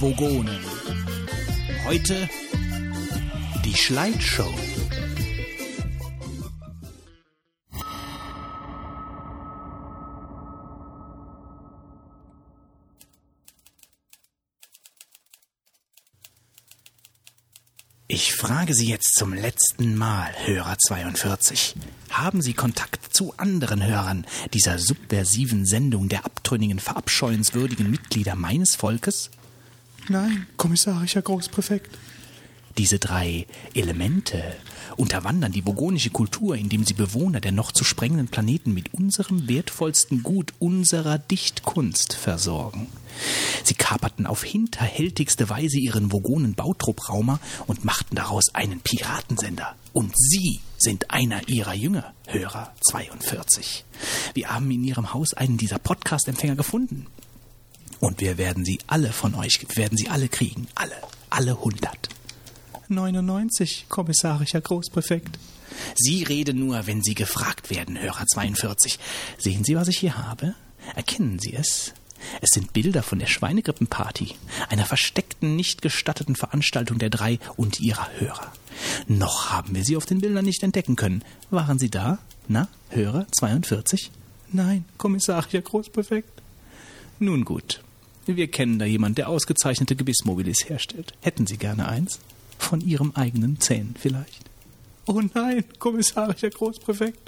Vogonen. Heute die Schleitshow. Ich frage Sie jetzt zum letzten Mal, Hörer 42. Haben Sie Kontakt zu anderen Hörern dieser subversiven Sendung der abtrünnigen, verabscheuenswürdigen Mitglieder meines Volkes? Nein, kommissarischer Großpräfekt. Diese drei Elemente unterwandern die vogonische Kultur, indem sie Bewohner der noch zu sprengenden Planeten mit unserem wertvollsten Gut unserer Dichtkunst versorgen. Sie kaperten auf hinterhältigste Weise ihren vogonen Bautrupp-Raumer und machten daraus einen Piratensender. Und Sie sind einer ihrer Jünger, Hörer 42. Wir haben in Ihrem Haus einen dieser Podcast-Empfänger gefunden. Und wir werden sie alle von euch, wir werden sie alle kriegen. Alle. Alle hundert. 99, kommissarischer Großpräfekt. Sie reden nur, wenn Sie gefragt werden, Hörer 42. Sehen Sie, was ich hier habe? Erkennen Sie es? Es sind Bilder von der Schweinegrippenparty, einer versteckten, nicht gestatteten Veranstaltung der drei und ihrer Hörer. Noch haben wir sie auf den Bildern nicht entdecken können. Waren Sie da? Na, Hörer 42? Nein, kommissarischer Großpräfekt. Nun gut. Wir kennen da jemand, der ausgezeichnete Gebissmobilis herstellt. Hätten Sie gerne eins? Von Ihrem eigenen Zähnen vielleicht. Oh nein, kommissarischer Großpräfekt.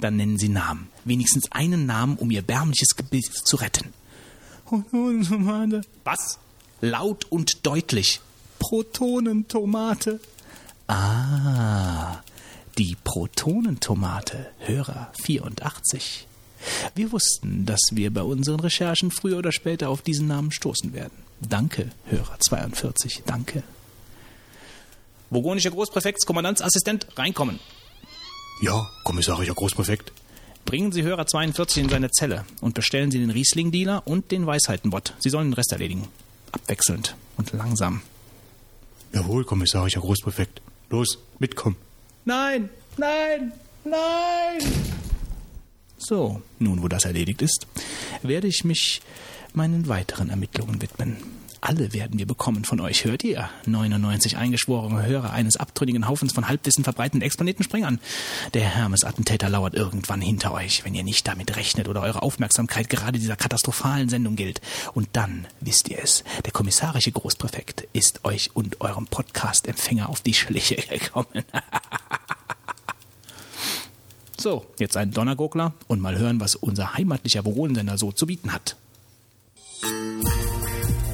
Dann nennen Sie Namen. Wenigstens einen Namen, um Ihr bärmliches Gebiss zu retten. Protonentomate. Was? Laut und deutlich. Protonentomate. Ah, die Protonentomate, Hörer 84. Wir wussten, dass wir bei unseren Recherchen früher oder später auf diesen Namen stoßen werden. Danke, Hörer 42, danke. Vogonischer Großpräfektskommandanzassistent, reinkommen. Ja, kommissarischer Großpräfekt. Bringen Sie Hörer 42 in seine Zelle und bestellen Sie den Riesling-Dealer und den Weisheitenbot. Sie sollen den Rest erledigen. Abwechselnd und langsam. Jawohl, kommissarischer Großpräfekt. Los, mitkommen. Nein, nein, nein! So, nun wo das erledigt ist, werde ich mich meinen weiteren Ermittlungen widmen. Alle werden wir bekommen von euch, hört ihr? 99 eingeschworene Hörer eines abtrünnigen Haufens von Halbwissen verbreitenden Explanetenspringern. Der Hermes-Attentäter lauert irgendwann hinter euch, wenn ihr nicht damit rechnet oder eure Aufmerksamkeit gerade dieser katastrophalen Sendung gilt. Und dann wisst ihr es, der kommissarische Großpräfekt ist euch und eurem Podcast-Empfänger auf die Schliche gekommen. So, jetzt ein Donnergurgler und mal hören, was unser heimatlicher Vogonensender so zu bieten hat.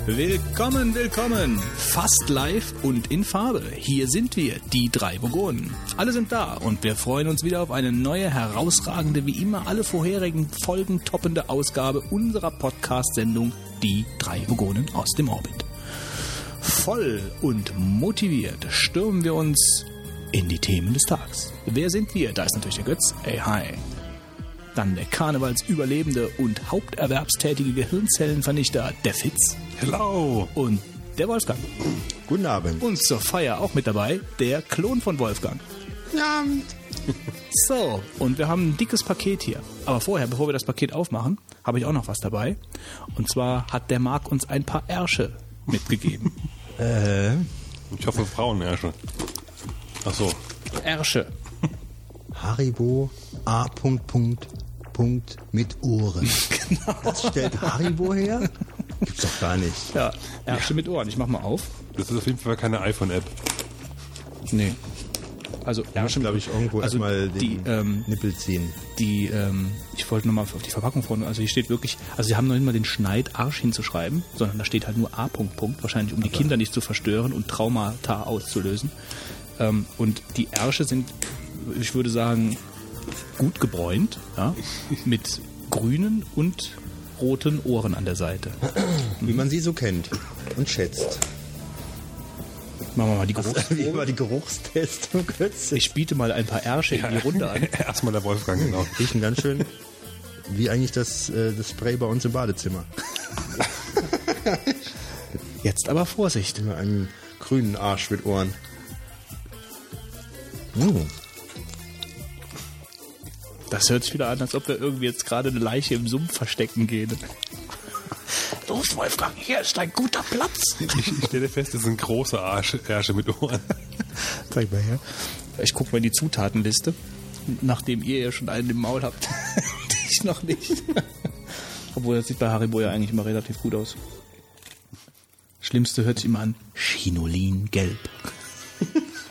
Willkommen, willkommen! Fast live und in Farbe. Hier sind wir, die drei Vogonen. Alle sind da und wir freuen uns wieder auf eine neue, herausragende, wie immer alle vorherigen Folgen toppende Ausgabe unserer Podcast-Sendung Die drei Vogonen aus dem Orbit. Voll und motiviert stürmen wir uns in die Themen des Tags. Wer sind wir? Da ist natürlich der Götz. Ey, hi. Dann der Karnevalsüberlebende und haupterwerbstätige Gehirnzellenvernichter, der Fitz. Hello. Und der Wolfgang. Guten Abend. Und zur Feier auch mit dabei der Klon von Wolfgang. Ja. So, und wir haben ein dickes Paket hier. Aber vorher, bevor wir das Paket aufmachen, habe ich auch noch was dabei. Und zwar hat der Marc uns ein paar Ärsche mitgegeben. Äh, Ich hoffe Frauenersche. Ach so. Ärsche. Haribo A. Punkt, Punkt, Punkt mit Ohren. Genau. Das stellt Haribo her? Gibt's doch gar nicht. Ja, Ärsche mit Ohren. Ich mach mal auf. Das ist auf jeden Fall keine iPhone-App. Nee. Also Ärsche Glaube ich irgendwo also erstmal den die, ähm, Nippel ziehen. die, ähm, ich wollte nochmal auf die Verpackung vorne, also hier steht wirklich, also sie haben noch nicht mal den Schneid Arsch hinzuschreiben, sondern da steht halt nur A. Punkt, Punkt, wahrscheinlich um die Kinder nicht zu verstören und Traumata auszulösen. Ähm, und die Ärsche sind, ich würde sagen, gut gebräunt, ja, mit grünen und roten Ohren an der Seite. Wie man sie so kennt und schätzt. Machen wir mal die war die Geruchstestung? Ich biete mal ein paar Ärsche in die Runde an. Erstmal der Wolfgang, genau. Riechen ganz schön wie eigentlich das, äh, das Spray bei uns im Badezimmer. Jetzt aber Vorsicht. Immer einen grünen Arsch mit Ohren. Mm. Das hört sich wieder an, als ob wir irgendwie jetzt gerade eine Leiche im Sumpf verstecken gehen. Los, Wolfgang, hier ist ein guter Platz. Ich, ich stelle fest, das sind große Arsch, Ärsche mit Ohren. Zeig mal her. Ich gucke mal in die Zutatenliste, nachdem ihr ja schon einen im Maul habt. ich noch nicht. Obwohl, das sieht bei Haribo ja eigentlich immer relativ gut aus. Schlimmste hört sich immer an. Chinolin gelb.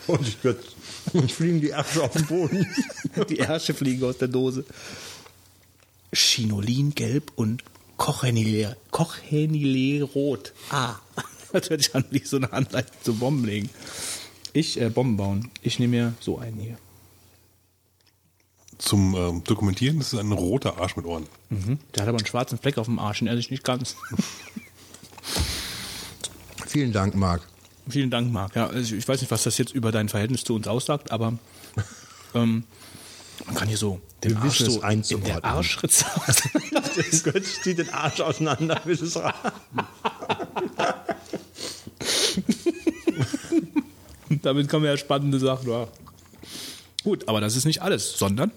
Und ich, würd, und fliegen die Ärsche auf den Boden. Die Ärsche fliegen aus der Dose. Chinolin gelb und Cochenile, Cochenile rot. Ah. Das hört sich an wie so eine Anleitung zum Bombenlegen. Ich, äh, Bomben bauen. Ich nehme mir so einen hier. Zum ähm, Dokumentieren, das ist ein roter Arsch mit Ohren. Der hat aber einen schwarzen Fleck auf dem Arsch, den er sich nicht ganz. Vielen Dank, Marc. Vielen Dank, Marc. Ja, also ich weiß nicht, was das jetzt über dein Verhältnis zu uns aussagt, aber ähm, man kann hier so den Wir Arsch so in der Arschritze Götz zieht den Arsch auseinander, bis es Damit man ja spannende Sachen machen. Gut, aber das ist nicht alles, sondern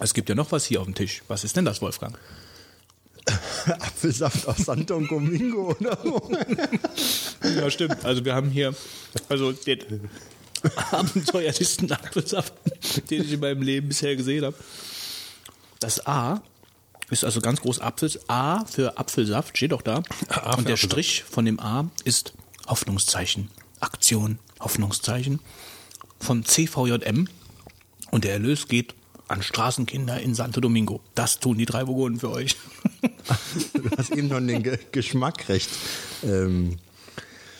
es gibt ja noch was hier auf dem Tisch. Was ist denn das, Wolfgang? Apfelsaft aus Santo Domingo oder so. Ja, stimmt. Also wir haben hier also den abenteuerlichsten Apfelsaft, den ich in meinem Leben bisher gesehen habe. Das A ist also ganz groß Apfel. A für Apfelsaft steht doch da. A Und der Apfelsaft. Strich von dem A ist Hoffnungszeichen. Aktion, Hoffnungszeichen von CVJM. Und der Erlös geht an Straßenkinder in Santo Domingo. Das tun die drei Burgunden für euch. Du hast eben noch den Ge Geschmack recht. Ähm,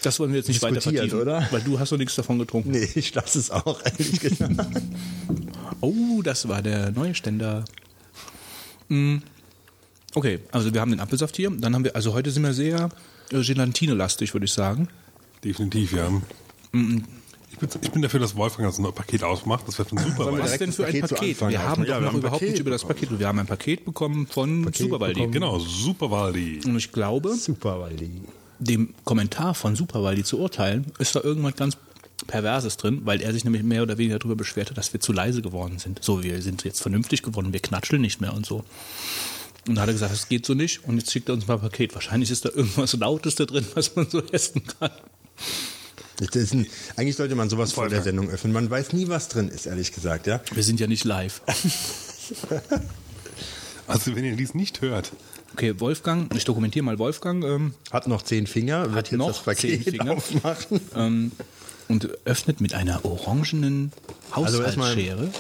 Das wollen wir jetzt nicht weiter vertiefen, oder? weil du hast noch nichts davon getrunken. nee, ich lasse es auch, ehrlich gesagt. Oh, das war der neue Ständer. Mm. Okay, also wir haben den Apfelsaft hier. Dann haben wir, also heute sind wir sehr äh, Gelatine-lastig, würde ich sagen. Definitiv, ja. Ich bin, ich bin dafür, dass Wolfgang das neue Paket ausmacht. Das wäre schon super. Sollen wir Was direkt denn für ein Paket Paket? Wir haben aufmachen? doch Ja, wir noch haben ein überhaupt Paket nicht über das Paket. Wir haben ein Paket bekommen von Paket Superwaldi. bekommen. Genau, super Waldi. Und ich glaube, Super, weil die. dem Kommentar von Superwaldi zu urteilen, ist da irgendwas ganz Perverses drin, weil er sich nämlich mehr oder weniger darüber beschwerte, dass wir zu leise geworden sind. So, wir sind jetzt vernünftig geworden, wir knatscheln nicht mehr und so. Und da hat er gesagt, das geht so nicht und jetzt schickt er uns mal ein Paket. Wahrscheinlich ist da irgendwas Lautes da drin, was man so essen kann. Das ist ein, eigentlich sollte man sowas vor der Sendung öffnen. Man weiß nie, was drin ist, ehrlich gesagt, ja. Wir sind ja nicht live. Also wenn ihr dies nicht hört, Okay, Wolfgang, ich dokumentiere mal Wolfgang ähm, Hat noch zehn Finger, wird Hat jetzt noch das Paket zehn Finger. aufmachen. ähm, und öffnet mit einer orangenen Also Haushaltsschere.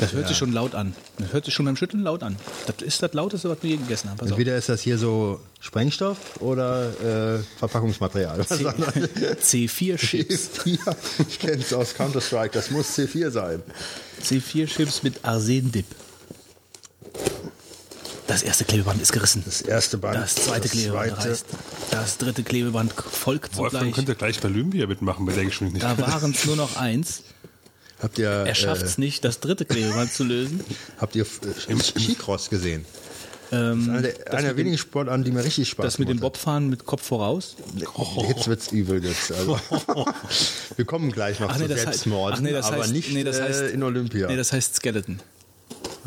Das hört sich schon laut an. Das hört sich schon beim Schütteln laut an. Das ist das Lauteste, was wir je gegessen haben. Pass auf. Entweder ist das hier so Sprengstoff oder äh, Verpackungsmaterial. Was anderes. C4-Chips. C4, ich kenne es aus Counter-Strike, das muss C4 sein. C4-Chips mit Arsen-Dip. Das erste Klebeband ist gerissen. Das erste Band. Das zweite Klebeband zweite. reißt. Das dritte Klebeband folgt Wolfgang zugleich. könnte gleich bei Olympia mitmachen bei der Geschwindigkeit. Da waren es nur noch eins. Habt ihr, Er schafft es äh, nicht, das dritte Klebeband zu lösen. habt ihr äh, Skicross gesehen? Ähm, Einer der, einer der wenigen Sportarten, die mir richtig Spaß das mit dem Bobfahren mit Kopf voraus. hat. Jetzt wird's übel jetzt. Also. Wir kommen gleich noch Ach zu nee, das heißt- Selbstmord, ach nee, das aber heißt- nicht nee, das heißt- äh, in Olympia. Nee, das heißt Skeleton.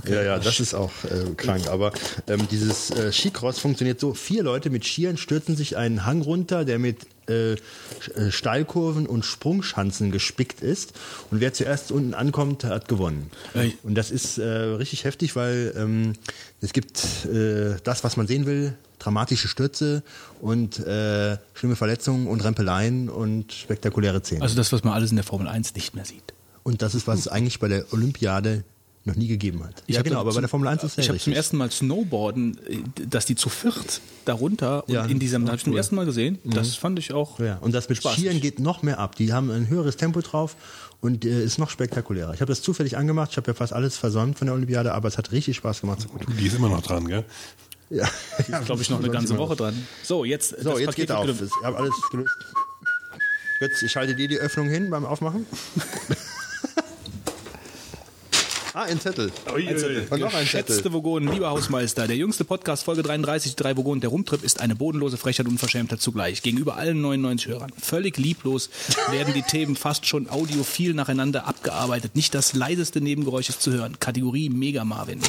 ja, ja, das ist auch äh, krank. Aber ähm, dieses äh, Skicross funktioniert so: Vier Leute mit Skiern stürzen sich einen Hang runter, der mit äh, äh, Steilkurven und Sprungschanzen gespickt ist. Und wer zuerst unten ankommt, hat gewonnen. Ey. Und das ist äh, richtig heftig, weil ähm, es gibt äh, das, was man sehen will: dramatische Stürze und äh, schlimme Verletzungen und Rempeleien und spektakuläre Szenen. Also das, was man alles in der Formel 1 nicht mehr sieht. und das ist, was es eigentlich bei der Olympiade noch nie gegeben hat. ja, hab genau, aber bei zum- der Formel 1 ist Ich das habe zum ersten Mal Snowboarden, äh, dass die zu viert darunter und Ja, in diesem, habe ich zum cool. ersten Mal gesehen. Das fand ich auch. Ja, und das mit spaßig. Skiern geht noch mehr ab. Die haben ein höheres Tempo drauf und äh, ist noch spektakulärer. Ich habe das zufällig angemacht. Ich habe ja fast alles versäumt von der Olympiade, aber es hat richtig Spaß gemacht. Die ist immer noch dran, gell? Ja, ist, glaube ich, noch eine ganze Woche dran. So, jetzt, So, das jetzt Paket geht auf. Ich habe alles gelöst. Götz, ich halte dir die Öffnung hin beim Aufmachen. Ah, ein Zettel. Ui, ui. Und noch ein Geschätzte Zettel. Vogonen, lieber Hausmeister, der jüngste Podcast, Folge 33, drei Vogonen, der Rumtrip, ist eine bodenlose Frechheit und Unverschämtheit zugleich. Gegenüber allen 99 Hörern. Völlig lieblos werden die Themen fast schon audiophil nacheinander abgearbeitet. Nicht das leiseste Nebengeräusch ist zu hören. Kategorie Mega Marvin.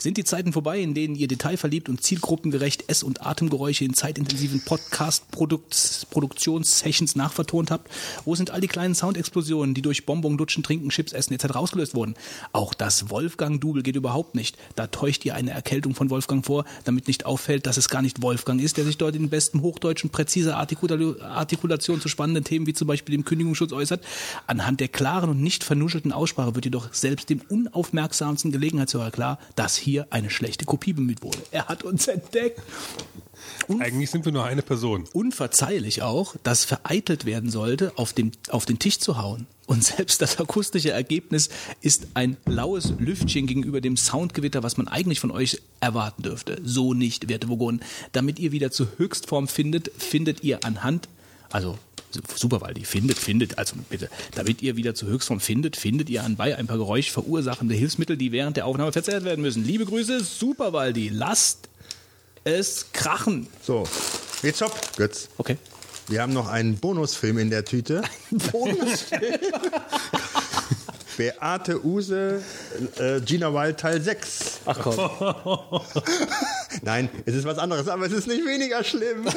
Sind die Zeiten vorbei, in denen ihr detailverliebt und zielgruppengerecht Ess- und Atemgeräusche in zeitintensiven Podcast-Produktionssessions nachvertont habt? Wo sind all die kleinen Soundexplosionen, die durch Bonbon, Lutschen, Trinken, Chips, Essen etc. ausgelöst wurden? Auch das Wolfgang-Double geht überhaupt nicht. Da täuscht ihr eine Erkältung von Wolfgang vor, damit nicht auffällt, dass es gar nicht Wolfgang ist, der sich dort in bestem Hochdeutsch und präziser Artikula- Artikulation zu spannenden Themen wie zum Beispiel dem Kündigungsschutz äußert. Anhand der klaren und nicht vernuschelten Aussprache wird jedoch selbst dem unaufmerksamsten Gelegenheitshörer klar, dass hier eine schlechte Kopie bemüht wurde. Er hat uns entdeckt. Eigentlich sind wir nur eine Person. Unverzeihlich auch, dass vereitelt werden sollte, auf, dem, auf den Tisch zu hauen. Und selbst das akustische Ergebnis ist ein laues Lüftchen gegenüber dem Soundgewitter, was man eigentlich von euch erwarten dürfte. So nicht, werte Vogonen. Damit ihr wieder zur Höchstform findet, findet ihr anhand, also super, weil die findet, findet, also bitte, damit ihr wieder zur Höchstform findet, findet ihr anbei ein paar geräuschverursachende Hilfsmittel, die während der Aufnahme verzehrt werden müssen. Liebe Grüße, Superwaldi, lasst es krachen. So, jetzt stopp, Götz. Okay. Wir haben noch einen Bonusfilm in der Tüte. Bonusfilm. Beate Use, äh, Gina Wild Teil 6. Ach komm. Nein, es ist was anderes, aber es ist nicht weniger schlimm.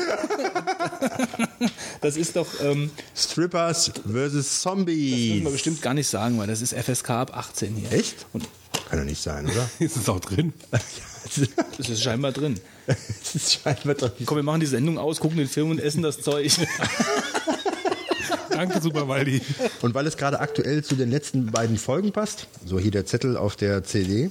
Das ist doch, ähm, Strippers vs. das müssen Zombies. wir bestimmt gar nicht sagen, weil das ist FSK ab 18 hier. Echt? Und Kann doch nicht sein, oder? Ist es auch drin? das ist scheinbar drin. Es ist scheinbar doch. Komm, wir machen die Sendung aus, gucken den Film und essen das Zeug. Danke, Superwaldi. Und weil es gerade aktuell zu den letzten beiden Folgen passt, so hier der Zettel auf der CD,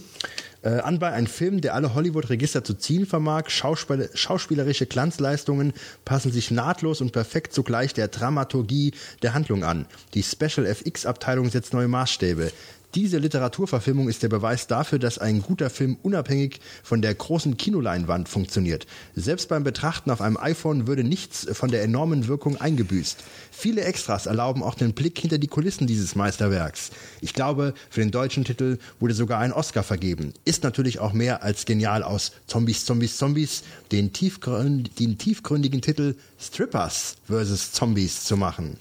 äh, anbei ein Film, der alle Hollywood-Register zu ziehen vermag. Schauspiel schauspielerische Glanzleistungen passen sich nahtlos und perfekt zugleich der Dramaturgie der Handlung an. Die Special FX-Abteilung setzt neue Maßstäbe. Diese Literaturverfilmung ist der Beweis dafür, dass ein guter Film unabhängig von der großen Kinoleinwand funktioniert. Selbst beim Betrachten auf einem iPhone würde nichts von der enormen Wirkung eingebüßt. Viele Extras erlauben auch den Blick hinter die Kulissen dieses Meisterwerks. Ich glaube, für den deutschen Titel wurde sogar ein Oscar vergeben. Ist natürlich auch mehr als genial aus Zombies, Zombies, Zombies den, tiefgründ den tiefgründigen Titel Strippers vs. Zombies zu machen.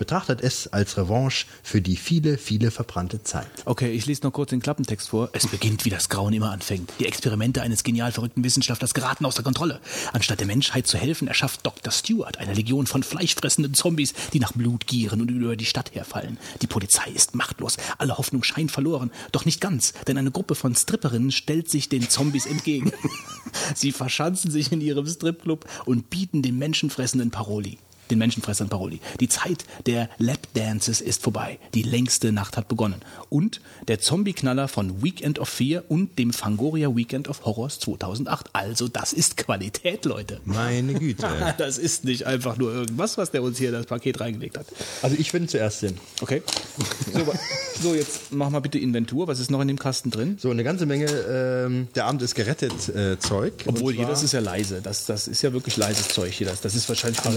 Betrachtet es als Revanche für die viele, viele verbrannte Zeit. Okay, ich lese noch kurz den Klappentext vor. Es beginnt, wie das Grauen immer anfängt. Die Experimente eines genial verrückten Wissenschaftlers geraten außer Kontrolle. Anstatt der Menschheit zu helfen, erschafft Dr. Stewart eine Legion von fleischfressenden Zombies, die nach Blut gieren und über die Stadt herfallen. Die Polizei ist machtlos. Alle Hoffnung scheint verloren. Doch nicht ganz, denn eine Gruppe von Stripperinnen stellt sich den Zombies entgegen. Sie verschanzen sich in ihrem Stripclub und bieten den menschenfressenden Paroli den Menschenfressern Paroli. Die Zeit der Lapdances ist vorbei. Die längste Nacht hat begonnen. Und der Zombie-Knaller von Weekend of Fear und dem Fangoria Weekend of Horrors 2008. Also das ist Qualität, Leute. Meine Güte. Das ist nicht einfach nur irgendwas, was der uns hier in das Paket reingelegt hat. Also ich bin zuerst hin. Okay. So, so jetzt mach mal bitte Inventur. Was ist noch in dem Kasten drin? So, eine ganze Menge, ähm, der Abend ist gerettet äh, Zeug. Obwohl hier, das ist ja leise. Das, das ist ja wirklich leises Zeug hier. Das, das ist wahrscheinlich von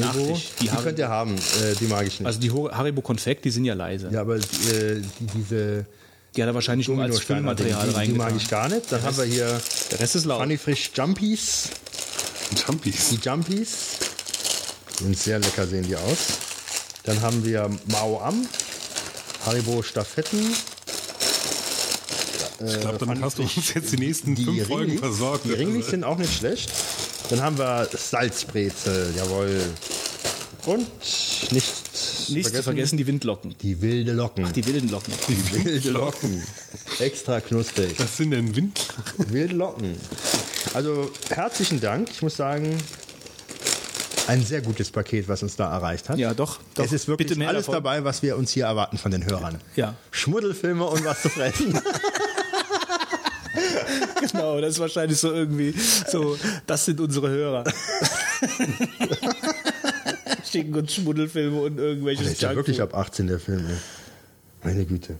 Nachtig. Die, könnt ihr haben, äh, die mag ich nicht. also die Haribo Konfekt, die sind ja leise. ja, aber äh, die, diese Die hat er wahrscheinlich nur als Füllmaterial die, die reingetan. mag ich gar nicht. Dann haben wir hier Der Rest ist laut. Funny Frisch Jumpies. Jumpies. Die Jumpies sind sehr lecker, sehen die aus. Dann haben wir Mao Am, Haribo Stafetten, Ich glaube, damit hast du uns jetzt die nächsten die fünf Folgen Ringlis. versorgt. Die Ringlis sind auch nicht schlecht. Dann haben wir Salzbrezel, jawohl. Und nicht, Nicht zu vergessen die Windlocken. die wilde Locken. Die wilden Locken. die wilde Locken. Extra knusprig. Was sind denn Wind? Wilde Locken. Also herzlichen Dank. Ich muss sagen, ein sehr gutes Paket, was uns da erreicht hat. Ja, doch, doch. Es ist wirklich Bitte mehr alles davon. dabei, was wir uns hier erwarten von den Hörern. Ja. Schmuddelfilme und was zu fressen. Genau, das ist wahrscheinlich so irgendwie so, das sind unsere Hörer. Schicken uns Schmuddelfilme und irgendwelches Das ist ja wirklich ab 18 der Film. ey. Meine Güte.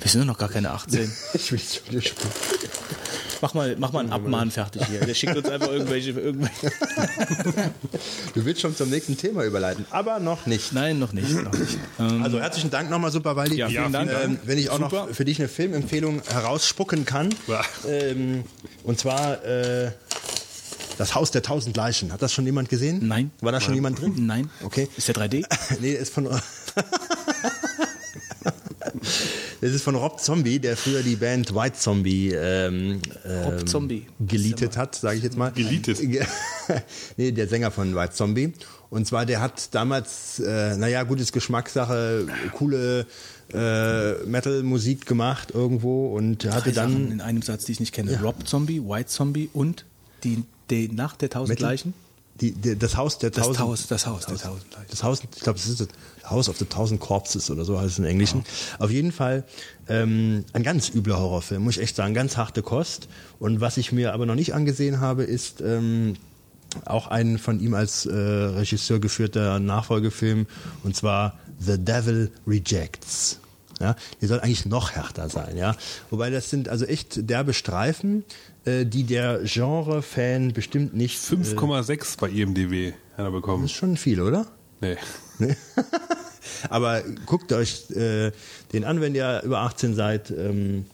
Wir sind doch noch gar keine 18. Ich will so eine Spur. Mach mal, mach mal einen Abmahn fertig hier. Der schickt uns einfach irgendwelche. irgendwelche. Du willst schon zum nächsten Thema überleiten, aber noch nicht. Nein, noch nicht. Noch nicht. Ähm, Also herzlichen Dank nochmal, Superwaldi. Ja, vielen Dank. Ähm, wenn ich auch Super. noch für dich eine Filmempfehlung herausspucken kann. Ähm, und zwar äh, Das Haus der tausend Leichen. Hat das schon jemand gesehen? Nein. War da schon jemand drin? Nein. Okay. Ist der 3D? nee, ist von. Das ist von Rob Zombie, der früher die Band White Zombie ähm, Rob ähm, Zombie. gelietet hat, sage ich jetzt mal. Gelietet? nee, der Sänger von White Zombie. Und zwar, der hat damals, äh, naja, gutes Geschmackssache, coole äh, Metal-Musik gemacht irgendwo und hatte Drei Sachen dann in einem Satz, die ich nicht kenne. Rob Zombie, White Zombie und die, die Nacht der tausend Metal- Leichen. die, die, das Haus der Das tausend. Haus, das Haus der tausend Leichen. Das Haus, ich glaube, das ist das House of the Thousand Corpses oder so heißt es im Englischen. Auf jeden Fall ähm, ein ganz übler Horrorfilm, muss ich echt sagen, ganz harte Kost. Und was ich mir aber noch nicht angesehen habe, ist ähm, auch ein von ihm als äh, Regisseur geführter Nachfolgefilm, und zwar The Devil Rejects. Ja, die soll eigentlich noch härter sein, ja. Wobei das sind also echt derbe Streifen, die der Genre-Fan bestimmt nicht. Äh, 5,6 bei IMDb hat er bekommen. ist schon viel, oder? Nee. Aber guckt euch äh, den an, wenn ihr über 18 seid. Ähm,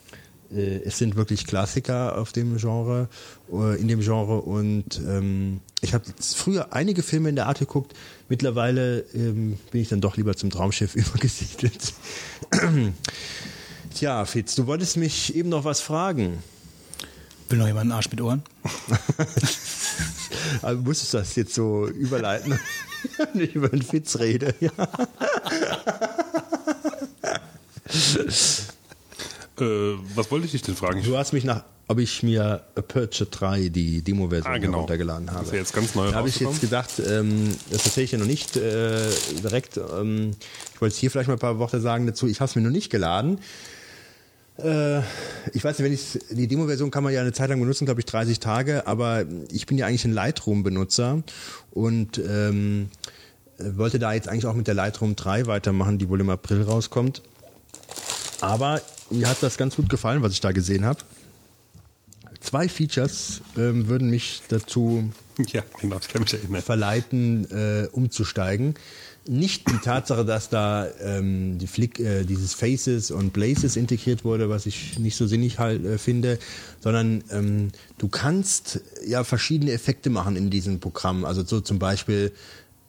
äh, es sind wirklich Klassiker auf dem Genre, äh, in dem Genre. Und ähm, ich habe früher einige Filme in der Art geguckt. Mittlerweile ähm, bin ich dann doch lieber zum Traumschiff übergesiedelt. Tja, Fitz, du wolltest mich eben noch was fragen. Will noch jemand einen Arsch mit Ohren? Aber musstest du das jetzt so überleiten? wenn ich über den Fitz rede. Ja. Äh, was wollte ich dich denn fragen? Du hast mich nach, ob ich mir Aperture 3, die Demo-Version Ah, genau. heruntergeladen Das habe. ist ja jetzt ganz neu Da habe ich jetzt gedacht, ähm, das erzähle ich ja noch nicht äh, direkt. Ähm, ich wollte hier vielleicht mal ein paar Worte sagen dazu. Ich habe es mir noch nicht geladen. Äh, ich weiß nicht, wenn ich die Demo-Version kann man ja eine Zeit lang benutzen, glaube ich 30 Tage, aber ich bin ja eigentlich ein Lightroom-Benutzer und ähm, wollte da jetzt eigentlich auch mit der Lightroom 3 weitermachen, die wohl im April rauskommt. Aber mir hat das ganz gut gefallen, was ich da gesehen habe. Zwei Features ähm, würden mich dazu Ja, genau, verleiten, äh, umzusteigen. Nicht die Tatsache, dass da ähm, die Flick, äh, dieses Faces und Blazes integriert wurde, was ich nicht so sinnig halt äh, finde, sondern ähm, du kannst ja verschiedene Effekte machen in diesem Programm. Also so zum Beispiel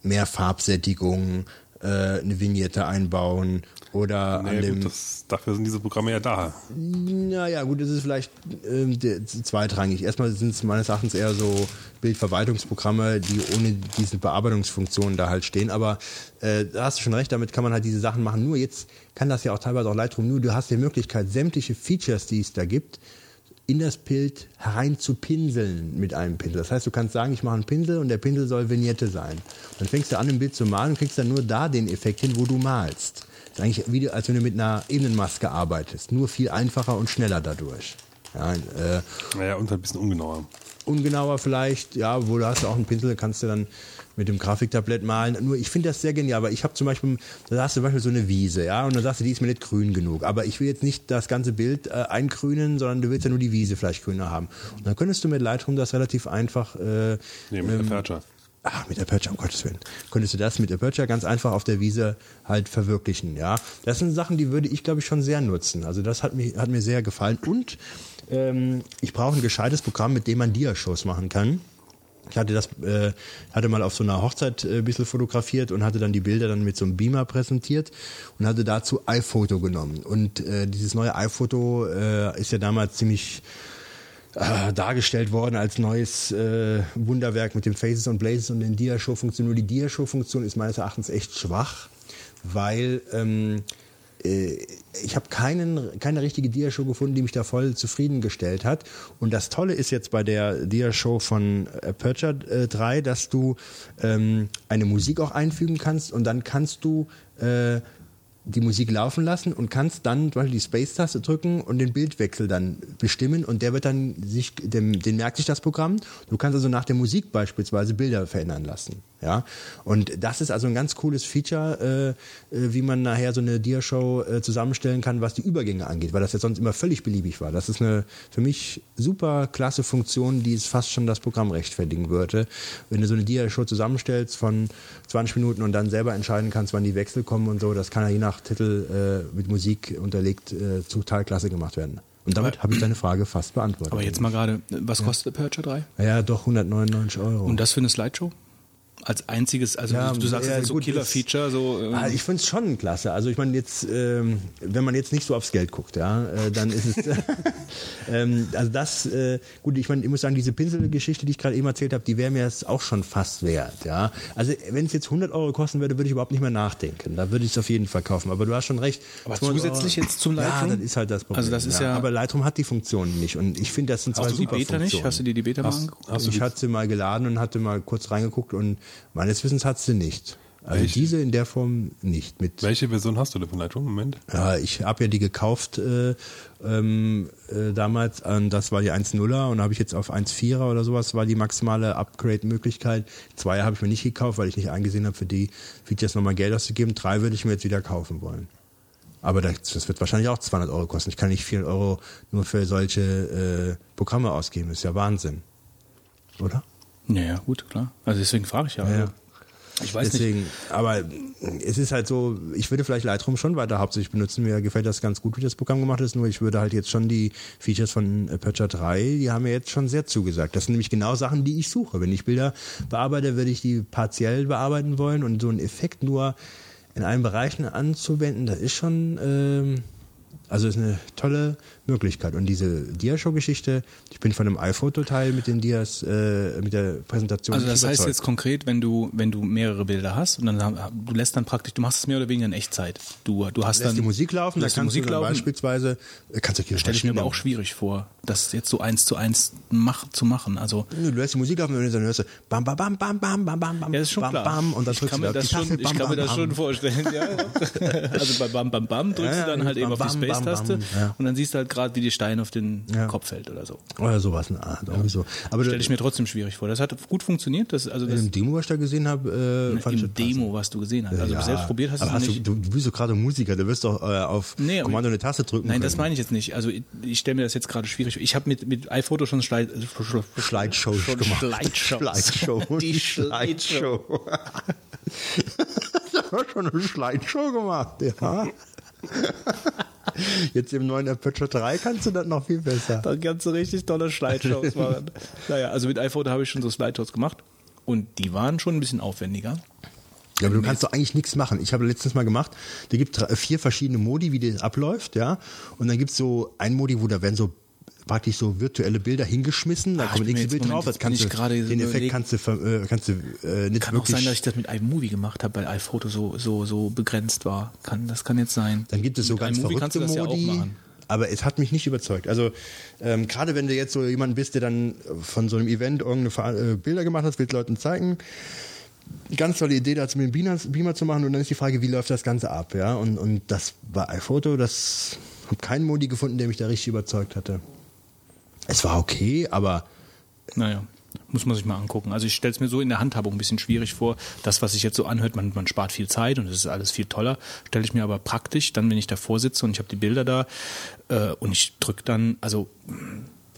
mehr Farbsättigung, äh, eine Vignette einbauen oder an Nee, dem gut, das, dafür sind diese Programme ja da. naja, gut, das ist vielleicht der- zweitrangig. Erstmal sind es meines Erachtens eher so Bildverwaltungsprogramme, die ohne diese Bearbeitungsfunktionen da halt stehen. Aber äh, da hast du schon recht, damit kann man halt diese Sachen machen. Nur jetzt kann das ja auch teilweise auch Lightroom. Nur du hast die Möglichkeit, sämtliche Features, die es da gibt, in das Bild herein zu pinseln mit einem Pinsel. Das heißt, du kannst sagen, ich mache einen Pinsel und der Pinsel soll Vignette sein. Dann fängst du an, ein Bild zu malen und kriegst dann nur da den Effekt hin, wo du malst. Ist eigentlich wie, als wenn du mit einer Ebenenmaske arbeitest. Nur viel einfacher und schneller dadurch. Ja, äh, Naja, und ein bisschen ungenauer. ungenauer vielleicht, ja, wo du hast auch einen Pinsel, kannst du dann mit dem Grafiktablett malen. Nur ich finde das sehr genial, weil ich habe zum Beispiel, da hast du zum Beispiel so eine Wiese, ja, und dann sagst du, die ist mir nicht grün genug. Aber ich will jetzt nicht das ganze Bild äh, eingrünen, sondern du willst ja nur die Wiese vielleicht grüner haben. Und dann könntest du mit Lightroom das relativ einfach äh, Nee, mit ähm, Aperture. Ach, mit Aperture, um Gottes Willen. Könntest du das mit Aperture ganz einfach auf der Wiese halt verwirklichen, ja. Das sind Sachen, die würde ich, glaube ich, schon sehr nutzen. Also das hat mir, hat mir sehr gefallen. Und ähm, ich brauche ein gescheites Programm, mit dem man Dia-Shows machen kann. Ich hatte das, äh, hatte mal auf so einer Hochzeit äh, ein bisschen fotografiert und hatte dann die Bilder dann mit so einem Beamer präsentiert und hatte dazu iPhoto genommen. Und äh, dieses neue iPhoto äh, ist ja damals ziemlich äh, dargestellt worden als neues äh, Wunderwerk mit den Faces und Blazes und den Dia-Show-Funktionen. Nur die Dia-Show-Funktion ist meines Erachtens echt schwach, weil ähm, äh, ich habe keinen keine richtige Dia-Show gefunden, die mich da voll zufriedengestellt hat. Und das Tolle ist jetzt bei der Dia-Show von Aperture äh, 3, dass du ähm, eine Musik auch einfügen kannst und dann kannst du äh, die Musik laufen lassen und kannst dann zum Beispiel die Space-Taste drücken und den Bildwechsel dann bestimmen und der wird dann sich, dem, den merkt sich das Programm. Du kannst also nach der Musik beispielsweise Bilder verändern lassen. Ja, und das ist also ein ganz cooles Feature, äh, äh, wie man nachher so eine Dia-Show äh, zusammenstellen kann, was die Übergänge angeht, weil das ja sonst immer völlig beliebig war. Das ist eine für mich super klasse Funktion, die es fast schon das Programm rechtfertigen würde. Wenn du so eine Dia-Show zusammenstellst von 20 Minuten und dann selber entscheiden kannst, wann die Wechsel kommen und so, das kann ja je nach Titel äh, mit Musik unterlegt äh, total klasse gemacht werden. Und damit habe ich deine Frage fast beantwortet. Aber jetzt mal gerade, was kostet Aperture 3? Ja, doch 199 Euro. Und das für eine Slideshow? Als einziges, also Ja, du sagst, ja, das ist so gut, Killer-Feature, so. ähm, Ah, ich finde es schon klasse. Also ich meine jetzt, ähm, wenn man jetzt nicht so aufs Geld guckt, ja, äh, dann ist es, ähm, also das, äh, gut, ich meine, ich muss sagen, diese Pinselgeschichte, die ich gerade eben erzählt habe, die wäre mir jetzt auch schon fast wert, ja. Also wenn es jetzt 100 Euro kosten würde, würde ich überhaupt nicht mehr nachdenken. Da würde ich es auf jeden Fall kaufen. Aber du hast schon recht. Aber 200 zusätzlich jetzt zum Lightroom? Ja, das ist halt das Problem. Also das ist ja- Aber Lightroom hat die Funktionen nicht und ich finde, das sind zwei Hast du die super Beta nicht? Funktionen. Hast du dir die Beta mal angeguckt? Hast du ich hatte sie mal geladen und hatte mal kurz reingeguckt und meines Wissens hat sie nicht. Also Welche? diese in der Form nicht. Mit, Welche Version hast du denn von Lightroom? Moment. ja, ich habe ja die gekauft äh, ähm, äh, damals, und das war die 1.0er und habe ich jetzt auf 1.4er oder sowas war die maximale Upgrade-Möglichkeit. Zwei habe ich mir nicht gekauft, weil ich nicht eingesehen habe, für die Features nochmal Geld auszugeben. Drei würde ich mir jetzt wieder kaufen wollen. Aber das, das wird wahrscheinlich auch 200 Euro kosten. Ich kann nicht 400 Euro nur für solche äh, Programme ausgeben. Das ist ja Wahnsinn. Oder? Ja, ja, gut, klar. Also deswegen frage ich ja. Ja. Also, Ich weiß nicht. Deswegen, aber es ist halt so, ich würde vielleicht Lightroom schon weiter hauptsächlich benutzen. Mir gefällt das ganz gut, wie das Programm gemacht ist. Nur ich würde halt jetzt schon die Features von Aperture 3, die haben mir jetzt schon sehr zugesagt. Das sind nämlich genau Sachen, die ich suche. Wenn ich Bilder bearbeite, würde ich die partiell bearbeiten wollen und so einen Effekt nur in allen Bereichen anzuwenden, das ist schon, ähm, also ist eine tolle Möglichkeit. Und diese Diashow-Geschichte, ich bin von einem iPhoto-Teil mit den Dias, äh, mit der Präsentation. Also das heißt jetzt konkret, wenn du, wenn du mehrere Bilder hast und dann du lässt dann praktisch, du machst es mehr oder weniger in Echtzeit. Du, du hast lässt dann die Musik laufen, da kannst Musik du dann laufen. beispielsweise äh, kannst du hier stelle ich mir aber auch schwierig vor, das jetzt so eins zu eins mach, zu machen. Also du lässt die Musik laufen und dann hörst du bam bam bam bam bam bam bam ja, ist schon bam, klar. bam und dann drückst ich kann du mir das schon, Tasse, bam, ich kann mir das bam, schon vorstellen. Ja. also bei bam bam bam drückst ja, du dann halt eben auf die Space-Taste und dann siehst du halt gerade, wie die Stein auf den Ja. Kopf fällt oder so. Oder sowas, eine Art, irgendwie so. Aber Stelle ich mir trotzdem schwierig vor. Das hat gut funktioniert. Das, also das im Demo, was ich da gesehen habe, äh, fand ich im das. Demo, was du gesehen hast. Also Ja, selbst probiert hast du hast nicht. Du, du bist doch gerade Musiker, du wirst doch äh, auf Nee, Kommando eine Taste drücken Nein, können. das meine ich jetzt nicht. Also ich, ich stelle mir das jetzt gerade schwierig. vor. Ich habe mit, mit iPhoto schon Schleit, Slideshow schon gemacht. Slideshows. Slideshow. Die Slideshow. ich habe schon eine Slideshow gemacht, ja. Jetzt im neuen Aperture 3 kannst du das noch viel besser. Da kannst du richtig tolle Slideshows machen. naja, also mit iPhoto habe ich schon so Slideshows gemacht. Und die waren schon ein bisschen aufwendiger. Ja, aber du kannst doch eigentlich nichts machen. Ich habe letztens mal gemacht, da gibt vier verschiedene Modi, wie das abläuft, ja. Und dann gibt's so ein Modi, wo da werden so praktisch so virtuelle Bilder hingeschmissen, da Ah, kommt nächste Bild Moment, drauf, das kannst du, den Effekt überlegen. kannst du, äh, kannst du äh, nicht Kann auch sein, dass ich das mit iMovie gemacht habe, weil iPhoto so, so, so begrenzt war. Kann, das kann jetzt sein. Dann gibt es so Mit ganz iMovie verrückte ja Modi. machen. aber es hat mich nicht überzeugt. Also ähm, gerade wenn du jetzt so jemand bist, der dann von so einem Event irgendeine äh, Bilder gemacht hat, willst Leuten zeigen. Ganz tolle Idee, das mit dem Beamer, Beamer zu machen und dann ist die Frage, wie läuft das Ganze ab, ja? Und, und das war iPhoto, das habe keinen Modi gefunden, der mich da richtig überzeugt hatte. Es war okay, aber Naja, muss man sich mal angucken. Also ich stelle es mir so in der Handhabung ein bisschen schwierig vor. Das, was sich jetzt so anhört, man, man spart viel Zeit und es ist alles viel toller. Stelle ich mir aber praktisch, dann wenn ich davor sitze und ich habe die Bilder da äh, und ich drücke dann, also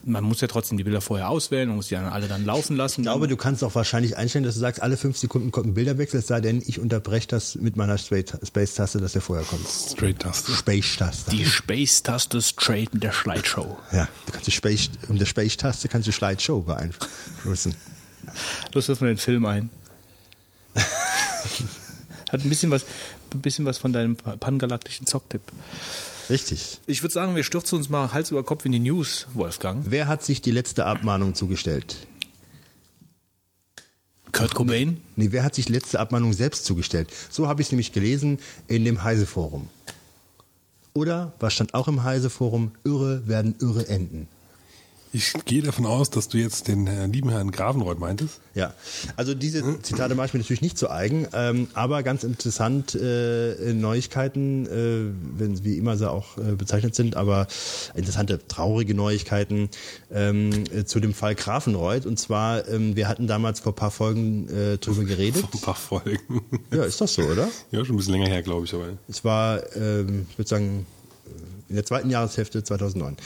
man muss ja trotzdem die Bilder vorher auswählen, man muss die dann alle dann laufen lassen. ich glaube, du kannst auch wahrscheinlich einstellen, dass du sagst, alle fünf Sekunden kommt ein Bilderwechsel, es sei denn, ich unterbreche das mit meiner Space- Space-Taste, dass der vorher kommt. Straight-Taste. Space-Taste. die Space-Taste straight mit der Slideshow. Ja, du kannst die Space, um der Space-Taste kannst du Slideshow beeinflussen. Los, wirf mal den Film ein. Hat ein bisschen was, ein bisschen was von deinem pangalaktischen Zocktipp. Richtig. Ich würde sagen, wir stürzen uns mal Hals über Kopf in die News, Wolfgang. Wer hat sich die letzte Abmahnung zugestellt? Kurt Cobain? Nee, wer hat sich die letzte Abmahnung selbst zugestellt? So habe ich es nämlich gelesen in dem Heise-Forum. Oder, was stand auch im Heise-Forum? Irre werden irre enden. Ich gehe davon aus, dass du jetzt den äh, lieben Herrn Gravenreuth meintest. Ja, also diese Zitate mache ich mir natürlich nicht zu eigen, ähm, aber ganz interessant äh, Neuigkeiten, äh, wenn wie immer sie auch äh, bezeichnet sind, aber interessante traurige Neuigkeiten ähm, äh, zu dem Fall Grafenreuth. Und zwar, ähm, wir hatten damals vor ein paar Folgen äh, drüber geredet. Ein paar Folgen. Ja, ist das so, oder? Ja, schon ein bisschen länger her, glaube ich. Aber Es war, ähm, ich würde sagen, in der zweiten Jahreshälfte 2009.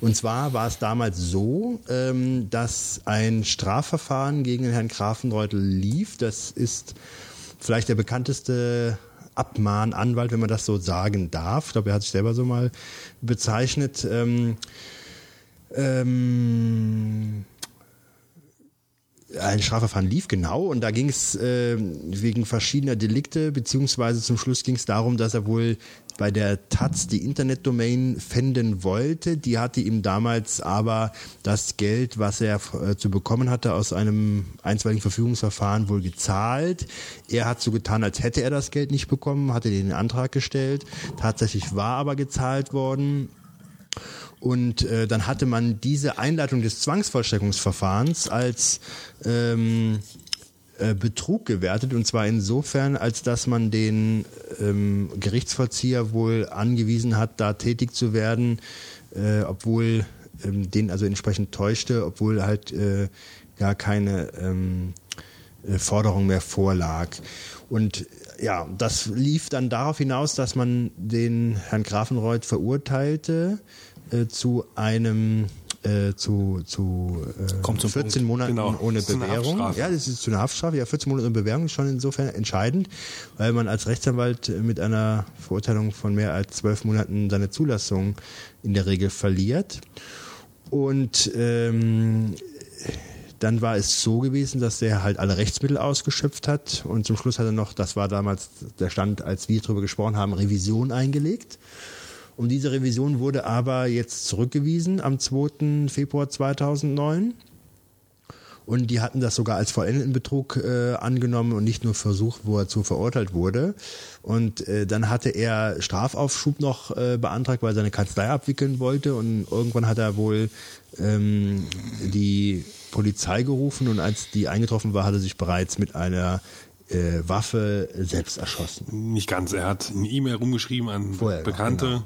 Und zwar war es damals so, ähm, dass ein Strafverfahren gegen den Herrn Grafenreutel lief. Das ist vielleicht der bekannteste Abmahnanwalt, wenn man das so sagen darf. Ich glaube, er hat sich selber so mal bezeichnet. Ähm, ähm, ein Strafverfahren lief genau und da ging es äh, wegen verschiedener Delikte, beziehungsweise zum Schluss ging es darum, dass er wohl bei der Taz die Internetdomain fänden wollte. Die hatte ihm damals aber das Geld, was er äh, zu bekommen hatte, aus einem einstweiligen Verfügungsverfahren wohl gezahlt. Er hat so getan, als hätte er das Geld nicht bekommen, hatte den Antrag gestellt. Tatsächlich war aber gezahlt worden. Und äh, dann hatte man diese Einleitung des Zwangsvollstreckungsverfahrens als ähm, äh, Betrug gewertet und zwar insofern, als dass man den ähm, Gerichtsvollzieher wohl angewiesen hat, da tätig zu werden, äh, obwohl ähm, den also entsprechend täuschte, obwohl halt äh, gar keine ähm, äh, Forderung mehr vorlag. Und ja, das lief dann darauf hinaus, dass man den Herrn Grafenreuth verurteilte äh, zu einem äh, zu, zu äh, Kommt zum 14 Punkt. Monaten Genau. ohne Bewährung. Ja, das ist zu einer Haftstrafe. Ja, 14 Monate ohne Bewährung ist schon insofern entscheidend, weil man als Rechtsanwalt mit einer Verurteilung von mehr als zwölf Monaten seine Zulassung in der Regel verliert. Und ähm, dann war es so gewesen, dass der halt alle Rechtsmittel ausgeschöpft hat und zum Schluss hat er noch, das war damals der Stand, als wir darüber gesprochen haben, Revision eingelegt. Und diese Revision wurde aber jetzt zurückgewiesen am 2. Februar 2009. Und die hatten das sogar als vollendeten Betrug äh, angenommen und nicht nur versucht, wo er zu verurteilt wurde. Und äh, dann hatte er Strafaufschub noch äh, beantragt, weil er seine Kanzlei abwickeln wollte. Und irgendwann hat er wohl ähm, die Polizei gerufen und als die eingetroffen war, hat er sich bereits mit einer äh, Waffe selbst erschossen. nicht ganz. Er hat eine E-Mail rumgeschrieben an Vorher noch, Bekannte, genau.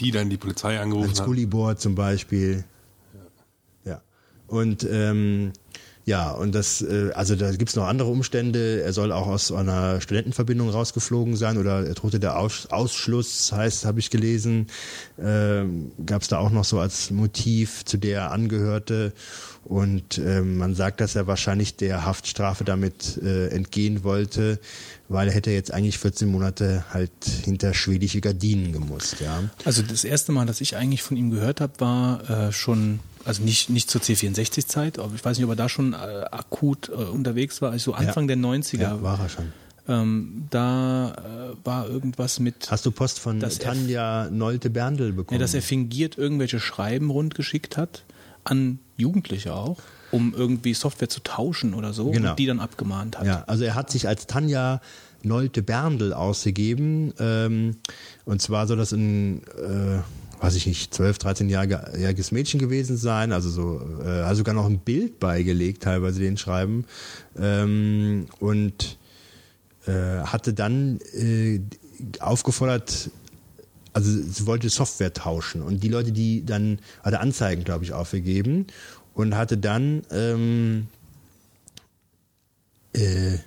Die dann die Polizei angerufen Als hat. Gullibor zum Beispiel. Ja. Und ähm, ja, und das, äh, also da gibt's noch andere Umstände. Er soll auch aus einer Studentenverbindung rausgeflogen sein oder er drohte der Aus Ausschluss, heißt, habe ich gelesen. Ähm, gab's da auch noch so als Motiv, zu der er angehörte. Und ähm, man sagt, dass er wahrscheinlich der Haftstrafe damit äh, entgehen wollte, weil er hätte jetzt eigentlich 14 Monate halt hinter schwedische Gardinen gemusst, ja. Also das erste Mal, dass ich eigentlich von ihm gehört habe, war äh, schon, also nicht, nicht zur C64-Zeit, aber ich weiß nicht, ob er da schon äh, akut äh, unterwegs war, also so Anfang der 90er. Ja, war er schon. ähm, da äh, war irgendwas mit, Hast du Post von Tanja Nolte-Berndl ja, bekommen? dass er fingiert irgendwelche Schreiben rundgeschickt hat, an Jugendliche auch, um irgendwie Software zu tauschen oder so, Genau. und die dann abgemahnt hat. ja, also er hat sich als Tanja Nolte-Berndl ausgegeben. Ähm, und zwar soll das ein, äh, weiß ich nicht, 12, 13-jähriges Mädchen gewesen sein. Also so, äh, hat sogar noch ein Bild beigelegt, teilweise den Schreiben. Ähm, und äh, hatte dann äh, aufgefordert, also sie wollte Software tauschen und die Leute, die dann, hatte Anzeigen, glaube ich, aufgegeben und hatte dann ähm, äh,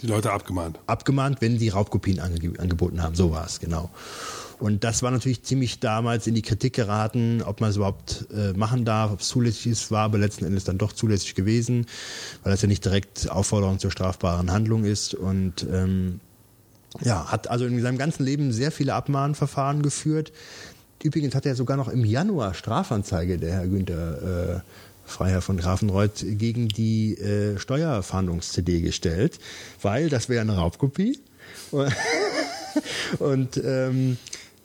Die Leute abgemahnt. abgemahnt, wenn sie Raubkopien ange angeboten haben. So war es, genau. Und das war natürlich ziemlich damals in die Kritik geraten, ob man es überhaupt äh, machen darf, ob es zulässig ist, war aber letzten Endes dann doch zulässig gewesen, weil das ja nicht direkt Aufforderung zur strafbaren Handlung ist. Und ähm, ja, hat also in seinem ganzen Leben sehr viele Abmahnverfahren geführt. Übrigens hat er sogar noch im Januar Strafanzeige, der Herr Günther äh, Freiherr von Grafenreuth, gegen die äh, Steuerfahndungs-CD gestellt, weil das wäre eine Raubkopie. und ähm,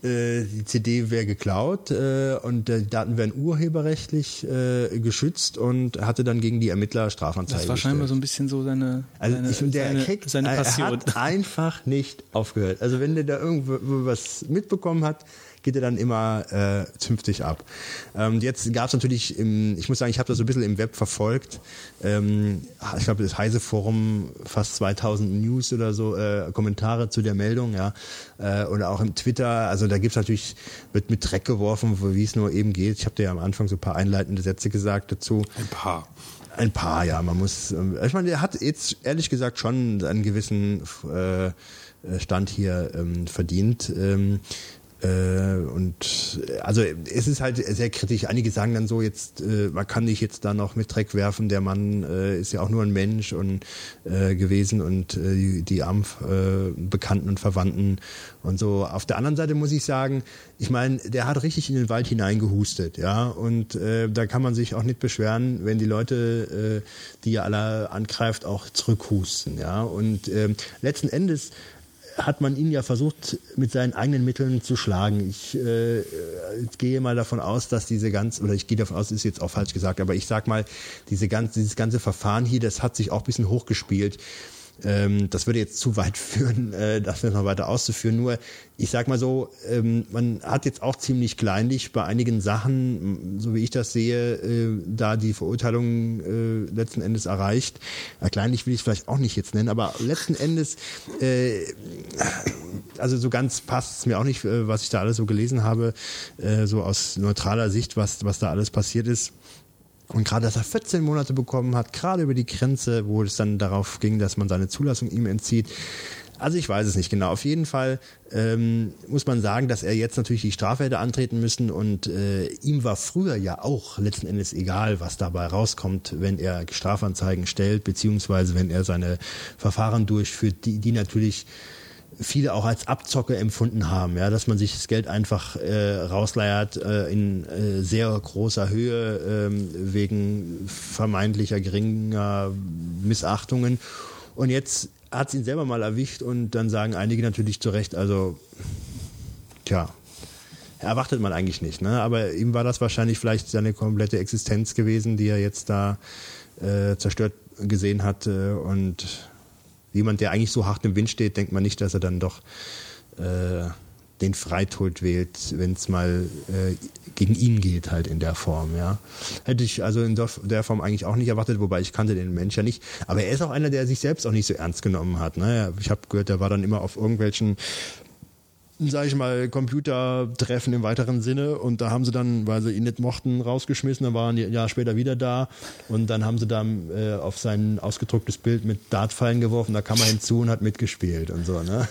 äh, die CD wäre geklaut äh, und die Daten wären urheberrechtlich äh, geschützt und hatte dann gegen die Ermittler Strafanzeige Das war gestellt. scheinbar so ein bisschen so seine, Also seine, ich der seine, kriegt, seine er Passion. hat einfach nicht aufgehört. Also wenn der da irgendwo was mitbekommen hat, geht er dann immer äh, zünftig ab. Ähm, jetzt gab es natürlich, im, ich muss sagen, ich habe das so ein bisschen im Web verfolgt. Ähm, ich glaube, das Heise Forum fast 2000 News oder so äh, Kommentare zu der Meldung, ja, äh, oder auch im Twitter. Also da gibt's natürlich wird mit Dreck geworfen, wie es nur eben geht. Ich habe dir ja am Anfang so ein paar einleitende Sätze gesagt dazu. Ein paar. Ein paar, ja. Man muss, ähm, ich meine, er hat jetzt ehrlich gesagt schon einen gewissen äh, Stand hier ähm, verdient. Ähm, äh, und also es ist halt sehr kritisch. Einige sagen dann so, jetzt äh, man kann nicht jetzt da noch mit Dreck werfen. Der Mann äh, ist ja auch nur ein Mensch und äh, gewesen und äh, die, die äh, Bekannten und Verwandten und so. Auf der anderen Seite muss ich sagen, ich meine, der hat richtig in den Wald hineingehustet, ja. Und da kann man sich auch nicht beschweren, wenn die Leute, die er alle angreift, auch zurückhusten, ja. Und äh, letzten Endes hat man ihn ja versucht, mit seinen eigenen Mitteln zu schlagen. Ich äh, gehe mal davon aus, dass diese ganze, oder ich gehe davon aus, ist jetzt auch falsch gesagt, aber ich sag mal, diese ganze, dieses ganze Verfahren hier, das hat sich auch ein bisschen hochgespielt. Ähm, das würde jetzt zu weit führen, äh, das noch weiter auszuführen. Nur, ich sag mal so, ähm, man hat jetzt auch ziemlich kleinlich bei einigen Sachen, so wie ich das sehe, äh, da die Verurteilung äh, letzten Endes erreicht. Ja, kleinlich will ich es vielleicht auch nicht jetzt nennen, aber letzten Endes, äh, also so ganz passt es mir auch nicht, äh, was ich da alles so gelesen habe, äh, so aus neutraler Sicht, was, was da alles passiert ist. Und gerade, dass er 14 Monate bekommen hat, gerade über die Grenze, wo es dann darauf ging, dass man seine Zulassung ihm entzieht. Also ich weiß es nicht genau. Auf jeden Fall ähm, muss man sagen, dass er jetzt natürlich die Strafe hätte antreten müssen und äh, ihm war früher ja auch letzten Endes egal, was dabei rauskommt, wenn er Strafanzeigen stellt, beziehungsweise wenn er seine Verfahren durchführt, die, die natürlich viele auch als Abzocke empfunden haben, ja, dass man sich das Geld einfach äh, rausleiert äh, in äh, sehr großer Höhe äh, wegen vermeintlicher geringer Missachtungen. Und jetzt hat es ihn selber mal erwischt und dann sagen einige natürlich zu Recht, also tja, erwartet man eigentlich nicht, ne? Aber ihm war das wahrscheinlich vielleicht seine komplette Existenz gewesen, die er jetzt da äh, zerstört gesehen hatte und jemand, der eigentlich so hart im Wind steht, denkt man nicht, dass er dann doch äh, den Freitod wählt, wenn es mal äh, gegen ihn geht, halt in der Form, ja. Hätte ich also in der Form eigentlich auch nicht erwartet, wobei ich kannte den Mensch ja nicht. Aber er ist auch einer, der sich selbst auch nicht so ernst genommen hat. Ne? Ich habe gehört, der war dann immer auf irgendwelchen sage ich mal, Computertreffen im weiteren Sinne und da haben sie dann, weil sie ihn nicht mochten, rausgeschmissen, dann waren die ein Jahr später wieder da und dann haben sie dann äh, auf sein ausgedrucktes Bild mit Dartpfeilen geworfen, da kam er hinzu und hat mitgespielt und so. Ne?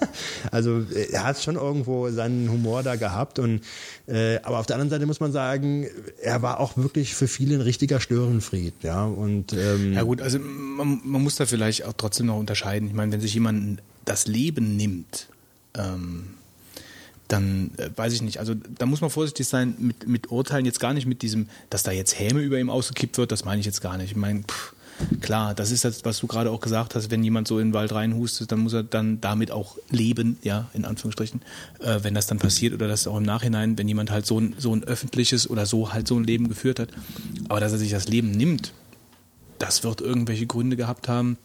also äh, er hat schon irgendwo seinen Humor da gehabt und äh, aber auf der anderen Seite muss man sagen, er war auch wirklich für viele ein richtiger Störenfried, ja und ähm, ja gut, also man, man muss da vielleicht auch trotzdem noch unterscheiden. Ich meine, wenn sich jemand das Leben nimmt ähm, dann äh, weiß ich nicht. Also da muss man vorsichtig sein mit, mit Urteilen, jetzt gar nicht mit diesem, dass da jetzt Häme über ihm ausgekippt wird, das meine ich jetzt gar nicht. Ich meine, klar, das ist das, was du gerade auch gesagt hast, wenn jemand so in den Wald reinhustet, dann muss er dann damit auch leben, ja, in Anführungsstrichen, äh, wenn das dann passiert oder das auch im Nachhinein, wenn jemand halt so ein, so ein öffentliches oder so halt so ein Leben geführt hat. Aber dass er sich das Leben nimmt, das wird irgendwelche Gründe gehabt haben,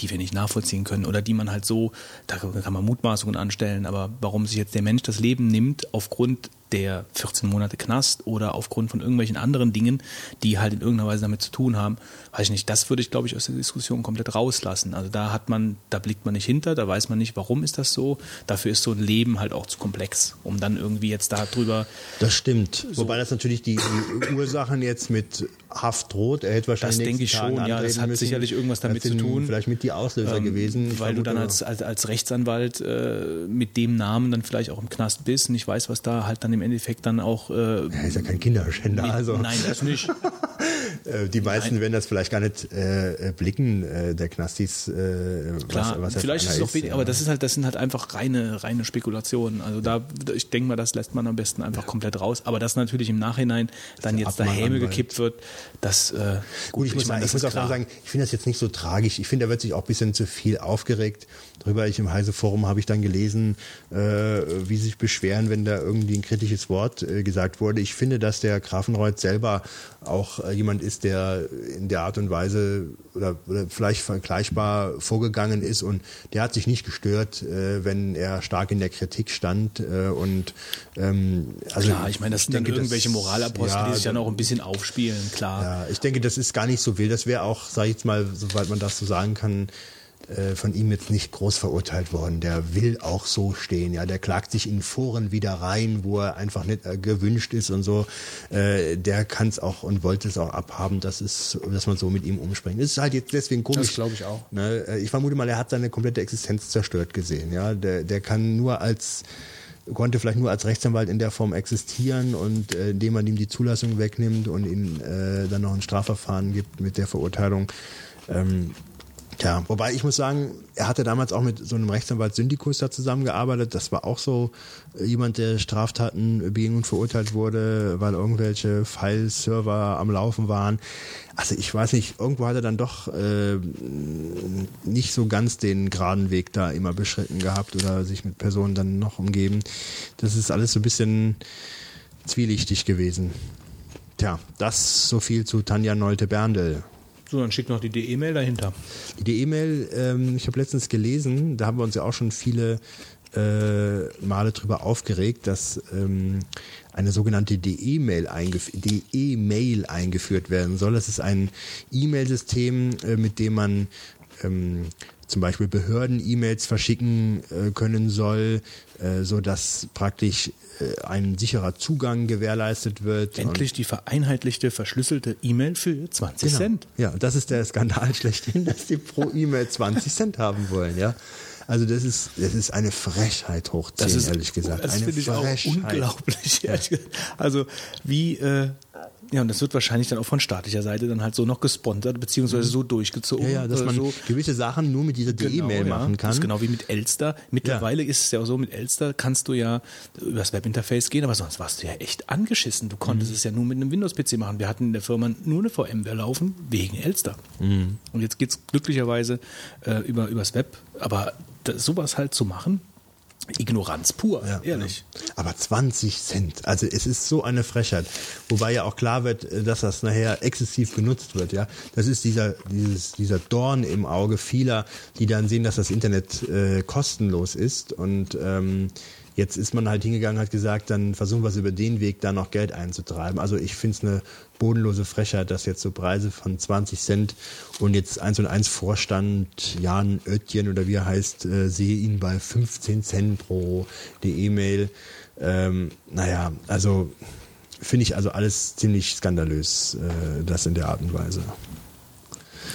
die wir nicht nachvollziehen können oder die man halt so, da kann man Mutmaßungen anstellen, aber warum sich jetzt der Mensch das Leben nimmt aufgrund der 14 Monate Knast oder aufgrund von irgendwelchen anderen Dingen, die halt in irgendeiner Weise damit zu tun haben, weiß ich nicht, das würde ich, glaube ich, aus der Diskussion komplett rauslassen. Also da hat man, da blickt man nicht hinter, da weiß man nicht, warum ist das so. Dafür ist so ein Leben halt auch zu komplex, um dann irgendwie jetzt darüber. Das stimmt. So Wobei das natürlich die, die, Ursachen jetzt mit Haft droht. Er hätte wahrscheinlich. Das denke ich schon, ja. Das hat müssen. sicherlich irgendwas damit zu tun. Vielleicht mit die Auslöser ähm, gewesen. Weil du dann als, als, als Rechtsanwalt äh, mit dem Namen dann vielleicht auch im Knast bist und ich weiß, was da halt dann im Endeffekt dann auch. Äh, ja, ist ja kein Kinderschänder, mit, also. Nein, das nicht. Äh, die meisten nein. werden das vielleicht gar nicht äh, blicken, äh, der Knastis. Äh, Klar, was, was vielleicht ist es auch wenig, ja. aber das ist halt, das sind halt einfach reine, reine Spekulationen. Also da, ich denke mal, das lässt man am besten einfach komplett raus. Aber dass natürlich im Nachhinein dann jetzt da Häme gekippt wird, das. Äh, gut, gut, ich, ich muss, meine, ich muss auch klar. sagen, ich finde das jetzt nicht so tragisch. Ich finde, da wird sich auch ein bisschen zu viel aufgeregt drüber. Ich im Heise Forum habe ich dann gelesen, äh, wie sie sich beschweren, wenn da irgendwie ein kritisches Wort äh, gesagt wurde. Ich finde, dass der Grafenreuth selber auch äh, jemand ist, der in der Art und Weise oder, oder vielleicht vergleichbar vorgegangen ist und der hat sich nicht gestört, äh, wenn er stark in der Kritik stand äh, und ähm, also Klar, ich meine, das sind dann denke, irgendwelche Moralapostel, die sich dann auch ein bisschen aufspielen, klar. ja, ich denke, das ist gar nicht so wild. Das wäre auch, sage ich jetzt mal, soweit man das so sagen kann, äh, von ihm jetzt nicht groß verurteilt worden. Der will auch so stehen. Ja, der klagt sich in Foren wieder rein, wo er einfach nicht äh, gewünscht ist und so. Äh, der kann es auch und wollte es auch abhaben, dass es, dass man so mit ihm umspringt. Das ist halt jetzt deswegen komisch. Das glaube ich auch. Ne? Ich vermute mal, er hat seine komplette Existenz zerstört gesehen. Ja, der, der kann nur als konnte vielleicht nur als Rechtsanwalt in der Form existieren und äh, indem man ihm die Zulassung wegnimmt und ihm äh, dann noch ein Strafverfahren gibt mit der Verurteilung. Ähm, Tja, wobei ich muss sagen, er hatte damals auch mit so einem Rechtsanwalt Syndikus da zusammengearbeitet. Das war auch so äh, jemand, der Straftaten beging und verurteilt wurde, weil irgendwelche File-Server am Laufen waren. Also ich weiß nicht, irgendwo hat er dann doch äh, nicht so ganz den geraden Weg da immer beschritten gehabt oder sich mit Personen dann noch umgeben. Das ist alles so ein bisschen zwielichtig gewesen. Tja, das so viel zu Tanja Nolte-Berndl. So, dann schick noch die E-Mail dahinter. Die E-Mail, ähm, ich habe letztens gelesen, da haben wir uns ja auch schon viele äh, Male drüber aufgeregt, dass ähm, eine sogenannte DE-Mail eingef DE-Mail eingeführt werden soll. Das ist ein E-Mail-System, äh, mit dem man ähm, zum Beispiel Behörden-E-Mails verschicken äh, können soll, äh, so dass praktisch ein sicherer Zugang gewährleistet wird. Endlich die vereinheitlichte, verschlüsselte E-Mail für 20 Genau. Cent. Ja, das ist der Skandal schlechthin, dass die pro E-Mail 20 Cent haben wollen, ja. Also das ist, das ist eine Frechheit hoch 10, Das ist ehrlich gesagt. Das finde ich auch Frechheit. unglaublich. ehrlich gesagt. Also wie äh, ja und das wird wahrscheinlich dann auch von staatlicher Seite dann halt so noch gesponsert beziehungsweise so durchgezogen. Ja, ja, dass man so gewisse Sachen nur mit dieser E-Mail ja. machen Das kann. ist genau wie mit Elster. Mittlerweile ist es ja auch so, mit Elster kannst du ja übers Webinterface gehen, aber sonst warst du ja echt angeschissen. Du Mhm. konntest es ja nur mit einem Windows-PC machen. Wir hatten in der Firma nur eine VMware laufen, wegen Elster. Mhm. Und jetzt geht's glücklicherweise äh, über, übers Web. Aber das, sowas halt zu machen, Ignoranz pur, Ja, ehrlich. ja. Aber 20 Cent, also es ist so eine Frechheit. Wobei ja auch klar wird, äh, dass das nachher exzessiv genutzt wird, ja. Das ist dieser, dieses, dieser Dorn im Auge vieler, die dann sehen, dass das Internet äh, kostenlos ist und ähm, Jetzt ist man halt hingegangen, hat gesagt, dann versuchen wir es über den Weg da noch Geld einzutreiben. Also ich finde es eine bodenlose Frechheit, dass jetzt so Preise von 20 Cent und jetzt 1 und 1 Vorstand Jan Oetjen oder wie er heißt, äh, sehe ihn bei 15 Cent pro die E-Mail. Ähm, naja, also finde ich also alles ziemlich skandalös, äh, das in der Art und Weise.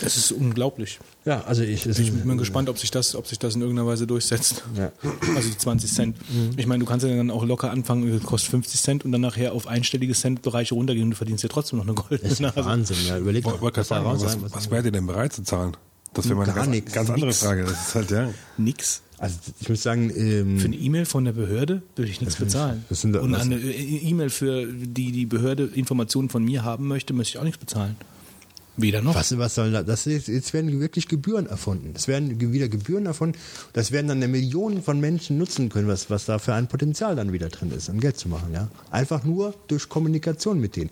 Es ist unglaublich. Ja, also ich, Ich bin gespannt, ob sich das, ob sich das in irgendeiner Weise durchsetzt. Ja. Also die 20 Cent. Ich meine, du kannst ja dann auch locker anfangen, kostet 50 Cent und dann nachher auf einstellige Centbereiche runtergehen und du verdienst ja trotzdem noch eine goldene Das ist Nase. Wahnsinn, ja. Überleg mal, was raus was, was was wärt ihr denn bereit zu zahlen? Das wäre mal eine Gar ganz, nix. ganz andere Nix. Frage. Das ist halt, ja. Nix. Also ich muss sagen, ähm, Für eine E-Mail von der Behörde würde ich nichts bezahlen. das sind- und das- eine E-Mail für die die Behörde Informationen von mir haben möchte, möchte ich auch nichts bezahlen. Weder noch. Was, was soll da? Das ist, jetzt werden wirklich Gebühren erfunden. Es werden wieder Gebühren erfunden. Das werden dann Millionen von Menschen nutzen können, was, was da für ein Potenzial dann wieder drin ist, um Geld zu machen. Ja? Einfach nur durch Kommunikation mit denen.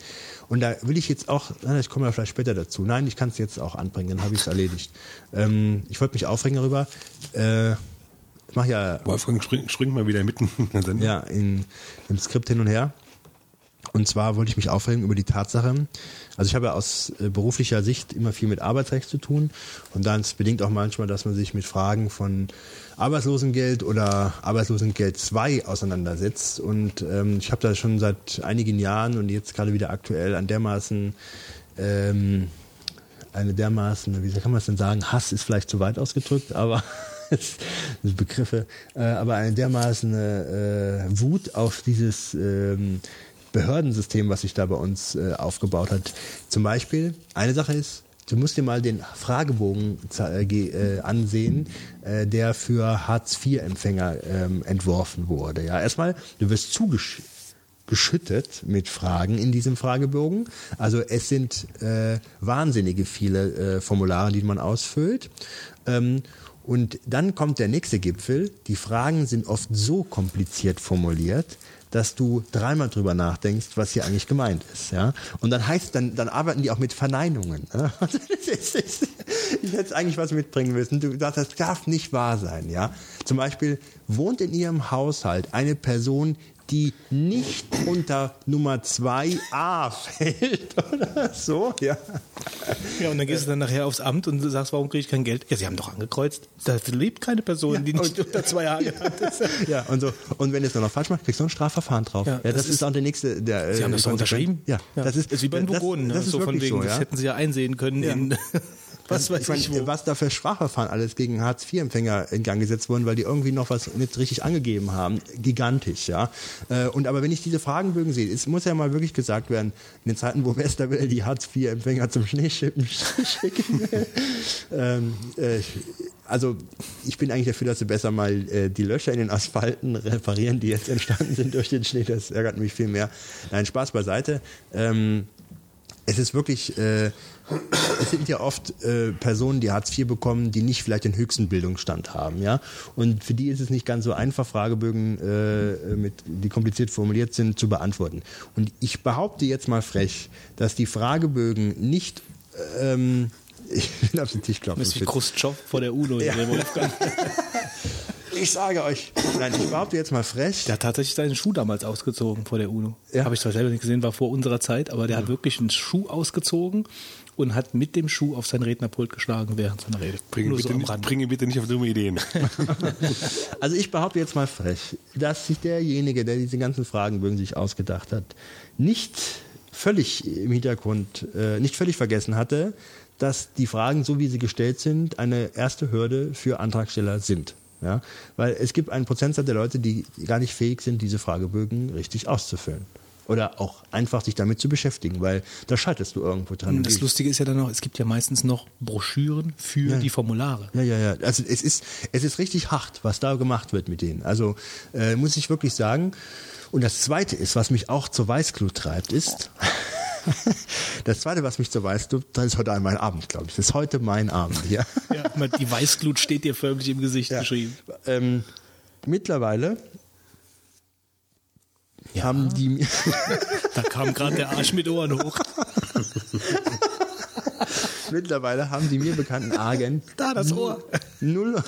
Und da will ich jetzt auch, ich komme ja vielleicht später dazu. Nein, ich kann es jetzt auch anbringen, dann habe ich es erledigt. Ähm, ich wollte mich aufregen darüber. Äh, ich mache ja Wolfgang springt, springt mal wieder mitten in der Sendung. ja, in, im Skript hin und her. Und zwar wollte ich mich aufregen über die Tatsache, also ich habe ja aus äh, beruflicher Sicht immer viel mit Arbeitsrecht zu tun. Und dann bedingt auch manchmal, dass man sich mit Fragen von Arbeitslosengeld oder Arbeitslosengeld 2 auseinandersetzt. Und ähm, ich habe da schon seit einigen Jahren und jetzt gerade wieder aktuell an dermaßen ähm, eine dermaßen, wie kann man es denn sagen, Hass ist vielleicht zu weit ausgedrückt, aber Begriffe, äh, aber eine dermaßen äh, Wut auf dieses ähm, Behördensystem, was sich da bei uns äh, aufgebaut hat. Zum Beispiel, eine Sache ist, du musst dir mal den Fragebogen äh, äh, ansehen, äh, der für Hartz-IV-Empfänger ähm, entworfen wurde. Ja, erstmal, du wirst zugeschickt geschüttet mit Fragen in diesem Fragebogen. Also es sind äh, wahnsinnige viele äh, Formulare, die man ausfüllt. Ähm, Und dann kommt der nächste Gipfel. Die Fragen sind oft so kompliziert formuliert, dass du dreimal drüber nachdenkst, was hier eigentlich gemeint ist. Ja? Und dann heißt, dann, dann arbeiten die auch mit Verneinungen. Ich hätte eigentlich was mitbringen müssen. Du sagst, das darf nicht wahr sein. Ja? Zum Beispiel wohnt in ihrem Haushalt eine Person, die nicht unter Nummer 2a fällt oder so. Ja. Ja, und dann gehst du dann nachher aufs Amt und du sagst, warum kriege ich kein Geld? Ja, sie haben doch angekreuzt. Da lebt keine Person, die nicht unter 2a genannt ist. Ja, und so. Und wenn du es dann noch falsch machst, kriegst du ein Strafverfahren drauf. Ja, Ja, das, das ist ist- auch der nächste. Der, Sie haben äh, das doch unterschrieben? Ja, das ist, ist wie bei den das- Vogonen. ne? Das ist so von wirklich wegen, so, das ja. hätten sie ja einsehen können Ja. in was weiß ich meine, ich wo. was da für Strafverfahren alles gegen Hartz-IV-Empfänger in Gang gesetzt wurden, weil die irgendwie noch was nicht richtig angegeben haben, gigantisch, ja. Äh, Und aber wenn ich diese Fragenbögen sehe, es muss ja mal wirklich gesagt werden, in den Zeiten, wo Westerwelle die Hartz-IV-Empfänger zum Schneeschippen schicken ähm, äh, also ich bin eigentlich dafür, dass sie besser mal äh, die Löcher in den Asphalten reparieren, die jetzt entstanden sind durch den Schnee. Das ärgert mich viel mehr. Nein, Spaß beiseite. Ähm, es ist wirklich, äh, es sind ja oft äh, Personen, die Hartz IV bekommen, die nicht vielleicht den höchsten Bildungsstand haben, ja. Und für die ist es nicht ganz so einfach, Fragebögen, äh, mit, die kompliziert formuliert sind, zu beantworten. Und ich behaupte jetzt mal frech, dass die Fragebögen nicht ähm, ich will auf den Tisch klopfen. Das ist wie Khrushchev vor der UNO, Ja. Wolfgang. Ich sage euch, nein, ich behaupte jetzt mal frech. Der hat tatsächlich seinen Schuh damals ausgezogen vor der UNO. Ja. Habe ich zwar selber nicht gesehen, war vor unserer Zeit, aber der hat wirklich einen Schuh ausgezogen und hat mit dem Schuh auf sein Rednerpult geschlagen während seiner Rede. Bring ihn so bitte, am nicht, ihn bitte nicht auf dumme Ideen. Also ich behaupte jetzt mal frech, dass sich derjenige, der diese ganzen Fragenbögen sich ausgedacht hat, nicht völlig im Hintergrund, äh, nicht völlig vergessen hatte, dass die Fragen, so wie sie gestellt sind, eine erste Hürde für Antragsteller sind. Ja? Weil es gibt einen Prozentsatz der Leute, die gar nicht fähig sind, diese Fragebögen richtig auszufüllen. Oder auch einfach sich damit zu beschäftigen, weil da scheiterst du irgendwo dran. Und das Lustige ist ja dann noch, es gibt ja meistens noch Broschüren für die Formulare. Ja, ja, ja. Also es ist, es ist richtig hart, was da gemacht wird mit denen. Also äh, muss ich wirklich sagen. Und das Zweite ist, was mich auch zur Weißglut treibt, ist, das Zweite, was mich zur Weißglut treibt, ist heute mein Abend, glaube ich. Das ist heute mein Abend, ja. Ja, die Weißglut steht dir förmlich im Gesicht Ja. geschrieben. Ähm, mittlerweile haben die mir Da kam gerade der Arsch mit Ohren hoch. mittlerweile haben die mir bekannten Agent Da, das Ohr. 0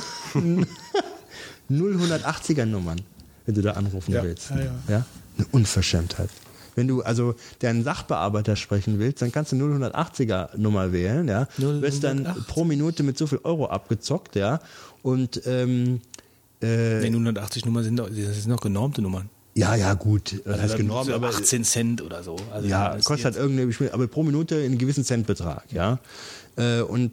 0180er Nummern, wenn du da anrufen willst. ja, ja. ja? Eine Unverschämtheit. Wenn du also deren Sachbearbeiter sprechen willst, dann kannst du 0180er Nummer wählen, ja. Wirst dann 080. pro Minute mit so viel Euro abgezockt, ja. Und ähm, äh, Nee, 180 Nummern sind, doch- das sind noch genormte Nummern. ja, ja, gut, das heißt Also genormt, für aber 18 Cent oder so. Also ja, das kostet halt irgendeine, aber pro Minute einen gewissen Centbetrag, ja. Äh, und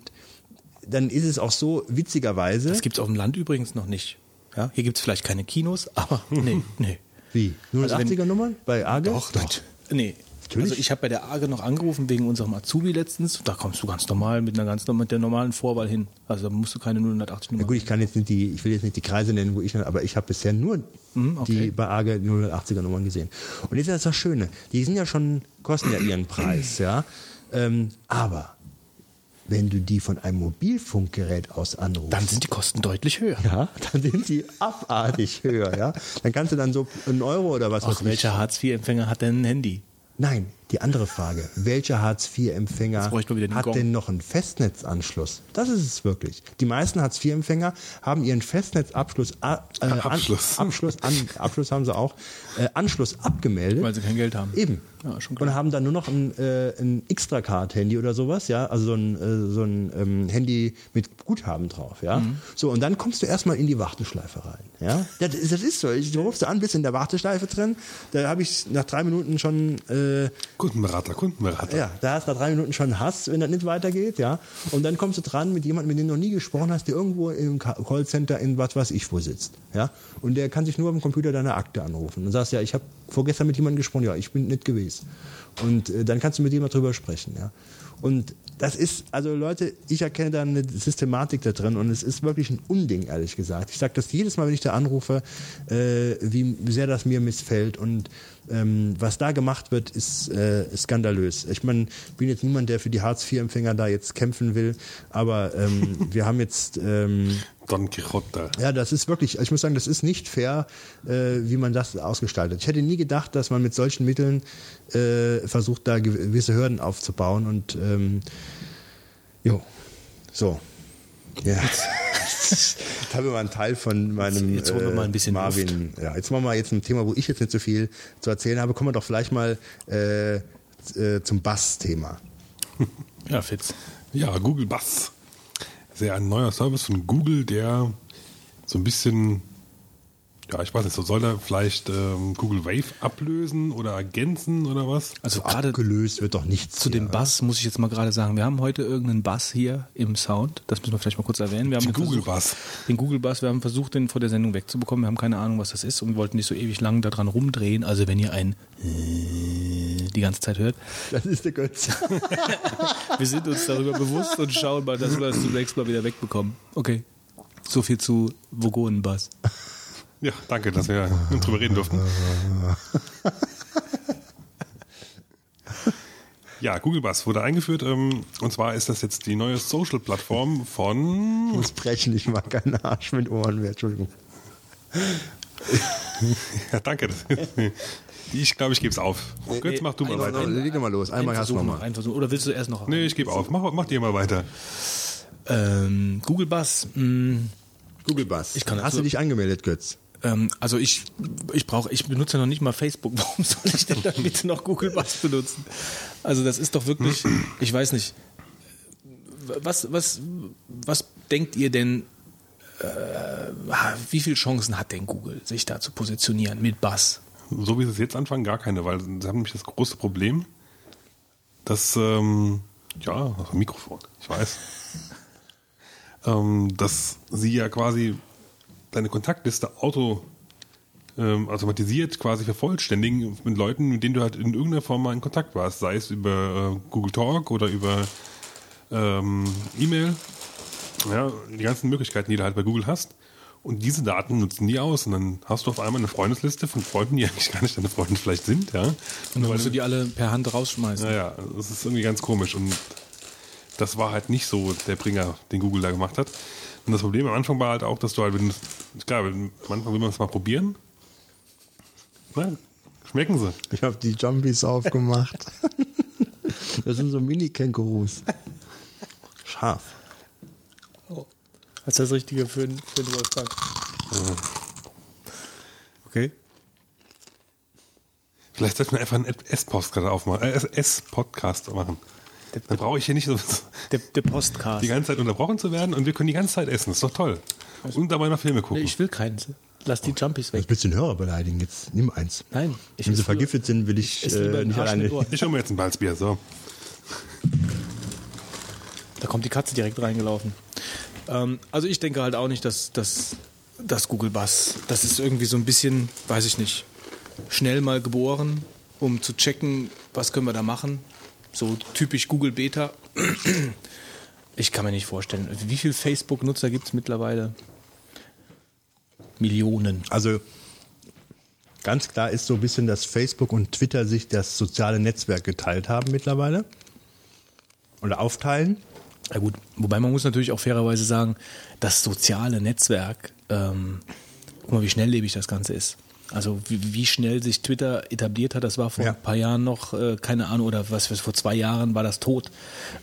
dann ist es auch so, witzigerweise. Das gibt's auf dem Land übrigens noch nicht. Ja, hier gibt's vielleicht keine Kinos, aber nee, nee. Wie? Also wenn- 080er Nummern bei Arge? Doch, doch. Nee. Natürlich. Also ich habe bei der AGE noch angerufen wegen unserem Azubi letztens. Da kommst du ganz normal mit einer ganz mit der normalen Vorwahl hin. Also da musst du keine 080 Nummer. Ja gut, ich kann jetzt nicht die, ich will jetzt nicht die Kreise nennen, wo ich, aber ich habe bisher nur Mhm, okay. die bei Arge 080er Nummern gesehen. Und jetzt ist das das Schöne. Die sind ja schon, kosten ja ihren Preis, ja. Ähm, aber wenn du die von einem Mobilfunkgerät aus anrufst, Dann sind die Kosten deutlich höher. ja, dann sind sie abartig höher, ja. Dann kannst du dann so einen Euro oder was Ach, welcher Hartz-IV-Empfänger hat denn ein Handy? Nein, die andere Frage. Welcher Hartz-IV-Empfänger hat Gong. denn noch einen Festnetzanschluss? Das ist es wirklich. Die meisten Hartz-IV-Empfänger haben ihren Festnetzabschluss, äh, Abschluss. An, Abschluss, an, Abschluss haben sie auch, äh, Anschluss abgemeldet. Weil sie kein Geld haben. Eben. Ja, schon klar. und haben dann nur noch ein, äh, ein Extra-Card-Handy oder sowas, ja, also so ein, äh, so ein ähm, Handy mit Guthaben drauf, ja. Mhm. So, und dann kommst du erstmal in die Warteschleife rein, ja. Das, ist- das ist so. Ich, du rufst an, bist in der Warteschleife drin, da habe ich nach drei Minuten schon äh, Kundenberater, Kundenberater. ja, da hast du drei Minuten schon Hass, wenn das nicht weitergeht, ja. Und dann kommst du dran mit jemandem, mit dem du noch nie gesprochen hast, der irgendwo im Callcenter in was weiß ich wo sitzt, ja. Und der kann sich nur am Computer deine Akte anrufen. Und sagst, ja, ich habe vorgestern mit jemandem gesprochen, ja, ich bin nicht gewesen. Und äh, dann kannst du mit jemandem drüber sprechen, ja. Und das ist, also Leute, ich erkenne da eine Systematik da drin und es ist wirklich ein Unding, ehrlich gesagt. Ich sage das jedes Mal, wenn ich da anrufe, äh, wie sehr das mir missfällt und ähm, was da gemacht wird, ist äh, skandalös. Ich meine, bin jetzt niemand, der für die Hartz-IV-Empfänger da jetzt kämpfen will, aber ähm, wir haben jetzt ähm, Don Quixote. Ja, das ist wirklich, ich muss sagen, das ist nicht fair, äh, wie man das ausgestaltet. Ich hätte nie gedacht, dass man mit solchen Mitteln äh, versucht, da gewisse Hürden aufzubauen und ähm, jo, so. Ja. Jetzt haben wir mal einen Teil von meinem Jetzt holen wir mal ein bisschen äh, Marvin. Ja, jetzt machen wir jetzt ein Thema, wo ich jetzt nicht so viel zu erzählen habe. Kommen wir doch vielleicht mal äh, äh, zum Bass-Thema. Ja, Fitz. Ja, Google ist ja ein neuer Service von Google, der so ein bisschen, ja, ich weiß nicht, so soll er vielleicht ähm, Google Wave ablösen oder ergänzen oder was? Also gerade Abgelöst wird doch nichts. zu dem hier. Bass muss ich jetzt mal gerade sagen, wir haben heute irgendeinen Bass hier im Sound. Das müssen wir vielleicht mal kurz erwähnen. Wir haben Den Google versucht- Buzz. Den Google Bass, wir haben versucht, den vor der Sendung wegzubekommen. Wir haben keine Ahnung, was das ist und wollten nicht so ewig lang daran rumdrehen. Also wenn ihr ein äh, die ganze Zeit hört, Das ist der Götz. wir sind uns darüber bewusst und schauen mal, dass wir das zunächst mal wieder wegbekommen. Okay. So viel zu Vogonen-Bass. Ja, danke, dass wir drüber reden durften. Ja, Google Buzz wurde eingeführt ähm, und zwar ist das jetzt die neue Social-Plattform von Ich muss brechen, ich mag keinen Arsch mit Ohren mehr, Entschuldigung. Ja, danke. Ich glaube, ich gebe es auf. Götz, mach du mal weiter. ein- Leg doch mal los, einmal Ein hast du noch noch, mal. ein Versuch. Oder willst du erst noch? Nee, ich gebe auf. Mach, mach dir mal weiter. Ähm, Google Bass. Mh, Google Bass. Ich kann Hast du dich angemeldet, Götz? Ähm, also ich, ich brauche, ich benutze noch nicht mal Facebook. Warum soll ich denn dann bitte noch Google Bass benutzen? Also das ist doch wirklich, ich weiß nicht. Was, was, was denkt ihr denn? Äh, wie viele Chancen hat denn Google, sich da zu positionieren mit Bass? So wie sie es jetzt anfangen, gar keine, weil sie haben nämlich das große Problem, dass, ähm, ja, das Mikrofon, ich weiß, ähm, dass sie ja quasi deine Kontaktliste auto ähm, automatisiert quasi vervollständigen mit Leuten, mit denen du halt in irgendeiner Form mal in Kontakt warst, sei es über äh, Google Talk oder über ähm, E-Mail, ja, die ganzen Möglichkeiten, die du halt bei Google hast. Und diese Daten nutzen die aus. Und dann hast du auf einmal eine Freundesliste von Freunden, die eigentlich gar nicht deine Freunde vielleicht sind, ja. Und dann musst du die alle per Hand rausschmeißen. Naja, das ist irgendwie ganz komisch. Und das war halt nicht so der Bringer, den Google da gemacht hat. Und das Problem am Anfang war halt auch, dass du halt, wenn klar, wenn, am Anfang will man es mal probieren. Na, schmecken sie. Ich habe die Jumpies aufgemacht. das sind so Mini-Kängurus. Scharf. Das ist das Richtige für, den- für den Wolfgang. Okay. Vielleicht sollten wir einfach einen S-Podcast aufmachen, äh, S-Podcast machen. Dann brauche ich hier nicht so Der, der Postcast. die ganze Zeit unterbrochen zu werden und wir können die ganze Zeit essen. Das ist doch toll. Und dabei noch Filme Nee, gucken. ich will keinen. Lass die Jumpies weg. Willst du den Hörer beleidigen. Jetzt nimm eins. Nein, ich Wenn sie vergiftet sind, will ich äh, nicht alleine. Ich hole mir jetzt ein Balzbier. So. Da kommt die Katze direkt reingelaufen. Ähm, also ich denke halt auch nicht, dass, dass, dass Google Bass, das ist irgendwie so ein bisschen, weiß ich nicht, schnell mal geboren, um zu checken, was können wir da machen. So typisch Google Beta. Ich kann mir nicht vorstellen, wie viele Facebook-Nutzer gibt es mittlerweile? Millionen. Also ganz klar ist so ein bisschen, dass Facebook und Twitter sich das soziale Netzwerk geteilt haben mittlerweile. Oder aufteilen. Ja gut, wobei man muss natürlich auch fairerweise sagen, das soziale Netzwerk, ähm, guck mal, wie schnelllebig das Ganze ist. Also wie, wie schnell sich Twitter etabliert hat, das war vor Ja. ein paar Jahren noch, äh, keine Ahnung, oder was, vor zwei Jahren war das tot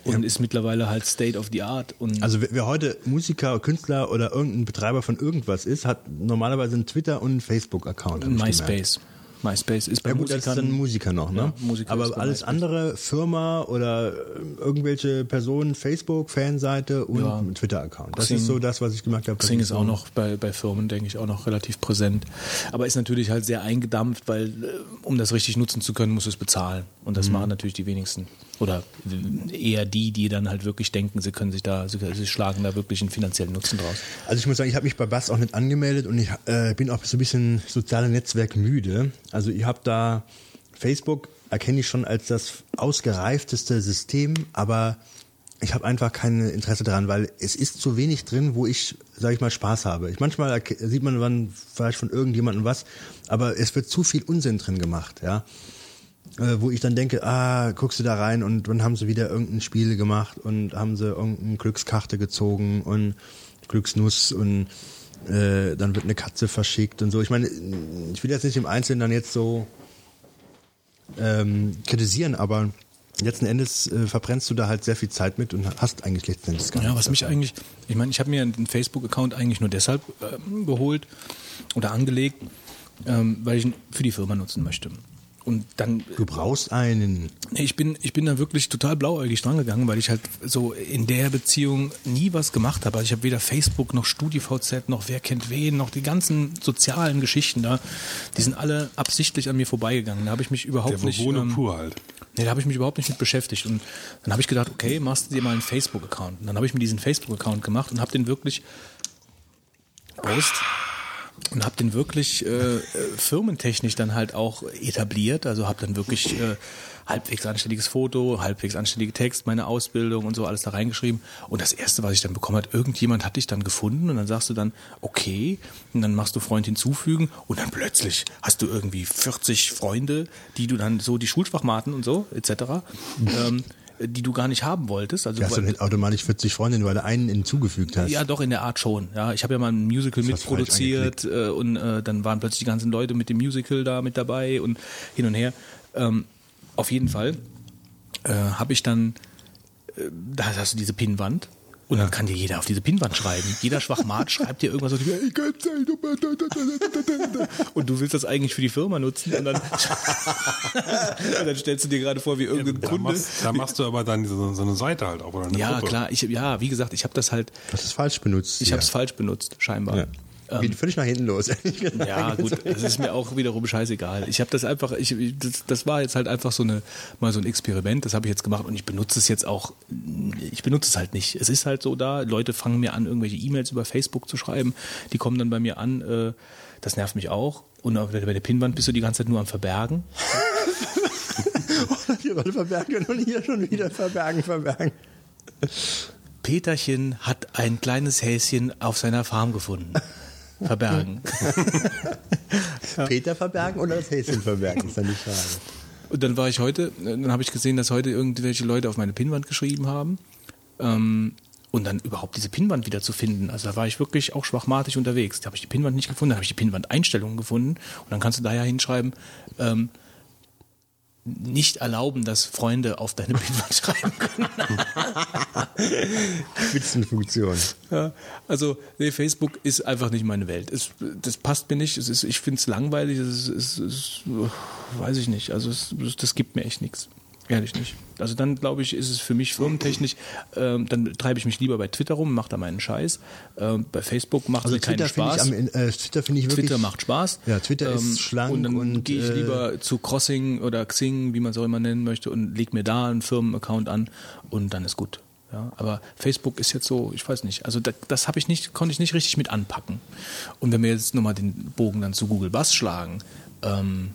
und ist mittlerweile halt State of the Art. Und Also wer, wer heute Musiker, Künstler oder irgendein Betreiber von irgendwas ist, hat normalerweise einen Twitter- und einen Facebook-Account. ich gemerkt. MySpace. Ist bei Ja gut, das ist Musikern. dann Musiker noch, ne? Ja, Musiker Aber alles MySpace. andere, Firma oder äh, irgendwelche Personen, Facebook, Fanseite und Ja. Twitter-Account. Das Xing- ist so das, was ich gemerkt habe. Xing ist auch noch bei, bei Firmen, denke ich, auch noch relativ präsent. Aber ist natürlich halt sehr eingedampft, weil äh, um das richtig nutzen zu können, muss es bezahlen. Und das machen natürlich die wenigsten. Oder äh, eher die, die dann halt wirklich denken, sie können sich da, sie, sie schlagen da wirklich einen finanziellen Nutzen draus. Also ich muss sagen, ich habe mich bei Bass auch nicht angemeldet und ich äh, bin auch so ein bisschen soziale Netzwerk müde. Also ich habe da Facebook erkenne ich schon als das ausgereifteste System, aber ich habe einfach kein Interesse daran, weil es ist zu wenig drin, wo ich, sage ich mal, Spaß habe. Ich, manchmal sieht man dann vielleicht von irgendjemandem was, aber es wird zu viel Unsinn drin gemacht, ja. Äh, wo ich dann denke, ah, guckst du da rein und dann haben sie wieder irgendein Spiel gemacht und haben sie irgendeine Glückskarte gezogen und Glücksnuss und äh, dann wird eine Katze verschickt und so. Ich meine, ich will jetzt nicht im Einzelnen dann jetzt so ähm, kritisieren, aber letzten Endes äh, verbrennst du da halt sehr viel Zeit mit und hast eigentlich letzten Endes gar Ja, was mich eigentlich, ich meine, ich habe mir einen Facebook-Account eigentlich nur deshalb ähm, geholt oder angelegt, ähm, weil ich ihn für die Firma nutzen möchte. Und dann Du brauchst einen. Nee, Ich bin, ich bin da wirklich total blauäugig dran gegangen, weil ich halt so in der Beziehung nie was gemacht habe. Also ich habe weder Facebook noch StudiVZ noch wer kennt wen, noch die ganzen sozialen Geschichten da, die sind alle absichtlich an mir vorbeigegangen. Da habe ich mich überhaupt Der nicht. Wohne ähm, pur halt. Nee, da habe ich mich überhaupt nicht mit beschäftigt. Und dann habe ich gedacht, okay, machst du dir mal einen Facebook-Account. Und dann habe ich mir diesen Facebook-Account gemacht und habe den wirklich Prost. Und habe den wirklich äh, äh, firmentechnisch dann halt auch etabliert. Also habe dann wirklich äh, halbwegs anständiges Foto, halbwegs anständige Text, meine Ausbildung und so alles da reingeschrieben. Und das Erste, was ich dann bekommen hat, irgendjemand hat dich dann gefunden und dann sagst du dann, okay, und dann machst du Freund hinzufügen und dann plötzlich hast du irgendwie 40 Freunde, die du dann so, die Schulschwachmaten und so, etc., ähm, die du gar nicht haben wolltest. Also Du hast doch nicht automatisch 40 Freundinnen, weil du einen hinzugefügt hast. ja, doch, in der Art schon. Ja, ich habe ja mal ein Musical Das du mitproduziert äh, und äh, dann waren plötzlich die ganzen Leute mit dem Musical da mit dabei und hin und her. Ähm, auf jeden Fall äh, habe ich dann, äh, da hast du diese Pinnwand. Und dann kann dir jeder auf diese Pinnwand schreiben. Jeder Schwachmat schreibt dir irgendwas und du willst das eigentlich für die Firma nutzen und dann, und dann stellst du dir gerade vor, wie irgendein Da Kunde. machst, da machst du aber dann so, so eine Seite halt auch, oder eine Ja, Gruppe. klar. Ich, ja, wie gesagt, ich habe das halt, Du hast es falsch benutzt. ich ja. habe es falsch benutzt, scheinbar. Ja. Geht völlig nach hinten los. Ja, gut, das ist mir auch wiederum scheißegal. Ich habe das einfach, ich, das, das war jetzt halt einfach so eine, mal so ein Experiment, das habe ich jetzt gemacht und ich benutze es jetzt auch, ich benutze es halt nicht. Es ist halt so da, Leute fangen mir an, irgendwelche E-Mails über Facebook zu schreiben, die kommen dann bei mir an, äh, das nervt mich auch. Und bei der Pinnwand bist du die ganze Zeit nur am Verbergen. Hier Rolle verbergen und hier schon wieder verbergen, verbergen. Peterchen hat ein kleines Häschen auf seiner Farm gefunden. Verbergen. Peter verbergen oder das Häschen verbergen, ist dann die Frage. Und dann war ich heute, dann habe ich gesehen, dass heute irgendwelche Leute auf meine Pinnwand geschrieben haben. Ähm, und dann überhaupt diese Pinnwand wieder zu finden. Also da war ich wirklich auch schwachmatig unterwegs. Da habe ich die Pinnwand nicht gefunden, da habe ich die Pinnwand-Einstellungen gefunden. Und dann kannst du da ja hinschreiben, ähm, nicht erlauben, dass Freunde auf deine Pinnwand schreiben können. Spitzenfunktion. Ja, also nee, Facebook ist einfach nicht meine Welt. Es, das passt mir nicht. Es ist, ich finde es langweilig. Es ist, es ist, weiß ich nicht. Also es, das gibt mir echt nichts. Ehrlich nicht. Also dann glaube ich, ist es für mich firmentechnisch, ähm, dann treibe ich mich lieber bei Twitter rum, mache da meinen Scheiß. Ähm, bei Facebook macht Also mir keinen finde ich, Spaß. am, äh, Twitter finde ich wirklich. Twitter macht Spaß. Ja, Twitter ist Ähm, schlank Und dann und, gehe ich äh, lieber zu Crossing oder Xing, wie man es auch immer nennen möchte, und leg mir da einen Firmenaccount an und dann ist gut. Ja, aber Facebook ist jetzt so, ich weiß nicht, also das, das habe ich nicht, konnte ich nicht richtig mit anpacken. Und wenn wir jetzt nochmal den Bogen dann zu Google Bass schlagen, ähm,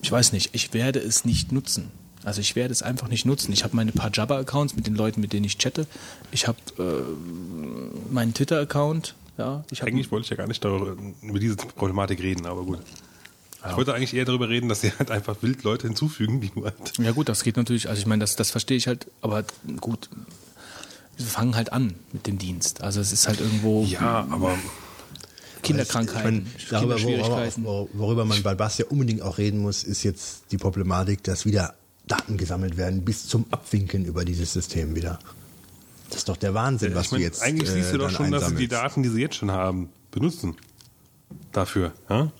ich weiß nicht, ich werde es nicht nutzen. Also ich werde es einfach nicht nutzen. Ich habe meine paar Jabba-Accounts mit den Leuten, mit denen ich chatte. Ich habe äh, meinen Twitter-Account. Ja, ich habe Eigentlich wollte ich ja gar nicht darüber, über diese Problematik reden, aber gut. Ich wollte eigentlich eher darüber reden, dass sie halt einfach wild Leute hinzufügen, die du halt. Ja gut, das geht natürlich, also ich meine, das, das verstehe ich halt, aber gut, wir fangen halt an mit dem Dienst. Also es ist halt irgendwo Ja, aber Kinderkrankheiten, Ich meine, darüber, Kinderschwierigkeiten. worüber, worüber man bei Bass ja unbedingt auch reden muss, ist jetzt die Problematik, dass wieder Daten gesammelt werden bis zum Abwinken über dieses System wieder. Das ist doch der Wahnsinn, was ich mein, du jetzt eigentlich siehst du äh, doch schon, dass sie die einsammelst. Daten, die sie jetzt schon haben, benutzen. Dafür. Ja?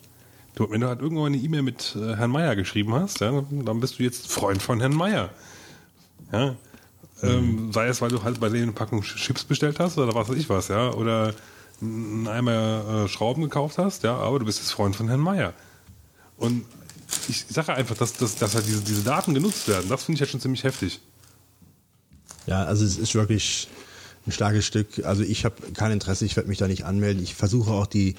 Du, wenn du halt irgendwann eine E-Mail mit äh, Herrn Meier geschrieben hast, ja, dann bist du jetzt Freund von Herrn Meier. Ja? Ähm, sei es, weil du halt bei denen eine Packung Chips bestellt hast oder was weiß ich was, ja, oder einen Eimer äh, Schrauben gekauft hast, ja, aber du bist jetzt Freund von Herrn Meier. Und ich sage einfach, dass, dass, dass halt diese, diese Daten genutzt werden, das finde ich ja schon ziemlich heftig. Ja, also es ist wirklich ein starkes Stück. Also ich habe kein Interesse, ich werde mich da nicht anmelden. Ich versuche auch die,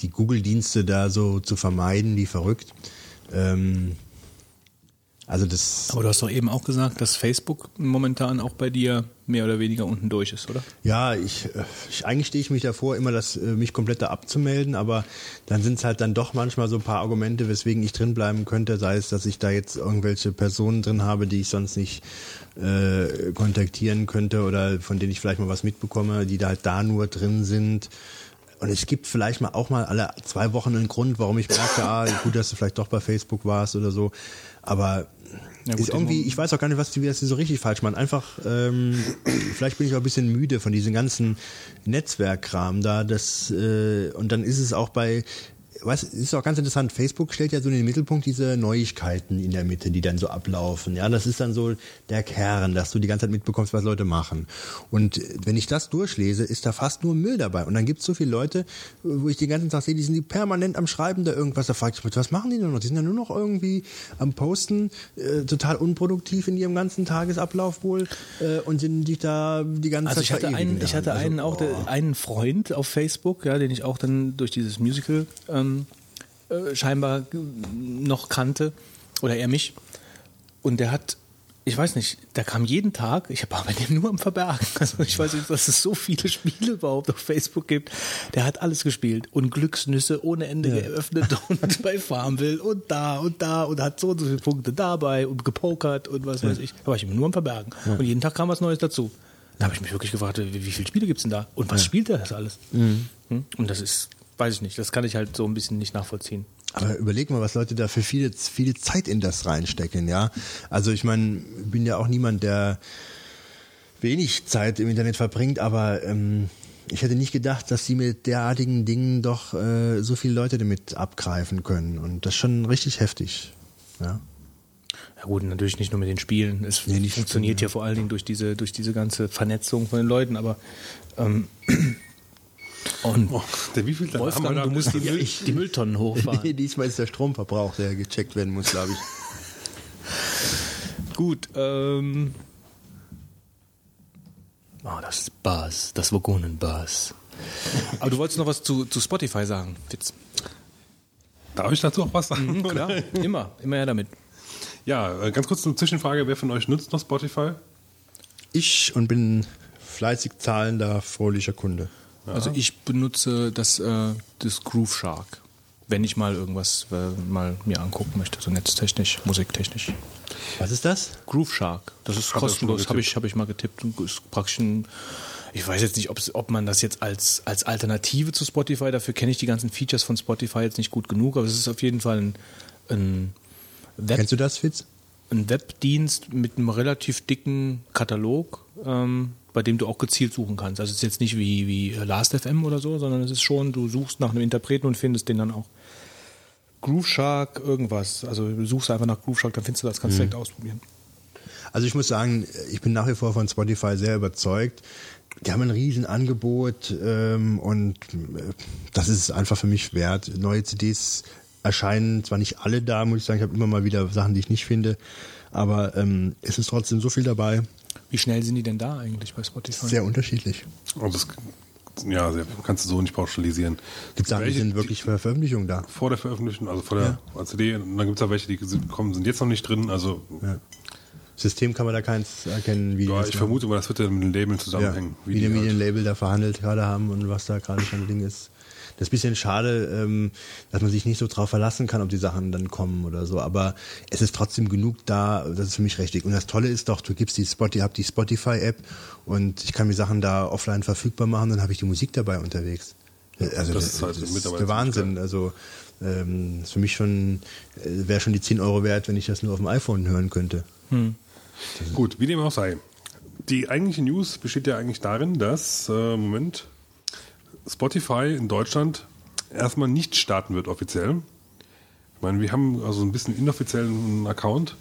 die Google-Dienste da so zu vermeiden, wie verrückt. Ähm, Also das. Aber du hast doch eben auch gesagt, dass Facebook momentan auch bei dir mehr oder weniger unten durch ist, oder? Ja, ich, äh, ich eigentlich stehe ich mich davor, immer das, äh, mich komplett da abzumelden, aber dann sind es halt dann doch manchmal so ein paar Argumente, weswegen ich drin bleiben könnte, sei es, dass ich da jetzt irgendwelche Personen drin habe, die ich sonst nicht äh, kontaktieren könnte oder von denen ich vielleicht mal was mitbekomme, die da halt da nur drin sind. Und es gibt vielleicht mal auch mal alle zwei Wochen einen Grund, warum ich merke, ah, gut, dass du vielleicht doch bei Facebook warst oder so. Aber Ja, gut, ist irgendwie, ich weiß auch gar nicht, was die, wie das so richtig falsch machen. Einfach, ähm, vielleicht bin ich auch ein bisschen müde von diesem ganzen Netzwerkkram da. Das, äh, und dann ist es auch bei, was ist auch ganz interessant, Facebook stellt ja so in den Mittelpunkt diese Neuigkeiten in der Mitte, die dann so ablaufen. Ja, das ist dann so der Kern, dass du die ganze Zeit mitbekommst, was Leute machen. Und äh, wenn ich das durchlese, ist da fast nur Müll dabei. Und dann gibt es so viele Leute, wo ich den ganzen Tag sehe, die sind die permanent am Schreiben da irgendwas. Da frage ich mich, was machen die denn noch? Die sind ja nur noch irgendwie am Posten, äh, total unproduktiv in ihrem ganzen Tagesablauf wohl äh, und sind sich da die ganze Also Zeit ich hatte einen, ich hatte Also, einen auch, der, einen Freund auf Facebook, ja, den ich auch dann durch dieses Musical ähm, äh, scheinbar noch kannte oder er mich. Und der hat, ich weiß nicht, der kam jeden Tag. Ich war bei dem nur am Verbergen. Also ich weiß nicht, dass es so viele Spiele überhaupt auf Facebook gibt. Der hat alles gespielt und Glücksnüsse ohne Ende geöffnet und bei Farmville und da und da und hat so und so viele Punkte dabei und gepokert und was weiß ich. Da war ich immer nur am Verbergen. Und jeden Tag kam was Neues dazu. Da habe ich mich wirklich gefragt, wie, wie viele Spiele gibt's denn da? Und was spielt er das alles? Hm? Und das ist, weiß ich nicht, das kann ich halt so ein bisschen nicht nachvollziehen. Aber überleg mal, was Leute da für viele, viele Zeit in das reinstecken, ja. Also ich meine, bin ja auch niemand, der wenig Zeit im Internet verbringt, aber ähm, ich hätte nicht gedacht, dass sie mit derartigen Dingen doch äh, so viele Leute damit abgreifen können. Und das ist schon richtig heftig. Ja. Ja gut, natürlich nicht nur mit den Spielen. Es Nee, funktioniert ja vor allen Dingen durch diese, durch diese ganze Vernetzung von den Leuten, aber ähm, und Oh, der wie viel Wolfgang, du musst die, Müll, die Mülltonnen hochfahren. Nee, diesmal ist der Stromverbrauch, der gecheckt werden muss, glaube ich. Gut, ähm. Oh, das ist Bass, das Vogonen-Bass. Aber du wolltest noch was zu, zu Spotify sagen, Fitz. Darf ich dazu auch was sagen? Mhm, klar, immer, immer her damit. Ja, äh, ganz kurz eine Zwischenfrage. Wer von euch nutzt noch Spotify? Ich und bin fleißig zahlender, fröhlicher Kunde. Also ich benutze das, äh, das Groove Shark, wenn ich mal irgendwas äh, mal mir angucken möchte, so netztechnisch, musiktechnisch. Was ist das? Groove Shark, das ist Hab kostenlos, habe ich, hab ich mal getippt und ist praktisch ein, ich weiß jetzt nicht, ob man das jetzt als, als Alternative zu Spotify, dafür kenne ich die ganzen Features von Spotify jetzt nicht gut genug, aber es ist auf jeden Fall ein, ein, Web, Kennst du das, Fitz? ein Webdienst mit einem relativ dicken Katalog, ähm, bei dem du auch gezielt suchen kannst. Also es ist jetzt nicht wie, wie Last.fm oder so, sondern es ist schon, du suchst nach einem Interpreten und findest den dann auch. Groove Shark, irgendwas. Also du suchst einfach nach Groove Shark, dann findest du das, kannst du direkt ausprobieren. Also ich muss sagen, ich bin nach wie vor von Spotify sehr überzeugt. Die haben ein riesen Angebot ähm, und äh, das ist einfach für mich wert. Neue CDs erscheinen zwar nicht alle da, muss ich sagen, ich habe immer mal wieder Sachen, die ich nicht finde, aber ähm, es ist trotzdem so viel dabei, Wie schnell sind die denn da eigentlich bei Spotify? sehr unterschiedlich. Also das, ja, sehr, kannst du so nicht pauschalisieren. Gibt Sachen, die Welche, sind wirklich für Veröffentlichung da. vor der Veröffentlichung, also vor der CD, und dann gibt es auch welche, die sind, kommen, sind jetzt noch nicht drin. Also Ja. System kann man da keins erkennen, wie ja, das ich machen. vermute mal, das wird ja mit den Labeln ja, zusammenhängen. wie, die die mit halt- dem Label da verhandelt gerade haben und was da gerade schon Ding ist. Das ist ein bisschen schade, ähm, dass man sich nicht so drauf verlassen kann, ob die Sachen dann kommen oder so. Aber es ist trotzdem genug da, das ist für mich richtig. Und das Tolle ist doch, du gibst die Spotify, hab die Spotify-App und ich kann mir Sachen da offline verfügbar machen, dann habe ich die Musik dabei unterwegs. Also das das, ist halt das ist der Wahnsinn. Also ähm, ist für mich schon äh, wäre schon die 10 Euro wert, wenn ich das nur auf dem iPhone hören könnte. Gut, wie dem auch sei. Die eigentliche News besteht ja eigentlich darin, dass, äh, Moment, Spotify in Deutschland erstmal nicht starten wird offiziell. Ich meine, wir haben also ein bisschen inoffiziellen Account.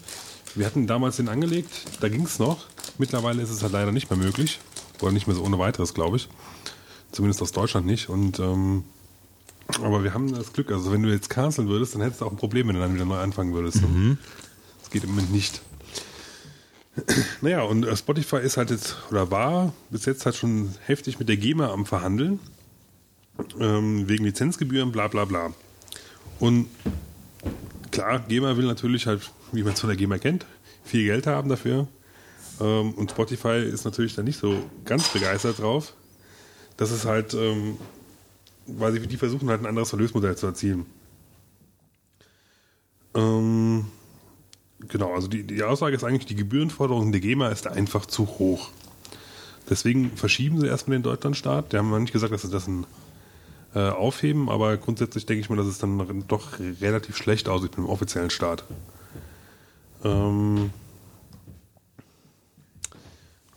Wir hatten damals den angelegt, da ging es noch. Mittlerweile ist es halt leider nicht mehr möglich. Oder nicht mehr so ohne weiteres, glaube ich. Zumindest aus Deutschland nicht. Und ähm, aber wir haben das Glück, also wenn du jetzt canceln würdest, dann hättest du auch ein Problem, wenn du dann wieder neu anfangen würdest. Das geht im Moment nicht. Naja, und äh, Spotify ist halt jetzt, oder war bis jetzt halt schon heftig mit der GEMA am Verhandeln. Ähm, wegen Lizenzgebühren, bla bla bla. Und klar, GEMA will natürlich halt, wie man es von der GEMA kennt, viel Geld haben dafür. Ähm, und Spotify ist natürlich da nicht so ganz begeistert drauf. Das ist halt, ähm, weil sie, die versuchen halt ein anderes Erlösmodell zu erzielen. Ähm, genau, also die, die Aussage ist eigentlich, die Gebührenforderung der GEMA ist einfach zu hoch. Deswegen verschieben sie erstmal den Deutschlandstart. Die haben noch nicht gesagt, dass das ein, äh, aufheben, aber grundsätzlich denke ich mir, dass es dann doch relativ schlecht aussieht mit dem offiziellen Start. Ähm,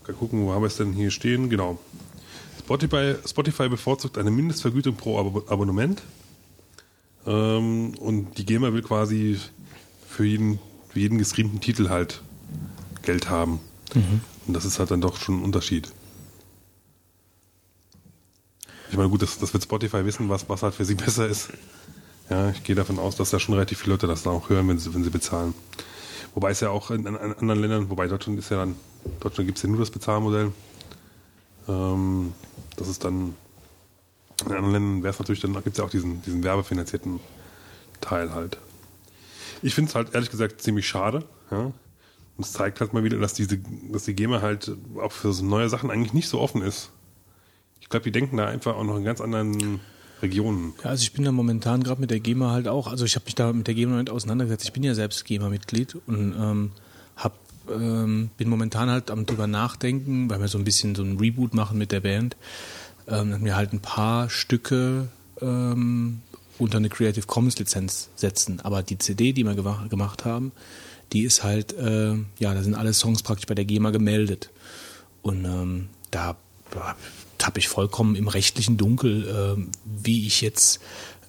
mal gucken, wo haben wir es denn hier stehen? Genau. Spotify, Spotify bevorzugt eine Mindestvergütung pro Abo Abonnement. Ähm, und die GEMA will quasi für jeden, für jeden gestreamten Titel halt Geld haben. Und das ist halt dann doch schon ein Unterschied. Ich meine, gut, das, das wird Spotify wissen, was, was halt für sie besser ist. Ja, ich gehe davon aus, dass da schon relativ viele Leute das dann auch hören, wenn sie, wenn sie bezahlen. Wobei es ja auch in, in anderen Ländern, wobei Deutschland ist ja dann, Deutschland gibt es ja nur das Bezahlmodell. Ähm, das ist dann, in anderen Ländern wäre es natürlich, dann gibt es ja auch diesen, diesen werbefinanzierten Teil halt. Ich finde es halt ehrlich gesagt ziemlich schade, ja. Und es zeigt halt mal wieder, dass diese, dass die GEMA halt auch für so neue Sachen eigentlich nicht so offen ist. Ich glaube, die denken da einfach auch noch in ganz anderen Regionen. Ja, also ich bin da momentan gerade mit der GEMA halt auch, also ich habe mich da mit der GEMA nicht auseinandergesetzt. Ich bin ja selbst GEMA-Mitglied und ähm, hab, ähm, bin momentan halt am drüber nachdenken, weil wir so ein bisschen so ein Reboot machen mit der Band, ähm, dass wir halt ein paar Stücke ähm, unter eine Creative Commons Lizenz setzen. Aber die CD, die wir gemacht haben, die ist halt, äh, ja, da sind alle Songs praktisch bei der GEMA gemeldet. Und ähm, da tappe ich vollkommen im rechtlichen Dunkel, äh, wie ich jetzt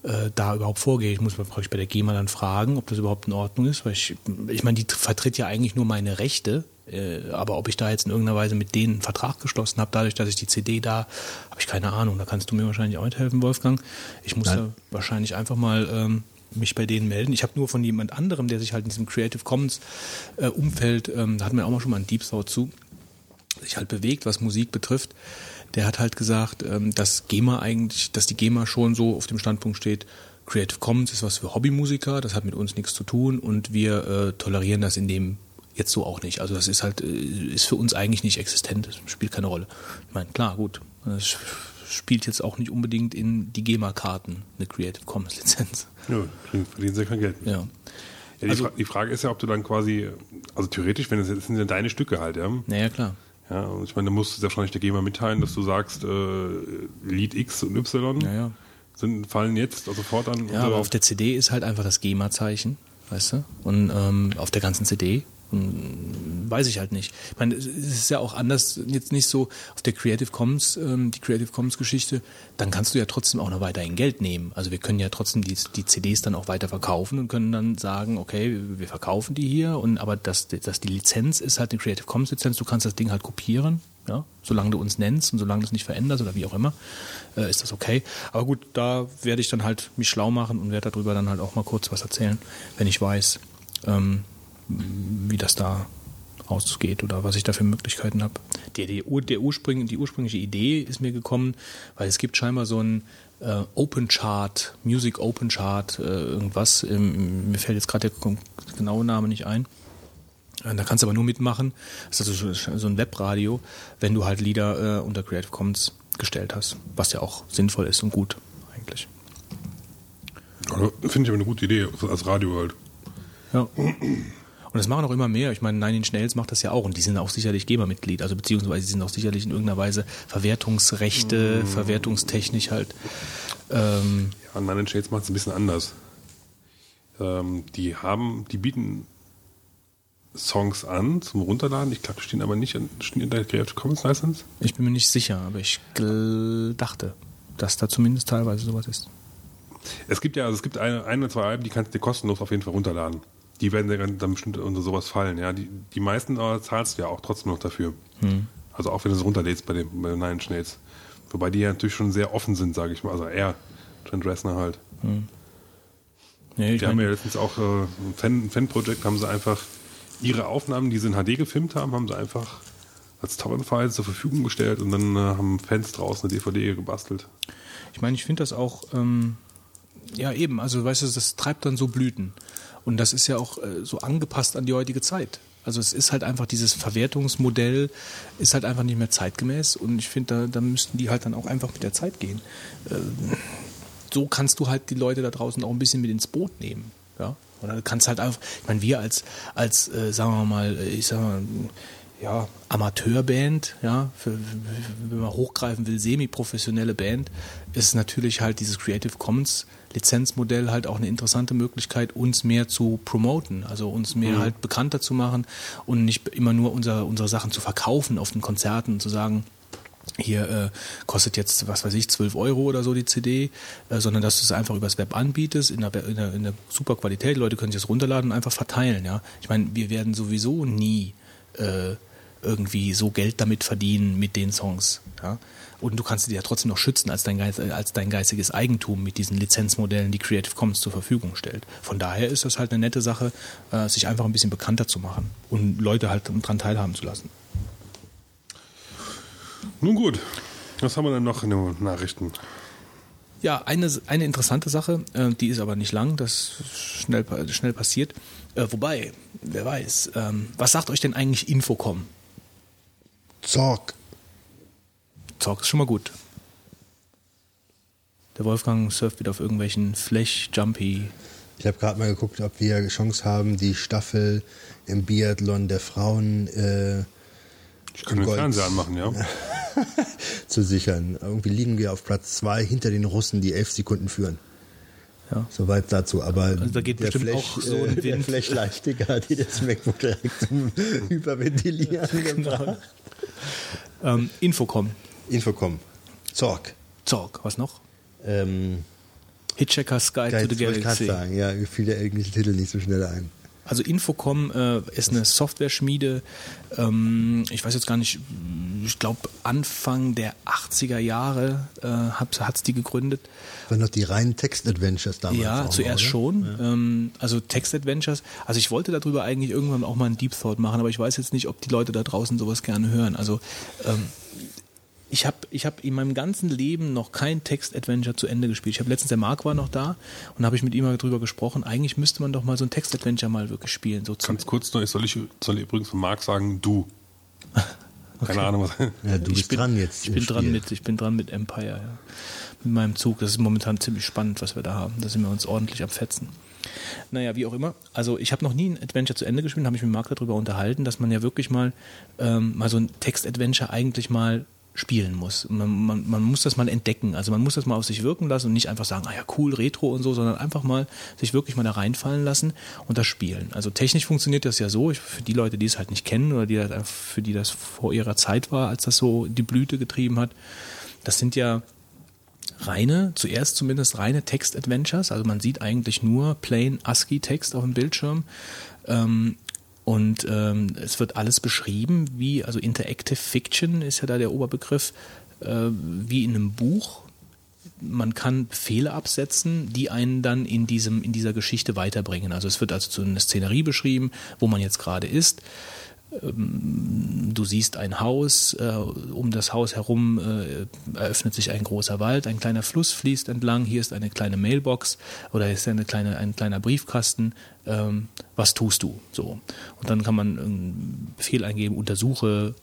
äh, da überhaupt vorgehe. Ich muss mal praktisch bei der GEMA dann fragen, ob das überhaupt in Ordnung ist, weil ich, ich meine, die vertritt ja eigentlich nur meine Rechte, äh, aber ob ich da jetzt in irgendeiner Weise mit denen einen Vertrag geschlossen habe, dadurch, dass ich die CD da, habe ich keine Ahnung. Da kannst du mir wahrscheinlich auch nicht helfen, Wolfgang. Ich muss da wahrscheinlich einfach mal ähm, mich bei denen melden. Ich habe nur von jemand anderem, der sich halt in diesem Creative Commons äh, Umfeld, ähm, da hatten wir auch mal schon mal einen Deep Thought zu, sich halt bewegt, was Musik betrifft, der hat halt gesagt, ähm, dass GEMA eigentlich, dass die GEMA schon so auf dem Standpunkt steht, Creative Commons ist was für Hobbymusiker, das hat mit uns nichts zu tun und wir äh, tolerieren das in dem jetzt so auch nicht. Also das ist halt, äh, ist für uns eigentlich nicht existent, das spielt keine Rolle. Ich meine, klar, gut, das spielt jetzt auch nicht unbedingt in die GEMA-Karten eine Creative Commons Lizenz. Ja, verdienen sie kein Geld. mit. Ja. Ja, die, Also- Fra die Frage ist ja, ob du dann quasi, also theoretisch, wenn es das sind ja deine Stücke halt, ja. Naja, klar. Ja, und ich meine, da musst du wahrscheinlich der GEMA mitteilen, dass du sagst, äh, Lied X und Y Ja, ja. sind, fallen jetzt also sofort an. Ja, aber auf der CD ist halt einfach das GEMA-Zeichen, weißt du? Und ähm, auf der ganzen CD weiß ich halt nicht. Ich meine, es ist ja auch anders, jetzt nicht so auf der Creative Commons, ähm, die Creative Commons Geschichte, dann kannst du ja trotzdem auch noch weiterhin Geld nehmen. Also wir können ja trotzdem die, die CDs dann auch weiter verkaufen und können dann sagen, okay, wir verkaufen die hier und aber das, das die Lizenz ist halt eine Creative Commons Lizenz, du kannst das Ding halt kopieren, ja, solange du uns nennst und solange du es nicht veränderst oder wie auch immer, äh, ist das okay. Aber gut, da werde ich dann halt mich schlau machen und werde darüber dann halt auch mal kurz was erzählen, wenn ich weiß, ähm, wie das da ausgeht oder was ich da für Möglichkeiten habe. Der, der, der Ursprung, die ursprüngliche Idee ist mir gekommen, weil es gibt scheinbar so ein äh, Open Chart, Music Open Chart, äh, irgendwas. Ähm, mir fällt jetzt gerade der genaue Name nicht ein. Äh, Da kannst du aber nur mitmachen. Das ist also so- ein Webradio, wenn du halt Lieder äh, unter Creative Commons gestellt hast, was ja auch sinnvoll ist und gut eigentlich. Also, Finde ich aber eine gute Idee, als Radio halt. Ja. Und das machen auch immer mehr. Ich meine, Nine Inch Nails macht das ja auch und die sind auch sicherlich GEMA-Mitglied. Also beziehungsweise sie sind auch sicherlich in irgendeiner Weise Verwertungsrechte, verwertungstechnisch halt. Ähm, Ja, Nine Inch Nails macht es ein bisschen anders. Ähm, die haben, die bieten Songs an zum Runterladen. Ich glaube, die stehen aber nicht in, in der Creative Commons License. ich bin mir nicht sicher, aber ich dachte, dass da zumindest teilweise sowas ist. Es gibt ja, also es gibt eine, ein oder zwei Alben, die kannst du dir kostenlos auf jeden Fall runterladen. Die werden dann bestimmt unter sowas fallen. Ja, die, die meisten aber zahlst du ja auch trotzdem noch dafür. Also auch wenn du es runterlädst bei dem bei den Nine Inch Nails. Wobei die ja natürlich schon sehr offen sind, sage ich mal. Also er, Trent Reznor halt. Nee, ich Die haben ja letztens auch äh, ein Fan- Fan-Projekt, haben sie einfach ihre Aufnahmen, die sie in HD gefilmt haben, haben sie einfach als Torrent-File zur Verfügung gestellt und dann äh, haben Fans draußen eine DVD gebastelt. ich, mein, ich finde das auch, ähm, ja eben, also weißt du, das treibt dann so Blüten. Und das ist ja auch äh, so angepasst an die heutige Zeit. Also es ist halt einfach dieses Verwertungsmodell ist halt einfach nicht mehr zeitgemäß und ich finde, da, da müssten die halt dann auch einfach mit der Zeit gehen. Ähm, so kannst du halt die Leute da draußen auch ein bisschen mit ins Boot nehmen. Ja? Oder du kannst halt einfach, ich meine, wir als, als äh, sagen wir mal, äh, ich sag mal, ja, Amateurband, ja, für, wenn man hochgreifen will, semi-professionelle Band, ist natürlich halt dieses Creative Commons Lizenzmodell halt auch eine interessante Möglichkeit, uns mehr zu promoten, also uns mehr mhm. halt bekannter zu machen und nicht immer nur unser, unsere Sachen zu verkaufen auf den Konzerten und zu sagen, hier äh, kostet jetzt, was weiß ich, 12 Euro oder so die CD, äh, sondern dass du es einfach übers Web anbietest, in einer, in, einer, in einer super Qualität, Leute können sich das runterladen und einfach verteilen, ja. Ich meine, wir werden sowieso nie äh, irgendwie so Geld damit verdienen mit den Songs. Ja? Und du kannst sie ja trotzdem noch schützen als dein, Geist, als dein geistiges Eigentum mit diesen Lizenzmodellen, die Creative Commons zur Verfügung stellt. Von daher ist das halt eine nette Sache, äh, sich einfach ein bisschen bekannter zu machen und Leute halt daran teilhaben zu lassen. Nun gut, was haben wir denn noch in den Nachrichten? Ja, eine, eine interessante Sache, äh, die ist aber nicht lang, das schnell, schnell passiert. Äh, wobei, wer weiß, ähm, was sagt euch denn eigentlich Infocom? Zorg. Zorg ist schon mal gut. Der Wolfgang surft wieder auf irgendwelchen Flash-Jumpy. Ich habe gerade mal geguckt, ob wir Chance haben, die Staffel im Biathlon der Frauen äh, ich kann den Fernseher anmachen, ja. zu sichern. Irgendwie liegen wir auf Platz zwei hinter den Russen, die elf Sekunden führen. Ja. Soweit dazu. Aber also da geht der Flash, auch so ein äh, der Flash-Leichtiger hat die das MacBook direkt zum Hyperventilieren genau. gebracht. Ähm, Infocom. Infocom. Zorg. Zorg. Was noch? Ähm, Hitchhiker Sky to the Galaxy. Ich sagen. Ja, fiel der englische Titel nicht so schnell ein. Also Infocom äh, ist eine Software-Schmiede. Ähm, ich weiß jetzt gar nicht, ich glaube Anfang der 80er Jahre äh, hat es die gegründet. Waren noch die reinen Text-Adventures damals? Ja, zuerst mal, schon. Ja. Ähm, also Text-Adventures. Also ich wollte darüber eigentlich irgendwann auch mal einen Deep Thought machen, aber ich weiß jetzt nicht, ob die Leute da draußen sowas gerne hören. Also ähm, ich habe ich hab in meinem ganzen Leben noch kein Text-Adventure zu Ende gespielt. Ich habe letztens, der Marc war noch da und habe ich mit ihm mal drüber gesprochen. Eigentlich müsste man doch mal so ein Text-Adventure mal wirklich spielen. So Ganz kurz noch, soll ich soll ich übrigens von Marc sagen, du. Okay. Keine Ahnung, was. Ja, du bist bin, dran jetzt. Ich bin dran mit, ich bin dran mit Empire, ja. Mit meinem Zug. Das ist momentan ziemlich spannend, was wir da haben. Da sind wir uns ordentlich am Fetzen. Naja, wie auch immer. Also ich habe noch nie ein Adventure zu Ende gespielt, habe ich mit Marc darüber unterhalten, dass man ja wirklich mal, ähm, mal so ein Text-Adventure eigentlich mal spielen muss. Man, man, man, muss das mal entdecken. Also man muss das mal auf sich wirken lassen und nicht einfach sagen, ah ja, cool, Retro und so, sondern einfach mal sich wirklich mal da reinfallen lassen und das spielen. Also technisch funktioniert das ja so, für die Leute, die es halt nicht kennen oder die halt für die das vor ihrer Zeit war, als das so die Blüte getrieben hat, das sind ja reine, zuerst zumindest reine Text-Adventures. Also man sieht eigentlich nur plain ASCII-Text auf dem Bildschirm. Ähm, und ähm, es wird alles beschrieben, wie, also Interactive Fiction ist ja da der Oberbegriff, äh, wie in einem Buch. Man kann Befehle absetzen, die einen dann in, diesem, in dieser Geschichte weiterbringen. Also es wird also zu einer Szenerie beschrieben, wo man jetzt gerade ist. Ähm, du siehst ein Haus, äh, um das Haus herum äh, eröffnet sich ein großer Wald, ein kleiner Fluss fließt entlang, hier ist eine kleine Mailbox oder hier ist eine kleine, ein kleiner Briefkasten, ähm, was tust du? So. Und dann kann man einen Befehl eingeben, untersuche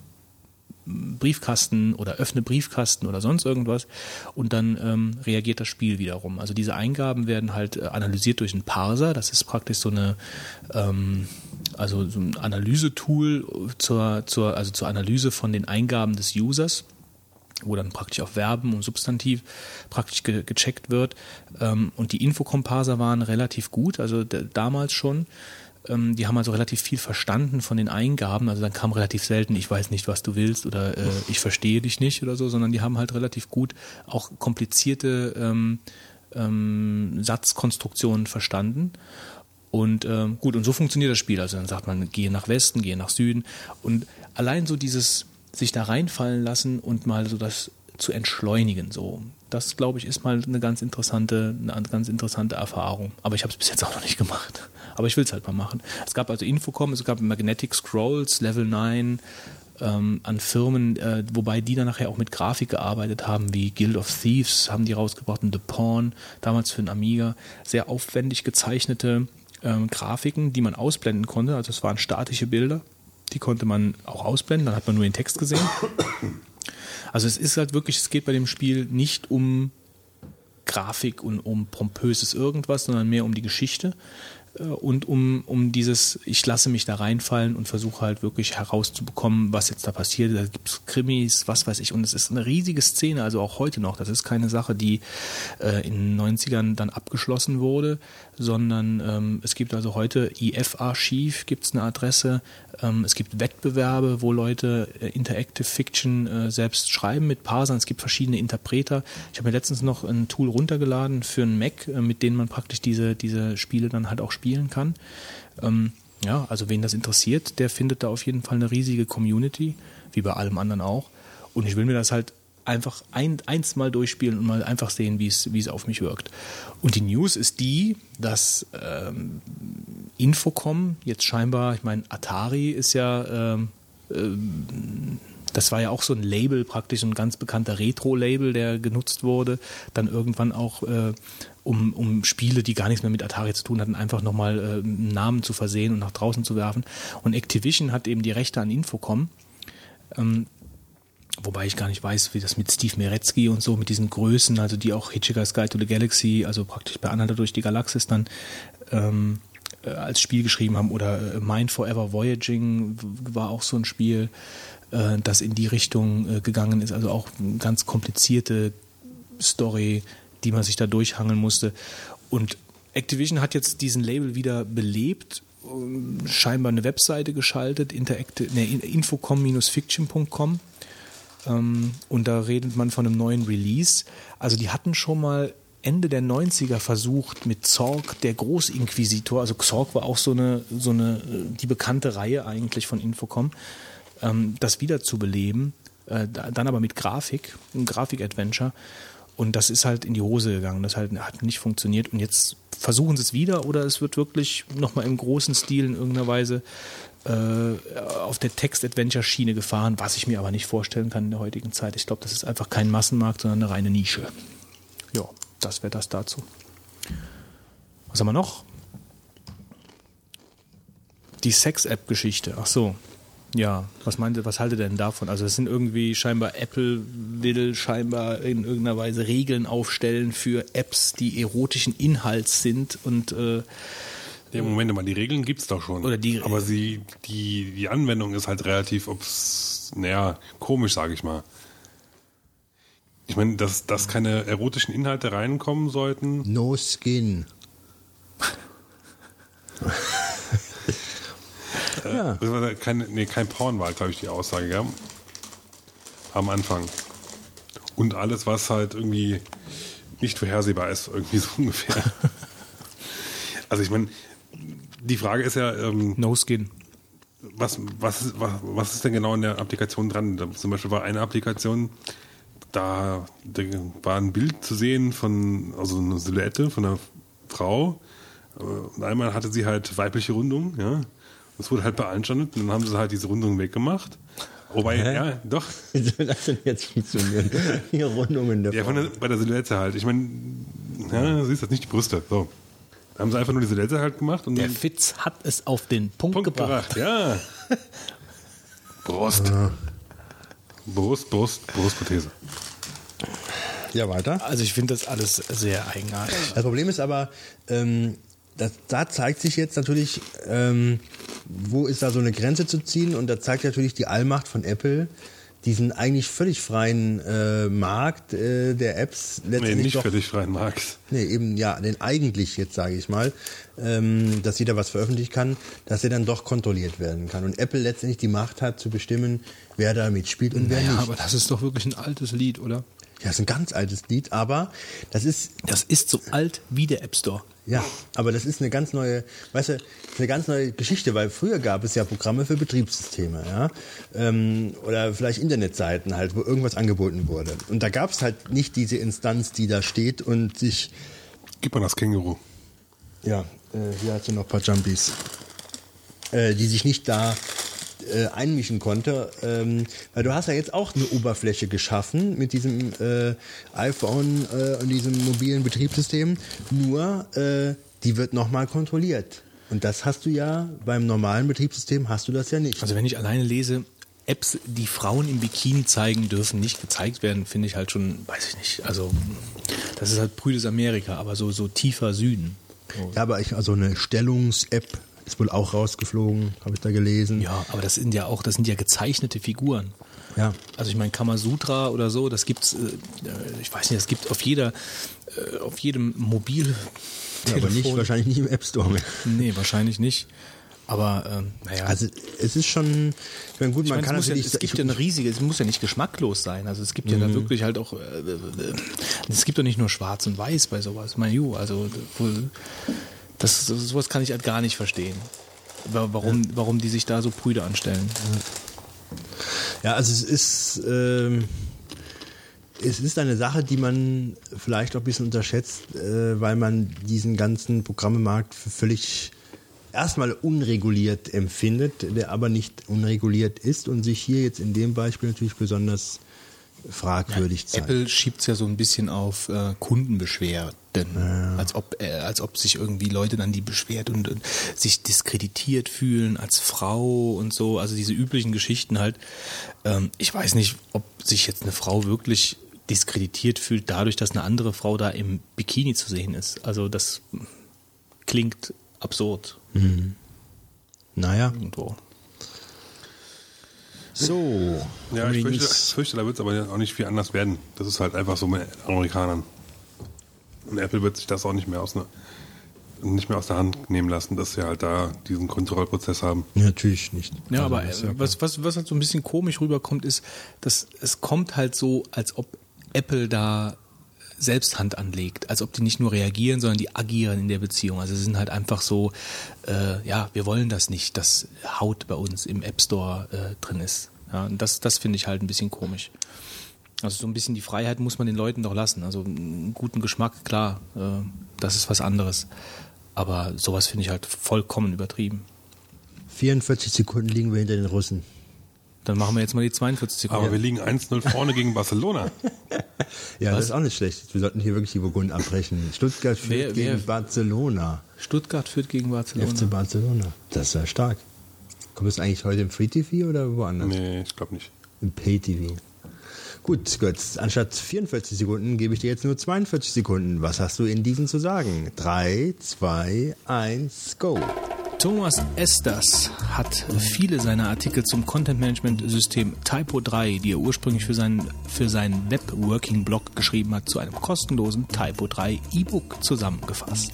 Briefkasten oder öffne Briefkasten oder sonst irgendwas und dann ähm, reagiert das Spiel wiederum. Also diese Eingaben werden halt äh, analysiert durch einen Parser, das ist praktisch so eine ähm, also so ein Analysetool zur, zur, also zur Analyse von den Eingaben des Users wo dann praktisch auf Verben und Substantiv praktisch ge gecheckt wird. Ähm, und die Infokomparser waren relativ gut, also damals schon. Ähm, die haben also relativ viel verstanden von den Eingaben. Also dann kam relativ selten, ich weiß nicht, was du willst oder äh, ich verstehe dich nicht oder so, sondern die haben halt relativ gut auch komplizierte ähm, ähm, Satzkonstruktionen verstanden. Und ähm, gut, und so funktioniert das Spiel. Also dann sagt man, gehe nach Westen, gehe nach Süden. Und allein so dieses sich da reinfallen lassen und mal so das zu entschleunigen, so. Das, glaube ich, ist mal eine ganz interessante, eine ganz interessante Erfahrung. Aber ich habe es bis jetzt auch noch nicht gemacht. Aber ich will es halt mal machen. Es gab also Infocom, es gab Magnetic Scrolls, Level 9, ähm, an Firmen, äh, wobei die dann nachher auch mit Grafik gearbeitet haben, wie Guild of Thieves haben die rausgebracht und The Pawn, damals für den Amiga, sehr aufwendig gezeichnete ähm, Grafiken, die man ausblenden konnte. Also es waren statische Bilder, die konnte man auch ausblenden, dann hat man nur den Text gesehen. Also es ist halt wirklich, es geht bei dem Spiel nicht um Grafik und um pompöses irgendwas, sondern mehr um die Geschichte äh, und um, um dieses, ich lasse mich da reinfallen und versuche halt wirklich herauszubekommen, was jetzt da passiert. Da gibt es Krimis, was weiß ich. Und es ist eine riesige Szene, also auch heute noch. Das ist keine Sache, die äh, in den 90ern dann abgeschlossen wurde, sondern ähm, es gibt also heute IF-Archiv, gibt es eine Adresse. Ähm, es gibt Wettbewerbe, wo Leute äh, Interactive Fiction äh, selbst schreiben mit Parsern. Es gibt verschiedene Interpreter. Ich habe mir letztens noch ein Tool runtergeladen für einen Mac, äh, mit dem man praktisch diese, diese Spiele dann halt auch spielen kann. Ähm, ja, also wen das interessiert, der findet da auf jeden Fall eine riesige Community, wie bei allem anderen auch. Und ich will mir das halt einfach ein, eins mal durchspielen und mal einfach sehen, wie es, auf mich wirkt. Und die News ist die, dass ähm, Infocom jetzt scheinbar, ich meine, Atari ist ja, ähm, ähm, das war ja auch so ein Label praktisch, ein ganz bekannter Retro-Label, der genutzt wurde, dann irgendwann auch äh, um, um Spiele, die gar nichts mehr mit Atari zu tun hatten, einfach nochmal äh, einen Namen zu versehen und nach draußen zu werfen. Und Activision hat eben die Rechte an Infocom. Ähm, Wobei ich gar nicht weiß, wie das mit Steve Meretzky und so, mit diesen Größen, also die auch Hitchhiker's Guide to the Galaxy, also praktisch bei Anhalter durch die Galaxis dann ähm, äh, als Spiel geschrieben haben. Oder äh, Mind Forever Voyaging war auch so ein Spiel, äh, das in die Richtung äh, gegangen ist. Also auch eine ganz komplizierte Story, die man sich da durchhangeln musste. Und Activision hat jetzt diesen Label wieder belebt äh, scheinbar eine Webseite geschaltet, ne, infocom-fiction.com ähm, und da redet man von einem neuen Release. Also die hatten schon mal Ende der 90er versucht mit Zorg, der Großinquisitor, also Zorg war auch so eine, so eine, die bekannte Reihe eigentlich von Infocom, ähm, das wieder zu beleben, äh, dann aber mit Grafik, ein Grafik-Adventure. Und das ist halt in die Hose gegangen. Das halt, hat nicht funktioniert. Und jetzt versuchen sie es wieder oder es wird wirklich nochmal im großen Stil in irgendeiner Weise äh, auf der Text-Adventure-Schiene gefahren, was ich mir aber nicht vorstellen kann in der heutigen Zeit. Ich glaube, das ist einfach kein Massenmarkt, sondern eine reine Nische. Ja, das wäre das dazu. Was haben wir noch? Die Sex-App-Geschichte. Ach so. Ja, was meint ihr, was haltet ihr denn davon? Also es sind irgendwie scheinbar Apple will scheinbar in irgendeiner Weise Regeln aufstellen für Apps, die erotischen Inhalts sind und äh, ja, Moment mal, die Regeln gibt es doch schon. Oder die, aber sie, die, die Anwendung ist halt relativ, ob's, naja, komisch, sage ich mal. Ich meine, dass, dass keine erotischen Inhalte reinkommen sollten. No skin. ja. Das war kein, nee, kein Porn war, glaube ich, die Aussage, ja. Am Anfang. Und alles, was halt irgendwie nicht vorhersehbar ist, irgendwie so ungefähr. also ich meine, die Frage ist ja. Ähm, no Skin. Was, was, was, was ist denn genau in der Applikation dran? Da, zum Beispiel war eine Applikation, da, da war ein Bild zu sehen von, also eine Silhouette von einer Frau. Und einmal hatte sie halt weibliche Rundung, ja. Das wurde halt beanstandet und dann haben sie halt diese Rundung weggemacht. Wobei, Hä? ja, doch. Wie soll das denn jetzt funktionieren? Die Rundungen der Ja, von der, bei der Silhouette halt. Ich meine, ja, du siehst das nicht die Brüste. So. Da haben sie einfach nur diese Silhouette halt gemacht. Und der Fitz hat es auf den Punkt, Punkt gebracht. gebracht. Ja. Brust. Brust, Brust, Brustprothese. Ja, weiter. Also ich finde das alles sehr eigenartig. Das Problem ist aber, ähm, das, da zeigt sich jetzt natürlich, ähm, wo ist da so eine Grenze zu ziehen und da zeigt natürlich die Allmacht von Apple, diesen eigentlich völlig freien äh, Markt äh, der Apps letztendlich. Nee, nicht doch, völlig freien Markt. Nee, eben ja, den eigentlich jetzt sage ich mal, ähm, dass jeder was veröffentlichen kann, dass er dann doch kontrolliert werden kann. Und Apple letztendlich die Macht hat zu bestimmen, wer da mitspielt und naja, wer nicht. aber das ist doch wirklich ein altes Lied, oder? Ja, ist ein ganz altes Lied, aber das ist. Das ist so alt wie der App Store. Ja, aber das ist eine ganz neue, weißt du, eine ganz neue Geschichte, weil früher gab es ja Programme für Betriebssysteme, ja, ähm, oder vielleicht Internetseiten halt, wo irgendwas angeboten wurde. Und da gab es halt nicht diese Instanz, die da steht und sich. Gib mal das Känguru. Ja, äh, hier hat sie noch ein paar Jumpies, äh, die sich nicht da äh, einmischen konnte. Ähm, weil du hast ja jetzt auch eine Oberfläche geschaffen mit diesem äh, iPhone äh, und diesem mobilen Betriebssystem. Nur äh, die wird nochmal kontrolliert. Und das hast du ja beim normalen Betriebssystem hast du das ja nicht. Also wenn ich alleine lese, Apps, die Frauen im Bikini zeigen, dürfen nicht gezeigt werden, finde ich halt schon, weiß ich nicht. Also das ist halt prüdes Amerika, aber so, so tiefer Süden. Ja, aber ich, also eine Stellungs-App ist wohl auch rausgeflogen, habe ich da gelesen. Ja, aber das sind ja auch, das sind ja gezeichnete Figuren. Ja. Also ich meine Kamasutra oder so, das gibt's, äh, ich weiß nicht, das gibt auf jeder, äh, auf jedem Mobil. Ja, aber nicht, wahrscheinlich nicht im App Store mehr. Nee, wahrscheinlich nicht. Aber ähm, naja. Also es ist schon, ich meine, gut, ich man meine, kann es, muss ja, natürlich... es gibt ja eine riesige, es muss ja nicht geschmacklos sein. Also es gibt ja da wirklich halt auch, äh, äh, es gibt doch nicht nur Schwarz und Weiß bei sowas. Ich meine, ju, also das, sowas kann ich halt gar nicht verstehen. Wa- Warum, warum die sich da so prüde anstellen. Ja, also es ist, ähm, es ist eine Sache, die man vielleicht auch ein bisschen unterschätzt, äh, weil man diesen ganzen Programmemarkt für völlig erstmal unreguliert empfindet, der aber nicht unreguliert ist und sich hier jetzt in dem Beispiel natürlich besonders fragwürdig zeigt. Apple schiebt es ja so ein bisschen auf äh, Kundenbeschwerden, als, ob, äh, als ob sich irgendwie Leute dann die beschwert und, und sich diskreditiert fühlen als Frau und so, also diese üblichen Geschichten halt. Ähm, ich weiß nicht, ob sich jetzt eine Frau wirklich diskreditiert fühlt dadurch, dass eine andere Frau da im Bikini zu sehen ist. Also das klingt absurd Naja, irgendwo. So. Ja, ich fürchte, fürchte da wird es aber auch nicht viel anders werden. Das ist halt einfach so mit Amerikanern. Und Apple wird sich das auch nicht mehr aus, ne, nicht mehr aus der Hand nehmen lassen, dass sie halt da diesen Kontrollprozess haben. Natürlich nicht. Ja, Also, aber ja äh, was, was, was halt so ein bisschen komisch rüberkommt, ist, dass es kommt halt so, als ob Apple da selbst Hand anlegt, als ob die nicht nur reagieren, sondern die agieren in der Beziehung. Also sie sind halt einfach so, äh, ja, wir wollen das nicht, dass Haut bei uns im App Store äh, drin ist. Ja, und das, das finde ich halt ein bisschen komisch. Also so ein bisschen die Freiheit muss man den Leuten doch lassen. Also einen guten Geschmack, klar, äh, das ist was anderes. Aber sowas finde ich halt vollkommen übertrieben. 44 Sekunden liegen wir hinter den Russen. Dann machen wir jetzt mal die 42 Sekunden. Aber wir liegen 1-0 vorne gegen Barcelona. Ja, das ist auch nicht schlecht. Wir sollten hier wirklich die Burgunden abbrechen. Stuttgart führt Wer- wer- gegen Barcelona. Stuttgart führt gegen Barcelona. FC Barcelona. Das ist ja stark. Kommt es eigentlich heute im Free TV oder woanders? Nee, ich glaube nicht. Im Pay TV. Gut, Götz, anstatt 44 Sekunden gebe ich dir jetzt nur 42 Sekunden. Was hast du in diesen zu sagen? 3, 2, 1, go. Thomas Esters hat viele seiner Artikel zum Content-Management-System Typo 3, die er ursprünglich für seinen, für seinen Web-Working-Blog geschrieben hat, zu einem kostenlosen Typo 3 E-Book zusammengefasst.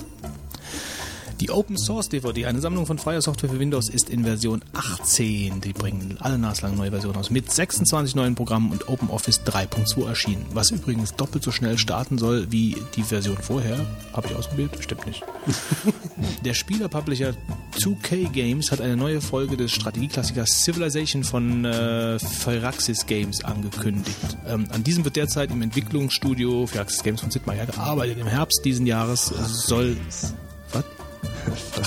Die Open Source DVD, eine Sammlung von freier Software für Windows, ist in Version 18. Die bringen alle naslang neue Versionen aus mit 26 neuen Programmen und OpenOffice 3.2 erschienen. Was übrigens doppelt so schnell starten soll wie die Version vorher. Habe ich ausprobiert? Stimmt nicht. Der Spieler-Publisher 2K Games hat eine neue Folge des Strategieklassikers Civilization von äh, Firaxis Games angekündigt. Ähm, an diesem wird derzeit im Entwicklungsstudio Firaxis Games von Sid Meier gearbeitet. Im Herbst diesen Jahres soll...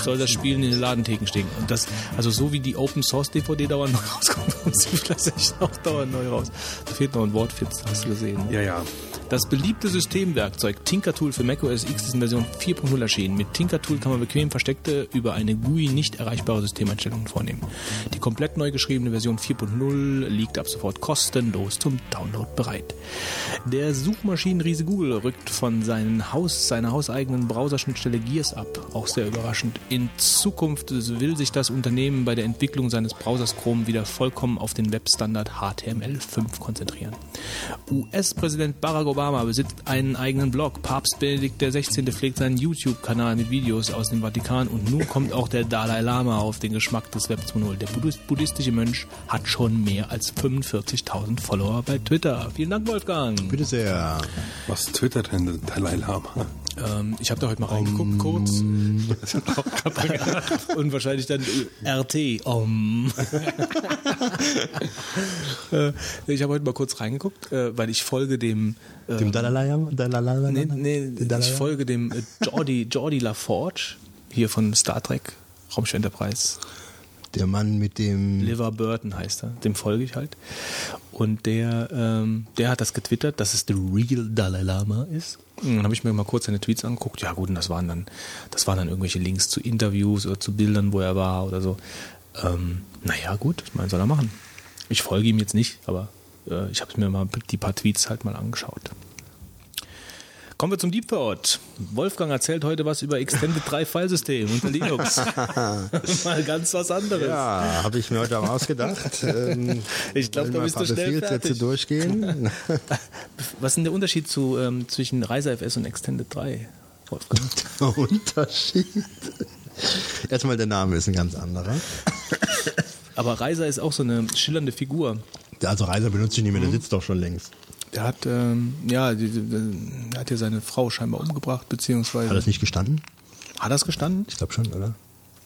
Soll das Spiel in den Ladentheken stehen. Und das, also so wie die Open Source DVD dauernd neu rauskommt, kommt Civilization auch dauernd neu raus. Da fehlt noch ein Wortwitz, hast du gesehen. Ja, ja. Das beliebte Systemwerkzeug Tinkertool für macOS X ist in Version 4.0 erschienen. Mit Tinkertool kann man bequem versteckte, über eine GUI nicht erreichbare Systemeinstellungen vornehmen. Die komplett neu geschriebene Version 4.0 liegt ab sofort kostenlos zum Download bereit. Der Suchmaschinenriese Google rückt von seinen Haus, seiner hauseigenen Browserschnittstelle Gears ab. Auch sehr überraschend. In Zukunft will sich das Unternehmen bei der Entwicklung seines Browsers Chrome wieder vollkommen auf den Webstandard HTML5 konzentrieren. US-Präsident Barack Obama besitzt einen eigenen Blog. Papst Benedikt XVI. pflegt seinen YouTube-Kanal mit Videos aus dem Vatikan und nun kommt auch der Dalai Lama auf den Geschmack des Web 2.0. Der Buddhist- buddhistische Mönch hat schon mehr als 45.000 Follower bei Twitter. Vielen Dank, Wolfgang. Bitte sehr. Was twittert denn der Dalai Lama? Ähm, ich habe da heute mal reingeguckt, kurz. Und wahrscheinlich dann äh, RT. Om. Äh, ich habe heute mal kurz reingeguckt, äh, weil ich folge dem. Äh, Dem? Dalai Lama? nee, nee, Dalai ich folge dem äh, Jordi, Jordi LaForge hier von Star Trek, Raumschiff Enterprise. Der Mann mit dem. Liver Burton heißt er, dem folge ich halt. Und der, ähm, der hat das getwittert, dass es the real Dalai Lama ist. Und dann habe ich mir mal kurz seine Tweets angeguckt. Ja gut, und das waren dann, das waren dann irgendwelche Links zu Interviews oder zu Bildern, wo er war oder so. Ähm, naja, gut, ich meine, soll er machen. Ich folge ihm jetzt nicht, aber äh, ich habe mir mal die paar Tweets halt mal angeschaut. Kommen wir zum Deep Thought. Wolfgang erzählt heute was über Extended 3 Filesystem unter Linux. mal ganz was anderes. Ja, habe ich mir heute auch ausgedacht. Ähm, Ich glaub, wollen da wir bist du schnell fertig. durchgehen. Was ist denn der Unterschied zu, ähm, zwischen ReiseFS und Extended 3, Wolfgang? Unterschied. Erstmal der Name ist ein ganz anderer. Aber Reiser ist auch so eine schillernde Figur. Also Reiser benutze ich nicht mehr, der sitzt doch schon längst. Der hat, ähm, ja, die, die, der hat ja seine Frau scheinbar umgebracht, beziehungsweise. Hat das nicht gestanden? Hat er es gestanden? Ich glaube schon, oder?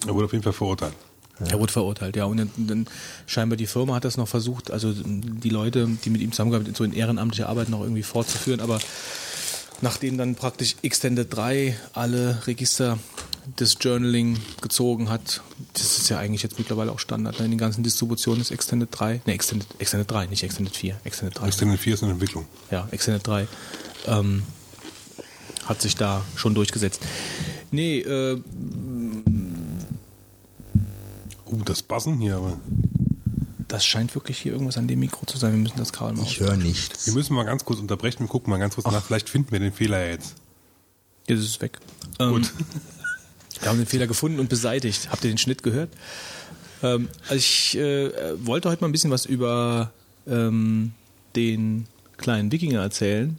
Er wurde auf jeden Fall verurteilt. Er wurde verurteilt, ja. Und dann, dann scheinbar die Firma hat das noch versucht, also die Leute, die mit ihm zusammengearbeitet so in ehrenamtlicher Arbeit noch irgendwie fortzuführen, aber nachdem dann praktisch Extended 3 alle Register des Journaling gezogen hat, das ist ja eigentlich jetzt mittlerweile auch Standard ne? in den ganzen Distributionen ist Extended 3, ne, Extended, Extended 3, nicht Extended 4, Extended 3. Extended 4 ist eine Entwicklung. ja, Extended 3, ähm, hat sich da schon durchgesetzt. Nee, äh, Uh, das Bassen hier, aber. das scheint wirklich hier irgendwas an dem Mikro zu sein. Wir müssen das Kabel mal Ich höre nichts. Wir müssen mal ganz kurz unterbrechen. Wir gucken mal ganz kurz nach. Vielleicht finden wir den Fehler ja jetzt. Jetzt ist es weg. Ähm, Gut. Wir haben den Fehler gefunden und beseitigt. Habt ihr den Schnitt gehört? Ähm, also ich äh, wollte heute mal ein bisschen was über ähm, den kleinen Wikinger erzählen.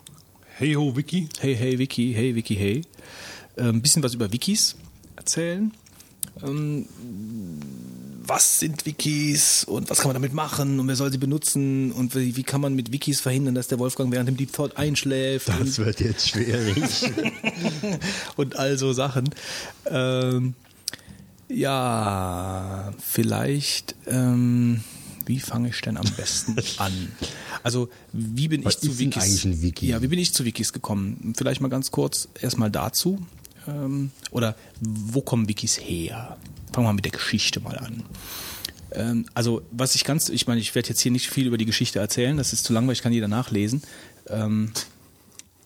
Hey ho, Wiki. Hey, hey, Wiki, hey, Wiki, hey. Ein bisschen was über Wikis erzählen. Ähm, was sind Wikis und was kann man damit machen und wer soll sie benutzen und wie, wie kann man mit Wikis verhindern, dass der Wolfgang während dem Deep Thought einschläft Das wird jetzt schwierig. und all so Sachen. Ähm, ja, vielleicht, ähm, wie fange ich denn am besten an? Also, wie bin Was ich zu Wikis? eigentlich ein Wiki? Ja, wie bin ich zu Wikis gekommen? Vielleicht mal ganz kurz erstmal dazu. Ähm, oder wo kommen Wikis her? Fangen wir mit der Geschichte mal an. Ähm, also, was ich ganz, ich meine, ich werde jetzt hier nicht viel über die Geschichte erzählen, das ist zu langweilig, kann jeder nachlesen. Ähm,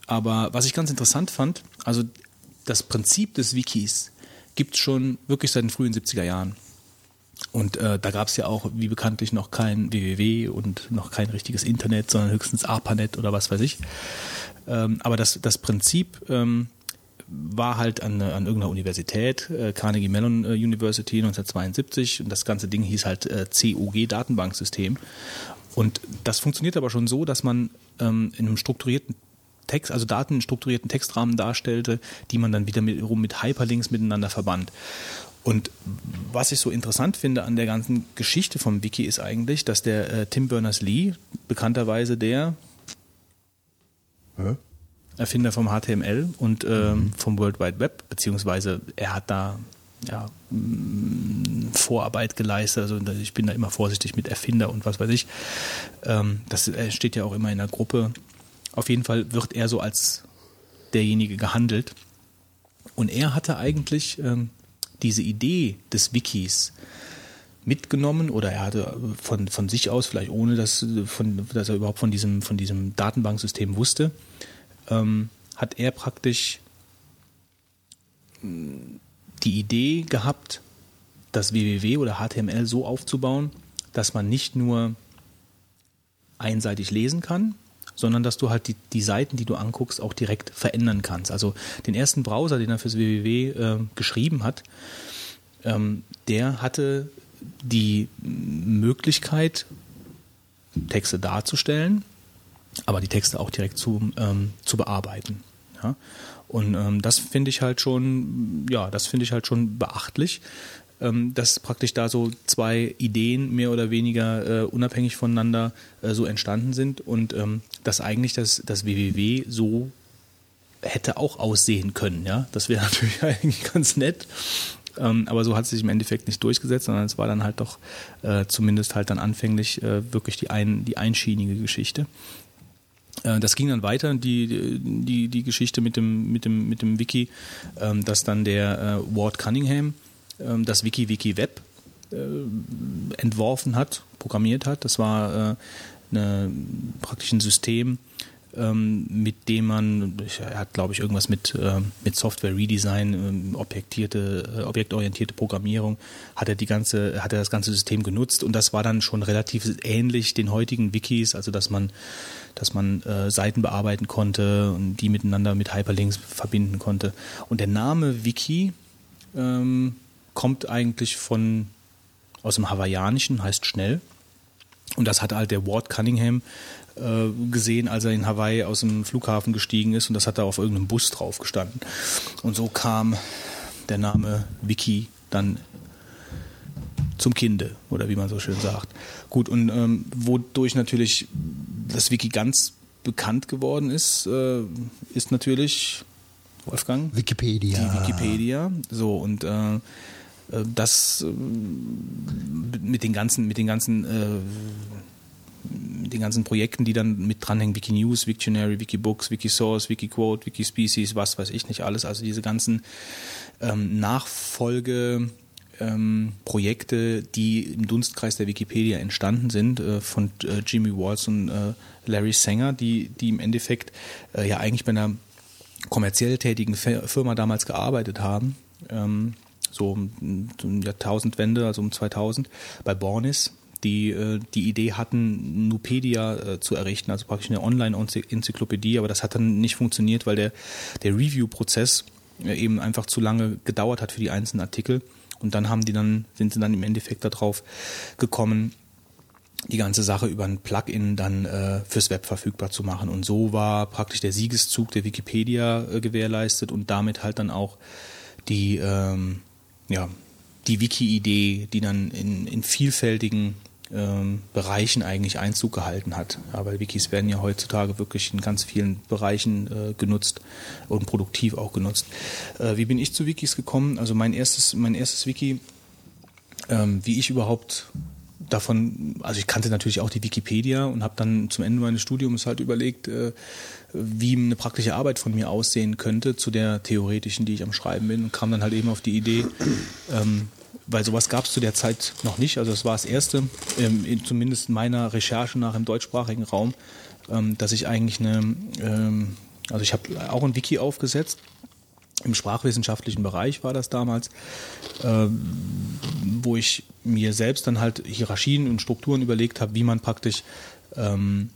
aber was ich ganz interessant fand, also das Prinzip des Wikis gibt es schon wirklich seit den frühen 70er Jahren. Und äh, da gab es ja auch, wie bekanntlich, noch kein www und noch kein richtiges Internet, sondern höchstens ARPANET oder was weiß ich. Ähm, aber das, das Prinzip ähm, war halt an, an irgendeiner Universität, äh, Carnegie Mellon äh, University 1972 und das ganze Ding hieß halt äh, CUG Datenbanksystem. Und das funktioniert aber schon so, dass man ähm, in einem strukturierten Text, also Daten in strukturierten Textrahmen darstellte, die man dann wiederum mit Hyperlinks miteinander verband. Und was ich so interessant finde an der ganzen Geschichte vom Wiki ist eigentlich, dass der äh, Tim Berners-Lee, bekannterweise der Hä? Erfinder vom HTML und ähm, vom World Wide Web, beziehungsweise er hat da ja, mm, Vorarbeit geleistet. Also ich bin da immer vorsichtig mit Erfinder und was weiß ich. Ähm, das steht ja auch immer in der Gruppe. Auf jeden Fall wird er so als derjenige gehandelt. Und er hatte eigentlich ähm, diese Idee des Wikis mitgenommen oder er hatte von, von sich aus, vielleicht ohne dass, von, dass er überhaupt von diesem, von diesem Datenbanksystem wusste, ähm, hat er praktisch mh, die Idee gehabt, das www oder HTML so aufzubauen, dass man nicht nur einseitig lesen kann, sondern dass du halt die, die Seiten, die du anguckst, auch direkt verändern kannst. Also den ersten Browser, den er fürs www äh, geschrieben hat, ähm, der hatte die Möglichkeit, Texte darzustellen, aber die Texte auch direkt zu, ähm, zu bearbeiten. Ja? Und ähm, das finde ich halt schon, ja, das finde ich halt schon beachtlich, ähm, dass praktisch da so zwei Ideen mehr oder weniger äh, unabhängig voneinander äh, so entstanden sind und ähm, dass eigentlich das, das WWW so hätte auch aussehen können. Ja, das wäre natürlich eigentlich ganz nett. Ähm, aber so hat es sich im Endeffekt nicht durchgesetzt, sondern es war dann halt doch äh, zumindest halt dann anfänglich äh, wirklich die, ein, die einschienige Geschichte. Äh, Das ging dann weiter, die, die, die Geschichte mit dem, mit dem, mit dem Wiki, ähm, dass dann der äh, Ward Cunningham ähm, das Wiki Wiki Web äh, entworfen hat, programmiert hat. Das war eine, praktisch ein System, ähm, mit dem man, er hat glaube ich irgendwas mit, mit Software Redesign, objektierte, objektorientierte Programmierung, hat er die ganze, hat er das ganze System genutzt und das war dann schon relativ ähnlich den heutigen Wikis, also dass man, dass man äh, Seiten bearbeiten konnte und die miteinander mit Hyperlinks verbinden konnte. Und der Name Wiki ähm, kommt eigentlich von aus dem Hawaiianischen, heißt schnell. Und das hat halt der Ward Cunningham äh, gesehen, als er in Hawaii aus dem Flughafen gestiegen ist und das hat da auf irgendeinem Bus drauf gestanden. Und so kam der Name Wiki dann zum Kinde oder wie man so schön sagt. Gut, und ähm, wodurch natürlich das Wiki ganz bekannt geworden ist, äh, ist natürlich Wolfgang Wikipedia. die Wikipedia. So und äh, das äh, mit den ganzen, mit den ganzen, äh, mit den ganzen Projekten, die dann mit dranhängen, Wikinews, Wiktionary, Wikibooks, Wikisource, Wikiquote, Wikispecies, was weiß ich nicht alles. Also diese ganzen ähm, Nachfolge ähm, Projekte, die im Dunstkreis der Wikipedia entstanden sind, äh, von äh, Jimmy Walls und äh, Larry Sanger, die, die im Endeffekt äh, ja eigentlich bei einer kommerziell tätigen Fir- Firma damals gearbeitet haben, ähm, so um, um Jahrtausendwende, also um 2000, bei Bornis, die äh, die Idee hatten, Nupedia äh, zu errichten, also praktisch eine Online-Enzyklopädie, aber das hat dann nicht funktioniert, weil der, der Review-Prozess eben einfach zu lange gedauert hat für die einzelnen Artikel. Und dann haben die dann, sind sie dann im Endeffekt darauf gekommen, die ganze Sache über ein Plugin dann äh, fürs Web verfügbar zu machen. Und so war praktisch der Siegeszug der Wikipedia äh, gewährleistet und damit halt dann auch die, ähm, ja, die Wiki-Idee, die dann in, in vielfältigen ähm, Bereichen eigentlich Einzug gehalten hat. Weil Wikis werden ja heutzutage wirklich in ganz vielen Bereichen äh, genutzt und produktiv auch genutzt. Äh, wie bin ich zu Wikis gekommen? Also mein erstes, mein erstes Wiki, ähm, wie ich überhaupt davon, also ich kannte natürlich auch die Wikipedia und habe dann zum Ende meines Studiums halt überlegt, äh, wie eine praktische Arbeit von mir aussehen könnte zu der theoretischen, die ich am Schreiben bin und kam dann halt eben auf die Idee, ähm, weil sowas gab es zu der Zeit noch nicht. Also das war das erste, ähm, in, zumindest meiner Recherche nach im deutschsprachigen Raum, ähm, dass ich eigentlich eine, ähm, also ich habe auch ein Wiki aufgesetzt. Im sprachwissenschaftlichen Bereich war das damals, ähm, wo ich mir selbst dann halt Hierarchien und Strukturen überlegt habe, wie man praktisch ähm,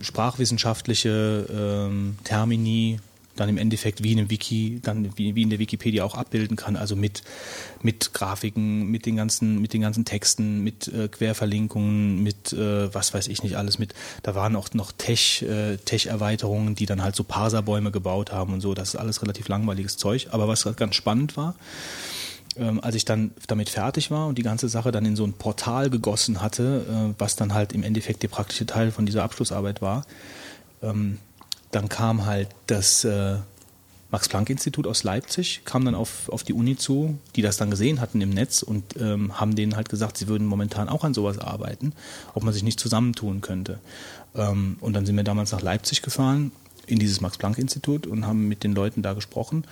sprachwissenschaftliche ähm, Termini dann im Endeffekt wie in einem Wiki, dann wie, wie in der Wikipedia auch abbilden kann, also mit, mit Grafiken, mit den ganzen, mit den ganzen Texten, mit äh, Querverlinkungen, mit äh, was weiß ich nicht alles mit. Da waren auch noch Tech, äh, Tech-Erweiterungen, die dann halt so Parserbäume gebaut haben und so. Das ist alles relativ langweiliges Zeug. Aber was halt ganz spannend war, ähm, als ich dann damit fertig war und die ganze Sache dann in so ein Portal gegossen hatte, äh, was dann halt im Endeffekt der praktische Teil von dieser Abschlussarbeit war, ähm, dann kam halt das äh, Max-Planck-Institut aus Leipzig, kam dann auf, auf die Uni zu, die das dann gesehen hatten im Netz und ähm, haben denen halt gesagt, sie würden momentan auch an sowas arbeiten, ob man sich nicht zusammentun könnte. Ähm, und dann sind wir damals nach Leipzig gefahren, in dieses Max-Planck-Institut und haben mit den Leuten da gesprochen.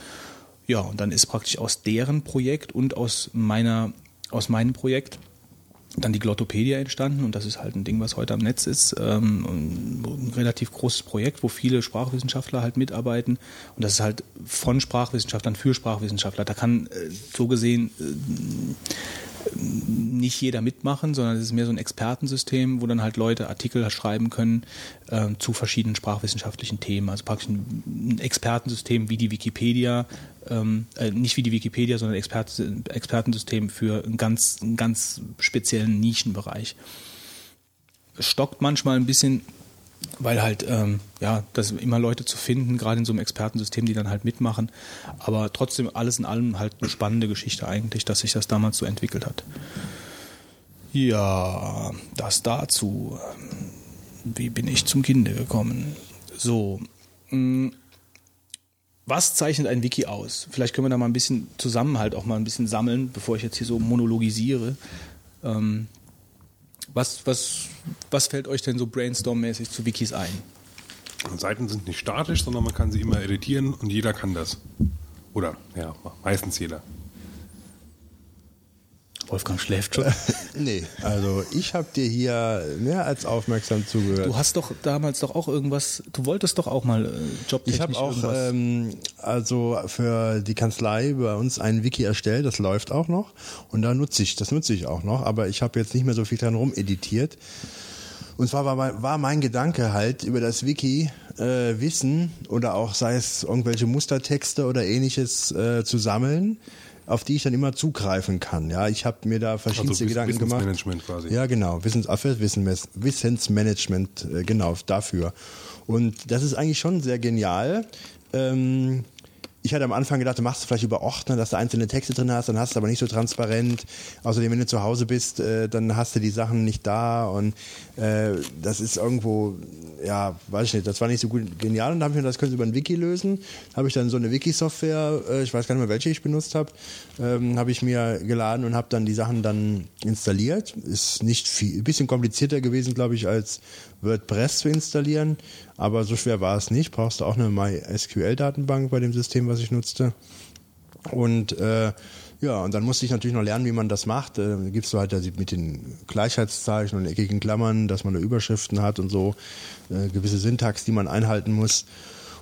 Ja, und dann ist praktisch aus deren Projekt und aus meiner, aus meinem Projekt dann die Glottopedia entstanden und das ist halt ein Ding, was heute am Netz ist. Ähm, ein relativ großes Projekt, wo viele Sprachwissenschaftler halt mitarbeiten und das ist halt von Sprachwissenschaftlern für Sprachwissenschaftler. Da kann äh, so gesehen äh, nicht jeder mitmachen, sondern es ist mehr so ein Expertensystem, wo dann halt Leute Artikel schreiben können äh, zu verschiedenen sprachwissenschaftlichen Themen. Also praktisch ein Expertensystem wie die Wikipedia, ähm, äh, nicht wie die Wikipedia, sondern Expert, Expertensystem für einen ganz, einen ganz speziellen Nischenbereich. Stockt manchmal ein bisschen, weil halt, ähm, ja, das immer Leute zu finden, gerade in so einem Expertensystem, die dann halt mitmachen. Aber trotzdem alles in allem halt eine spannende Geschichte eigentlich, dass sich das damals so entwickelt hat. Ja, das dazu. Wie bin ich zum Kinde gekommen? So. Mh, was zeichnet ein Wiki aus? Vielleicht können wir da mal ein bisschen zusammen halt auch mal ein bisschen sammeln, bevor ich jetzt hier so monologisiere. Ähm, was, was, was fällt euch denn so brainstorm-mäßig zu Wikis ein? Seiten sind nicht statisch, sondern man kann sie immer editieren und jeder kann das. Oder, ja, meistens jeder. Wolfgang schläft schon. Nee, also ich habe dir hier mehr als aufmerksam zugehört. Du hast doch damals doch auch irgendwas, du wolltest doch auch mal äh, jobtechnisch Ich habe auch ähm, also für die Kanzlei bei uns ein Wiki erstellt, das läuft auch noch und da nutze ich, das nutze ich auch noch, aber ich habe jetzt nicht mehr so viel dran rumeditiert. Und zwar war mein, war mein Gedanke halt über das Wiki äh, Wissen oder auch sei es irgendwelche Mustertexte oder ähnliches äh, zu sammeln, auf die ich dann immer zugreifen kann. Ja, ich habe mir da verschiedenste Wiss- Gedanken gemacht. Wissensmanagement quasi. Ja, genau. Wissens, äh, für Wissens, Wissensmanagement, äh, genau, dafür. Und das ist eigentlich schon sehr genial. Ähm, ich hatte am Anfang gedacht, du machst es vielleicht über Ordner, dass du einzelne Texte drin hast, dann hast du aber nicht so transparent. Außerdem, wenn du zu Hause bist, äh, dann hast du die Sachen nicht da und äh, das ist irgendwo, ja, weiß ich nicht, das war nicht so gut genial und da habe ich mir das können über ein Wiki lösen. Habe ich dann so eine Wiki-Software, äh, ich weiß gar nicht mehr, welche ich benutzt habe, ähm, habe ich mir geladen und habe dann die Sachen dann installiert. Ist nicht viel, ein bisschen komplizierter gewesen, glaube ich, als WordPress zu installieren, aber so schwer war es nicht. Brauchst du auch eine MySQL-Datenbank bei dem System, was ich nutzte. Und äh, ja, und dann musste ich natürlich noch lernen, wie man das macht. Äh, gibst du halt mit den Gleichheitszeichen und eckigen Klammern, dass man da Überschriften hat und so, äh, gewisse Syntax, die man einhalten muss.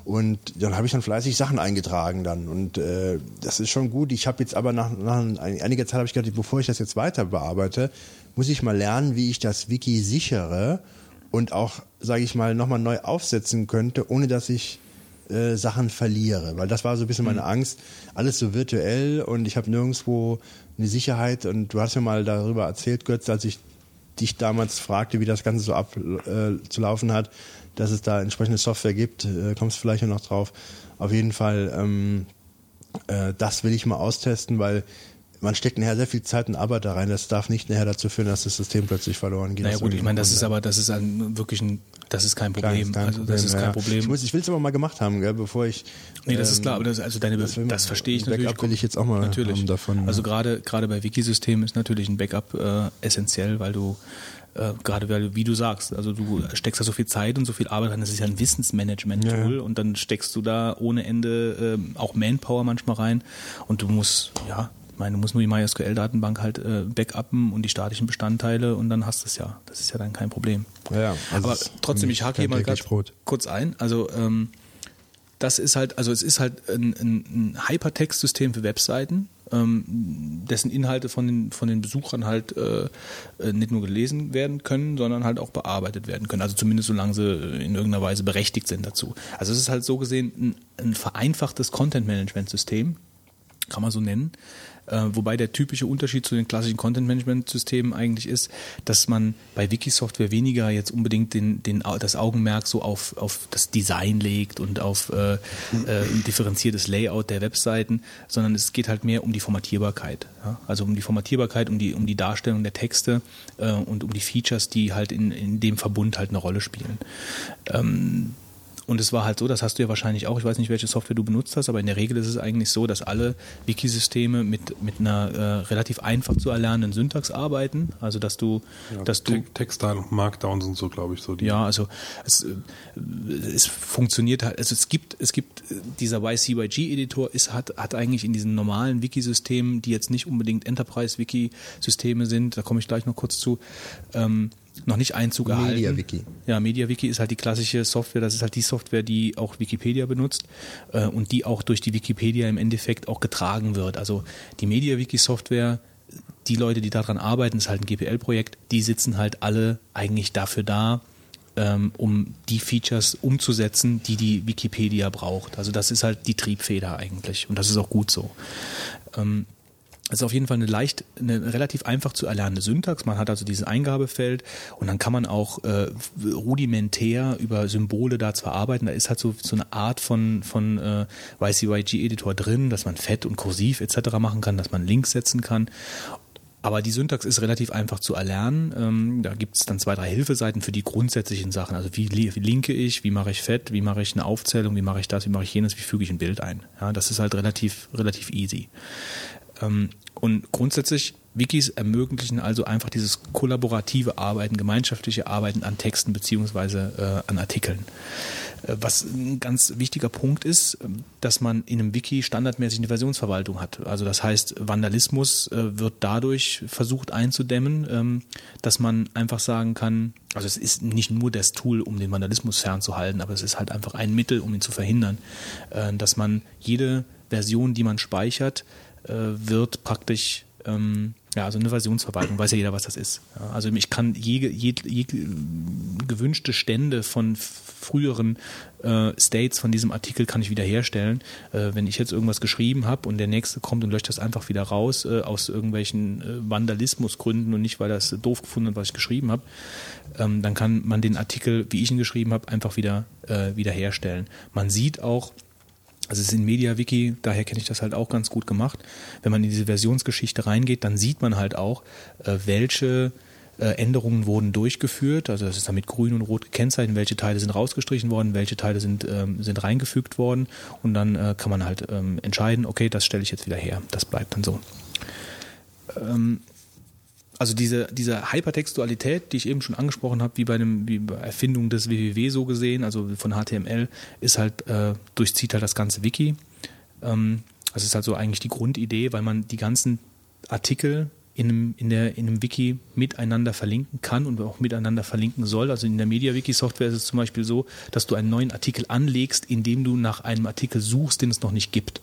Und dann habe ich dann fleißig Sachen eingetragen dann. Und äh, das ist schon gut. Ich habe jetzt aber nach, nach einiger Zeit habe ich gedacht, bevor ich das jetzt weiter bearbeite, muss ich mal lernen, wie ich das Wiki sichere und auch, sage ich mal, nochmal neu aufsetzen könnte, ohne dass ich äh, Sachen verliere. Weil das war so ein bisschen meine Angst. Alles so virtuell und ich habe nirgendwo eine Sicherheit. Und du hast mir mal darüber erzählt, Götz, als ich dich damals fragte, wie das Ganze so abzulaufen äh, hat, dass es da entsprechende Software gibt, äh, kommst vielleicht noch drauf. Auf jeden Fall, ähm, äh, das will ich mal austesten, weil man steckt nachher sehr viel Zeit und Arbeit da rein. Das darf nicht nachher dazu führen, dass das System plötzlich verloren geht. naja gut, ich meine, das ist aber, das ist ein, wirklich ein, das ist kein Problem. kleines also das ist ja, kein ja. Problem. Ich, muss- ich will es aber mal gemacht haben, gell, bevor ich. Nee, das ist ähm, klar, aber das, also deine, das das verstehe ich Backup natürlich. will ich jetzt auch mal natürlich. davon, Also ja. gerade gerade bei Wikisystemen ist natürlich ein Backup äh, essentiell, weil du äh, gerade weil, wie du sagst, also du steckst da so viel Zeit und so viel Arbeit rein, das ist ja ein Wissensmanagement-Tool Ja, ja. und dann steckst du da ohne Ende ähm, auch Manpower manchmal rein und du musst, ja, ich meine, du musst nur die MySQL-Datenbank halt äh, backuppen und die statischen Bestandteile und dann hast du es ja. Das ist ja dann kein Problem. Ja, also Aber trotzdem, ich hake hier mal kurz ein. Also ähm, das ist halt, also es ist halt ein, ein, ein Hypertext-System für Webseiten, ähm, dessen Inhalte von den, von den Besuchern halt äh, äh, nicht nur gelesen werden können, sondern halt auch bearbeitet werden können. Also zumindest solange sie in irgendeiner Weise berechtigt sind dazu. Also es ist halt so gesehen ein, ein vereinfachtes Content-Management-System, kann man so nennen. Äh, wobei der typische Unterschied zu den klassischen Content-Management-Systemen eigentlich ist, dass man bei Wiki-Software weniger jetzt unbedingt den, den, das Augenmerk so auf, auf das Design legt und auf äh, äh, ein differenziertes Layout der Webseiten, sondern es geht halt mehr um die Formatierbarkeit. Ja? Also um die Formatierbarkeit, um die, um die Darstellung der Texte äh, und um die Features, die halt in, in dem Verbund halt eine Rolle spielen. Ähm, und es war halt so, das hast du ja wahrscheinlich auch, ich weiß nicht, welche Software du benutzt hast, aber in der Regel ist es eigentlich so, dass alle Wikisysteme mit, mit einer äh, relativ einfach zu erlernenden Syntax arbeiten. Also dass du, dass du Te- Textile und Markdowns und so, glaube ich, so die. ja, also es, äh, es funktioniert halt, also es gibt, es gibt äh, dieser YCYG-Editor ist, hat, hat eigentlich in diesen normalen Wiki-Systemen, die jetzt nicht unbedingt Enterprise-Wiki-Systeme sind, da komme ich gleich noch kurz zu, ähm, noch nicht Einzug erhalten. MediaWiki. Ja, MediaWiki ist halt die klassische Software, das ist halt die Software, die auch Wikipedia benutzt äh, und die auch durch die Wikipedia im Endeffekt auch getragen wird. Also die MediaWiki-Software, die Leute, die daran arbeiten, ist halt ein GPL-Projekt, die sitzen halt alle eigentlich dafür da, ähm, um die Features umzusetzen, die die Wikipedia braucht. Also das ist halt die Triebfeder eigentlich und das ist auch gut so. Ähm, es ist auf jeden Fall eine leicht, eine relativ einfach zu erlernende Syntax. Man hat also dieses Eingabefeld und dann kann man auch äh, rudimentär über Symbole da zwar arbeiten. Da ist halt so, so eine Art von, von äh, YCYG-Editor drin, dass man fett und kursiv etc. machen kann, dass man Links setzen kann. Aber die Syntax ist relativ einfach zu erlernen. Ähm, da gibt es dann zwei, drei Hilfeseiten für die grundsätzlichen Sachen. Also wie, li- wie linke ich, wie mache ich fett, wie mache ich eine Aufzählung, wie mache ich das, wie mache ich jenes, wie füge ich ein Bild ein. Ja, das ist halt relativ, relativ easy. Ähm, und grundsätzlich Wikis ermöglichen also einfach dieses kollaborative Arbeiten, gemeinschaftliche Arbeiten an Texten beziehungsweise äh, an Artikeln. Äh, was ein ganz wichtiger Punkt ist, äh, dass man in einem Wiki standardmäßig eine Versionsverwaltung hat. Also das heißt, Vandalismus äh, wird dadurch versucht einzudämmen, ähm, dass man einfach sagen kann, also es ist nicht nur das Tool, um den Vandalismus fernzuhalten, aber es ist halt einfach ein Mittel, um ihn zu verhindern, dass man jede Version, die man speichert, wird praktisch ähm, ja, also eine Versionsverwaltung, weiß ja jeder, was das ist. Ja, also ich kann je, je, je gewünschte Stände von früheren äh, States von diesem Artikel kann ich wiederherstellen. Äh, wenn ich jetzt irgendwas geschrieben habe und der nächste kommt und löscht das einfach wieder raus äh, aus irgendwelchen äh, Vandalismusgründen und nicht, weil er es doof gefunden hat, was ich geschrieben habe, ähm, dann kann man den Artikel, wie ich ihn geschrieben habe, einfach wieder äh, wiederherstellen. Man sieht auch, also es ist in MediaWiki, daher kenne ich das halt auch ganz gut gemacht. Wenn man in diese Versionsgeschichte reingeht, dann sieht man halt auch, äh, welche äh, Änderungen wurden durchgeführt. Also das ist dann mit grün und rot gekennzeichnet, welche Teile sind rausgestrichen worden, welche Teile sind, ähm, sind reingefügt worden. Und dann äh, kann man halt ähm, entscheiden, okay, das stelle ich jetzt wieder her. Das bleibt dann so. Ähm, also diese, diese Hypertextualität, die ich eben schon angesprochen habe, wie bei einem wie bei Erfindung des WWW so gesehen, also von HTML, ist halt äh, durchzieht halt das ganze Wiki. Ähm, das ist halt so eigentlich die Grundidee, weil man die ganzen Artikel in einem, in, der, in einem Wiki miteinander verlinken kann und auch miteinander verlinken soll. Also in der MediaWiki-Software ist es zum Beispiel so, dass du einen neuen Artikel anlegst, indem du nach einem Artikel suchst, den es noch nicht gibt.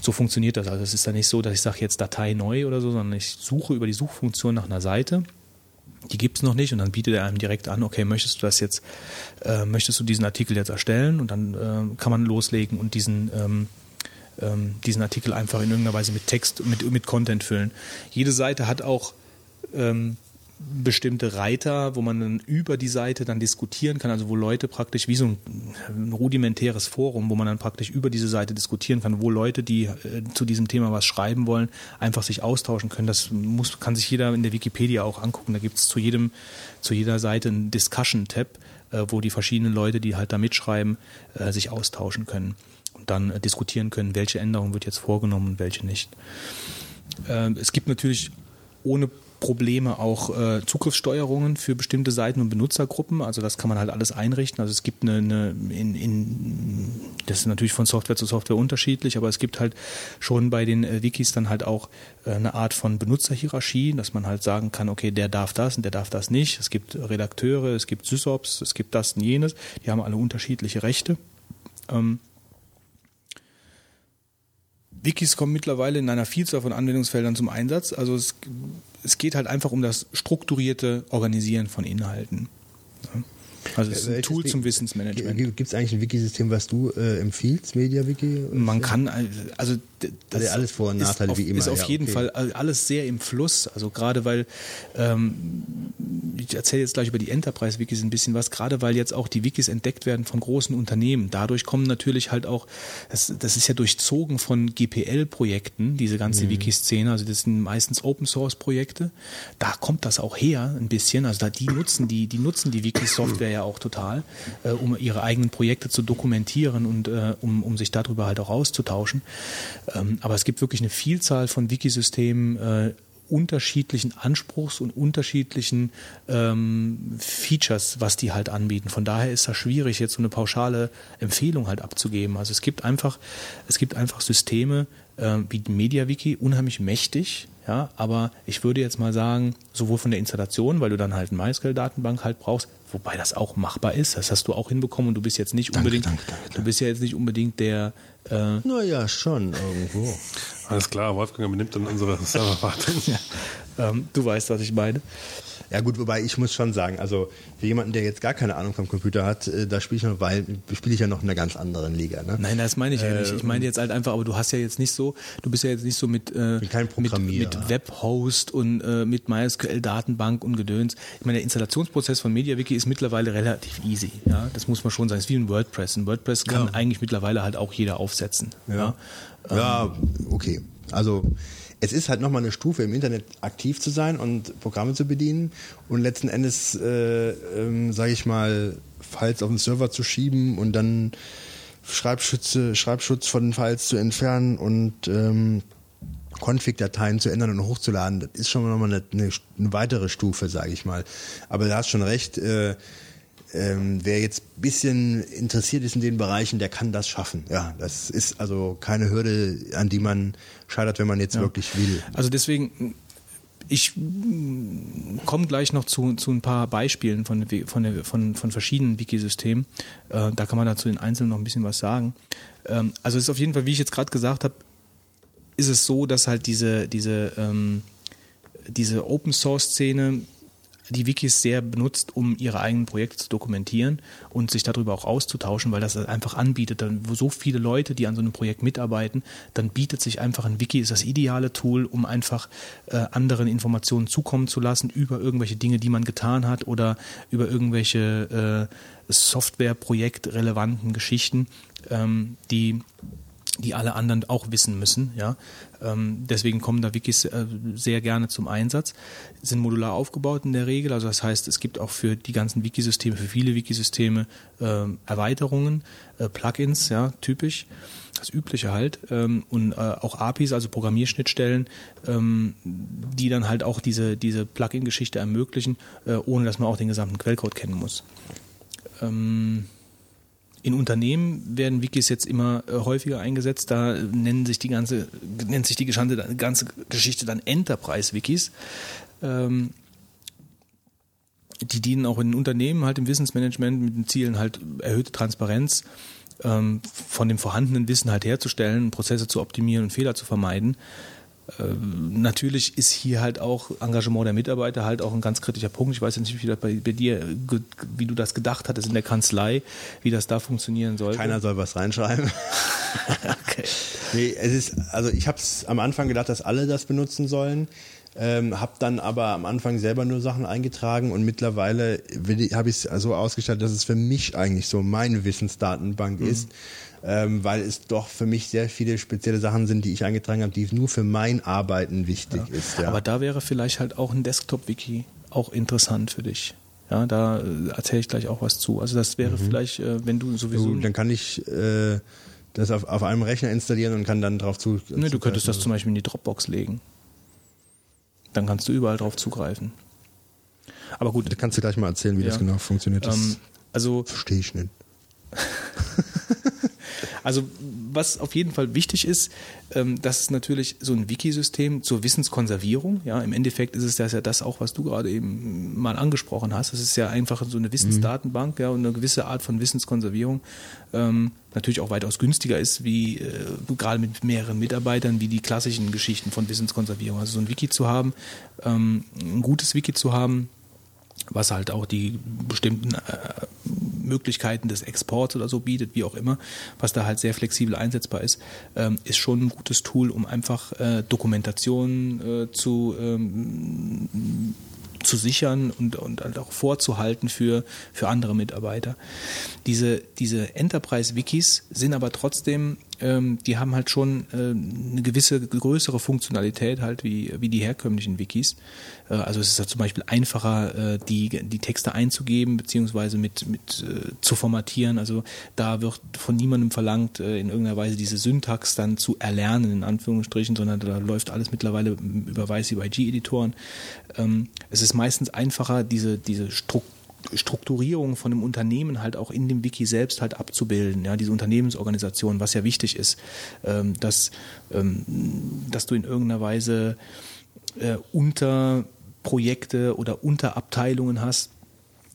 So funktioniert das. Also es ist dann nicht so, dass ich sage jetzt Datei neu oder so, sondern ich suche über die Suchfunktion nach einer Seite. Die gibt es noch nicht und dann bietet er einem direkt an, okay, möchtest du das jetzt, äh, möchtest du diesen Artikel jetzt erstellen und dann äh, kann man loslegen und diesen ähm, ähm, diesen Artikel einfach in irgendeiner Weise mit Text, mit, mit Content füllen. Jede Seite hat auch ähm, bestimmte Reiter, wo man dann über die Seite dann diskutieren kann, also wo Leute praktisch wie so ein, rudimentäres Forum, wo man dann praktisch über diese Seite diskutieren kann, wo Leute, die äh, zu diesem Thema was schreiben wollen, einfach sich austauschen können. Das muss, kann sich jeder in der Wikipedia auch angucken. Da gibt es zu jedem, zu jeder Seite einen Discussion-Tab, äh, wo die verschiedenen Leute, die halt da mitschreiben, äh, sich austauschen können und dann diskutieren können, welche Änderung wird jetzt vorgenommen und welche nicht. Äh, es gibt natürlich ohne Probleme auch äh, Zugriffssteuerungen für bestimmte Seiten und Benutzergruppen. Also das kann man halt alles einrichten. Also es gibt eine, eine in, in, das ist natürlich von Software zu Software unterschiedlich, aber es gibt halt schon bei den äh, Wikis dann halt auch äh, eine Art von Benutzerhierarchie, dass man halt sagen kann, okay, der darf das und der darf das nicht. Es gibt Redakteure, es gibt SysOps, es gibt das und jenes. Die haben alle unterschiedliche Rechte. Ähm, Wikis kommen mittlerweile in einer Vielzahl von Anwendungsfeldern zum Einsatz. Also es, es geht halt einfach um das strukturierte Organisieren von Inhalten. Also es ist ein Tool zum Wissensmanagement. Gibt es eigentlich ein Wikisystem, was du äh, empfiehlst, MediaWiki? Man kann, also das also alles Vor- und Nachteile wie immer. Ist auf ja, jeden okay. Fall alles sehr im Fluss. Also gerade weil, ähm, ich erzähle jetzt gleich über die Enterprise-Wikis ein bisschen was, gerade weil jetzt auch die Wikis entdeckt werden von großen Unternehmen. Dadurch kommen natürlich halt auch, das, das ist ja durchzogen von GPL-Projekten, diese ganze mhm. Wiki-Szene, also das sind meistens Open-Source-Projekte. Da kommt das auch her ein bisschen. Also da die nutzen die, die nutzen die Wiki-Software ja auch total, äh, um ihre eigenen Projekte zu dokumentieren und äh, um, um sich darüber halt auch auszutauschen. Ähm, aber es gibt wirklich eine Vielzahl von Wikisystemen, äh, unterschiedlichen Anspruchs und unterschiedlichen ähm, Features, was die halt anbieten. Von daher ist das schwierig, jetzt so eine pauschale Empfehlung halt abzugeben. Also es gibt einfach, es gibt einfach Systeme äh, wie MediaWiki, unheimlich mächtig, ja, aber ich würde jetzt mal sagen, sowohl von der Installation, weil du dann halt eine MySQL-Datenbank halt brauchst, wobei das auch machbar ist, das hast du auch hinbekommen und du bist jetzt nicht unbedingt, danke, danke, danke. du bist ja jetzt nicht unbedingt der äh, Naja, schon irgendwo. Alles klar, Wolfgang übernimmt dann unsere Serverwartung. ja, ähm, du weißt, was ich meine. Ja gut, wobei ich muss schon sagen, also für jemanden, der jetzt gar keine Ahnung vom Computer hat, äh, da spiele ich noch, weil spiele ich ja noch in einer ganz anderen Liga. Ne? Nein, das meine ich ja nicht. Äh, Ich meine jetzt halt einfach, aber du hast ja jetzt nicht so, du bist ja jetzt nicht so mit, äh, mit, mit Webhost und äh, mit MySQL-Datenbank und Gedöns. Ich meine, der Installationsprozess von MediaWiki ist mittlerweile relativ easy. Ja, das muss man schon sagen. Es ist wie ein WordPress. Ein WordPress kann Ja. eigentlich mittlerweile halt auch jeder aufsetzen. Ja. Ja, okay. Also es ist halt nochmal eine Stufe im Internet aktiv zu sein und Programme zu bedienen und letzten Endes, äh, ähm, sage ich mal, Files auf den Server zu schieben und dann Schreibschütze, Schreibschutz von den Files zu entfernen und ähm, Config-Dateien zu ändern und hochzuladen, das ist schon nochmal eine, eine, weitere Stufe, sage ich mal. Aber du hast schon recht, äh, ähm, wer jetzt ein bisschen interessiert ist in den Bereichen, der kann das schaffen. Ja, das ist also keine Hürde, an die man scheitert, wenn man jetzt ja. wirklich will. Also deswegen, ich komme gleich noch zu, zu ein paar Beispielen von, von, von, von verschiedenen Wikisystemen. Äh, da kann man dazu in Einzelnen noch ein bisschen was sagen. Ähm, also es ist auf jeden Fall, wie ich jetzt gerade gesagt habe, ist es so, dass halt diese, diese, ähm, diese Open Source Szene die Wikis sehr benutzt, um ihre eigenen Projekte zu dokumentieren und sich darüber auch auszutauschen, weil das einfach anbietet, dann, wo so viele Leute, die an so einem Projekt mitarbeiten, dann bietet sich einfach ein Wiki, ist das ideale Tool, um einfach äh, anderen Informationen zukommen zu lassen über irgendwelche Dinge, die man getan hat oder über irgendwelche äh, Software-Projekt-relevanten Geschichten, ähm, die die alle anderen auch wissen müssen. Ja? Ähm, deswegen kommen da Wikis äh, sehr gerne zum Einsatz. Sind modular aufgebaut in der Regel, also das heißt, es gibt auch für die ganzen Wikisysteme, für viele Wikisysteme äh, Erweiterungen, äh, Plugins, ja, typisch das Übliche halt ähm, und äh, auch APIs, also Programmierschnittstellen, ähm, die dann halt auch diese, diese Plugin-Geschichte ermöglichen, ohne dass man auch den gesamten Quellcode kennen muss. Ähm, in Unternehmen werden Wikis jetzt immer äh, häufiger eingesetzt. Da nennen sich die ganze, nennt sich die ganze, ganze Geschichte dann Enterprise-Wikis. Ähm, die dienen auch in Unternehmen halt im Wissensmanagement mit den Zielen halt erhöhte Transparenz ähm, von dem vorhandenen Wissen halt herzustellen, Prozesse zu optimieren und Fehler zu vermeiden. Ähm, natürlich ist hier halt auch Engagement der Mitarbeiter halt auch ein ganz kritischer Punkt. Ich weiß jetzt nicht, wie das bei, bei dir, wie du das gedacht hattest in der Kanzlei, wie das da funktionieren soll. Keiner soll was reinschreiben. okay. Nee, es ist, also ich habe es am Anfang gedacht, dass alle das benutzen sollen. Ähm, habe dann aber am Anfang selber nur Sachen eingetragen und mittlerweile habe ich es so ausgestattet, dass es für mich eigentlich so meine Wissensdatenbank mhm. ist ähm, weil es doch für mich sehr viele spezielle Sachen sind, die ich eingetragen habe, die nur für mein Arbeiten wichtig ja. ist. Ja. Aber da wäre vielleicht halt auch ein Desktop-Wiki auch interessant für dich. Ja, da äh, erzähle ich gleich auch was zu. Also das wäre mhm. vielleicht, äh, wenn du sowieso. Du, dann kann ich äh, das auf, auf einem Rechner installieren und kann dann drauf zu. Nee, du könntest das zum Beispiel in die Dropbox legen. Dann kannst du überall drauf zugreifen. Aber gut. Da kannst du gleich mal erzählen, wie ja. das genau funktioniert. Das ähm, also verstehe ich nicht. Also was auf jeden Fall wichtig ist, ähm, das ist natürlich so ein Wikisystem zur Wissenskonservierung. Ja, im Endeffekt ist es das ja das auch, was du gerade eben mal angesprochen hast. Das ist ja einfach so eine Wissensdatenbank, ja, und eine gewisse Art von Wissenskonservierung. Ähm, natürlich auch weitaus günstiger ist, wie äh, gerade mit mehreren Mitarbeitern, wie die klassischen Geschichten von Wissenskonservierung. Also so ein Wiki zu haben, ähm, ein gutes Wiki zu haben, was halt auch die bestimmten äh, Möglichkeiten des Exports oder so bietet, wie auch immer, was da halt sehr flexibel einsetzbar ist, ähm, ist schon ein gutes Tool, um einfach äh, Dokumentation äh, zu ähm, zu sichern und, und halt auch vorzuhalten für, für andere Mitarbeiter. Diese, diese Enterprise-Wikis sind aber trotzdem ähm, die haben halt schon äh, eine gewisse größere Funktionalität halt wie, wie die herkömmlichen Wikis. Äh, also es ist halt zum Beispiel einfacher, äh, die, die Texte einzugeben beziehungsweise mit, mit äh, zu formatieren. Also da wird von niemandem verlangt, äh, in irgendeiner Weise diese Syntax dann zu erlernen, in Anführungsstrichen, sondern da läuft alles mittlerweile über YCYG-Editoren. Ähm, es ist meistens einfacher, diese, diese Struktur Strukturierung von einem Unternehmen halt auch in dem Wiki selbst halt abzubilden, ja, diese Unternehmensorganisation, was ja wichtig ist, ähm, dass, ähm, dass du in irgendeiner Weise äh, Unterprojekte oder Unterabteilungen hast,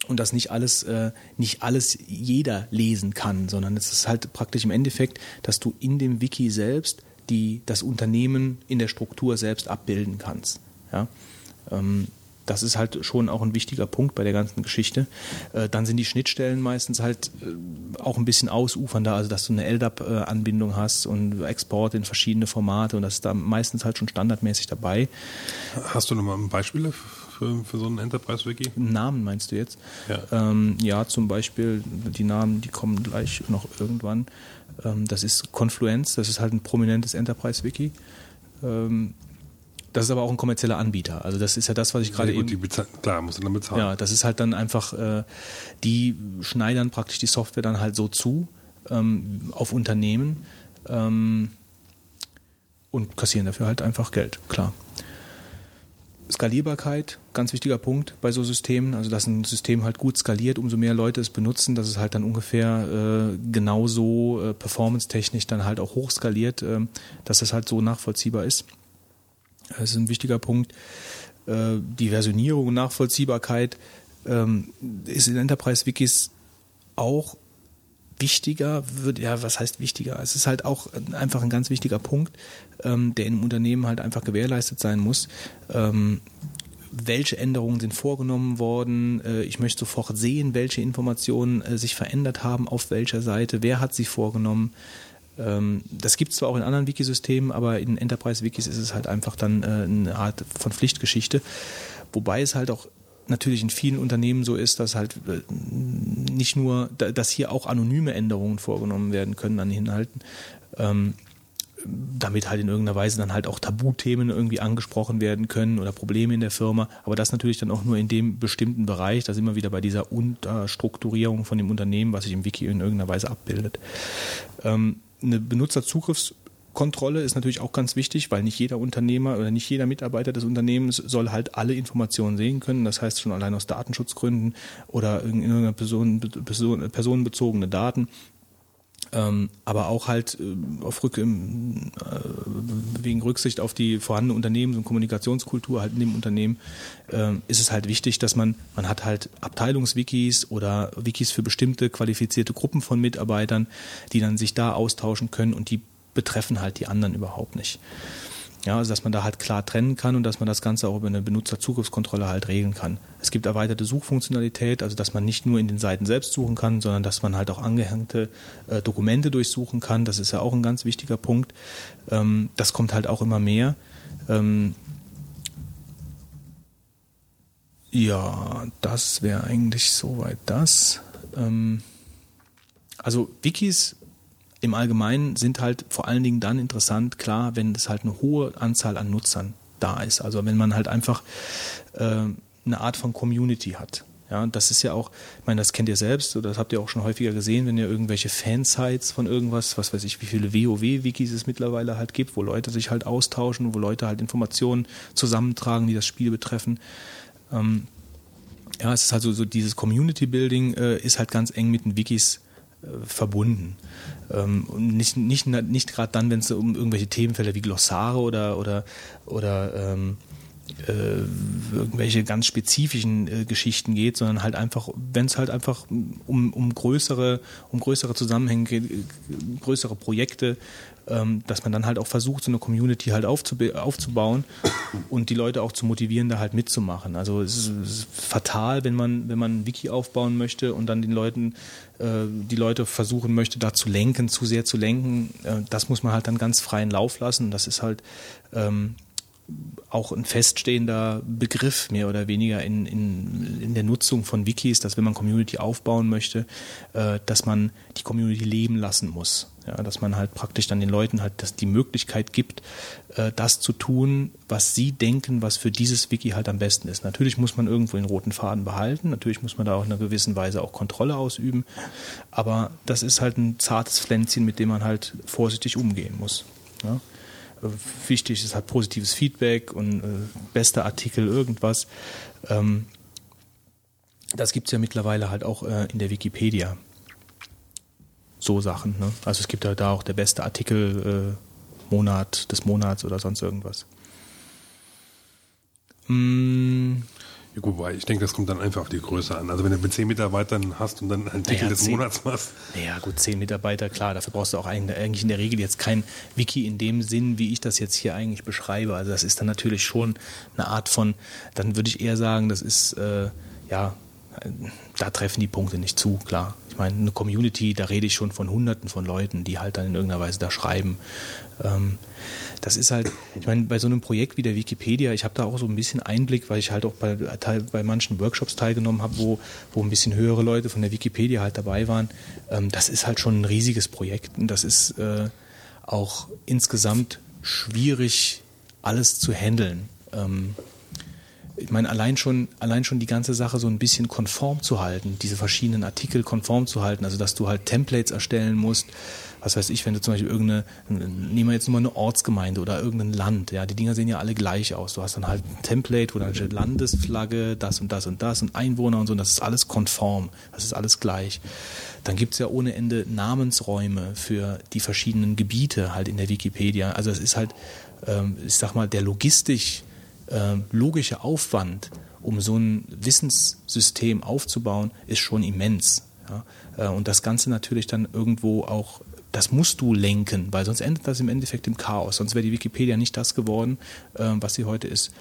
und dass nicht alles, äh, nicht alles jeder lesen kann, sondern es ist halt praktisch im Endeffekt, dass du in dem Wiki selbst die, das Unternehmen in der Struktur selbst abbilden kannst. Ja? Ähm, das ist halt schon auch ein wichtiger Punkt bei der ganzen Geschichte. Äh, dann sind die Schnittstellen meistens halt äh, auch ein bisschen ausufernder, also dass du eine LDAP-Anbindung hast und Export in verschiedene Formate und das ist da meistens halt schon standardmäßig dabei. Hast du nochmal Beispiele für, für so einen Enterprise-Wiki? Namen meinst du jetzt? Ja. Ähm, ja, zum Beispiel die Namen, die kommen gleich noch irgendwann. Ähm, das ist Confluence, das ist halt ein prominentes Enterprise-Wiki. Ähm, das ist aber auch ein kommerzieller Anbieter. Also das ist ja das, was ich gerade eben. Die klar, muss dann bezahlen. Ja, das ist halt dann einfach, äh, die schneidern praktisch die Software dann halt so zu ähm, auf Unternehmen. Ähm, und kassieren dafür halt einfach Geld, klar. Skalierbarkeit, ganz wichtiger Punkt bei so Systemen. Also, dass ein System halt gut skaliert, umso mehr Leute es benutzen, dass es halt dann ungefähr äh, genauso äh, performance-technisch dann halt auch hochskaliert, äh, dass es halt so nachvollziehbar ist. Das ist ein wichtiger Punkt. Äh, die Versionierung und Nachvollziehbarkeit ähm, ist in Enterprise-Wikis auch wichtiger, ja, was heißt wichtiger? Es ist halt auch einfach ein ganz wichtiger Punkt, ähm, der im Unternehmen halt einfach gewährleistet sein muss. Ähm, welche Änderungen sind vorgenommen worden? Äh, ich möchte sofort sehen, welche Informationen äh, sich verändert haben, auf welcher Seite, wer hat sie vorgenommen. Ähm, das gibt es zwar auch in anderen Wikisystemen, aber in Enterprise-Wikis ist es halt einfach dann äh, eine Art von Pflichtgeschichte. Wobei es halt auch natürlich in vielen Unternehmen so ist, dass halt äh, nicht nur, dass hier auch anonyme Änderungen vorgenommen werden können an Inhalten, ähm, damit halt in irgendeiner Weise dann halt auch Tabuthemen irgendwie angesprochen werden können oder Probleme in der Firma. Aber das natürlich dann auch nur in dem bestimmten Bereich. Da sind wir wieder bei dieser Unterstrukturierung von dem Unternehmen, was sich im Wiki in irgendeiner Weise abbildet. Ähm, eine Benutzerzugriffs Kontrolle ist natürlich auch ganz wichtig, weil nicht jeder Unternehmer oder nicht jeder Mitarbeiter des Unternehmens soll halt alle Informationen sehen können. Das heißt schon allein aus Datenschutzgründen oder in irgendeiner Person, Person, personenbezogene Daten. Ähm, aber auch halt äh, auf Rück, äh, wegen Rücksicht auf die vorhandene Unternehmens- und Kommunikationskultur halt in dem Unternehmen äh, ist es halt wichtig, dass man, man hat halt Abteilungswikis oder Wikis für bestimmte qualifizierte Gruppen von Mitarbeitern, die dann sich da austauschen können und die betreffen halt die anderen überhaupt nicht. Ja, also dass man da halt klar trennen kann und dass man das Ganze auch über eine Benutzerzugriffskontrolle halt regeln kann. Es gibt erweiterte Suchfunktionalität, also dass man nicht nur in den Seiten selbst suchen kann, sondern dass man halt auch angehängte äh, Dokumente durchsuchen kann. Das ist ja auch ein ganz wichtiger Punkt. Ähm, das kommt halt auch immer mehr. Ähm, ja, das wäre eigentlich soweit das. Ähm, also Wikis im Allgemeinen sind halt vor allen Dingen dann interessant, klar, wenn es halt eine hohe Anzahl an Nutzern da ist. Also wenn man halt einfach äh, eine Art von Community hat. Ja, das ist ja auch, ich meine, das kennt ihr selbst, oder das habt ihr auch schon häufiger gesehen, wenn ihr irgendwelche Fansites von irgendwas, was weiß ich, wie viele WoW-Wikis es mittlerweile halt gibt, wo Leute sich halt austauschen, wo Leute halt Informationen zusammentragen, die das Spiel betreffen. Ähm, ja, es ist halt so, so dieses Community-Building äh, ist halt ganz eng mit den Wikis verbunden. Ähm, nicht nicht, nicht gerade dann, wenn es um irgendwelche Themenfelder wie Glossare oder, oder, oder ähm, äh, irgendwelche ganz spezifischen äh, Geschichten geht, sondern halt einfach, wenn es halt einfach um, um größere, um größere Zusammenhänge geht, äh, größere Projekte, dass man dann halt auch versucht, so eine Community halt aufzubauen und die Leute auch zu motivieren, da halt mitzumachen. Also es ist, es ist fatal, wenn man, wenn man ein Wiki aufbauen möchte und dann den Leuten, äh, die Leute versuchen möchte, da zu lenken, zu sehr zu lenken. Äh, das muss man halt dann ganz freien Lauf lassen. Das ist halt ähm, auch ein feststehender Begriff mehr oder weniger in, in, in der Nutzung von Wikis, dass wenn man Community aufbauen möchte, äh, dass man die Community leben lassen muss. Ja, dass man halt praktisch dann den Leuten halt das die Möglichkeit gibt, äh, das zu tun, was sie denken, was für dieses Wiki halt am besten ist. Natürlich muss man irgendwo den roten Faden behalten, natürlich muss man da auch in einer gewissen Weise auch Kontrolle ausüben, aber das ist halt ein zartes Pflänzchen, mit dem man halt vorsichtig umgehen muss. Ja wichtig ist halt positives Feedback und äh, bester Artikel, irgendwas. Ähm, das gibt es ja mittlerweile halt auch äh, in der Wikipedia. So Sachen. Ne? Also es gibt ja da auch der beste Artikel äh, Monat des Monats oder sonst irgendwas. Mm, gut, weil ich denke, das kommt dann einfach auf die Größe an. Also wenn du mit zehn Mitarbeitern hast und dann einen Artikel naja, des zehn, Monats machst. Ja gut, zehn Mitarbeiter, klar, dafür brauchst du auch eigentlich in der Regel jetzt kein Wiki in dem Sinn, wie ich das jetzt hier eigentlich beschreibe. Also das ist dann natürlich schon eine Art von, dann würde ich eher sagen, das ist, äh, ja, da treffen die Punkte nicht zu, klar. Ich meine, eine Community, da rede ich schon von Hunderten von Leuten, die halt dann in irgendeiner Weise da schreiben. Ähm, das ist halt, ich meine, bei so einem Projekt wie der Wikipedia, ich habe da auch so ein bisschen Einblick, weil ich halt auch bei, bei manchen Workshops teilgenommen habe, wo, wo ein bisschen höhere Leute von der Wikipedia halt dabei waren. Ähm, das ist halt schon ein riesiges Projekt und das ist äh, auch insgesamt schwierig, alles zu handeln. Ich meine, allein schon, allein schon die ganze Sache so ein bisschen konform zu halten, diese verschiedenen Artikel konform zu halten, also dass du halt Templates erstellen musst, was weiß ich, wenn du zum Beispiel irgendeine, nehmen wir jetzt nur mal eine Ortsgemeinde oder irgendein Land, ja, die Dinger sehen ja alle gleich aus. Du hast dann halt ein Template, wo dann steht Landesflagge, das und das und das und Einwohner und so, und das ist alles konform, das ist alles gleich. Dann gibt's ja ohne Ende Namensräume für die verschiedenen Gebiete halt in der Wikipedia. Also es ist halt, ähm, ich sag mal, der logistisch äh, logische Aufwand, um so ein Wissenssystem aufzubauen, ist schon immens. Ja? Äh, und das Ganze natürlich dann irgendwo auch das musst du lenken, weil sonst endet das im Endeffekt im Chaos. Sonst wäre die Wikipedia nicht das geworden, äh, was sie heute ist.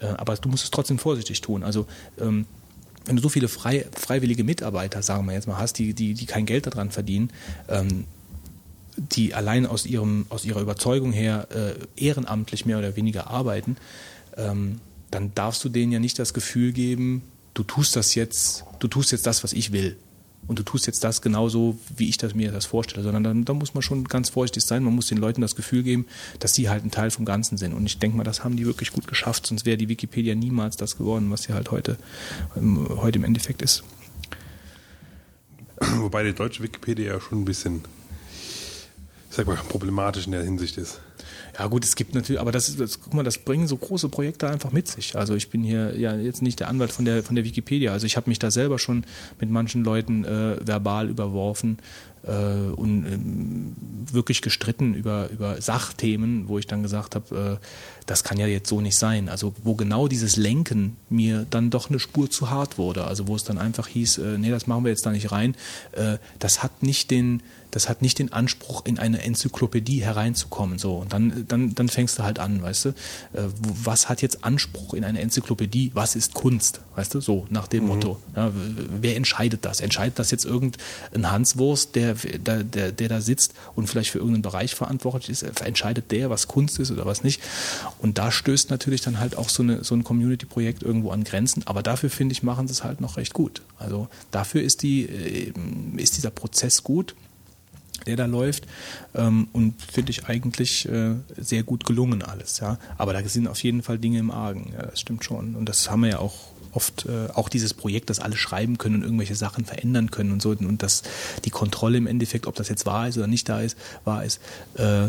Äh, aber du musst es trotzdem vorsichtig tun. Also ähm, wenn du so viele frei, freiwillige Mitarbeiter, sagen wir jetzt mal, hast, die, die, die kein Geld daran verdienen, ähm, die allein aus, ihrem, aus ihrer Überzeugung her äh, ehrenamtlich mehr oder weniger arbeiten, ähm, dann darfst du denen ja nicht das Gefühl geben, du tust das jetzt, du tust jetzt das, was ich will und du tust jetzt das genauso, wie ich das mir das vorstelle, sondern dann muss man schon ganz vorsichtig sein. Man muss den Leuten das Gefühl geben, dass sie halt ein Teil vom Ganzen sind. Und ich denke mal, das haben die wirklich gut geschafft, sonst wäre die Wikipedia niemals das geworden, was sie halt heute, ähm, heute im Endeffekt ist. Wobei die deutsche Wikipedia ja schon ein bisschen, ich sag mal, problematisch in der Hinsicht ist. Ja gut, es gibt natürlich, aber das, das, guck mal, das bringen so große Projekte einfach mit sich. Also ich bin hier ja jetzt nicht der Anwalt von der von der Wikipedia. Also ich habe mich da selber schon mit manchen Leuten äh, verbal überworfen äh, und ähm, wirklich gestritten über über Sachthemen, wo ich dann gesagt habe, äh, das kann ja jetzt so nicht sein. Also wo genau dieses Lenken mir dann doch eine Spur zu hart wurde. Also wo es dann einfach hieß, äh, nee, das machen wir jetzt da nicht rein. Äh, das hat nicht den das hat nicht den Anspruch, in eine Enzyklopädie hereinzukommen. So, und dann, dann, dann fängst du halt an, weißt du, äh, was hat jetzt Anspruch in eine Enzyklopädie? Was ist Kunst? Weißt du, so nach dem mhm. Motto. Ja, wer entscheidet das? Entscheidet das jetzt irgendein Hanswurst, der, der, der, der da sitzt und vielleicht für irgendeinen Bereich verantwortlich ist? Entscheidet der, was Kunst ist oder was nicht? Und da stößt natürlich dann halt auch so, eine, so ein Community-Projekt irgendwo an Grenzen. Aber dafür, finde ich, machen sie es halt noch recht gut. Also dafür ist, die, äh, ist dieser Prozess gut der da läuft ähm, und finde ich eigentlich äh, sehr gut gelungen alles. Ja, aber da sind auf jeden Fall Dinge im Argen. Ja, das stimmt schon und das haben wir ja auch oft äh, auch dieses Projekt, dass alle schreiben können und irgendwelche Sachen verändern können und so und dass die Kontrolle im Endeffekt, ob das jetzt wahr ist oder nicht da ist, wahr ist, äh,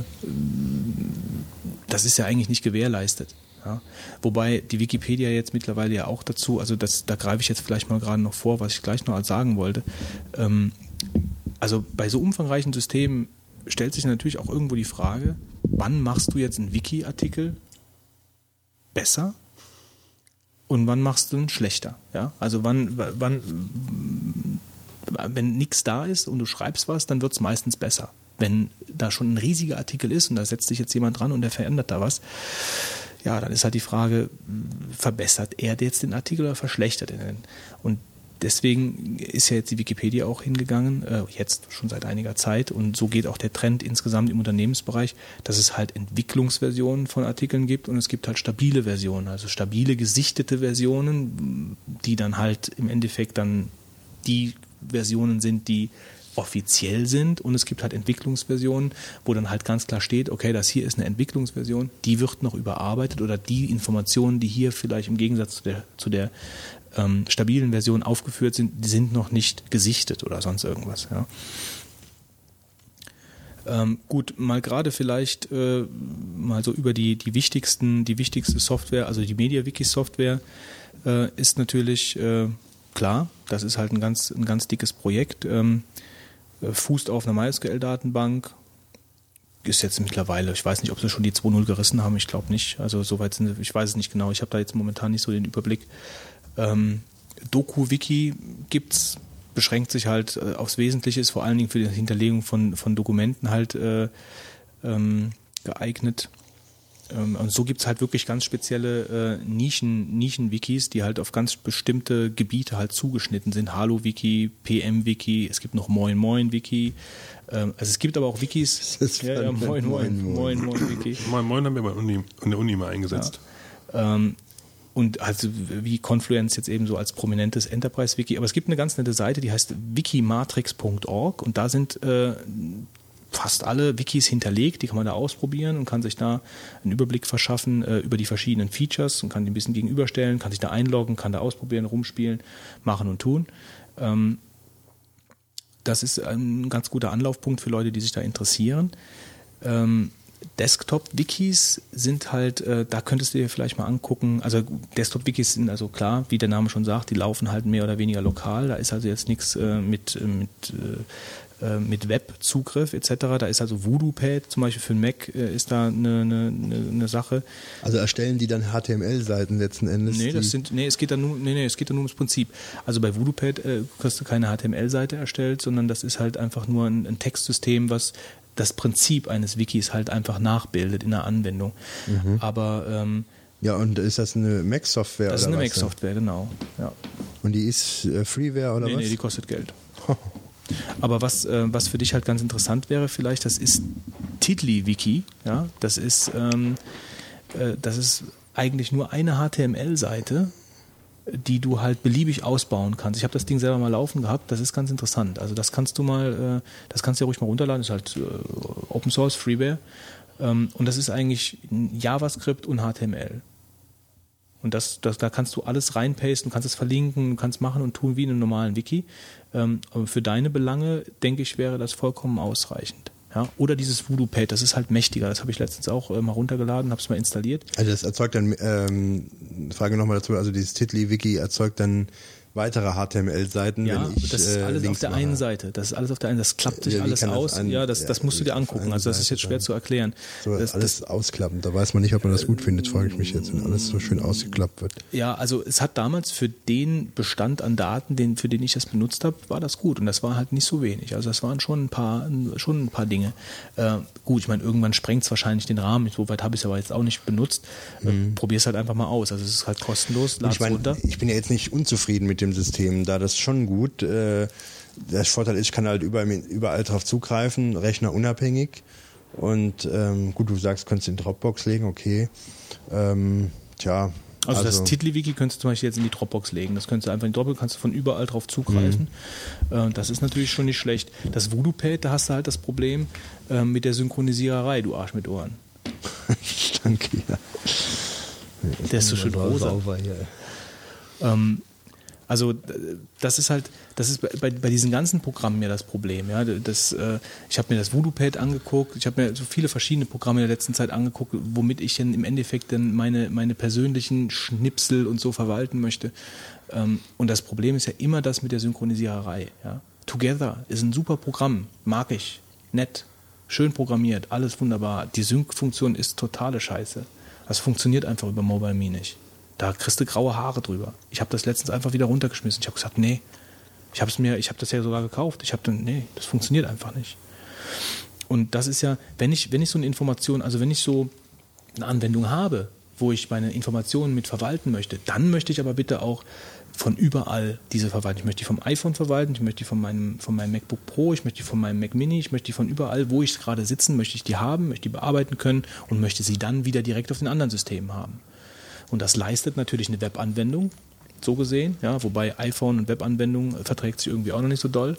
das ist ja eigentlich nicht gewährleistet. Ja. Wobei die Wikipedia jetzt mittlerweile ja auch dazu, also das, da greife ich jetzt vielleicht mal gerade noch vor, was ich gleich noch als sagen wollte. Ähm, also bei so umfangreichen Systemen stellt sich natürlich auch irgendwo die Frage, wann machst du jetzt einen Wiki-Artikel besser und wann machst du einen schlechter? Ja? Also wann, wann wenn nichts da ist und du schreibst was, dann wird es meistens besser. Wenn da schon ein riesiger Artikel ist und da setzt sich jetzt jemand dran und der verändert da was, ja, dann ist halt die Frage, verbessert er jetzt den Artikel oder verschlechtert er den? Und deswegen ist ja jetzt die Wikipedia auch hingegangen, äh, jetzt schon seit einiger Zeit. Und so geht auch der Trend insgesamt im Unternehmensbereich, dass es halt Entwicklungsversionen von Artikeln gibt und es gibt halt stabile Versionen, also stabile gesichtete Versionen, die dann halt im Endeffekt dann die Versionen sind, die offiziell sind und es gibt halt Entwicklungsversionen, wo dann halt ganz klar steht, okay, das hier ist eine Entwicklungsversion, die wird noch überarbeitet oder die Informationen, die hier vielleicht im Gegensatz zu der, zu der ähm, stabilen Versionen aufgeführt sind, die sind noch nicht gesichtet oder sonst irgendwas. Ja. Ähm, gut, mal gerade vielleicht äh, mal so über die, die wichtigsten, die wichtigste Software, also die MediaWiki-Software, äh, ist natürlich äh, klar, das ist halt ein ganz, ein ganz dickes Projekt, ähm, äh, fußt auf einer MySQL-Datenbank, ist jetzt mittlerweile, ich weiß nicht, ob sie schon die 2.0 gerissen haben, ich glaube nicht. Also soweit sind ich weiß es nicht genau, ich habe da jetzt momentan nicht so den Überblick. Ähm, Doku-Wiki gibt's, beschränkt sich halt äh, aufs Wesentliche, ist vor allen Dingen für die Hinterlegung von, von Dokumenten halt äh, ähm, geeignet. Ähm, und so gibt's halt wirklich ganz spezielle äh, Nischen, Nischen-Wikis, die halt auf ganz bestimmte Gebiete halt zugeschnitten sind. Halo-Wiki, PM-Wiki, es gibt noch Moin Moin-Wiki. Ähm, also es gibt aber auch Wikis. Ja, ja, Moin Moin, Moin Moin, Wiki. Moin Moin haben wir bei Uni, an der Uni mal eingesetzt. Ja. Ähm, und also wie Confluence jetzt eben so als prominentes Enterprise-Wiki. Aber es gibt eine ganz nette Seite, die heißt wikimatrix.org und da sind äh, fast alle Wikis hinterlegt, die kann man da ausprobieren und kann sich da einen Überblick verschaffen äh, über die verschiedenen Features und kann die ein bisschen gegenüberstellen, kann sich da einloggen, kann da ausprobieren, rumspielen, machen und tun. Ähm, das ist ein ganz guter Anlaufpunkt für Leute, die sich da interessieren. Ähm, Desktop-Wikis sind halt, äh, da könntest du dir vielleicht mal angucken, also Desktop-Wikis sind also klar, wie der Name schon sagt, die laufen halt mehr oder weniger lokal, da ist also jetzt nichts äh, mit, äh, mit äh, mit Webzugriff etc. Da ist also VoodooPad zum Beispiel für den Mac äh, ist da eine, eine, eine Sache. Also erstellen die dann HTML-Seiten letzten Endes? Nee, das sind, nee, es geht da nur, nee, nee, es geht da nur ums Prinzip. Also bei VoodooPad äh, kriegst du keine HTML-Seite erstellt, sondern das ist halt einfach nur ein, ein Textsystem, was das Prinzip eines Wikis halt einfach nachbildet in der Anwendung. Mhm. Aber ähm, ja, und ist das eine Mac-Software? Das ist eine Mac-Software, genau. Ja. Und die ist äh, Freeware oder nee, was? Nee, die kostet Geld. Aber was, äh, was für dich halt ganz interessant wäre, vielleicht, das ist TiddlyWiki. Ja? Das, ist, ähm, äh, das ist eigentlich nur eine HTML-Seite, die du halt beliebig ausbauen kannst. Ich habe das Ding selber mal laufen gehabt, das ist ganz interessant. Also das kannst du mal, äh, das kannst du ja ruhig mal runterladen, das ist halt äh, Open Source, Freeware. Ähm, und das ist eigentlich JavaScript und HTML. Und das, das, da kannst du alles reinpasten, kannst es verlinken, kannst machen und tun wie in einem normalen Wiki. Ähm, aber für deine Belange, denke ich, wäre das vollkommen ausreichend. Ja, oder dieses Voodoo Pad, das ist halt mächtiger. Das habe ich letztens auch äh, mal runtergeladen, habe es mal installiert. Also das erzeugt dann, ähm, Frage nochmal dazu, also dieses Titli-Wiki erzeugt dann weitere HTML-Seiten. Ja, wenn ich, das ist äh, alles Links auf der mache. einen Seite. Das ist alles auf der einen. Das klappt sich Ja, alles kann das aus. an- ja, das, ja, das musst du dir angucken. Also das ist jetzt schwer zu erklären. So, das, alles ausklappen. Da weiß man nicht, ob man das gut findet, frage ich mich jetzt, wenn alles so schön ausgeklappt wird. Ja, also es hat damals für den Bestand an Daten, den, für den ich das benutzt habe, war das gut. Und das war halt nicht so wenig. Also das waren schon ein paar, schon ein paar Dinge. Äh, gut, ich meine, irgendwann sprengt es wahrscheinlich den Rahmen. So weit habe ich es aber jetzt auch nicht benutzt. Äh, Probier es halt einfach mal aus. Also es ist halt kostenlos, ich, meine, runter. ich bin ja jetzt nicht unzufrieden mit dem System, da das schon gut. Äh, der Vorteil ist, ich kann halt überall, überall drauf zugreifen, Rechner unabhängig. Und ähm, gut, du sagst, du in Dropbox legen, okay. Ähm, tja. Also, das Titli-Wiki könntest du zum Beispiel jetzt in die Dropbox legen. Das könntest du einfach in die Dropbox, kannst du von überall drauf zugreifen. Äh, das ist natürlich schon nicht schlecht. Das Voodoo-Pad, da hast du halt das Problem äh, mit der Synchronisiererei, du Arsch mit Ohren. Danke, ja. Der ist so schön rosa. Sauber hier. Ähm, also das ist halt, das ist bei, bei diesen ganzen Programmen ja das Problem. Ja, das, äh, ich habe mir das Voodoo-Pad angeguckt, ich habe mir so viele verschiedene Programme in der letzten Zeit angeguckt, womit ich dann im Endeffekt dann meine, meine persönlichen Schnipsel und so verwalten möchte. Ähm, und das Problem ist ja immer das mit der Synchronisiererei. Ja. Together ist ein super Programm, mag ich, nett, schön programmiert, alles wunderbar. Die Sync-Funktion ist totale Scheiße. Das funktioniert einfach über Mobile Me nicht. Da kriegst du graue Haare drüber. Ich habe das letztens einfach wieder runtergeschmissen. Ich habe gesagt, nee, ich habe es mir, ich habe das ja sogar gekauft. Ich habe dann, nee, das funktioniert einfach nicht. Und das ist ja, wenn ich, wenn ich so eine Information, also wenn ich so eine Anwendung habe, wo ich meine Informationen mit verwalten möchte, dann möchte ich aber bitte auch von überall diese verwalten. Ich möchte die vom iPhone verwalten, ich möchte die von meinem, von meinem MacBook Pro, ich möchte die von meinem Mac Mini, ich möchte die von überall, wo ich gerade sitzen, möchte ich die haben, möchte die bearbeiten können und möchte sie dann wieder direkt auf den anderen Systemen haben. Und das leistet natürlich eine Webanwendung, so gesehen, ja, wobei iPhone und Webanwendung verträgt sich irgendwie auch noch nicht so doll.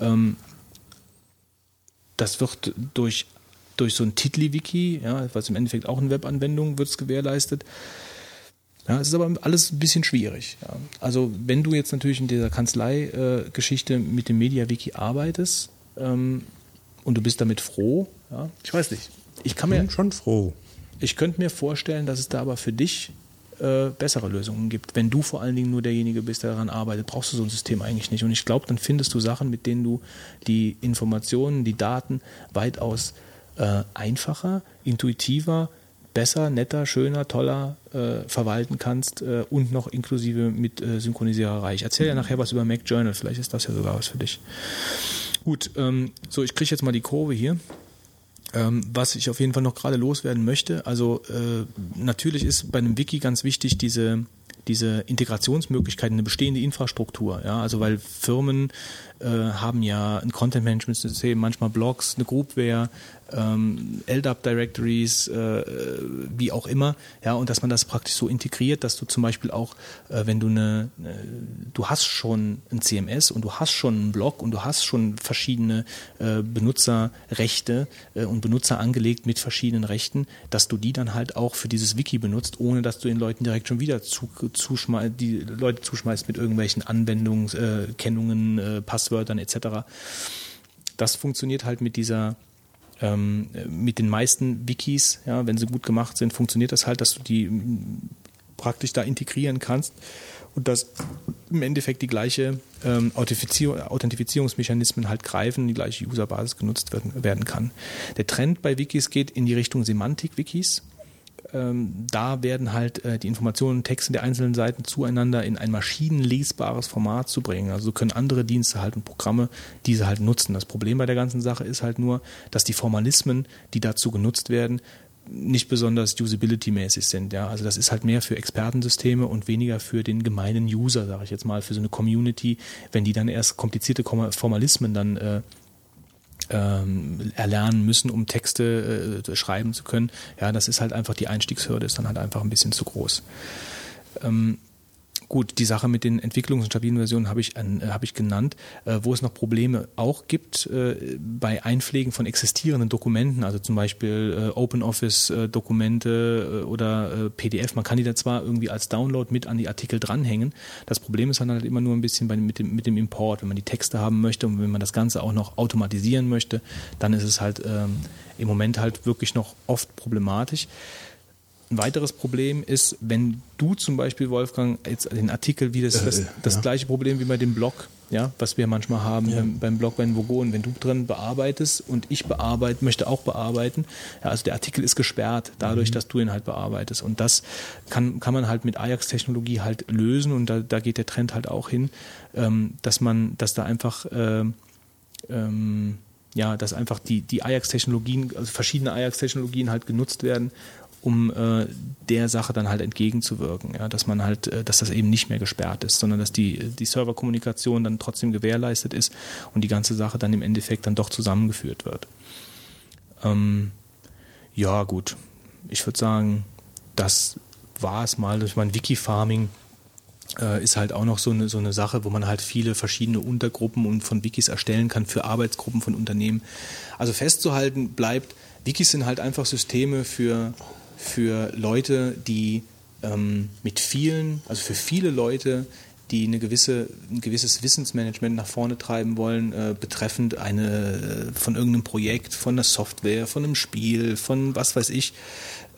Ähm, das wird durch, durch so ein Titli-Wiki, ja, was im Endeffekt auch eine Webanwendung wird es gewährleistet. Ja, es ist aber alles ein bisschen schwierig. Ja. Also wenn du jetzt natürlich in dieser Kanzlei-Geschichte äh, mit dem MediaWiki arbeitest ähm, und du bist damit froh, ja, ich weiß nicht. Ich kann mir, bin schon froh. Ich könnte mir vorstellen, dass es da aber für dich äh, bessere Lösungen gibt. Wenn du vor allen Dingen nur derjenige bist, der daran arbeitet, brauchst du so ein System eigentlich nicht. Und ich glaube, dann findest du Sachen, mit denen du die Informationen, die Daten weitaus äh, einfacher, intuitiver, besser, netter, schöner, toller äh, verwalten kannst äh, und noch inklusive mit äh, Synchronisiererei. Ich erzähle ja nachher was über Mac Journal, vielleicht ist das ja sogar was für dich. Gut, ähm, so ich kriege jetzt mal die Kurve hier. Ähm, was ich auf jeden Fall noch gerade loswerden möchte, also äh, natürlich ist bei einem Wiki ganz wichtig diese diese Integrationsmöglichkeiten, eine bestehende Infrastruktur, ja, also weil Firmen äh, haben ja ein Content-Management-System, manchmal Blogs, eine Groupware, ähm, LDAP-Directories, äh, wie auch immer, ja, und dass man das praktisch so integriert, dass du zum Beispiel auch, äh, wenn du eine, äh, du hast schon ein CMS und du hast schon einen Blog und du hast schon verschiedene äh, Benutzerrechte äh, und Benutzer angelegt mit verschiedenen Rechten, dass du die dann halt auch für dieses Wiki benutzt, ohne dass du den Leuten direkt schon wieder zu, zuschmei die Leute zuschmeißt mit irgendwelchen Anwendungskennungen, äh, Passwörtern etc. Das funktioniert halt mit dieser ähm, mit den meisten Wikis, ja, wenn sie gut gemacht sind, funktioniert das halt, dass du die m, praktisch da integrieren kannst und dass im Endeffekt die gleiche ähm, Authentifizier Authentifizierungsmechanismen halt greifen, die gleiche Userbasis genutzt werden, werden kann. Der Trend bei Wikis geht in die Richtung Semantik-Wikis ähm, da werden halt äh, die Informationen und Texte der einzelnen Seiten zueinander in ein maschinenlesbares Format zu bringen. Also können andere Dienste halt und Programme diese halt nutzen. Das Problem bei der ganzen Sache ist halt nur, dass die Formalismen, die dazu genutzt werden, nicht besonders usability-mäßig sind. Ja? Also das ist halt mehr für Expertensysteme und weniger für den gemeinen User, sage ich jetzt mal, für so eine Community, wenn die dann erst komplizierte Formalismen dann äh, ähm, erlernen müssen, um Texte äh, schreiben zu können. Ja, das ist halt einfach die Einstiegshürde, ist dann halt einfach ein bisschen zu groß. Ähm, Gut, die Sache mit den Entwicklungs- und stabilen Versionen habe ich, äh, hab ich genannt. Äh, wo es noch Probleme auch gibt äh, bei Einpflegen von existierenden Dokumenten, also zum Beispiel äh, OpenOffice-Dokumente äh, oder äh, PDF. Man kann die da zwar irgendwie als Download mit an die Artikel dranhängen. Das Problem ist dann halt immer nur ein bisschen bei, mit, dem, mit dem Import. Wenn man die Texte haben möchte und wenn man das Ganze auch noch automatisieren möchte, dann ist es halt ähm, im Moment halt wirklich noch oft problematisch. Ein weiteres Problem ist, wenn du zum Beispiel, Wolfgang, jetzt den Artikel, wie das, das, das ja. gleiche Problem wie bei dem Blog, ja, was wir manchmal haben ja. beim, beim, Blog bei den Vogonen, wenn du drin bearbeitest und ich bearbeite, möchte auch bearbeiten, ja, also der Artikel ist gesperrt, dadurch, mhm. dass du ihn halt bearbeitest. Und das kann, kann man halt mit Ajax-Technologie halt lösen und da, da geht der Trend halt auch hin, ähm, dass man, dass da einfach äh, ähm, ja, dass einfach die, die Ajax-Technologien, also verschiedene Ajax-Technologien halt genutzt werden, um äh, der Sache dann halt entgegenzuwirken, ja, dass man halt, äh, dass das eben nicht mehr gesperrt ist, sondern dass die, die Serverkommunikation dann trotzdem gewährleistet ist und die ganze Sache dann im Endeffekt dann doch zusammengeführt wird. Ähm, ja, gut. Ich würde sagen, das war es mal. Ich meine, Wiki-Farming äh, ist halt auch noch so eine, so eine Sache, wo man halt viele verschiedene Untergruppen und von Wikis erstellen kann für Arbeitsgruppen von Unternehmen. Also festzuhalten bleibt, Wikis sind halt einfach Systeme für für Leute, die ähm, mit vielen, also für viele Leute, die eine gewisse, ein gewisses Wissensmanagement nach vorne treiben wollen, äh, betreffend eine äh, von irgendeinem Projekt, von einer Software, von einem Spiel, von was weiß ich.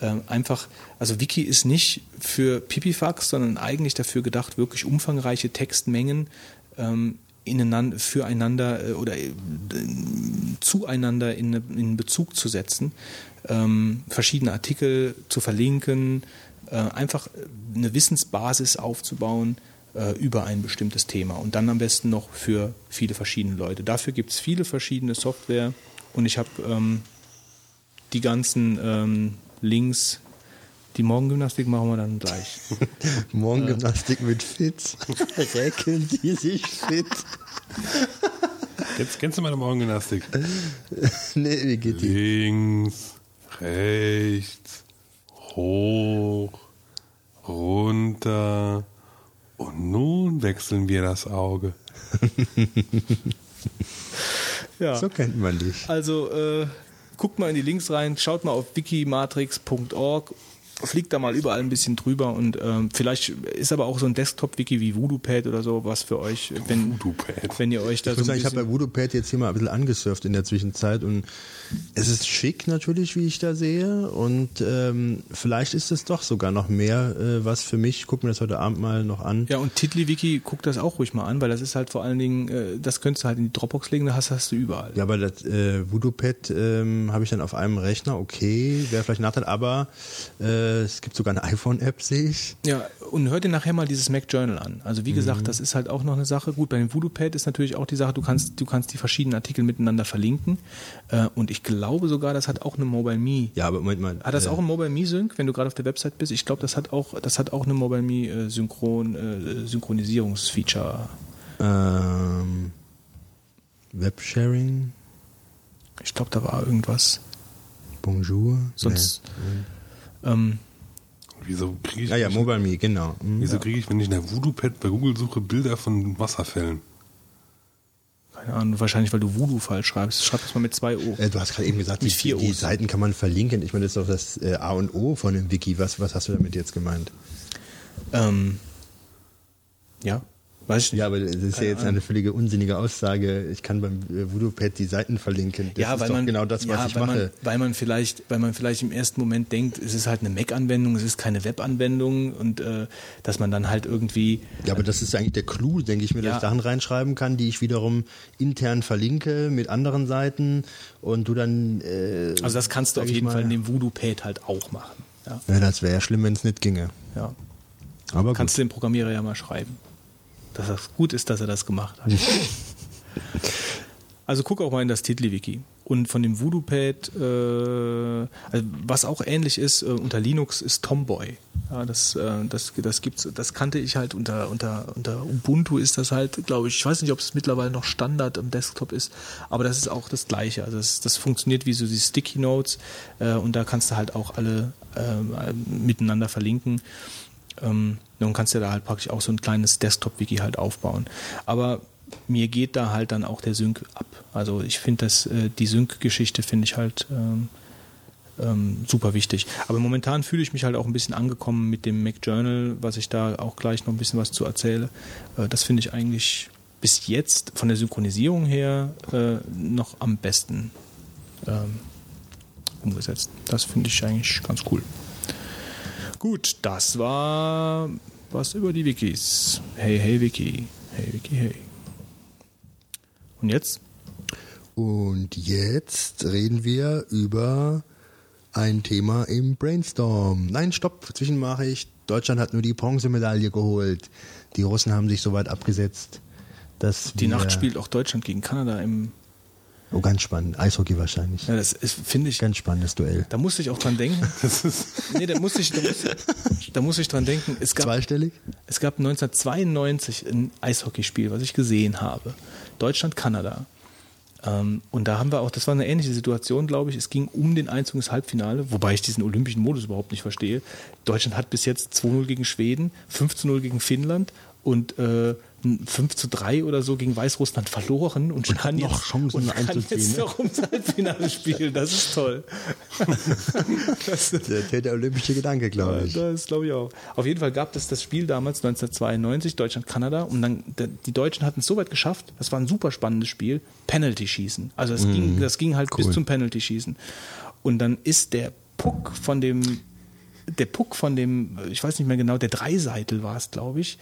Äh, einfach, also Wiki ist nicht für Pipifax, sondern eigentlich dafür gedacht, wirklich umfangreiche Textmengen ähm, ineinander, füreinander äh, oder äh, zueinander in, in Bezug zu setzen ähm, verschiedene Artikel zu verlinken, äh, einfach eine Wissensbasis aufzubauen äh, über ein bestimmtes Thema und dann am besten noch für viele verschiedene Leute. Dafür gibt es viele verschiedene Software und ich habe ähm, die ganzen ähm, Links. Die Morgengymnastik machen wir dann gleich. Morgengymnastik mit Fitz. Recken die sich fit. Jetzt kennst du meine Morgengymnastik? nee, wie geht die? Links, rechts, hoch, runter und nun wechseln wir das Auge. ja. So kennt man dich. Also äh, guckt mal in die Links rein, schaut mal auf wikimatrix.org fliegt da mal überall ein bisschen drüber und ähm, vielleicht ist aber auch so ein Desktop-Wiki wie VoodooPad oder so was für euch, wenn, wenn ihr euch da ich so muss sagen, Ich habe bei VoodooPad jetzt hier mal ein bisschen angesurft in der Zwischenzeit und es ist schick natürlich, wie ich da sehe und ähm, vielleicht ist es doch sogar noch mehr äh, was für mich. Ich gucke mir das heute Abend mal noch an. Ja und TiddlyWiki, guck das auch ruhig mal an, weil das ist halt vor allen Dingen, äh, das könntest du halt in die Dropbox legen, das hast, hast du überall. Ja, aber das äh, VoodooPad ähm, habe ich dann auf einem Rechner, okay, wäre vielleicht ein Nachteil, aber äh, äh, es gibt sogar eine iPhone-App, sehe ich. Ja, und hör dir nachher mal dieses Mac Journal an. Also wie mhm. gesagt, das ist halt auch noch eine Sache. Gut, bei dem Voodoo-Pad ist natürlich auch die Sache, du kannst, du kannst die verschiedenen Artikel miteinander verlinken. Äh, und ich glaube sogar, das hat auch eine Mobile Me. Ja, aber Moment mal. Hat das äh, auch ein Mobile Me Sync, wenn du gerade auf der Website bist? Ich glaube, das hat auch, das hat auch eine Mobile Me äh, äh, Synchronisierungsfeature. Ähm, Websharing? Ich glaube, da war irgendwas. Bonjour. Sonst. Ähm, Wieso kriege ich. Ah ja, Mobile Me, genau. Hm. wieso kriege ich, wenn ich in der Voodoo-Pad bei Google suche, Bilder von Wasserfällen? keine Ahnung, wahrscheinlich, weil du Voodoo falsch schreibst. Schreib das mal mit zwei O. Äh, Du hast gerade eben gesagt, die, Mit vier die. Seiten kann man verlinken. Ich meine, das ist doch das äh, A und O von dem Wiki. Was, was hast du damit jetzt gemeint? Ähm, ja, weiß ich nicht. Ja, aber das ist ja jetzt eine völlige unsinnige Aussage. Ich kann beim äh, Voodoo-Pad die Seiten verlinken. Das ja, ist weil man, genau das, was ja, ich weil mache. Man, weil man vielleicht, weil man vielleicht im ersten Moment denkt, es ist halt eine Mac-Anwendung, es ist keine Web-Anwendung und äh, dass man dann halt irgendwie Ja, aber das ist eigentlich der Clou, denke ich mir, dass Ja. ich Sachen reinschreiben kann, die ich wiederum intern verlinke mit anderen Seiten und du dann. Äh, Also das kannst du auf jeden mal- Fall in dem Voodoo-Pad halt auch machen. Ja, Ja, das wäre ja schlimm, wenn es nicht ginge. ja. Aber Kannst gut. du dem Programmierer ja mal schreiben. Dass das gut ist, dass er das gemacht hat. also guck auch mal in das Titli-Wiki. Und von dem Voodoo-Pad, äh, also was auch ähnlich ist, äh, unter Linux ist Tomboy. Ja, das, äh, das, das gibt's, das kannte ich halt unter, unter, unter Ubuntu ist das halt, glaube ich, ich weiß nicht, ob es mittlerweile noch Standard am Desktop ist, aber das ist auch das Gleiche. Also das, das funktioniert wie so die Sticky Notes äh, und da kannst du halt auch alle äh, miteinander verlinken. Ähm, dann kannst du da halt praktisch auch so ein kleines Desktop-Wiki halt aufbauen. Aber mir geht da halt dann auch der Sync ab. Also ich finde das, äh, die Sync-Geschichte finde ich halt ähm, ähm, super wichtig. Aber momentan fühle ich mich halt auch ein bisschen angekommen mit dem Mac Journal, was ich da auch gleich noch ein bisschen was zu erzähle. Äh, das finde ich eigentlich bis jetzt von der Synchronisierung her äh, noch am besten ähm, umgesetzt. Das finde ich eigentlich ganz cool. Gut, das war was über die Wikis. Hey, hey, Wiki. Hey, Wiki, hey. Und jetzt? Und jetzt reden wir über ein Thema im Brainstorm. Nein, stopp, Zwischennachricht. Deutschland hat nur die Bronzemedaille geholt. Die Russen haben sich so weit abgesetzt, dass Die Nacht spielt auch Deutschland gegen Kanada im. Oh, ganz spannend. Eishockey wahrscheinlich. Ja, das ist, finde ich. Ganz spannendes Duell. Da musste ich auch dran denken. nee, da musste ich, da musste, da musste ich dran denken. Es gab, Zweistellig? es gab 1992 ein Eishockeyspiel, was ich gesehen habe. Deutschland-Kanada. Ähm, und da haben wir auch, das war eine ähnliche Situation, glaube ich. Es ging um den Einzug ins Halbfinale, wobei ich diesen olympischen Modus überhaupt nicht verstehe. Deutschland hat bis jetzt 2-0 gegen Schweden, 5-0 gegen Finnland und äh, 5 zu 3 oder so gegen Weißrussland verloren und, hat kann noch jetzt, Chancen, und kann jetzt ne? noch ums Halbfinale spielen. Das ist toll. das, Der, der, der olympische Gedanke, glaube ich. das glaube ich auch. Auf jeden Fall gab es das Spiel damals 1992, Deutschland-Kanada, und dann die Deutschen hatten es so weit geschafft, das war ein super spannendes Spiel, Penalty-Schießen. Also es ging, das ging halt bis zum Penalty-Schießen. Und dann ist der Puck von dem, der Puck von dem, ich weiß nicht mehr genau, der Dreiseitel war es, glaube ich,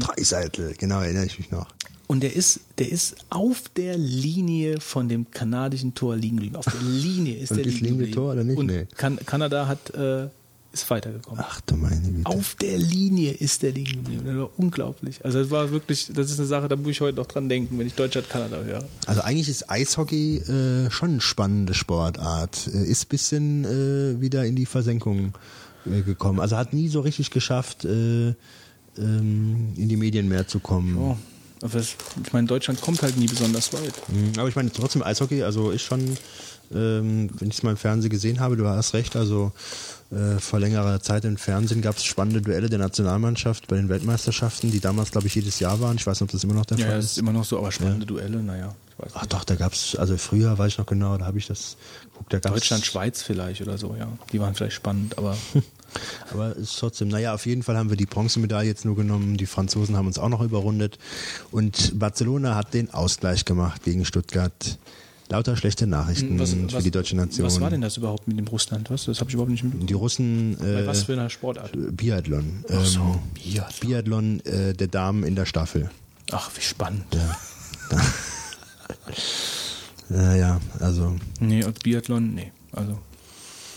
Dreiseitel, genau, erinnere ich mich noch. und der ist, der ist auf der Linie von dem kanadischen Tor liegen geblieben. Auf der Linie ist Und der liegen geblieben. Tor oder nicht? Und Nee. kan Kanada hat, äh, ist weitergekommen. Ach du meine Güte. Auf der Linie ist der liegen geblieben. Das war unglaublich. Also das war wirklich, das ist eine Sache, da muss ich heute noch dran denken, wenn ich Deutschland-Kanada höre. Also eigentlich ist Eishockey äh, schon eine spannende Sportart. Äh, ist ein bisschen äh, wieder in die Versenkung äh, gekommen. Also hat nie so richtig geschafft, äh, ähm, in die Medien mehr zu kommen. Oh. Aber das, ich meine, Deutschland kommt halt nie besonders weit. Mhm, Aber ich meine trotzdem Eishockey, also ist schon, ähm, wenn ich es mal im Fernsehen gesehen habe, du hast recht, also äh, vor längerer Zeit im Fernsehen gab es spannende Duelle der Nationalmannschaft bei den Weltmeisterschaften, die damals, glaube ich, jedes Jahr waren. Ich weiß nicht, ob das immer noch der Ja, Fall ist. ist immer noch so, aber spannende Duelle, naja. Ich weiß Ach nicht. doch, da gab es, also früher weiß ich noch genau, da habe ich das geguckt, da Deutschland, Schweiz vielleicht oder so, ja. Die waren vielleicht spannend, aber Aber ist trotzdem, naja, auf jeden Fall haben wir die Bronzemedaille jetzt nur genommen. Die Franzosen haben uns auch noch überrundet. Und Barcelona hat den Ausgleich gemacht gegen Stuttgart. Lauter schlechte Nachrichten für die deutsche Nation. Was war denn das überhaupt mit dem Russland? Was? Das habe ich überhaupt nicht mitbekommen. Die Russen Bei äh, was für einer Sportart? Biathlon. Ach so, Ähm, Biathlon. Biathlon äh, der Damen in der Staffel. Ach, wie spannend. Ja, ja, also Nee, und Biathlon, nee. Also,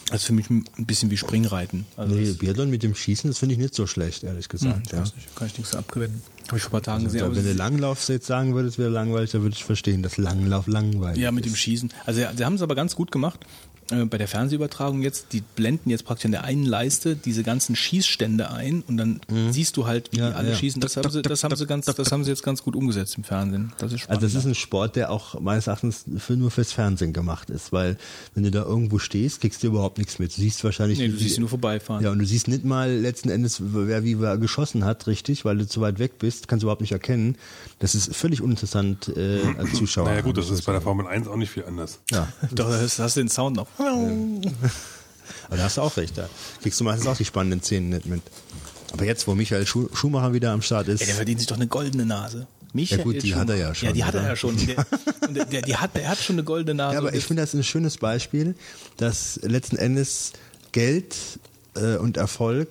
das ist für mich ein bisschen wie Springreiten. Also, nee, Biathlon mit dem Schießen, das finde ich nicht so schlecht, ehrlich hm, gesagt. ich ja. nicht, kann ich nichts abgewinnen. Habe ich vor ein paar Tagen gesehen. Ja, aber wenn du Langlauf jetzt sagen würdest, wäre langweilig, da würde ich verstehen, dass Langlauf langweilig Ja, mit dem ist. Schießen. Also sie haben es aber ganz gut gemacht. Äh, bei der Fernsehübertragung jetzt, die blenden jetzt praktisch an der einen Leiste diese ganzen Schießstände ein und dann siehst du halt, wie Ja, die alle ja. schießen. Das haben, sie, das, haben sie ganz, das haben sie jetzt ganz gut umgesetzt im Fernsehen. Das ist spannend. Also das ist ein Sport, der auch meines Erachtens für, nur fürs Fernsehen gemacht ist, weil wenn du da irgendwo stehst, kriegst du überhaupt nichts mit. Du siehst wahrscheinlich... nee, du siehst sie nur vorbeifahren. Ja, und du siehst nicht mal letzten Endes, wer wie wer geschossen hat, richtig, weil du zu weit weg bist, kannst du überhaupt nicht erkennen. Das ist völlig uninteressant äh, als Zuschauer. Naja gut, das ist bei der Formel 1 auch nicht viel anders. Ja, Doch, da hast, hast du den Sound noch. Aber da hast du auch recht. Da kriegst du meistens auch die spannenden Szenen nicht mit. Aber jetzt, wo Michael Schu Schumacher wieder am Start ist, Ja, der verdient sich doch eine goldene Nase. Michael Ja gut, die hat er ja schon, Ja, die hat er ja schon. Der, der, der, die hat, der hat schon eine goldene Nase. Ja, aber ich finde das ein schönes Beispiel, dass letzten Endes Geld äh, und Erfolg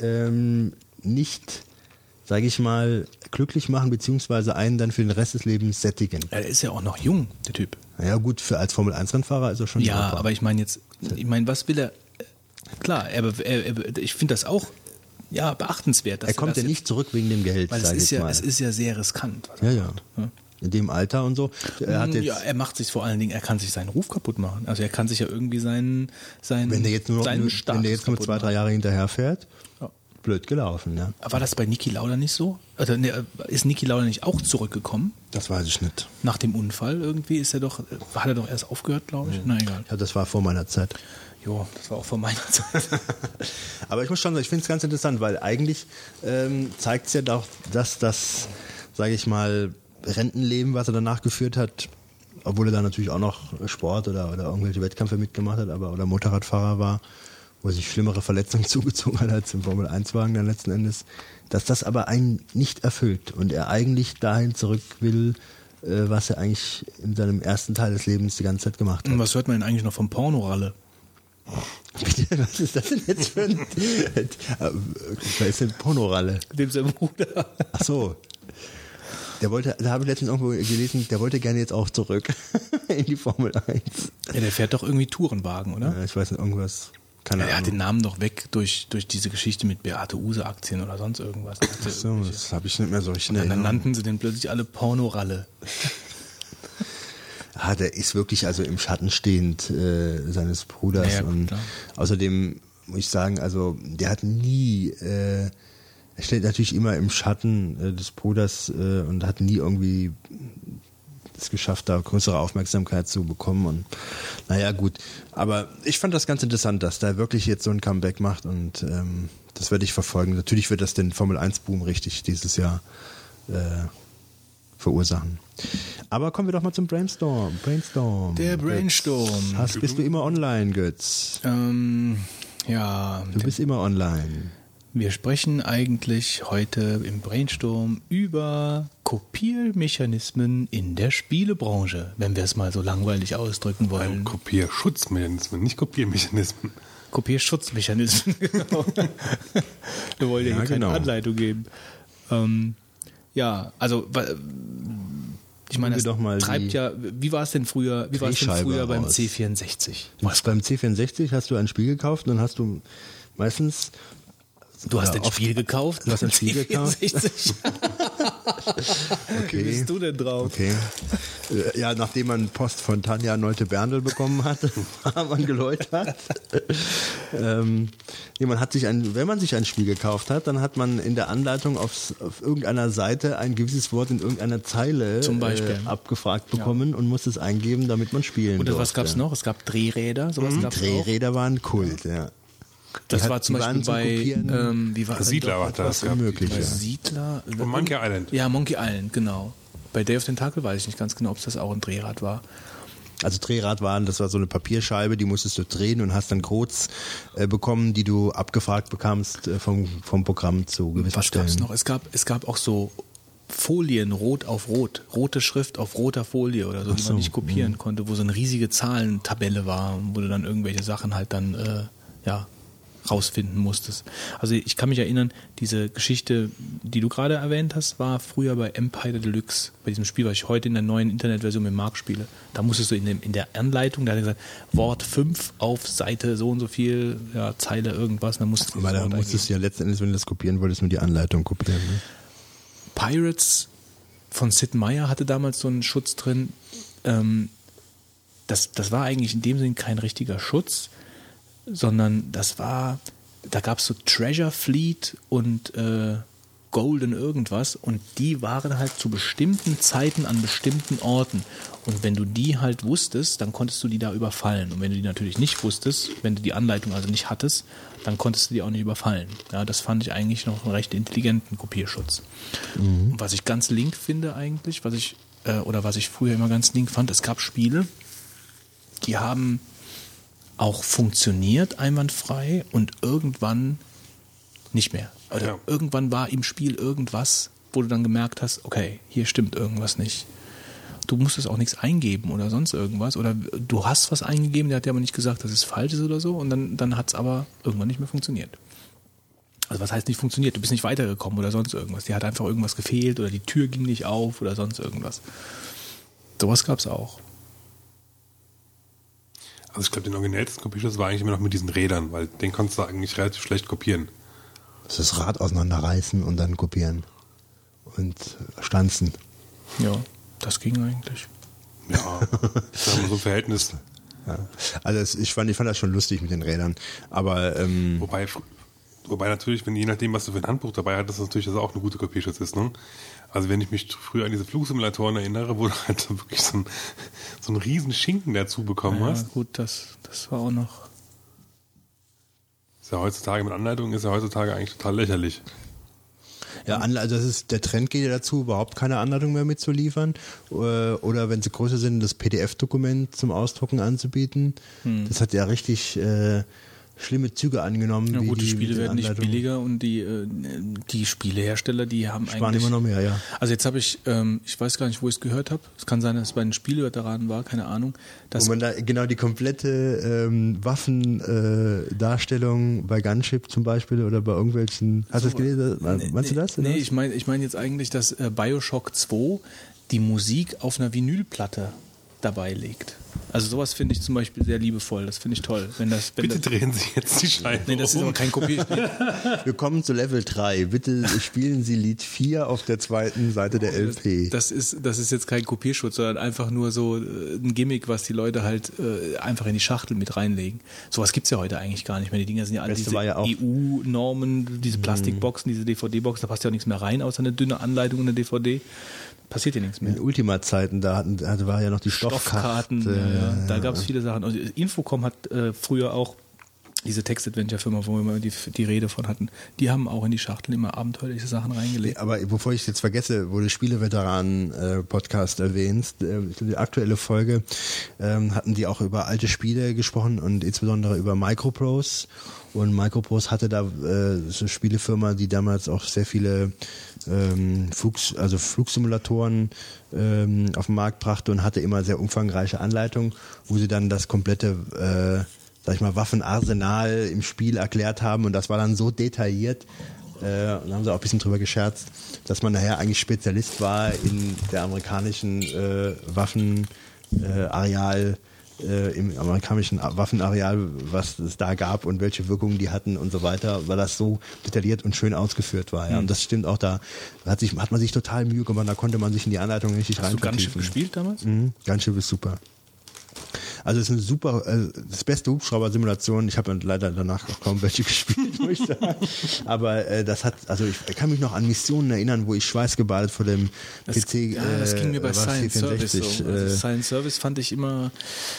ähm, nicht, sage ich mal, glücklich machen, beziehungsweise einen dann für den Rest des Lebens sättigen. ja, der ist ja auch noch jung, der Typ. Ja gut, für als Formel-1-Rennfahrer ist er schon Ja, aber ich meine jetzt, ich meine, was will er? Klar, er, er, er, ich finde das auch ja beachtenswert. Dass er kommt ja nicht zurück wegen dem Geld, weil es ist ja, mal. es ist ja sehr riskant. ja, er ja. macht? In dem Alter und so. Er hat jetzt, ja, er macht sich vor allen Dingen, er kann sich seinen Ruf kaputt machen. Also er kann sich ja irgendwie seinen, seinen, wenn der jetzt nur, seinen wenn Status der jetzt nur zwei, drei. Jahre hinterherfährt, Ja. Blöd gelaufen, ja. War das bei Niki Lauda nicht so? Oder ne, ist Niki Lauda nicht auch zurückgekommen? Das weiß ich nicht. Nach dem Unfall irgendwie ist er doch, hat er doch erst aufgehört, glaube ich. Na egal. Ja, das war vor meiner Zeit. Jo, das war auch vor meiner Zeit. Aber ich muss schon sagen, ich finde es ganz interessant, weil eigentlich ähm, zeigt es ja doch, dass das, sage ich mal, Rentenleben, was er danach geführt hat, obwohl er dann natürlich auch noch Sport oder, oder irgendwelche Wettkämpfe mitgemacht hat, aber oder Motorradfahrer war, wo sich schlimmere Verletzungen zugezogen hat als im Formel-1-Wagen dann letzten Endes, dass das aber einen nicht erfüllt und er eigentlich dahin zurück will, äh, was er eigentlich in seinem ersten Teil des Lebens die ganze Zeit gemacht hat. Und was hört man denn eigentlich noch vom Pornoralle? Bitte, was ist das denn jetzt für ein... Wer ist denn Pornoralle? Dem sein Bruder. Ach so. Der wollte, da habe ich letztens irgendwo gelesen, der wollte gerne jetzt auch zurück in die Formel 1. Ja, der fährt doch irgendwie Tourenwagen, oder? Ja, ich weiß nicht, irgendwas. Keine Ja, er hat den. Namen doch weg durch, durch diese Geschichte mit Beate Use Aktien oder sonst irgendwas. Ach so, das habe ich nicht mehr so in Und dann nannten sie den plötzlich alle Pornoralle. Ah, der ist wirklich also im Schatten stehend äh, seines Bruders. Ja, ja, und klar. außerdem muss ich sagen, also der hat nie, äh, er steht natürlich immer im Schatten äh, des Bruders äh, und hat nie irgendwie es geschafft, da größere Aufmerksamkeit zu bekommen. Und naja, gut. Aber ich fand das ganz interessant, dass der wirklich jetzt so ein Comeback macht und ähm, das werde ich verfolgen. Natürlich wird das den Formel 1-Boom richtig dieses Jahr äh, verursachen. Aber kommen wir doch mal zum Brainstorm. Brainstorm. Der. Brainstorm. Hast, bist du immer online, Götz? Ähm, ja, Du bist immer online. Wir sprechen eigentlich heute im Brainstorm über Kopiermechanismen in der Spielebranche, wenn wir es mal so langweilig ausdrücken wollen. Kopierschutzmechanismen, nicht Kopiermechanismen. Kopierschutzmechanismen, genau. Wir wollen ja, Ja, hier keine genau. Anleitung geben. Ähm, ja, also ich meine, das doch mal treibt ja, wie war es denn früher, wie war es denn früher beim raus. C64? Was, beim C64 hast du ein Spiel gekauft und dann hast du meistens. Du hast ein Spiel gekauft? Du hast ein Spiel gekauft? C64. Wie Okay. bist du denn drauf? Okay. Äh, Ja, nachdem man Post von Tanja Neute Berndl bekommen hat, war man geläutert. ähm, nee, man hat sich ein, wenn man sich ein Spiel gekauft hat, dann hat man in der Anleitung aufs, auf irgendeiner Seite ein gewisses Wort in irgendeiner Zeile Zum Beispiel. Äh, abgefragt bekommen und musste es eingeben, damit man spielen Oder was durfte. gab es noch? Es gab Drehräder, sowas gab's auch. Drehräder waren Kult, ja. Das Die war zum die Beispiel bei ähm, wie war Siedler war das. unmöglich, Bei ja. Siedler. Und Monkey Island. Ja, Monkey Island, genau. Bei Day of Tentacle weiß ich nicht ganz genau, ob das auch ein Drehrad war. Also Drehrad waren, das war so eine Papierscheibe, die musstest du drehen und hast dann Codes äh, bekommen, die du abgefragt bekamst äh, vom, vom Programm zu gewissen Was Stellen. gab's noch? Es gab, es gab auch so Folien rot auf rot, rote Schrift auf roter Folie oder so, die so, man nicht kopieren konnte, wo so eine riesige Zahlentabelle war, wo du dann irgendwelche Sachen halt dann äh, ja rausfinden musstest. Also ich kann mich erinnern, diese Geschichte, die du gerade erwähnt hast, war früher bei Empire Deluxe, bei diesem Spiel, was ich heute in der neuen Internetversion mit Mark spiele. Da musstest du in, dem, in der Anleitung, da hat er gesagt, Wort 5 auf Seite so und so viel, ja, Zeile irgendwas, dann musstest du Weil das da musstest du ja letzten Endes, wenn du das kopieren wolltest, nur die Anleitung kopieren. Ne? Pirates von Sid Meier hatte damals so einen Schutz drin. Ähm, das, das war eigentlich in dem Sinn kein richtiger Schutz, sondern das war, da gab es so Treasure Fleet und äh, Golden irgendwas und die waren halt zu bestimmten Zeiten an bestimmten Orten. Und wenn du die halt wusstest, dann konntest du die da überfallen. Und wenn du die natürlich nicht wusstest, wenn du die Anleitung also nicht hattest, dann konntest du die auch nicht überfallen. Ja, das fand ich eigentlich noch einen recht intelligenten Kopierschutz. Und was ich ganz link finde eigentlich, was ich, äh, oder was ich früher immer ganz link fand, es gab Spiele, die haben auch funktioniert einwandfrei und irgendwann nicht mehr. Oder Ja. irgendwann war im Spiel irgendwas, wo du dann gemerkt hast, okay, hier stimmt irgendwas nicht. Du musstest auch nichts eingeben oder sonst irgendwas. Oder du hast was eingegeben, der hat dir aber nicht gesagt, dass es falsch ist oder so. Und dann, dann hat es aber irgendwann nicht mehr funktioniert. Also was heißt nicht funktioniert? Du bist nicht weitergekommen oder sonst irgendwas. Dir hat einfach irgendwas gefehlt oder die Tür ging nicht auf oder sonst irgendwas. Sowas gab es auch. Also ich glaube, den originellsten Kopierschutz war eigentlich immer noch mit diesen Rädern, weil den konntest du eigentlich relativ schlecht kopieren. Das Rad auseinanderreißen und dann kopieren. Und stanzen. Ja, das ging eigentlich. Ja, das ist so ein Verhältnis. Ja. Also es, ich, fand, ich fand das schon lustig mit den Rädern. Aber ähm, Wobei, wobei natürlich, wenn je nachdem, was du für ein Handbuch dabei hattest, natürlich, dass es auch eine gute Kopierschutz ist. Ne? Also wenn ich mich früher an diese Flugsimulatoren erinnere, wo du halt so wirklich so, ein, so einen riesen Schinken dazu bekommen Ja, hast. gut, das, das war auch noch. Ist ja heutzutage mit Anleitung ist ja heutzutage eigentlich total lächerlich. Ja, also das ist, der Trend geht ja dazu, überhaupt keine Anleitung mehr mitzuliefern. Äh, Oder wenn sie größer sind, das PDF-Dokument zum Ausdrucken anzubieten. Hm. Das hat ja richtig äh, schlimme Züge angenommen. Ja gut, die, die Spiele werden nicht billiger und die, äh, die Spielehersteller, die haben Sparen eigentlich. immer noch mehr, ja. Also jetzt habe ich, ähm, ich weiß gar nicht, wo ich es gehört habe. Es kann sein, dass es bei den Spieleveteranen war, keine Ahnung. Dass Wo man da genau die komplette ähm, Waffendarstellung bei Gunship zum Beispiel oder bei irgendwelchen. Hast du das gelesen? Meinst du das? Nee, ich meine ich mein jetzt eigentlich, dass äh, Bioshock 2 die Musik auf einer Vinylplatte dabei legt. Also sowas finde ich zum Beispiel sehr liebevoll. Das finde ich toll. Wenn das, wenn Bitte das, drehen Sie jetzt die Scheibe nee, das ist um. aber kein Kopierspiel. Wir kommen zu Level 3. Bitte spielen Sie Lied 4 auf der zweiten Seite der LP. Das ist, das ist jetzt kein Kopierschutz, sondern einfach nur so äh, ein Gimmick, was die Leute halt äh, einfach in die Schachtel mit reinlegen. Sowas gibt's ja heute eigentlich gar nicht mehr. Die Dinger sind ja alle Beste diese ja EU-Normen, diese Plastikboxen, diese DVD-Boxen, da passt ja auch nichts mehr rein, außer eine dünne Anleitung und eine DVD. Passiert ja nichts mehr. In Ultima-Zeiten, da hatten, da war ja noch die Stoffkarten, Stoffkarte. ja, ja. da gab es viele Sachen. Also Infocom hat äh, früher auch diese Text-Adventure-Firma, wo wir immer die, die Rede von hatten, die haben auch in die Schachteln immer abenteuerliche Sachen reingelegt. Aber bevor ich es jetzt vergesse, wo du Spieleveteranen-Podcast erwähnst, äh, die aktuelle Folge ähm, hatten die auch über alte Spiele gesprochen und insbesondere über Microprose. Und Microprose hatte da äh, so eine Spielefirma, die damals auch sehr viele ähm, Flugs, also Flugsimulatoren ähm, auf den Markt brachte und hatte immer sehr umfangreiche Anleitungen, wo sie dann das komplette äh, sag ich mal, Waffenarsenal im Spiel erklärt haben. Und das war dann so detailliert, äh, und haben sie auch ein bisschen drüber gescherzt, dass man nachher eigentlich Spezialist war in der amerikanischen äh, Waffenareal, äh, im amerikanischen Waffenareal, was es da gab und welche Wirkungen die hatten und so weiter, weil das so detailliert und schön ausgeführt war. Ja. Und das stimmt auch da, hat, sich, hat man sich total Mühe gemacht, da konnte man sich in die Anleitung richtig Hast rein du Gunship gespielt damals? Mhm, Gunship ist super. Also es ist eine super, äh, das beste Hubschrauber-Simulation. Ich habe leider danach auch kaum welche gespielt, muss ich sagen. Aber äh, das hat, also ich kann mich noch an Missionen erinnern, wo ich schweißgebadet vor dem Das, PC. ja, das ging mir bei äh, war Science Service so. C64, Also äh, Science Service fand ich immer.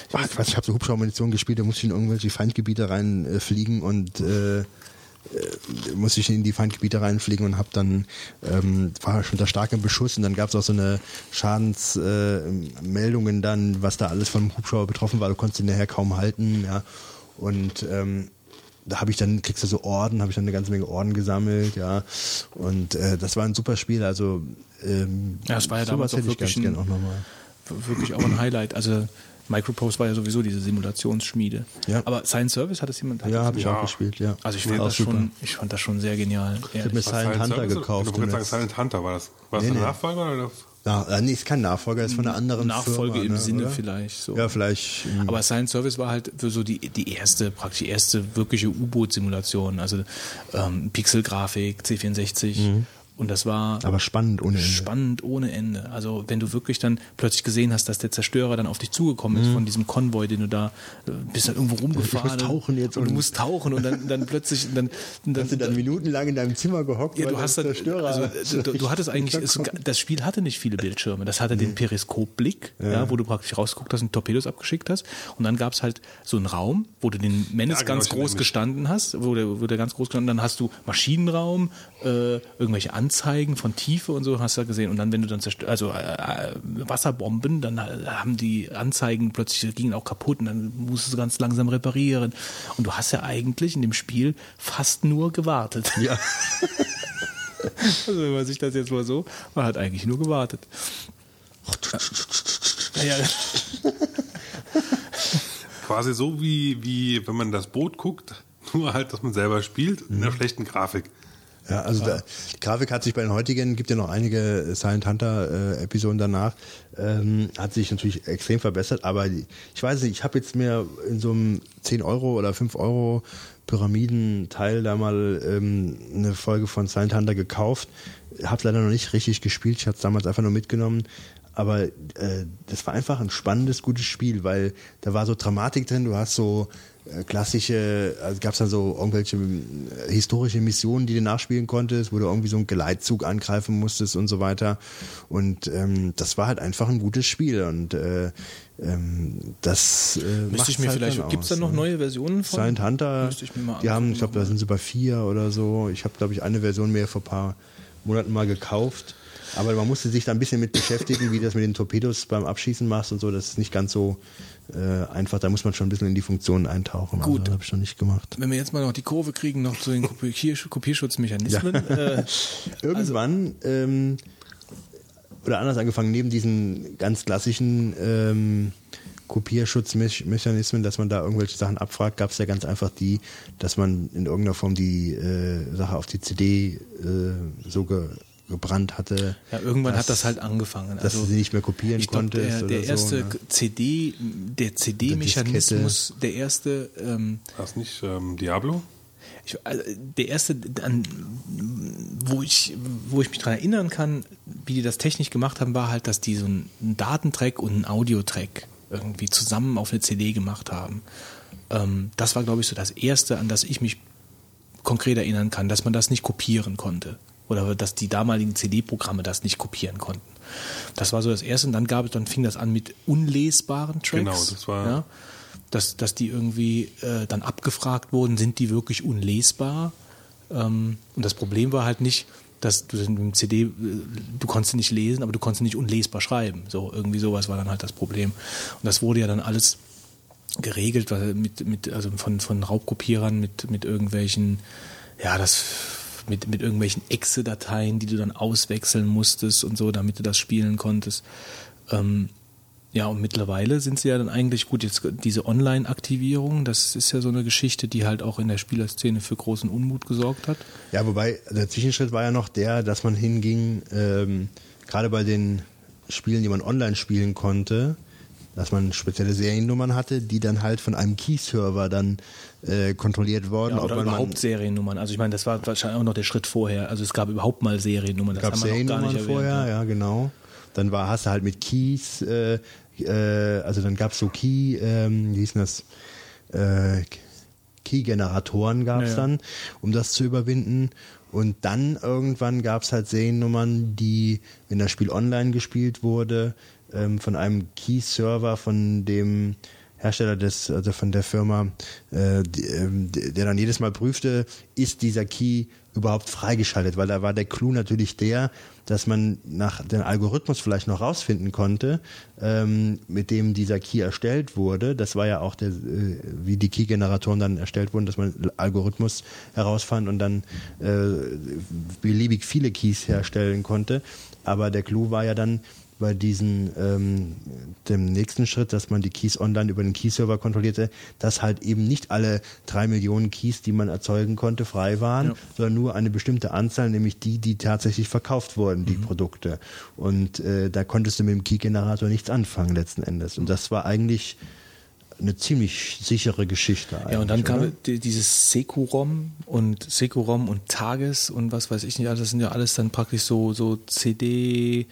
Ich Ach, Quatsch, ich habe so Hubschrauber-Munition gespielt, da musste ich in irgendwelche Feindgebiete reinfliegen äh, fliegen und äh, äh, musste ich in die Feindgebiete reinfliegen und habe dann ähm, war schon unter starkem Beschuss und dann gab es auch so eine Schadensmeldungen äh, dann, was da alles vom Hubschrauber betroffen war. Du konntest ihn nachher kaum halten, ja. Und ähm, da habe ich dann, kriegst du so Orden, habe ich dann eine ganze Menge Orden gesammelt, ja. Und äh, das war ein super Spiel, also ähm, Ja, es war ja damals auch wirklich ein- auch nochmal. wirklich auch ein Highlight. Also Microprose war ja sowieso diese Simulationsschmiede. Ja. Aber Science Service hat es jemand? hat Ja, habe ich auch gespielt, ja. Also ich fand, das super. schon, ich fand das schon sehr genial. Ich habe mir ehrlich. Silent Hunter Service? gekauft. Du sagen, Silent Hunter war das. War das Nee, der nee. Nachfolger? Oder? Na, äh, nee, ist kein Nachfolger, ist von einer anderen Nachfolge Firma, im ne, Sinne oder? vielleicht. So. Ja, vielleicht. Aber Science Service war halt für so die, die erste, praktisch die erste wirkliche U-Boot-Simulation. Also ähm, Pixelgrafik, C64. Und das war Aber spannend ohne Ende. spannend ohne Ende. Also wenn du wirklich dann plötzlich gesehen hast, dass der Zerstörer dann auf dich zugekommen Mhm. ist von diesem Konvoi, den du da äh, bist dann irgendwo rumgefahren. musst tauchen jetzt und, du und- musst tauchen und dann, dann plötzlich dann, dann, Hast du dann minutenlang in deinem Zimmer gehockt? ja, weil du hast dann, Zerstörer also, du, du hattest eigentlich, es, das Spiel hatte nicht viele Bildschirme. Das hatte den Periskopblick, ja. wo du praktisch rausgeguckt hast und Torpedos abgeschickt hast. Und dann gab es halt so einen Raum, wo du den Menace Ja, genau, ganz groß gestanden hast, wo der, wo der ganz groß gestanden, dann hast du Maschinenraum, äh, irgendwelche Anzeigen von Tiefe und so hast du da gesehen. Und dann, wenn du dann zerstört, also äh, äh, Wasserbomben, dann haben die Anzeigen plötzlich gingen auch kaputt und dann musstest du ganz langsam reparieren. Und du hast ja eigentlich in dem Spiel fast nur gewartet. Ja. Also wenn man sich das jetzt mal so, man hat eigentlich nur gewartet. Ja, Quasi so wie, wie wenn man das Boot guckt, nur halt, dass man selber spielt, in Mhm. einer schlechten Grafik. Ja, also da, die Grafik hat sich bei den heutigen, gibt ja noch einige Silent Hunter äh, Episoden danach, ähm, hat sich natürlich extrem verbessert, aber die, ich weiß nicht, ich habe jetzt mir in so einem 10 Euro oder 5 Euro Pyramidenteil da mal ähm, eine Folge von Silent Hunter gekauft, habe leider noch nicht richtig gespielt, ich habe es damals einfach nur mitgenommen, aber äh, das war einfach ein spannendes, gutes Spiel, weil da war so Dramatik drin, du hast so äh, klassische, also gab es dann so irgendwelche äh, historische Missionen, die du nachspielen konntest, wo du irgendwie so einen Geleitzug angreifen musstest und so weiter. Und ähm, das war halt einfach ein gutes Spiel und äh, ähm, das äh, Müsste ich mir halt vielleicht, gibt es da noch ne? neue Versionen von? Silent Hunter, Müsste ich mir mal die haben, ich glaube, da sind sie bei vier oder so. Ich habe, glaube ich, eine Version mehr vor ein paar Monaten mal gekauft. Aber man musste sich da ein bisschen mit beschäftigen, wie du das mit den Torpedos beim Abschießen machst und so. Das ist nicht ganz so äh, einfach. Da muss man schon ein bisschen in die Funktionen eintauchen. Gut. Also, habe ich noch nicht gemacht. Wenn wir jetzt mal noch die Kurve kriegen, noch zu den Kopier Kopierschutzmechanismen. Äh, Irgendwann, ähm, oder anders angefangen, neben diesen ganz klassischen ähm, Kopierschutzmechanismen, dass man da irgendwelche Sachen abfragt, gab es ja ganz einfach die, dass man in irgendeiner Form die äh, Sache auf die CD äh, so ge gebrannt hatte. ja, irgendwann dass- hat das halt angefangen. dass du sie nicht mehr kopieren ich glaub, konntest Der, oder der so, erste ne? CD, der CD-Mechanismus, der erste, ähm, War es nicht ähm, Diablo? ich, also der erste, an, wo ich, wo ich mich dran erinnern kann, wie die das technisch gemacht haben, war halt, dass die so einen Datentrack und einen Audiotrack irgendwie zusammen auf eine CD gemacht haben. Ähm, das war, glaube ich, so das erste, an das ich mich konkret erinnern kann, dass man das nicht kopieren konnte. Oder dass die damaligen CD-Programme das nicht kopieren konnten. Das war so das erste. Und dann gab es, dann fing das an mit unlesbaren Tracks. Genau, das war- Ja, dass, dass die irgendwie äh, dann abgefragt wurden, sind die wirklich unlesbar? Ähm, und das Problem war halt nicht, dass du mit dem CD, äh, du konntest nicht lesen, aber du konntest nicht unlesbar schreiben. So, irgendwie sowas war dann halt das Problem. Und das wurde ja dann alles geregelt, mit, mit, also von, von Raubkopierern mit, mit irgendwelchen, ja, das mit, mit irgendwelchen Exe-Dateien, die du dann auswechseln musstest und so, damit du das spielen konntest. Ähm, ja, und mittlerweile sind sie ja dann eigentlich gut, jetzt diese Online-Aktivierung, das ist ja so eine Geschichte, die halt auch in der Spielerszene für großen Unmut gesorgt hat. Ja, wobei der Zwischenschritt war ja noch der, dass man hinging, ähm, gerade bei den Spielen, die man online spielen konnte, dass man spezielle Seriennummern hatte, die dann halt von einem Key-Server dann äh, kontrolliert wurden. Ja, oder man überhaupt Seriennummern. Also ich meine, das war wahrscheinlich auch noch der Schritt vorher. Also es gab überhaupt mal Seriennummern. Das gab Seriennummern vorher, erwähnt, ja genau. Dann war, hast du halt mit Keys, äh, äh, also dann gab es so Key, ähm, wie hieß das? Äh, Key-Generatoren gab es Ja, ja. dann, um das zu überwinden. Und dann irgendwann gab es halt Seriennummern, die, wenn das Spiel online gespielt wurde, ähm, von einem Key-Server, von dem Hersteller des, also von der Firma, äh, ähm, der dann jedes Mal prüfte, ist dieser Key überhaupt freigeschaltet, weil da war der Clou natürlich der, dass man nach dem Algorithmus vielleicht noch rausfinden konnte, ähm, mit dem dieser Key erstellt wurde. Das war ja auch der, äh, wie die Key-Generatoren dann erstellt wurden, dass man Algorithmus herausfand und dann äh, beliebig viele Keys herstellen konnte. Aber der Clou war ja dann, bei diesen ähm, dem nächsten Schritt, dass man die Keys online über den Key-Server kontrollierte, dass halt eben nicht alle drei Millionen Keys, die man erzeugen konnte, frei waren, Ja. sondern nur eine bestimmte Anzahl, nämlich die, die tatsächlich verkauft wurden, die Produkte. Und äh, da konntest du mit dem Key-Generator nichts anfangen letzten Endes. Und das war eigentlich eine ziemlich sichere Geschichte. Ja, und dann oder? kam die- dieses Securom und Securom und Tages und was weiß ich nicht, alles, das sind ja alles dann praktisch so, so CD,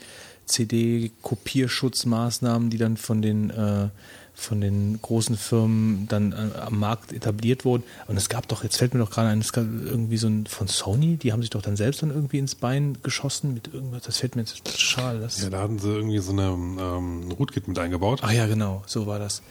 CD-Kopierschutzmaßnahmen, die dann von den, äh, von den großen Firmen dann äh, am Markt etabliert wurden. Und es gab doch, jetzt fällt mir doch gerade ein, es gab irgendwie so ein von Sony, die haben sich doch dann selbst dann irgendwie ins Bein geschossen mit irgendwas, das fällt mir jetzt schade. Das Ja, da hatten sie irgendwie so eine ähm, ein Rootkit mit eingebaut. Ach ja, genau, so war das.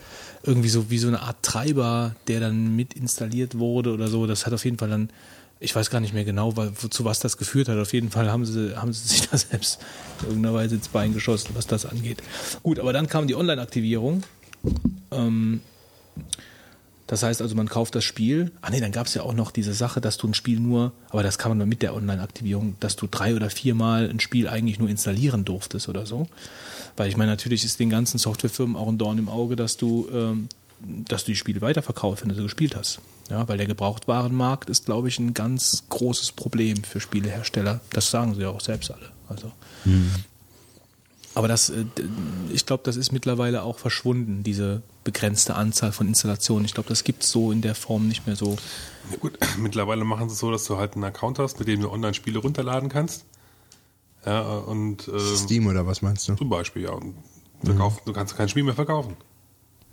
Irgendwie so wie so eine Art Treiber, der dann mit installiert wurde oder so. Das hat auf jeden Fall dann, ich weiß gar nicht mehr genau, weil, wozu was das geführt hat. Auf jeden Fall haben sie, haben sie sich da selbst in irgendeiner Weise ins Bein geschossen, was das angeht. Gut, aber dann kam die Online-Aktivierung. Ähm, das heißt also, man kauft das Spiel. Ah nee, dann gab es ja auch noch diese Sache, dass du ein Spiel nur, aber das kann man nur mit der Online-Aktivierung, dass du drei oder viermal ein Spiel eigentlich nur installieren durftest oder so. Weil ich meine, natürlich ist den ganzen Softwarefirmen auch ein Dorn im Auge, dass du, ähm, dass du die Spiele weiterverkaufst, wenn du sie gespielt hast. Ja, weil der Gebrauchtwarenmarkt ist, glaube ich, ein ganz großes Problem für Spielehersteller. Das sagen sie ja auch selbst alle. Also. Aber das, äh, ich glaube, das ist mittlerweile auch verschwunden, diese begrenzte Anzahl von Installationen. Ich glaube, das gibt es so in der Form nicht mehr so. Ja, gut, mittlerweile machen sie es so, dass du halt einen Account hast, mit dem du Online-Spiele runterladen kannst. Ja, und ähm, Steam oder was meinst du? zum Beispiel, ja. Und verkaufen, Du kannst kein Spiel mehr verkaufen.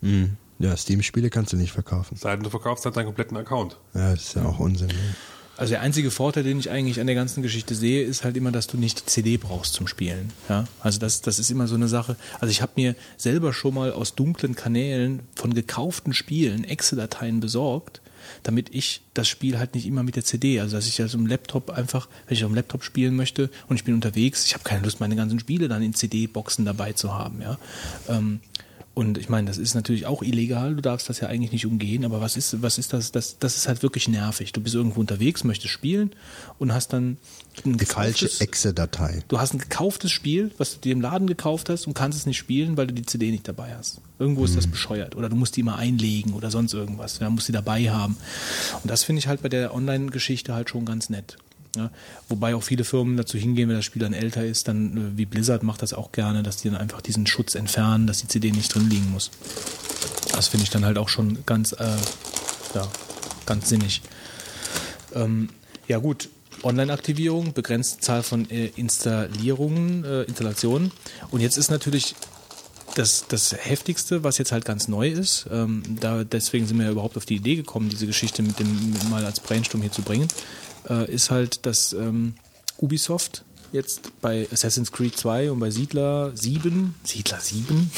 Mhm. Ja, Steam-Spiele kannst du nicht verkaufen. Sei denn, du verkaufst halt deinen kompletten Account. Ja, das ist ja auch Unsinn. Ne? Also der einzige Vorteil, den ich eigentlich an der ganzen Geschichte sehe, ist halt immer, dass du nicht die CD brauchst zum Spielen. Ja? Also das, das ist immer so eine Sache. Also ich habe mir selber schon mal aus dunklen Kanälen von gekauften Spielen Excel-Dateien besorgt, damit ich das Spiel halt nicht immer mit der CD, also dass ich also im Laptop einfach, wenn ich auf dem Laptop spielen möchte und ich bin unterwegs, ich habe keine Lust, meine ganzen Spiele dann in CD-Boxen dabei zu haben. Ja? Ähm, und ich meine, das ist natürlich auch illegal, du darfst das ja eigentlich nicht umgehen, aber was ist, was ist das? Das, das ist halt wirklich nervig. Du bist irgendwo unterwegs, möchtest spielen und hast dann ein Die falsche Exe-Datei. du hast ein gekauftes Spiel, was du dir im Laden gekauft hast und kannst es nicht spielen, weil du die CD nicht dabei hast. Irgendwo ist das bescheuert. Oder du musst die immer einlegen oder sonst irgendwas. Ja, musst die dabei haben. Und das finde ich halt bei der Online-Geschichte halt schon ganz nett. Ja, wobei auch viele Firmen dazu hingehen, wenn das Spiel dann älter ist, dann äh, wie Blizzard macht das auch gerne, dass die dann einfach diesen Schutz entfernen, dass die CD nicht drin liegen muss. Das finde ich dann halt auch schon ganz, äh, ja, ganz sinnig. Ähm, ja gut, Online-Aktivierung, begrenzte Zahl von äh, Installierungen, äh, Installationen. Und jetzt ist natürlich das, das Heftigste, was jetzt halt ganz neu ist, ähm, da, deswegen sind wir ja überhaupt auf die Idee gekommen, diese Geschichte mit dem mal als Brainstorm hier zu bringen, äh, ist halt, dass ähm, Ubisoft jetzt bei Assassin's Creed 2 und bei Siedler 7, Siedler 7,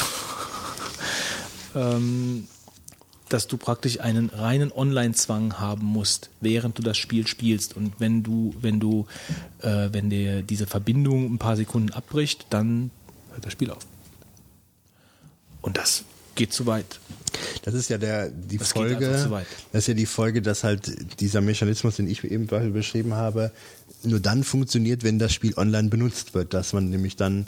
ähm, dass du praktisch einen reinen Online-Zwang haben musst, während du das Spiel spielst. Und wenn du, wenn du, äh, wenn dir diese Verbindung ein paar Sekunden abbricht, dann hört das Spiel auf. Und das geht zu weit. Das ist ja der, die Das Folge, das ist ja die Folge, dass halt dieser Mechanismus, den ich eben beschrieben habe, nur dann funktioniert, wenn das Spiel online benutzt wird, dass man nämlich dann,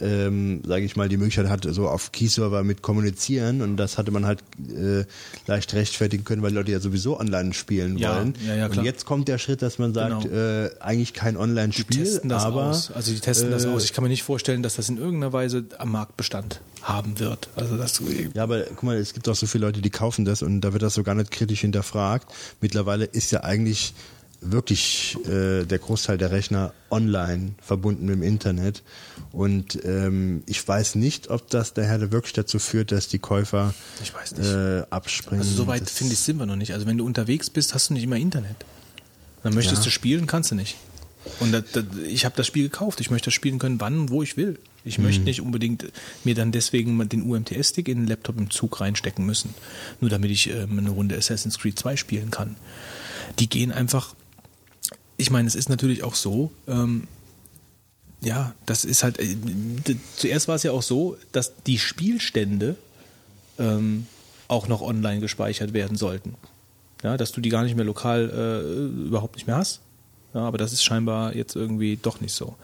ähm, sage ich mal, die Möglichkeit hat, so auf Key-Server mit kommunizieren und das hatte man halt äh, leicht rechtfertigen können, weil Leute ja sowieso online spielen Ja, wollen. ja, ja, und jetzt kommt der Schritt, dass man sagt, Genau. äh, eigentlich kein Die Online-Spiel, testen das aber aus. Also die testen das äh, aus. Ich kann mir nicht vorstellen, dass das in irgendeiner Weise am Markt Bestand haben wird. Also das Ja, aber guck mal, es gibt auch so viele Leute, die kaufen das und da wird das so gar nicht kritisch hinterfragt. Mittlerweile ist ja eigentlich wirklich äh, der Großteil der Rechner online verbunden mit dem Internet und ähm, ich weiß nicht, ob das daher wirklich dazu führt, dass die Käufer. Äh, abspringen. Also so weit Das- finde ich sind wir noch nicht. Also wenn du unterwegs bist, hast du nicht immer Internet. Dann möchtest Ja. du spielen, kannst du nicht. Und das, das, ich habe das Spiel gekauft. Ich möchte das spielen können, wann und wo ich will. Ich Mhm. möchte nicht unbedingt mir dann deswegen den UMTS-Stick in den Laptop im Zug reinstecken müssen. Nur damit ich ähm, eine Runde Assassin's Creed 2 spielen kann. Die gehen einfach. Ich meine, es ist natürlich auch so, ähm, ja, das ist halt. Äh, zuerst war es ja auch so, dass die Spielstände ähm, auch noch online gespeichert werden sollten. Ja, dass du die gar nicht mehr lokal äh, überhaupt nicht mehr hast. Ja, aber das ist scheinbar jetzt irgendwie doch nicht so.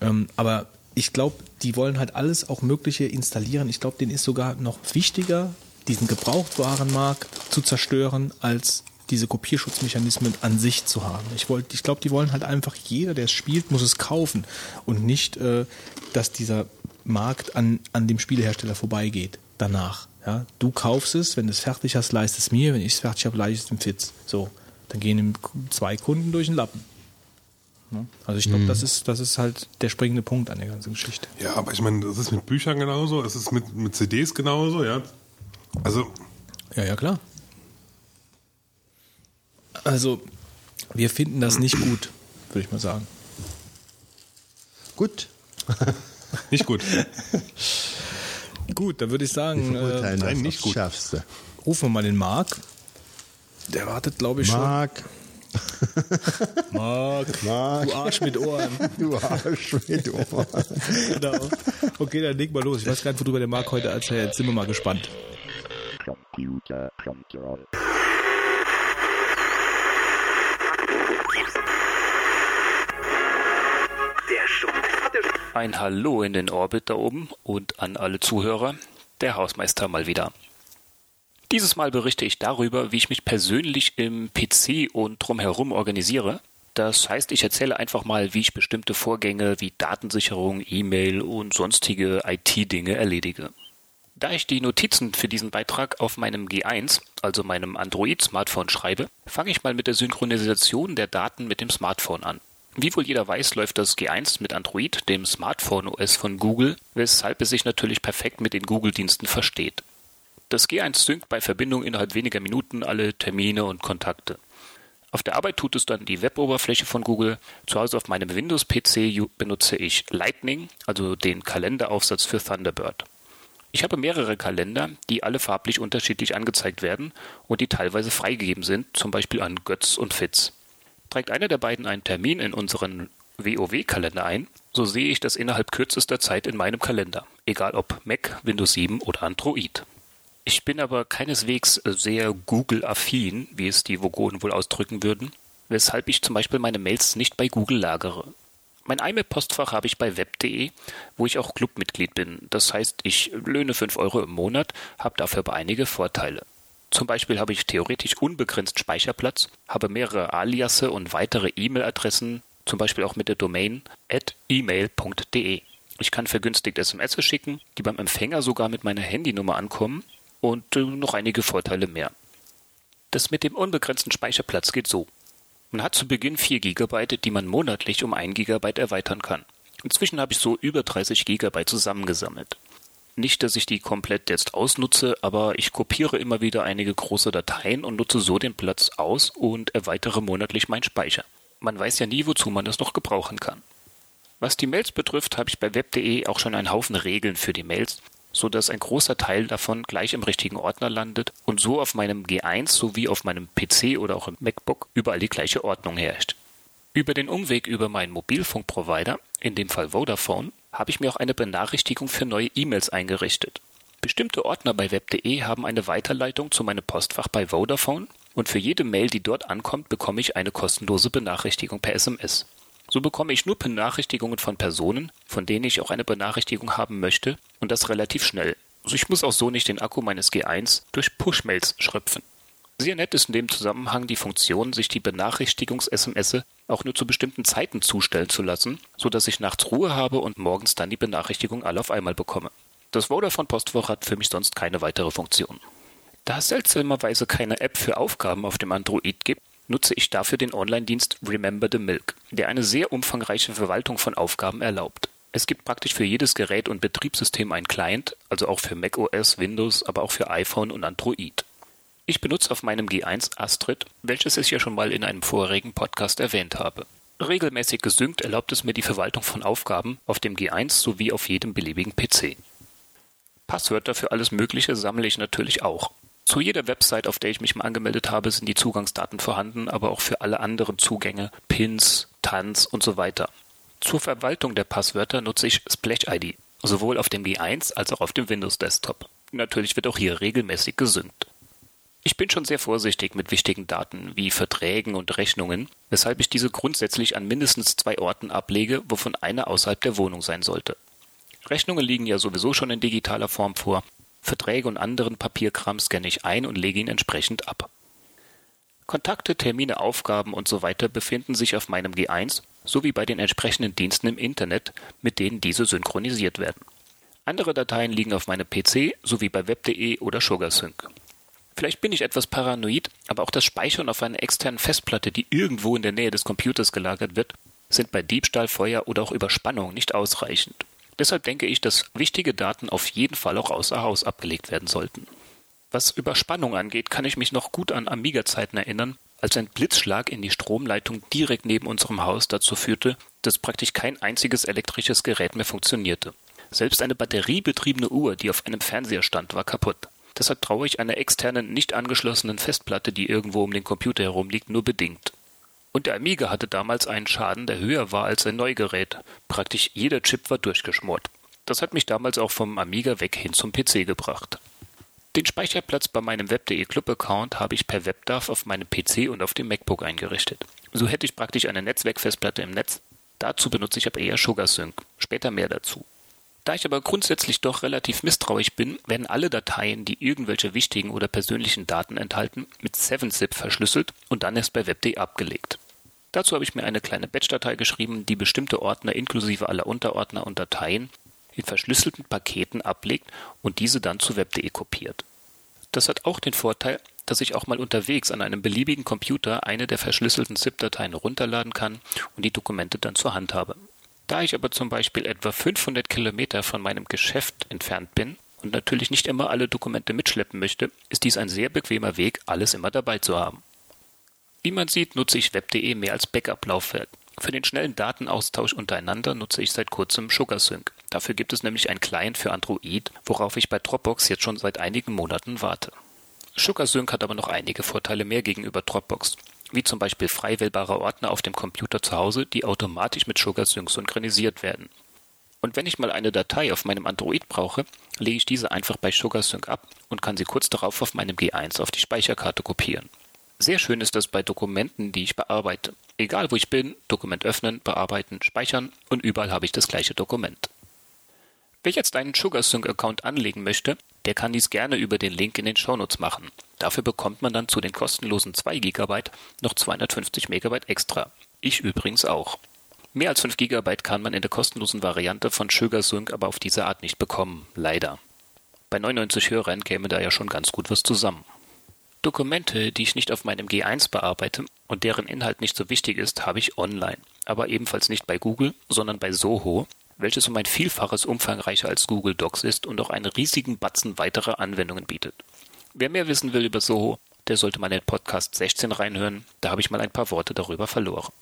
Ähm, aber ich glaube, die wollen halt alles auch Mögliche installieren. Ich glaube, denen ist sogar noch wichtiger, diesen Gebrauchtwarenmarkt zu zerstören, als diese Kopierschutzmechanismen an sich zu haben. Ich, wollt- ich glaube, die wollen halt einfach, jeder, der es spielt, muss es kaufen und nicht, äh, dass dieser Markt an, an dem Spielehersteller vorbeigeht danach. Ja, du kaufst es, wenn du es fertig hast, leist es mir, wenn ich es fertig habe, leiste es dem Fitz. So, dann gehen ihm zwei Kunden durch den Lappen. Ne? Also ich glaube, das, ist, das ist halt der springende Punkt an der ganzen Geschichte. Ja, aber ich meine, das ist mit Büchern genauso, es ist mit, mit CDs genauso, ja. Also, Ja, ja, klar. Also, wir finden das nicht gut, würde ich mal sagen. Gut. nicht gut. Gut, dann würde ich sagen, äh, nein, nicht gut. Schärfste. rufen wir mal den Marc. Der wartet, glaube ich, Marc, schon. Marc, Marc. du Arsch mit Ohren. du Arsch mit Ohren. genau. Okay, dann leg mal los. Ich weiß gar nicht, worüber der Marc heute erzählt. Jetzt sind wir mal gespannt. Computer Control. Ein Hallo in den Orbit da oben und an alle Zuhörer, der Hausmeister mal wieder. Dieses Mal berichte ich darüber, wie ich mich persönlich im PC und drumherum organisiere. Das heißt, ich erzähle einfach mal, wie ich bestimmte Vorgänge wie Datensicherung, E-Mail und sonstige IT-Dinge erledige. Da ich die Notizen für diesen Beitrag auf meinem G1, also meinem Android-Smartphone, schreibe, fange ich mal mit der Synchronisation der Daten mit dem Smartphone an. Wie wohl jeder weiß, läuft das G1 mit Android, dem Smartphone-OS von Google, weshalb es sich natürlich perfekt mit den Google-Diensten versteht. Das G1 synkt bei Verbindung innerhalb weniger Minuten alle Termine und Kontakte. Auf der Arbeit tut es dann die Weboberfläche von Google. Zu Hause auf meinem Windows-PC benutze ich Lightning, also den Kalenderaufsatz für Thunderbird. Ich habe mehrere Kalender, die alle farblich unterschiedlich angezeigt werden und die teilweise freigegeben sind, zum Beispiel an Götz und Fitz. Trägt einer der beiden einen Termin in unseren WoW-Kalender ein, so sehe ich das innerhalb kürzester Zeit in meinem Kalender, egal ob Mac, Windows 7 oder Android. Ich bin aber keineswegs sehr Google-affin, wie es die Vogonen wohl ausdrücken würden, weshalb ich zum Beispiel meine Mails nicht bei Google lagere. Mein E-Mail-Postfach habe ich bei web.de, wo ich auch Clubmitglied bin. Das heißt, ich löhne 5 Euro im Monat, habe dafür aber einige Vorteile. Zum Beispiel habe ich theoretisch unbegrenzt Speicherplatz, habe mehrere Aliasse und weitere E-Mail-Adressen, zum Beispiel auch mit der Domain at email.de. Ich kann vergünstigt SMS schicken, die beim Empfänger sogar mit meiner Handynummer ankommen und äh, noch einige Vorteile mehr. Das mit dem unbegrenzten Speicherplatz geht so. Man hat zu Beginn 4 GB, die man monatlich um 1 GB erweitern kann. Inzwischen habe ich so über 30 GB zusammengesammelt. Nicht, dass ich die komplett jetzt ausnutze, aber ich kopiere immer wieder einige große Dateien und nutze so den Platz aus und erweitere monatlich meinen Speicher. Man weiß ja nie, wozu man das noch gebrauchen kann. Was die Mails betrifft, habe ich bei web.de auch schon einen Haufen Regeln für die Mails, so dass ein großer Teil davon gleich im richtigen Ordner landet und so auf meinem G1 sowie auf meinem PC oder auch im MacBook überall die gleiche Ordnung herrscht. Über den Umweg über meinen Mobilfunkprovider, in dem Fall Vodafone, habe ich mir auch eine Benachrichtigung für neue E-Mails eingerichtet. Bestimmte Ordner bei web.de haben eine Weiterleitung zu meinem Postfach bei Vodafone und für jede Mail, die dort ankommt, bekomme ich eine kostenlose Benachrichtigung per SMS. So bekomme ich nur Benachrichtigungen von Personen, von denen ich auch eine Benachrichtigung haben möchte und das relativ schnell. Also ich muss auch so nicht den Akku meines G1 durch Push-Mails schröpfen. Sehr nett ist in dem Zusammenhang die Funktion, sich die Benachrichtigungs-SMS auch nur zu bestimmten Zeiten zustellen zu lassen, so dass ich nachts Ruhe habe und morgens dann die Benachrichtigung alle auf einmal bekomme. Das Vodafone Postfach hat für mich sonst keine weitere Funktion. Da es seltsamerweise keine App für Aufgaben auf dem Android gibt, nutze ich dafür den Online-Dienst Remember the Milk, der eine sehr umfangreiche Verwaltung von Aufgaben erlaubt. Es gibt praktisch für jedes Gerät und Betriebssystem einen Client, also auch für macOS, Windows, aber auch für iPhone und Android. Ich benutze auf meinem G1 Astrid, welches ich ja schon mal in einem vorherigen Podcast erwähnt habe. Regelmäßig gesynkt erlaubt es mir die Verwaltung von Aufgaben auf dem G1 sowie auf jedem beliebigen PC. Passwörter für alles Mögliche sammle ich natürlich auch. Zu jeder Website, auf der ich mich mal angemeldet habe, sind die Zugangsdaten vorhanden, aber auch für alle anderen Zugänge, Pins, TANs und so weiter. Zur Verwaltung der Passwörter nutze ich Splash ID, sowohl auf dem G1 als auch auf dem Windows Desktop. Natürlich wird auch hier regelmäßig gesynkt. Ich bin schon sehr vorsichtig mit wichtigen Daten wie Verträgen und Rechnungen, weshalb ich diese grundsätzlich an mindestens zwei Orten ablege, wovon einer außerhalb der Wohnung sein sollte. Rechnungen liegen ja sowieso schon in digitaler Form vor, Verträge und anderen Papierkram scanne ich ein und lege ihn entsprechend ab. Kontakte, Termine, Aufgaben und so weiter befinden sich auf meinem G1 sowie bei den entsprechenden Diensten im Internet, mit denen diese synchronisiert werden. Andere Dateien liegen auf meinem PC sowie bei web.de oder SugarSync. Vielleicht bin ich etwas paranoid, aber auch das Speichern auf einer externen Festplatte, die irgendwo in der Nähe des Computers gelagert wird, sind bei Diebstahl, Feuer oder auch Überspannung nicht ausreichend. Deshalb denke ich, dass wichtige Daten auf jeden Fall auch außer Haus abgelegt werden sollten. Was Überspannung angeht, kann ich mich noch gut an Amiga-Zeiten erinnern, als ein Blitzschlag in die Stromleitung direkt neben unserem Haus dazu führte, dass praktisch kein einziges elektrisches Gerät mehr funktionierte. Selbst eine batteriebetriebene Uhr, die auf einem Fernseher stand, war kaputt. Deshalb traue ich einer externen, nicht angeschlossenen Festplatte, die irgendwo um den Computer herum liegt, nur bedingt. Und der Amiga hatte damals einen Schaden, der höher war als ein Neugerät. Praktisch jeder Chip war durchgeschmort. Das hat mich damals auch vom Amiga weg hin zum PC gebracht. Den Speicherplatz bei meinem Web.de Club-Account habe ich per WebDAV auf meinem PC und auf dem MacBook eingerichtet. So hätte ich praktisch eine Netzwerkfestplatte im Netz. Dazu benutze ich aber eher SugarSync. Später mehr dazu. Da ich aber grundsätzlich doch relativ misstrauisch bin, werden alle Dateien, die irgendwelche wichtigen oder persönlichen Daten enthalten, mit 7-Zip verschlüsselt und dann erst bei web.de abgelegt. Dazu habe ich mir eine kleine Batch-Datei geschrieben, die bestimmte Ordner inklusive aller Unterordner und Dateien in verschlüsselten Paketen ablegt und diese dann zu web.de kopiert. Das hat auch den Vorteil, dass ich auch mal unterwegs an einem beliebigen Computer eine der verschlüsselten ZIP-Dateien runterladen kann und die Dokumente dann zur Hand habe. Da ich aber zum Beispiel etwa 500 Kilometer von meinem Geschäft entfernt bin und natürlich nicht immer alle Dokumente mitschleppen möchte, ist dies ein sehr bequemer Weg, alles immer dabei zu haben. Wie man sieht, nutze ich web.de mehr als Backup-Laufwerk. Für den schnellen Datenaustausch untereinander nutze ich seit kurzem SugarSync. Dafür gibt es nämlich ein Client für Android, worauf ich bei Dropbox jetzt schon seit einigen Monaten warte. SugarSync hat aber noch einige Vorteile mehr gegenüber Dropbox wie zum Beispiel frei wählbare Ordner auf dem Computer zu Hause, die automatisch mit SugarSync synchronisiert werden. Und wenn ich mal eine Datei auf meinem Android brauche, lege ich diese einfach bei SugarSync ab und kann sie kurz darauf auf meinem G1 auf die Speicherkarte kopieren. Sehr schön ist das bei Dokumenten, die ich bearbeite. Egal wo ich bin, Dokument öffnen, bearbeiten, speichern und überall habe ich das gleiche Dokument. Wer jetzt einen SugarSync-Account anlegen möchte, der kann dies gerne über den Link in den Shownotes machen. Dafür bekommt man dann zu den kostenlosen 2 GB noch 250 MB extra. Ich übrigens auch. Mehr als 5 GB kann man in der kostenlosen Variante von SugarSync aber auf diese Art nicht bekommen, leider. Bei 99 Hörern käme da ja schon ganz gut was zusammen. Dokumente, die ich nicht auf meinem G1 bearbeite und deren Inhalt nicht so wichtig ist, habe ich online, aber ebenfalls nicht bei Google, sondern bei Soho, welches um ein Vielfaches umfangreicher als Google Docs ist und auch einen riesigen Batzen weiterer Anwendungen bietet. Wer mehr wissen will über Soho, der sollte mal in den Podcast 16 reinhören, da habe ich mal ein paar Worte darüber verloren.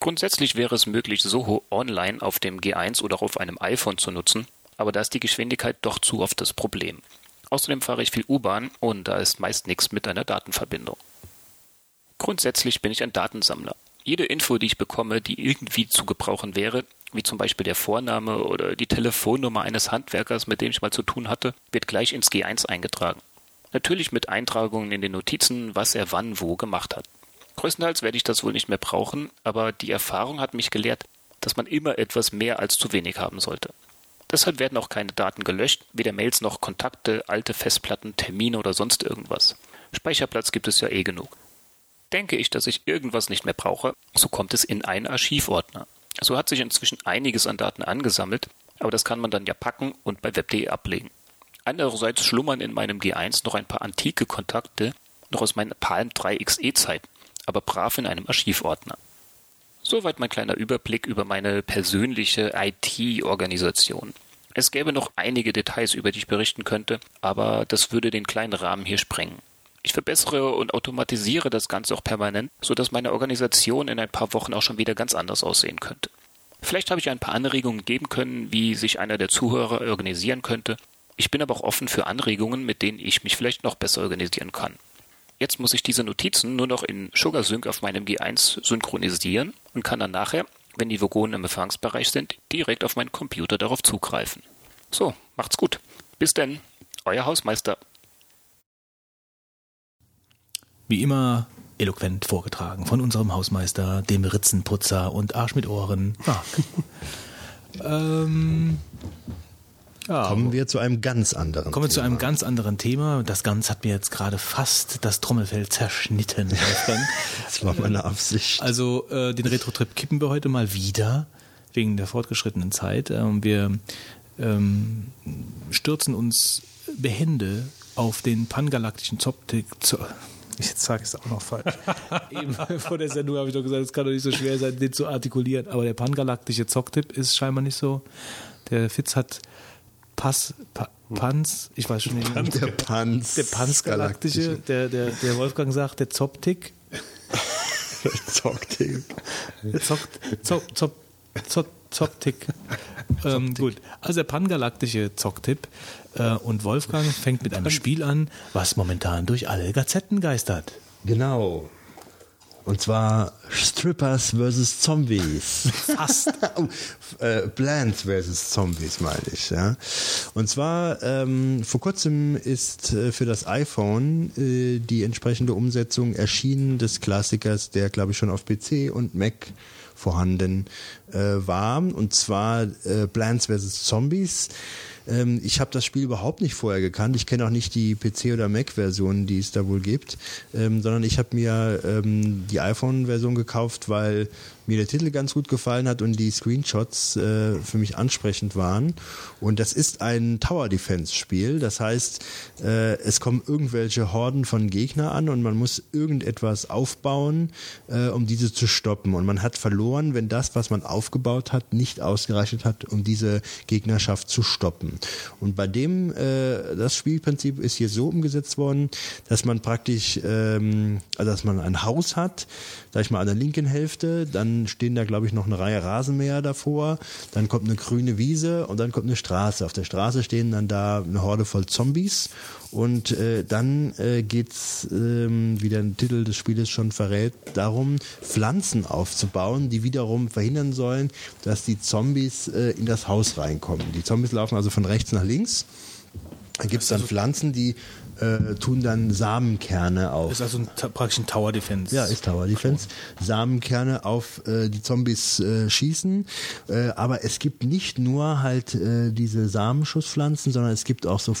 Grundsätzlich wäre es möglich, Soho online auf dem G1 oder auf einem iPhone zu nutzen, aber da ist die Geschwindigkeit doch zu oft das Problem. Außerdem fahre ich viel U-Bahn und da ist meist nichts mit einer Datenverbindung. Grundsätzlich bin ich ein Datensammler. Jede Info, die ich bekomme, die irgendwie zu gebrauchen wäre, wie zum Beispiel der Vorname oder die Telefonnummer eines Handwerkers, mit dem ich mal zu tun hatte, wird gleich ins G1 eingetragen. Natürlich mit Eintragungen in den Notizen, was er wann wo gemacht hat. Größtenteils werde ich das wohl nicht mehr brauchen, aber die Erfahrung hat mich gelehrt, dass man immer etwas mehr als zu wenig haben sollte. Deshalb werden auch keine Daten gelöscht, weder Mails noch Kontakte, alte Festplatten, Termine oder sonst irgendwas. Speicherplatz gibt es ja eh genug. Denke ich, dass ich irgendwas nicht mehr brauche, so kommt es in einen Archivordner. So hat sich inzwischen einiges an Daten angesammelt, aber das kann man dann ja packen und bei web.de ablegen. Andererseits schlummern in meinem G1 noch ein paar antike Kontakte, noch aus meinen Palm 3 XE Zeiten, aber brav in einem Archivordner. Soweit mein kleiner Überblick über meine persönliche IT-Organisation. Es gäbe noch einige Details, über die ich berichten könnte, aber das würde den kleinen Rahmen hier sprengen. Ich verbessere und automatisiere das Ganze auch permanent, sodass meine Organisation in ein paar Wochen auch schon wieder ganz anders aussehen könnte. Vielleicht habe ich ein paar Anregungen geben können, wie sich einer der Zuhörer organisieren könnte. Ich bin aber auch offen für Anregungen, mit denen ich mich vielleicht noch besser organisieren kann. Jetzt muss ich diese Notizen nur noch in SugarSync auf meinem G1 synchronisieren und kann dann nachher, wenn die Vogonen im Empfangsbereich sind, direkt auf meinen Computer darauf zugreifen. So, macht's gut. Bis denn, euer Hausmeister. Wie immer eloquent vorgetragen von unserem Hausmeister, dem Ritzenputzer und Arsch mit Ohren, Marc. ähm, ja, Kommen wir zu einem ganz anderen kommen wir zu einem ganz anderen Thema. Das Ganze hat mir jetzt gerade fast das Trommelfell zerschnitten. Das war meine Absicht. Also äh, den Retro-Trip kippen wir heute mal wieder wegen der fortgeschrittenen Zeit. Ähm, wir ähm, stürzen uns behende auf den pangalaktischen Zoptik. Zo Jetzt sage ich es auch noch falsch. Eben vor der Sendung habe ich doch gesagt, es kann doch nicht so schwer sein, den zu artikulieren. Aber der pangalaktische Zocktipp ist scheinbar nicht so. Der Fitz hat Pass, pa, Panz, ich weiß schon nicht. Der Panz. Der Panzgalaktische, der, der, der Wolfgang sagt, der Zoptik. Zocktick. Zock, Zock, Zock, Zock, Zocktick. Ähm, gut, also der pangalaktische Zocktipp. Äh, und Wolfgang fängt mit einem Spiel an, was momentan durch alle Gazetten geistert. Genau. Und zwar Strippers vs. Zombies. Fast. äh, Plants vs. Zombies meine ich. Ja. Und zwar ähm, vor kurzem ist äh, für das iPhone äh, die entsprechende Umsetzung erschienen des Klassikers, der glaube ich schon auf PC und Mac vorhanden äh, war. Und zwar äh, Plants vs. Zombies. Ähm, ich habe das Spiel überhaupt nicht vorher gekannt. Ich kenne auch nicht die PC- oder Mac-Version, die es da wohl gibt, ähm, sondern ich habe mir ähm, die iPhone-Version gekauft, weil mir der Titel ganz gut gefallen hat und die Screenshots äh, für mich ansprechend waren. Und das ist ein Tower Defense Spiel. Das heißt, äh, es kommen irgendwelche Horden von Gegner an und man muss irgendetwas aufbauen, äh, um diese zu stoppen. Und man hat verloren, wenn das, was man aufgebaut hat, nicht ausgereicht hat, um diese Gegnerschaft zu stoppen. Und bei dem, äh, das Spielprinzip ist hier so umgesetzt worden, dass man praktisch, ähm, also dass man ein Haus hat, sag ich mal, an der linken Hälfte, dann stehen da, glaube ich, noch eine Reihe Rasenmäher davor, dann kommt eine grüne Wiese und dann kommt eine Straße. Auf der Straße stehen dann da eine Horde voll Zombies und äh, dann äh, geht's, ähm, wie der Titel des Spieles schon verrät, darum, Pflanzen aufzubauen, die wiederum verhindern sollen, dass die Zombies äh, in das Haus reinkommen. Die Zombies laufen also von rechts nach links. Dann gibt's dann Pflanzen, die äh, tun dann Samenkerne auf. Ist also ein, praktisch ein Tower Defense. Ja, ist Tower Defense. Samenkerne auf äh, die Zombies äh, schießen. Äh, aber es gibt nicht nur halt äh, diese Samenschusspflanzen, sondern es gibt auch so,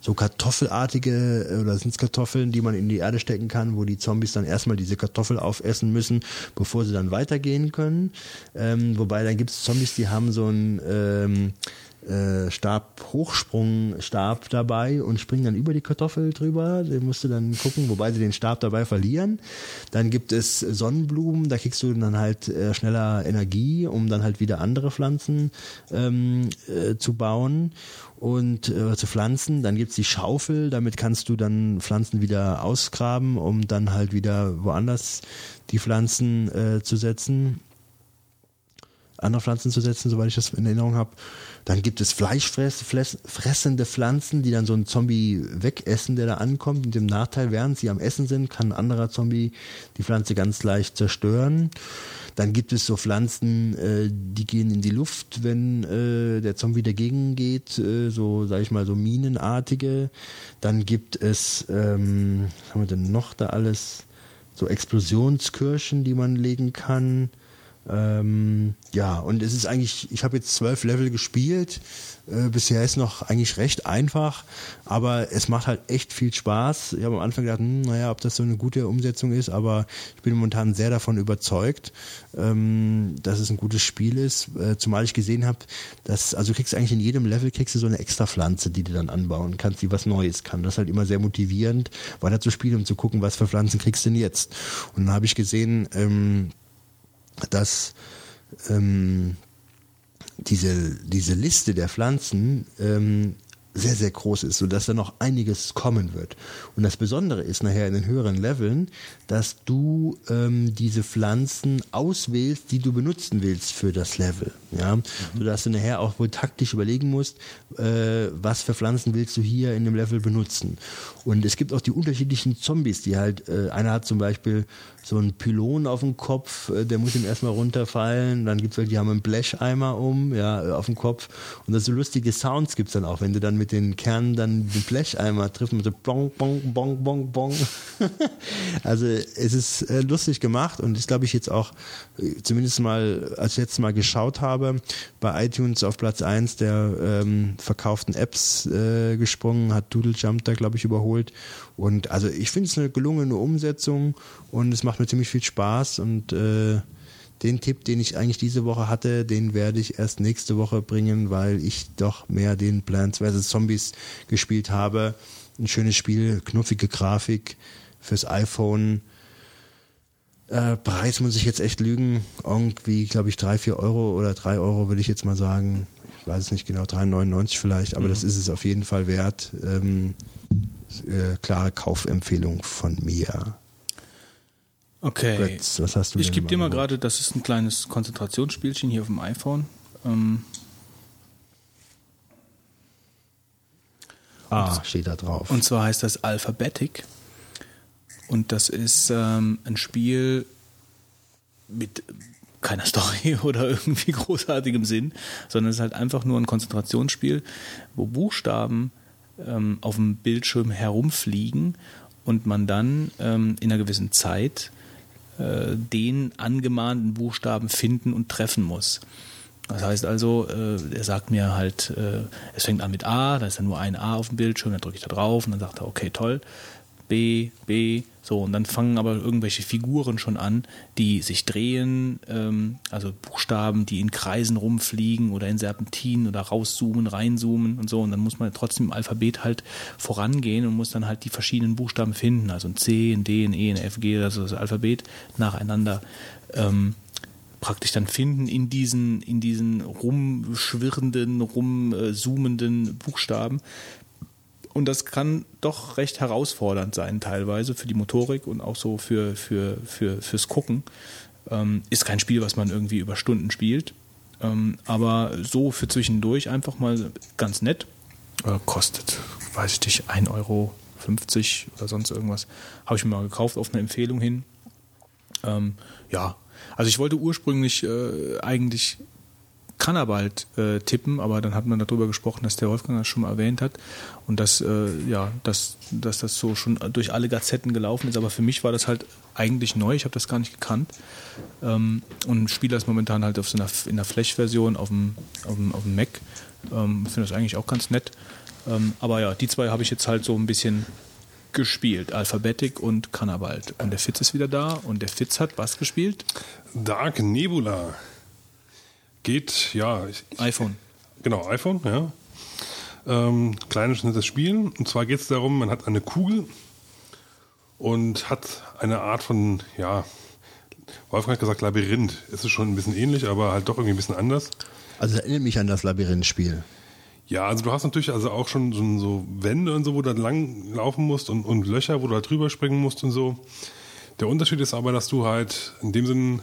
so kartoffelartige, äh, oder sind es Kartoffeln, die man in die Erde stecken kann, wo die Zombies dann erstmal diese Kartoffel aufessen müssen, bevor sie dann weitergehen können. Ähm, wobei dann gibt es Zombies, die haben so ein ähm, äh, Stab, Hochsprungstab dabei und springen dann über die Kartoffel drüber. Den musst du dann gucken, wobei sie den Stab dabei verlieren. Dann gibt es Sonnenblumen, da kriegst du dann halt äh, schneller Energie, um dann halt wieder andere Pflanzen ähm, äh, zu bauen und äh, zu pflanzen. Dann gibt's die Schaufel, damit kannst du dann Pflanzen wieder ausgraben, um dann halt wieder woanders die Pflanzen äh, zu setzen andere Pflanzen zu setzen, soweit ich das in Erinnerung habe. Dann gibt es fleischfressende Pflanzen, die dann so einen Zombie wegessen, der da ankommt. Mit dem Nachteil, während sie am Essen sind, kann ein anderer Zombie die Pflanze ganz leicht zerstören. Dann gibt es so Pflanzen, äh, die gehen in die Luft, wenn äh, der Zombie dagegen geht, äh, so sage ich mal so Minenartige. Dann gibt es, ähm, was haben wir denn noch da alles? So Explosionskirschen, die man legen kann. Ähm, ja, und es ist eigentlich, ich habe jetzt zwölf Level gespielt. Äh, bisher ist noch eigentlich recht einfach, aber es macht halt echt viel Spaß. Ich habe am Anfang gedacht, hm, naja, ob das so eine gute Umsetzung ist, aber ich bin momentan sehr davon überzeugt, ähm, dass es ein gutes Spiel ist. Äh, zumal ich gesehen habe, dass, also du kriegst eigentlich in jedem Level kriegst du so eine extra Pflanze, die du dann anbauen kannst, die was Neues kann. Das ist halt immer sehr motivierend, weiter zu spielen, um zu gucken, was für Pflanzen kriegst du denn jetzt. Und dann habe ich gesehen, ähm, dass ähm, diese, diese Liste der Pflanzen ähm, sehr, sehr groß ist, sodass da noch einiges kommen wird. Und das Besondere ist nachher in den höheren Leveln, dass du ähm, diese Pflanzen auswählst, die du benutzen willst für das Level. Ja? Sodass du nachher auch wohl taktisch überlegen musst, äh, was für Pflanzen willst du hier in dem Level benutzen. Und es gibt auch die unterschiedlichen Zombies, die halt, äh, einer hat zum Beispiel so einen Pylon auf dem Kopf, äh, der muss ihm erstmal runterfallen. Dann gibt's welche, die haben einen Blecheimer um, ja, äh, auf dem Kopf. Und das so lustige Sounds gibt's dann auch, wenn du dann mit den Kernen dann den Blecheimer triffst, mit so bong, bong, bong, bong, bong. also es ist äh, lustig gemacht und ist, glaube ich, jetzt auch, zumindest mal, als ich letztes Mal geschaut habe, bei iTunes auf Platz eins der ähm, verkauften Apps äh, gesprungen, hat Doodle Jump da, glaube ich, überholt. Und also ich finde es eine gelungene Umsetzung und es macht mir ziemlich viel Spaß und äh, den Tipp, den ich eigentlich diese Woche hatte, den werde ich erst nächste Woche bringen, weil ich doch mehr den Plants vs. Zombies gespielt habe. Ein schönes Spiel, knuffige Grafik fürs iPhone. Äh, Preis muss ich jetzt echt lügen. Irgendwie, glaube ich, drei, vier Euro oder drei Euro würde ich jetzt mal sagen. Ich weiß es nicht genau, 3,99 vielleicht, aber das ist es auf jeden Fall wert. Ähm, äh, klare Kaufempfehlung von mir. Okay. Götz, was hast du ich gebe dir mal gerade, das ist ein kleines Konzentrationsspielchen hier auf dem iPhone. Ähm, Ah, steht da drauf. Und zwar heißt das Alphabetic. Und das ist ähm, ein Spiel mit keiner Story oder irgendwie großartigem Sinn, sondern es ist halt einfach nur ein Konzentrationsspiel, wo Buchstaben ähm, auf dem Bildschirm herumfliegen und man dann ähm, in einer gewissen Zeit äh, den angemahnten Buchstaben finden und treffen muss. Das heißt also, äh, er sagt mir halt, äh, es fängt an mit A, da ist dann nur ein A auf dem Bildschirm, dann drücke ich da drauf und dann sagt er, okay, toll. B, B, so, und dann fangen aber irgendwelche Figuren schon an, die sich drehen, ähm, also Buchstaben, die in Kreisen rumfliegen oder in Serpentinen oder rauszoomen, reinzoomen und so, und dann muss man trotzdem im Alphabet halt vorangehen und muss dann halt die verschiedenen Buchstaben finden, also ein C, ein D, ein E, ein F, G, also das Alphabet nacheinander ähm, praktisch dann finden in diesen, in diesen rumschwirrenden, rumzoomenden Buchstaben. Und das kann doch recht herausfordernd sein, teilweise für die Motorik und auch so für, für, für, fürs Gucken. Ähm, ist kein Spiel, was man irgendwie über Stunden spielt. Ähm, aber so für zwischendurch einfach mal ganz nett. Äh, kostet, weiß ich nicht, 1,50 Euro oder sonst irgendwas. Habe ich mir mal gekauft auf eine Empfehlung hin. Ähm, ja, also ich wollte ursprünglich äh, eigentlich Cannabalt äh, tippen, aber dann hat man darüber gesprochen, dass der Wolfgang das schon mal erwähnt hat und dass, äh, ja, dass, dass das so schon durch alle Gazetten gelaufen ist. Aber für mich war das halt eigentlich neu, ich habe das gar nicht gekannt ähm, und spiele das momentan halt auf so einer, in der Flash-Version auf dem, auf dem, auf dem Mac. Ähm, Finde das eigentlich auch ganz nett. Ähm, aber ja, die zwei habe ich jetzt halt so ein bisschen gespielt, Alphabetic und Cannabalt. Und der Fitz ist wieder da und der Fitz hat was gespielt? Dark Nebula. Geht, ja, ich, iPhone. Genau, iPhone, ja. Ähm, kleines, nettes Spiel. Und zwar geht es darum, man hat eine Kugel und hat eine Art von, ja, Wolfgang hat gesagt Labyrinth. Es ist schon ein bisschen ähnlich, aber halt doch irgendwie ein bisschen anders. Also erinnert mich an das Labyrinth-Spiel. Ja, also du hast natürlich also auch schon so, so Wände und so, wo du lang laufen musst und, und Löcher, wo du halt drüber springen musst und so. Der Unterschied ist aber, dass du halt in dem Sinn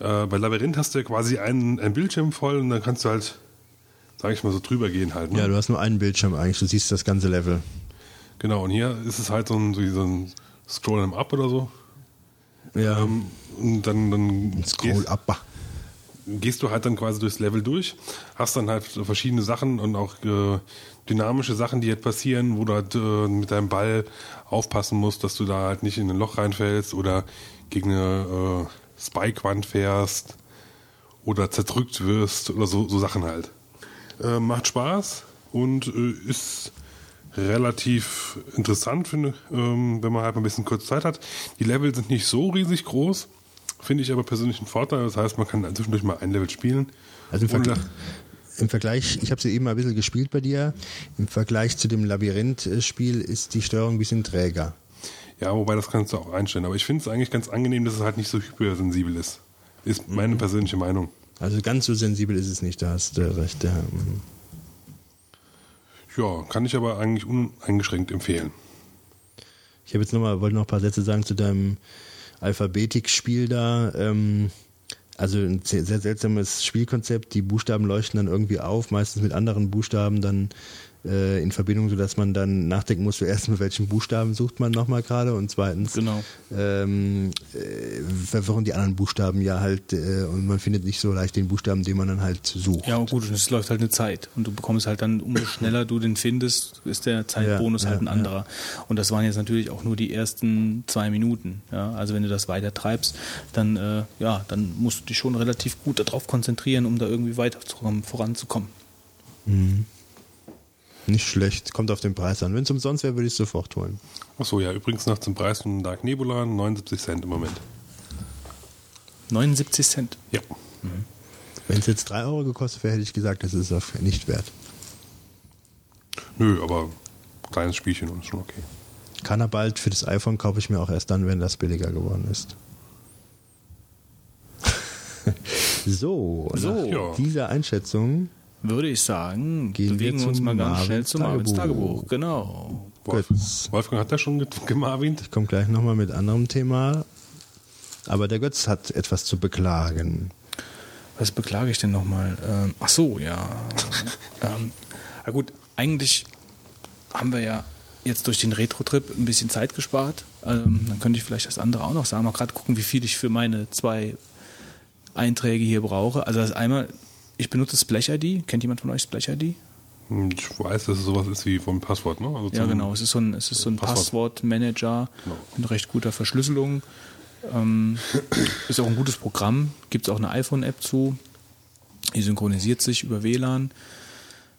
äh, bei Labyrinth hast du ja quasi einen, einen Bildschirm voll und dann kannst du halt, sag ich mal, so drüber gehen halt. Ne? Ja, du hast nur einen Bildschirm eigentlich, du siehst das ganze Level. Genau, und hier ist es halt so ein, so ein Scroll em Up oder so. Ja, Ähm, und dann, dann Scroll gehst, up. gehst du halt dann quasi durchs Level durch, hast dann halt verschiedene Sachen und auch äh, dynamische Sachen, die halt passieren, wo du halt äh, mit deinem Ball aufpassen musst, dass du da halt nicht in ein Loch reinfällst oder gegen eine äh, Spike-Wand fährst oder zerdrückt wirst oder so, so Sachen halt. Äh, macht Spaß und äh, ist relativ interessant, finde, ähm, wenn man halt ein bisschen kurz Zeit hat. Die Level sind nicht so riesig groß, finde ich aber persönlich einen Vorteil. Das heißt, man kann zwischendurch mal ein Level spielen. Also im, ohne Vergl da- im Vergleich, ich habe sie eben mal ein bisschen gespielt bei dir, im Vergleich zu dem Labyrinth-Spiel ist die Steuerung ein bisschen träger. Ja, wobei das kannst du auch einstellen. Aber ich finde es eigentlich ganz angenehm, dass es halt nicht so hypersensibel ist. Ist meine persönliche Meinung. Also ganz so sensibel ist es nicht, da hast du recht. Ja. mhm. Ja, kann ich aber eigentlich uneingeschränkt empfehlen. Ich habe jetzt noch mal, wollte noch ein paar Sätze sagen zu deinem Alphabetik-Spiel da. Ähm, also ein sehr, sehr seltsames Spielkonzept. Die Buchstaben leuchten dann irgendwie auf, meistens mit anderen Buchstaben dann äh, in Verbindung, sodass man dann nachdenken muss, zuerst mit welchen Buchstaben sucht man nochmal gerade und zweitens Genau. ähm, äh, verwirren die anderen Buchstaben ja halt äh, und man findet nicht so leicht den Buchstaben, den man dann halt sucht. Ja, gut, und es läuft halt eine Zeit. Und du bekommst halt dann, umso schneller du den findest, ist der Zeitbonus Ja, halt ein ja, anderer. Und das waren jetzt natürlich auch nur die ersten zwei Minuten. Ja, also wenn du das weiter treibst, dann, äh, ja, dann musst du dich schon relativ gut darauf konzentrieren, um da irgendwie weiterzukommen, voranzukommen. Nicht schlecht, kommt auf den Preis an. Wenn es umsonst wäre, würde ich es sofort holen. Achso, ja, übrigens noch zum Preis von Dark Nebula 79 Cent im Moment. 79 Cent. Ja. Wenn es jetzt 3 Euro gekostet wäre, hätte ich gesagt, das ist auf nicht wert. Nö, aber kleines Spielchen und ist schon okay. Kann er bald für das iPhone kaufe ich mir auch erst dann, wenn das billiger geworden ist. so, So. nach Ja. dieser Einschätzung Würde ich sagen, Gehen wir bewegen wir uns mal ganz schnell zum Marvins Tagebuch. Tagebuch. Genau. Götz. Wolfgang hat das schon ge- gemarvint. Ich komme gleich nochmal mit anderem Thema. Aber der Götz hat etwas zu beklagen. Was beklage ich denn nochmal? Ähm, ach so, ja. ähm, na gut, eigentlich haben wir ja jetzt durch den Retro-Trip ein bisschen Zeit gespart. Ähm, dann könnte ich vielleicht das andere auch noch sagen. Mal gerade gucken, wie viel ich für meine zwei Einträge hier brauche. Also das einmal, ich benutze Splash-ID. Kennt jemand von euch Splash-ID? Hm, Ich weiß, dass es sowas ist wie vom Passwort, ne? Also Ja, genau. Es ist so ein, es ist so ein Passwort. Passwortmanager Genau. mit recht guter Verschlüsselung. Ähm, ist auch ein gutes Programm. Gibt es auch eine iPhone-App zu. Die synchronisiert sich über WLAN.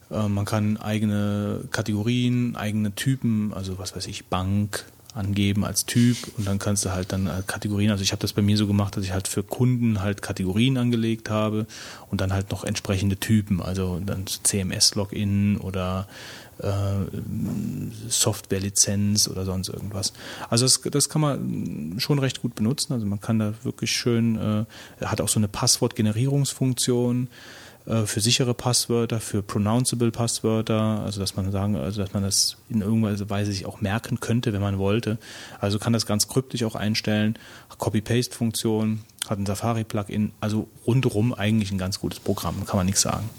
Ähm, man kann eigene Kategorien, eigene Typen, also was weiß ich, Bank angeben als Typ und dann kannst du halt dann äh, Kategorien, also ich habe das bei mir so gemacht, dass ich halt für Kunden halt Kategorien angelegt habe und dann halt noch entsprechende Typen, also dann CMS-Login oder äh, Software-Lizenz oder sonst irgendwas. Also das, das kann man schon recht gut benutzen. Also man kann da wirklich schön, äh, hat auch so eine Passwortgenerierungsfunktion für sichere Passwörter, für pronounceable Passwörter, also dass man sagen, also dass man das in irgendeiner Weise sich auch merken könnte, wenn man wollte. Also kann das ganz kryptisch auch einstellen. Copy-Paste-Funktion, hat ein Safari-Plugin, also rundherum eigentlich ein ganz gutes Programm, kann man nichts sagen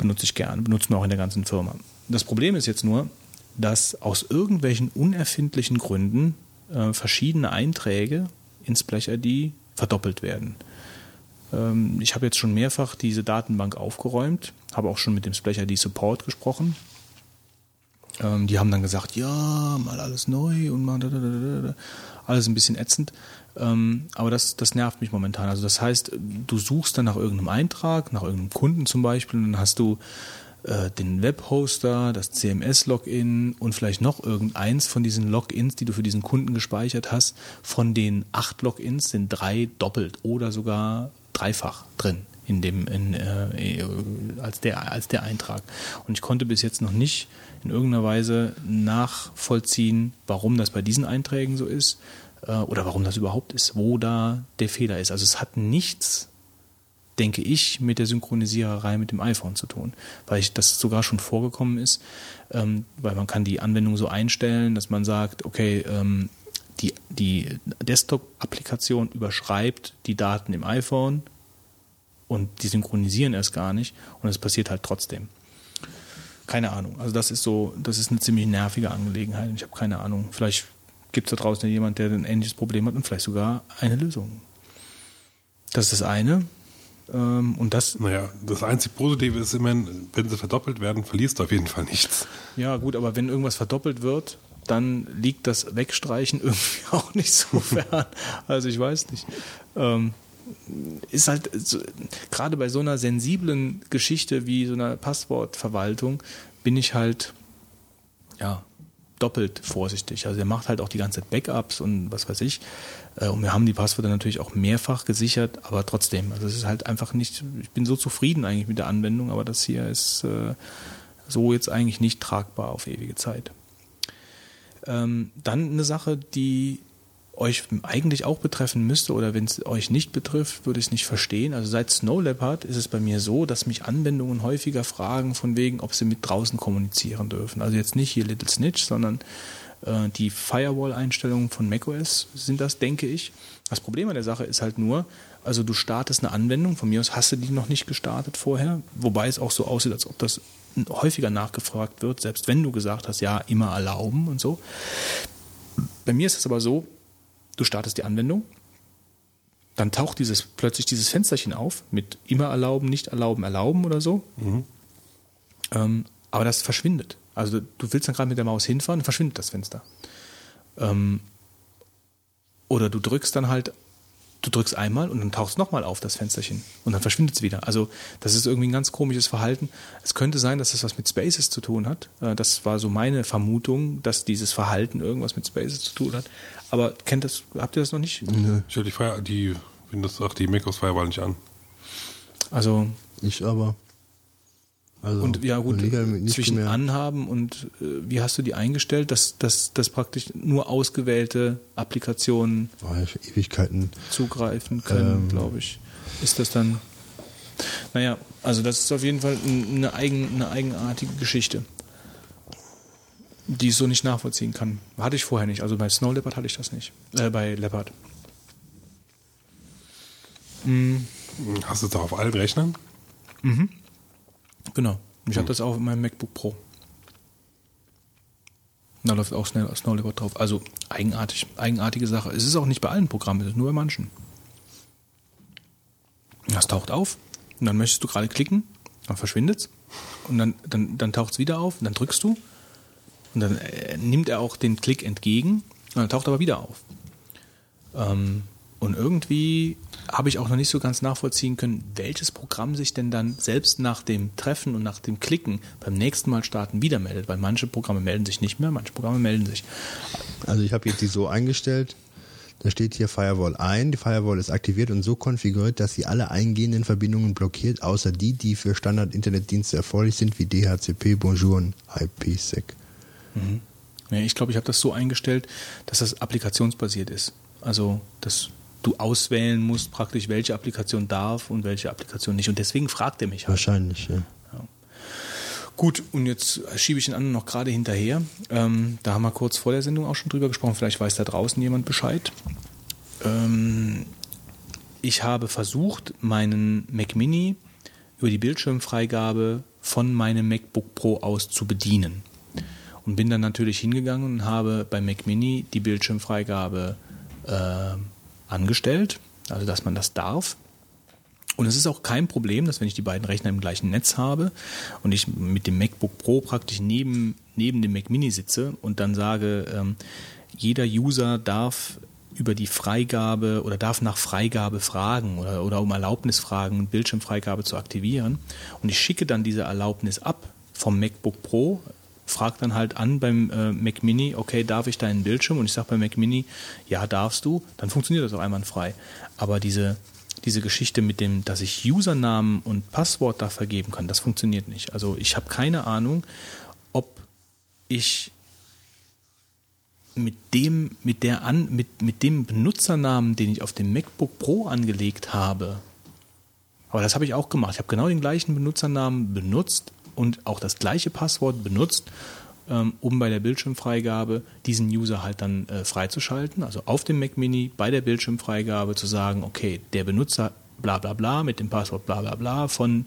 benutze ich gerne, benutzen wir auch in der ganzen Firma. Das Problem ist jetzt nur, dass aus irgendwelchen unerfindlichen Gründen äh, verschiedene Einträge in Splash-ID verdoppelt werden. Ähm, ich habe jetzt schon mehrfach diese Datenbank aufgeräumt, habe auch schon mit dem Splash-ID Support gesprochen. Ähm, die haben dann gesagt, ja, mal alles neu und mal da, da, da, da. alles ein bisschen ätzend. Ähm, aber das, das nervt mich momentan. Also das heißt, du suchst dann nach irgendeinem Eintrag, nach irgendeinem Kunden zum Beispiel, und dann hast du äh, den Webhoster, das CMS-Login und vielleicht noch irgendeins von diesen Logins, die du für diesen Kunden gespeichert hast. Von den acht Logins sind drei doppelt oder sogar dreifach drin in dem in, äh, als der als der Eintrag und ich konnte bis jetzt noch nicht in irgendeiner Weise nachvollziehen, warum das bei diesen Einträgen so ist äh, oder warum das überhaupt ist, wo da der Fehler ist. Also es hat nichts denke ich, mit der Synchronisiererei mit dem iPhone zu tun, weil ich das sogar schon vorgekommen ist, ähm, weil man kann die Anwendung so einstellen, dass man sagt, okay, ähm, die, die Desktop-Applikation überschreibt die Daten im iPhone und die synchronisieren erst gar nicht und es passiert halt trotzdem. Keine Ahnung. Also das ist so, das ist eine ziemlich nervige Angelegenheit. Ich habe keine Ahnung. Vielleicht gibt es da draußen jemand, der ein ähnliches Problem hat und vielleicht sogar eine Lösung. Das ist das eine. Ähm, Und das, Naja, das einzig Positive ist immerhin, wenn sie verdoppelt werden, verlierst du auf jeden Fall nichts. ja gut, aber wenn irgendwas verdoppelt wird, dann liegt das Wegstreichen irgendwie auch nicht so fern. Also ich weiß nicht. Ähm, ist halt so, gerade bei so einer sensiblen Geschichte wie so einer Passwortverwaltung bin ich halt ja doppelt vorsichtig. Also er macht halt auch die ganze Zeit Backups und was weiß ich. Äh, Und wir haben die Passwörter natürlich auch mehrfach gesichert, aber trotzdem, also es ist halt einfach nicht, ich bin so zufrieden eigentlich mit der Anwendung, aber das hier ist äh, so jetzt eigentlich nicht tragbar auf ewige Zeit. Ähm, dann eine Sache, die euch eigentlich auch betreffen müsste oder wenn es euch nicht betrifft, würde ich es nicht verstehen. Also seit Snow Leopard ist es bei mir so, dass mich Anwendungen häufiger fragen von wegen, ob sie mit draußen kommunizieren dürfen. Also jetzt nicht hier Little Snitch, sondern äh, die Firewall-Einstellungen von macOS sind das, denke ich. Das Problem an der Sache ist halt nur, also du startest eine Anwendung, von mir aus hast du die noch nicht gestartet vorher, wobei es auch so aussieht, als ob das häufiger nachgefragt wird, selbst wenn du gesagt hast, ja, immer erlauben und so. Bei mir ist es aber so, du startest die Anwendung, dann taucht dieses, plötzlich dieses Fensterchen auf mit immer erlauben, nicht erlauben, erlauben oder so. Ähm, aber das verschwindet. Also du willst dann gerade mit der Maus hinfahren, verschwindet das Fenster. Ähm, oder du drückst dann halt, du drückst einmal und dann tauchst nochmal auf das Fensterchen und dann verschwindet es wieder. Also das ist irgendwie ein ganz komisches Verhalten. Es könnte sein, dass das was mit Spaces zu tun hat. Äh, Das war so meine Vermutung, dass dieses Verhalten irgendwas mit Spaces zu tun hat. Aber kennt das, habt ihr das noch nicht? Nö. Ich habe die, Fire, die Windows sagt die macOS Firewall nicht an. Also Ich aber. Also, und ja gut, zwischen gemerkt. Anhaben und äh, wie hast du die eingestellt, dass, dass, dass praktisch nur ausgewählte Applikationen Oh, hab Ewigkeiten. zugreifen können, Ähm. glaube ich. Ist das dann. Naja, also das ist auf jeden Fall ein- eine, eigen, eine eigenartige Geschichte, die ich so nicht nachvollziehen kann. Hatte ich vorher nicht. Also bei Snow Leopard hatte ich das nicht. Äh, bei Leopard. Hast du das auch auf allen Rechnern? Genau. Ich Hm. habe das auch in meinem MacBook Pro. Da läuft auch schnell Snow Leopard drauf. Also eigenartig, eigenartige Sache. Es ist auch nicht bei allen Programmen, es ist nur bei manchen. Das taucht auf und dann möchtest du gerade klicken, dann verschwindet es und dann, dann, dann taucht es wieder auf und dann drückst du und dann äh, nimmt er auch den Klick entgegen und dann taucht er aber wieder auf. Ähm, und irgendwie habe ich auch noch nicht so ganz nachvollziehen können, welches Programm sich denn dann selbst nach dem Treffen und nach dem Klicken beim nächsten Mal starten wieder meldet, weil manche Programme melden sich nicht mehr, manche Programme melden sich. Also ich habe jetzt die so eingestellt, da steht hier Firewall ein, die Firewall ist aktiviert und so konfiguriert, dass sie alle eingehenden Verbindungen blockiert, außer die, die für Standard-Internetdienste erforderlich sind, wie DHCP, Bonjour und IPsec. Ja, ich glaube, ich habe das so eingestellt, dass das applikationsbasiert ist. Also, dass du auswählen musst praktisch, welche Applikation darf und welche Applikation nicht. Und deswegen fragt er mich halt. Wahrscheinlich, ja. Gut, und jetzt schiebe ich den anderen noch gerade hinterher. Ähm, da haben wir kurz vor der Sendung auch schon drüber gesprochen. Vielleicht weiß da draußen jemand Bescheid. Ähm, ich habe versucht, meinen Mac Mini über die Bildschirmfreigabe von meinem MacBook Pro aus zu bedienen. Und bin dann natürlich hingegangen und habe bei Mac Mini die Bildschirmfreigabe äh, angestellt, also dass man das darf. Und es ist auch kein Problem, dass wenn ich die beiden Rechner im gleichen Netz habe und ich mit dem MacBook Pro praktisch neben, neben dem Mac Mini sitze und dann sage, ähm, jeder User darf über die Freigabe oder darf nach Freigabe fragen oder, oder um Erlaubnis fragen, Bildschirmfreigabe zu aktivieren. Und ich schicke dann diese Erlaubnis ab vom MacBook Pro, frage dann halt an beim äh, Mac Mini, okay, darf ich deinen Bildschirm? Und ich sage beim Mac Mini, ja, darfst du, dann funktioniert das auch einwandfrei. Aber diese, diese Geschichte mit dem, dass ich Usernamen und Passwort da vergeben kann, das funktioniert nicht. Also ich habe keine Ahnung, ob ich mit dem, mit der an, mit, mit dem Benutzernamen, den ich auf dem MacBook Pro angelegt habe, aber das habe ich auch gemacht. Ich habe genau den gleichen Benutzernamen benutzt und auch das gleiche Passwort benutzt, ähm, um bei der Bildschirmfreigabe diesen User halt dann äh, freizuschalten. Also auf dem Mac Mini bei der Bildschirmfreigabe zu sagen, okay, der Benutzer bla bla bla mit dem Passwort bla bla bla von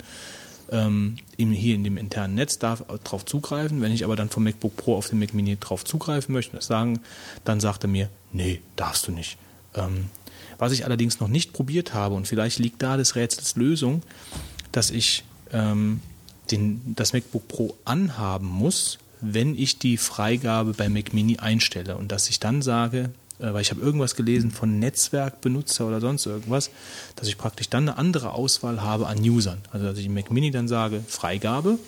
ähm, hier in dem internen Netz darf darauf zugreifen. Wenn ich aber dann vom MacBook Pro auf den Mac Mini drauf zugreifen möchte, das sagen, dann sagt er mir, nee, darfst du nicht. Ähm, was ich allerdings noch nicht probiert habe, und vielleicht liegt da des Rätsels Lösung, dass ich ähm, den, das MacBook Pro anhaben muss, wenn ich die Freigabe bei Mac Mini einstelle und dass ich dann sage, äh, weil ich habe irgendwas gelesen von Netzwerkbenutzer oder sonst irgendwas, dass ich praktisch dann eine andere Auswahl habe an Usern. Also dass ich im Mac Mini dann sage Freigabe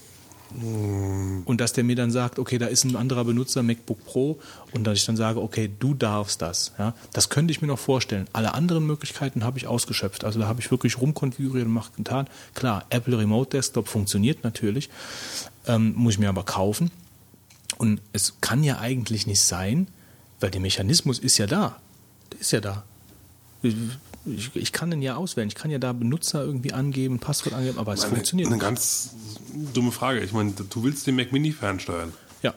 und dass der mir dann sagt, okay, da ist ein anderer Benutzer MacBook Pro und dass ich dann sage, okay, du darfst das. Ja, das könnte ich mir noch vorstellen. Alle anderen Möglichkeiten habe ich ausgeschöpft. Also da habe ich wirklich rumkonfiguriert und macht getan. Klar, Apple Remote Desktop funktioniert natürlich, ähm, muss ich mir aber kaufen. Und es kann ja eigentlich nicht sein, weil der Mechanismus ist ja da. Der ist ja da. Ich, ich kann den ja auswählen. Ich kann ja da Benutzer irgendwie angeben, Passwort angeben, aber es Eine, funktioniert eine nicht. ganz dumme Frage. Ich meine, du willst den Mac Mini fernsteuern. Ja,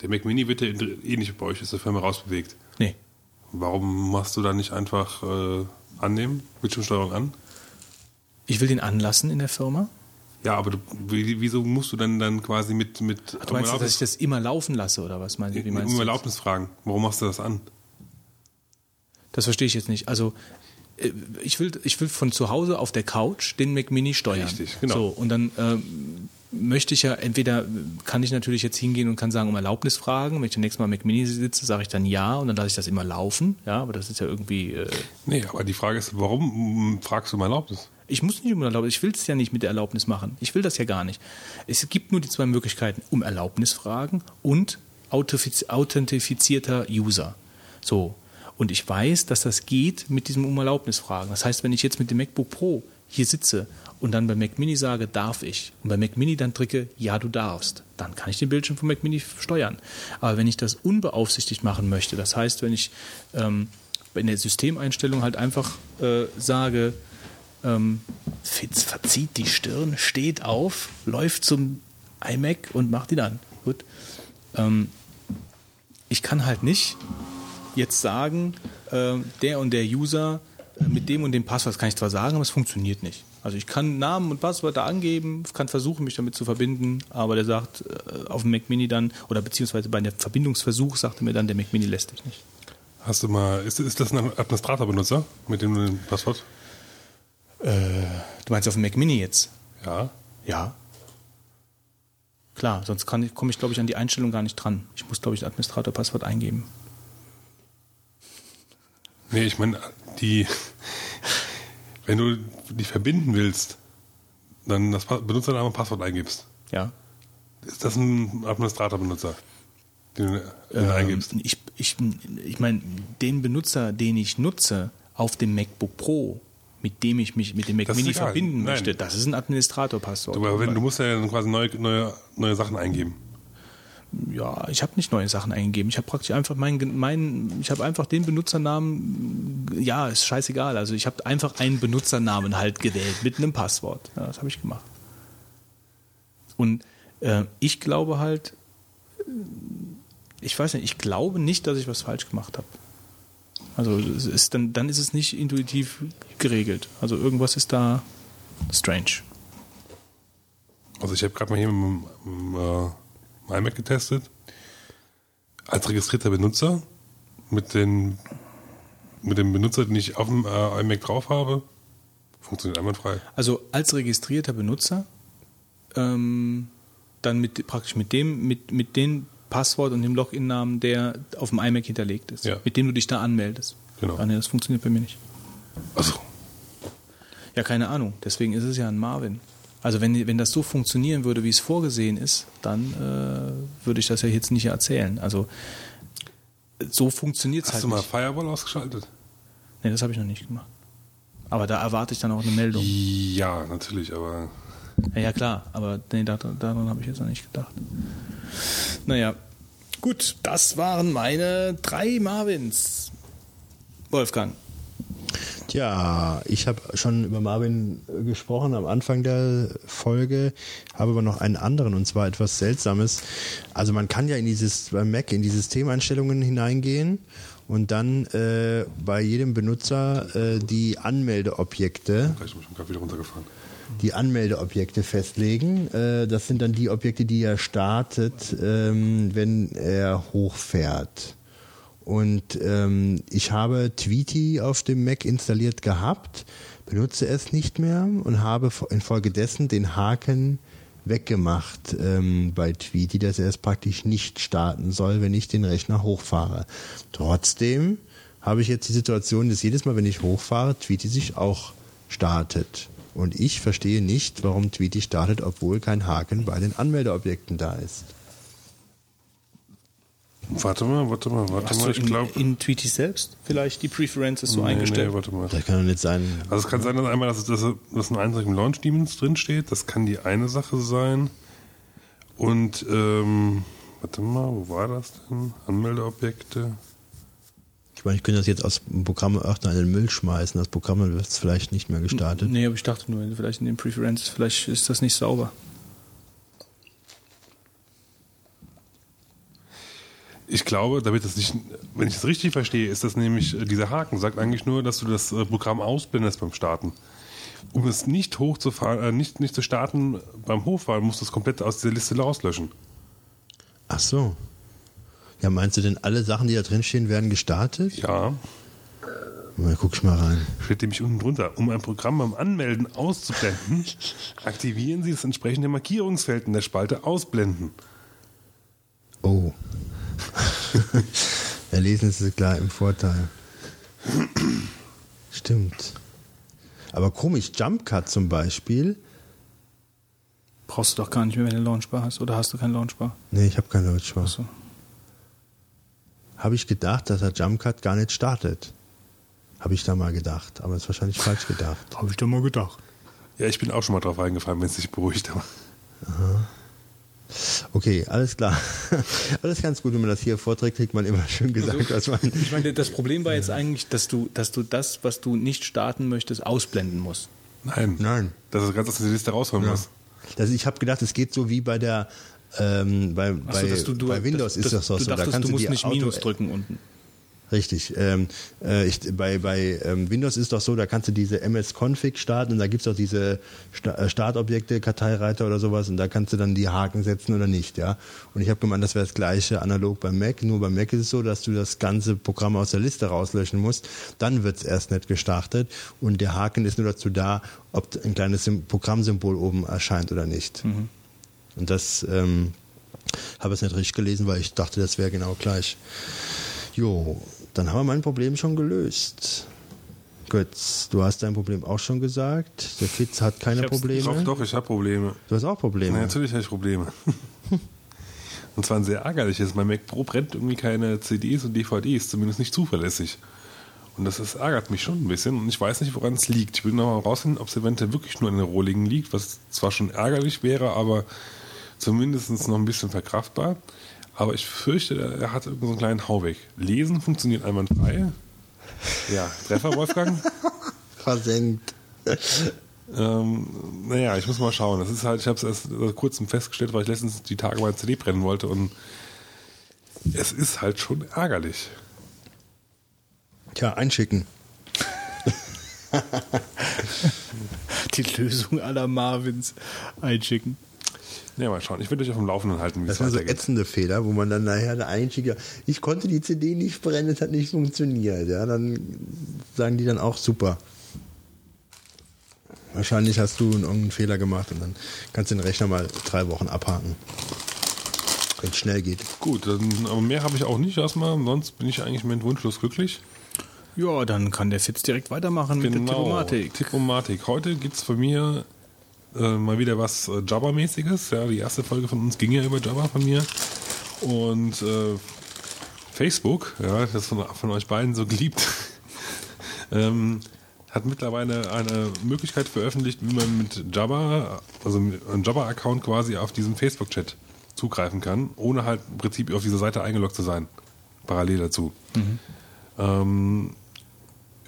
Der Mac Mini wird ja eh nicht bei euch aus der Firma rausbewegt. nee. Warum machst du da nicht einfach äh, annehmen, Bildschirmsteuerung an? Ich will den anlassen in der Firma. Ja, aber du, wie, wieso musst du dann dann quasi mit mit Du meinst, dass ich das immer laufen lasse oder was meinst du? Wie meinst um? Erlaubnis fragen? Warum machst du das an? Das verstehe ich jetzt nicht. Also ich will, ich will von zu Hause auf der Couch den Mac Mini steuern. Richtig, genau. So, und dann ähm, möchte ich ja, entweder kann ich natürlich jetzt hingehen und kann sagen, um Erlaubnis fragen. Wenn ich nächstes Mal Mac Mini sitze, sage ich dann ja und dann lasse ich das immer laufen. Ja, aber das ist ja irgendwie. Äh, Nee, aber die Frage ist, warum mm, fragst du um Erlaubnis? ich muss nicht um Erlaubnis, ich will es ja nicht mit der Erlaubnis machen. Ich will das ja gar nicht. Es gibt nur die zwei Möglichkeiten, um Erlaubnis fragen und authentifiz- authentifizierter User. So. Und ich weiß, dass das geht mit diesem um Erlaubnis. Das heißt, wenn ich jetzt mit dem MacBook Pro hier sitze und dann bei Mac Mini sage, darf ich, und bei Mac Mini dann drücke, ja, du darfst, dann kann ich den Bildschirm von Mac Mini steuern. Aber wenn ich das unbeaufsichtigt machen möchte, das heißt, wenn ich ähm, in der Systemeinstellung halt einfach äh, sage, ähm, Fitz verzieht die Stirn, steht auf, läuft zum iMac und macht ihn an. Gut. Ähm, ich kann halt nicht jetzt sagen, äh, der und der User äh, mit dem und dem Passwort das kann ich zwar sagen, aber es funktioniert nicht. Also ich kann Namen und Passwörter angeben, kann versuchen, mich damit zu verbinden, aber der sagt äh, auf dem Mac Mini dann, oder beziehungsweise bei der Verbindungsversuch sagte mir dann, der Mac Mini lässt dich nicht. Hast du mal, ist, ist das ein Administrator-Benutzer mit dem du den Passwort? Äh, du meinst auf dem Mac Mini jetzt? Ja. Ja. Klar, sonst komme ich, glaube ich, an die Einstellung gar nicht dran. Ich muss, glaube ich, Administrator-Passwort eingeben. Nee, ich meine, die, wenn du die verbinden willst, dann das Benutzername und Passwort eingibst. Ja. Ist das ein Administrator-Benutzer, den du du eingibst? Ähm, ich ich, ich meine, den Benutzer, den ich nutze auf dem MacBook Pro, mit dem ich mich mit dem Mac Das Mini verbinden Nein. möchte, das ist ein Administrator-Passwort. Aber wenn, du musst ja dann quasi neue, neue, neue Sachen eingeben. Ja, ich habe nicht neue Sachen eingegeben. Ich habe praktisch einfach meinen, meinen ich habe einfach den Benutzernamen, ja, ist scheißegal. Also ich habe einfach einen Benutzernamen halt gewählt mit einem Passwort. Ja, das habe ich gemacht. Und äh, ich glaube halt, äh, ich weiß nicht, ich glaube nicht, dass ich was falsch gemacht habe. Also ist dann, dann ist es nicht intuitiv geregelt. Also irgendwas ist da strange. Also ich habe gerade mal hier mit mit iMac getestet. Als registrierter Benutzer mit, den, mit dem Benutzer, den ich auf dem äh, iMac drauf habe, funktioniert einwandfrei. Also als registrierter Benutzer, ähm, dann mit praktisch mit dem, mit, mit dem Passwort und dem Login-Namen, der auf dem iMac hinterlegt ist, Ja. mit dem du dich da anmeldest. Genau. Ah, nee, das funktioniert bei mir nicht. Also, Ja, keine Ahnung. Deswegen ist es ja ein Marvin. Also wenn, wenn das so funktionieren würde, wie es vorgesehen ist, dann äh, würde ich das ja jetzt nicht erzählen. Also so funktioniert es hast halt du mal nicht. Firewall ausgeschaltet? Nee, das habe ich noch nicht gemacht. Aber da erwarte ich dann auch eine Meldung. Ja, natürlich, aber Ja, ja klar, aber nee, daran, daran habe ich jetzt noch nicht gedacht. Naja, gut, das waren meine drei Marvins. Wolfgang. Tja, ich habe schon über Marvin äh, gesprochen am Anfang der Folge, habe aber noch einen anderen und zwar etwas Seltsames. Also man kann ja in dieses beim Mac in die Systemeinstellungen hineingehen und dann äh, bei jedem Benutzer äh, die Anmeldeobjekte bin gerade wieder runtergefahren. die Anmeldeobjekte festlegen. Äh, das sind dann die Objekte, die er startet, ähm, wenn er hochfährt. Und ähm, ich habe Tweety auf dem Mac installiert gehabt, benutze es nicht mehr und habe infolgedessen den Haken weggemacht ähm, bei Tweety, dass er es praktisch nicht starten soll, wenn ich den Rechner hochfahre. Trotzdem habe ich jetzt die Situation, dass jedes Mal, wenn ich hochfahre, Tweety sich auch startet. Und ich verstehe nicht, warum Tweety startet, obwohl kein Haken bei den Anmeldeobjekten da ist. Warte mal, warte mal, warte Hast mal, ich in, glaube. in Tweety selbst vielleicht die Preferences so eingestellt? Nee, warte mal. Das kann doch nicht sein. Also es kann sein, dass einmal, dass, dass, dass ein Eintrag im Launch Demons drin steht. Das kann die eine Sache sein. Und ähm, warte mal, wo war das denn? Anmeldeobjekte. Ich meine, ich könnte das jetzt aus dem Programmeordner in den Müll schmeißen. Das Programm wird es vielleicht nicht mehr gestartet. Nee, aber ich dachte nur, vielleicht in den Preferences, vielleicht ist das nicht sauber. Ich glaube, damit das nicht, wenn ich das richtig verstehe, ist das nämlich, äh, dieser Haken sagt eigentlich nur, dass du das äh, Programm ausblendest beim Starten. Um es nicht hochzufahren, äh, nicht, nicht zu starten beim Hochfahren, musst du es komplett aus dieser Liste rauslöschen. Ach so. Ja, meinst du denn, alle Sachen, die da drin stehen, werden gestartet? Ja, Mal guck ich mal rein. steht nämlich unten drunter. Um ein Programm beim Anmelden auszublenden, aktivieren Sie das entsprechende Markierungsfeld in der Spalte Ausblenden. Oh. ja, lesen ist klar im Vorteil. Stimmt. Aber komisch, Jump Cut zum Beispiel. Brauchst du doch gar nicht mehr, wenn du Launchbar hast. Oder hast du keine Launchbar? Nee, ich habe keine Lautschwach. So. habe ich gedacht, dass der Jump Cut gar nicht startet. Habe ich da mal gedacht, aber das ist wahrscheinlich falsch gedacht. Habe ich doch mal gedacht. Ja, ich bin auch schon mal drauf eingefallen, wenn es sich beruhigt. Aber Okay, alles klar. Alles ganz gut, wenn man das hier vorträgt, kriegt man immer schön gesagt, was man. Ich meine, das Problem war jetzt eigentlich, dass du, dass du das, was du nicht starten möchtest, ausblenden musst. nein. Nein. Das ist ganz aus der Liste rausholen Ja. muss. Das, ich habe gedacht, es geht so wie bei der ähm, bei, so, bei, dass du, du, bei Windows das, ist das so. Du so. Da dachtest, kannst du musst die nicht Auto- Minus drücken unten. Richtig. Ähm, äh, ich, bei bei ähm, Windows ist doch so, da kannst du diese MS-Config starten und da gibt's auch diese Sta äh, Startobjekte, Karteireiter oder sowas und da kannst du dann die Haken setzen oder nicht, ja. Und ich habe gemeint, das wäre das gleiche analog beim Mac, nur beim Mac ist es so, dass du das ganze Programm aus der Liste rauslöschen musst, dann wird's erst nicht gestartet und der Haken ist nur dazu da, ob ein kleines Sym Programmsymbol oben erscheint oder nicht. Und das ähm, habe ich nicht richtig gelesen, weil ich dachte, das wäre genau gleich. Jo, dann haben wir mein Problem schon gelöst. Götz, du hast dein Problem auch schon gesagt. Der Fitz hat keine Probleme. Doch, doch, ich habe Probleme. Du hast auch Probleme. Ja, natürlich habe ich Probleme. Und zwar ein sehr ärgerliches. Mein Mac Pro brennt irgendwie keine CDs und DVDs, zumindest nicht zuverlässig. Und das ist, ärgert mich schon ein bisschen und ich weiß nicht, woran es liegt. Ich will noch mal rausfinden, ob es eventuell wirklich nur an den Rohlingen liegt, was zwar schon ärgerlich wäre, aber zumindest noch ein bisschen verkraftbar. Aber ich fürchte, er hat irgendeinen so einen kleinen Hau weg. Lesen funktioniert einwandfrei. Ja, Treffer, Wolfgang? Versenkt. Ähm, naja, ich muss mal schauen. Das ist halt, ich habe es erst seit kurzem festgestellt, weil ich letztens die Tage mal ein CD brennen wollte und es ist halt schon ärgerlich. Tja, einschicken. Die Lösung aller Marvins einschicken. Ja, mal schauen. Ich will euch auf dem Laufenden halten, wie Das es sind so ätzende Fehler, wo man dann nachher der Einschicke, ich konnte die CD nicht brennen, es hat nicht funktioniert. Ja, dann sagen die dann auch super. Wahrscheinlich hast du irgendeinen Fehler gemacht und dann kannst du den Rechner mal drei Wochen abhaken. Wenn es schnell geht. Gut, dann, aber mehr habe ich auch nicht erstmal. Sonst bin ich eigentlich mit wunschlos glücklich. Ja, dann kann der Fitz direkt weitermachen mit der Diplomatik. Diplomatik. Heute gibt es von mir äh, mal wieder was äh, Jabba-mäßiges. Ja, die erste Folge von uns ging ja über Jabba von mir. Und äh, Facebook, ja, das von, von euch beiden so geliebt, ähm, hat mittlerweile eine Möglichkeit veröffentlicht, wie man mit Jabba, also mit einem Jabba-Account quasi auf diesen Facebook-Chat zugreifen kann, ohne halt im Prinzip auf dieser Seite eingeloggt zu sein. Parallel dazu. Ähm,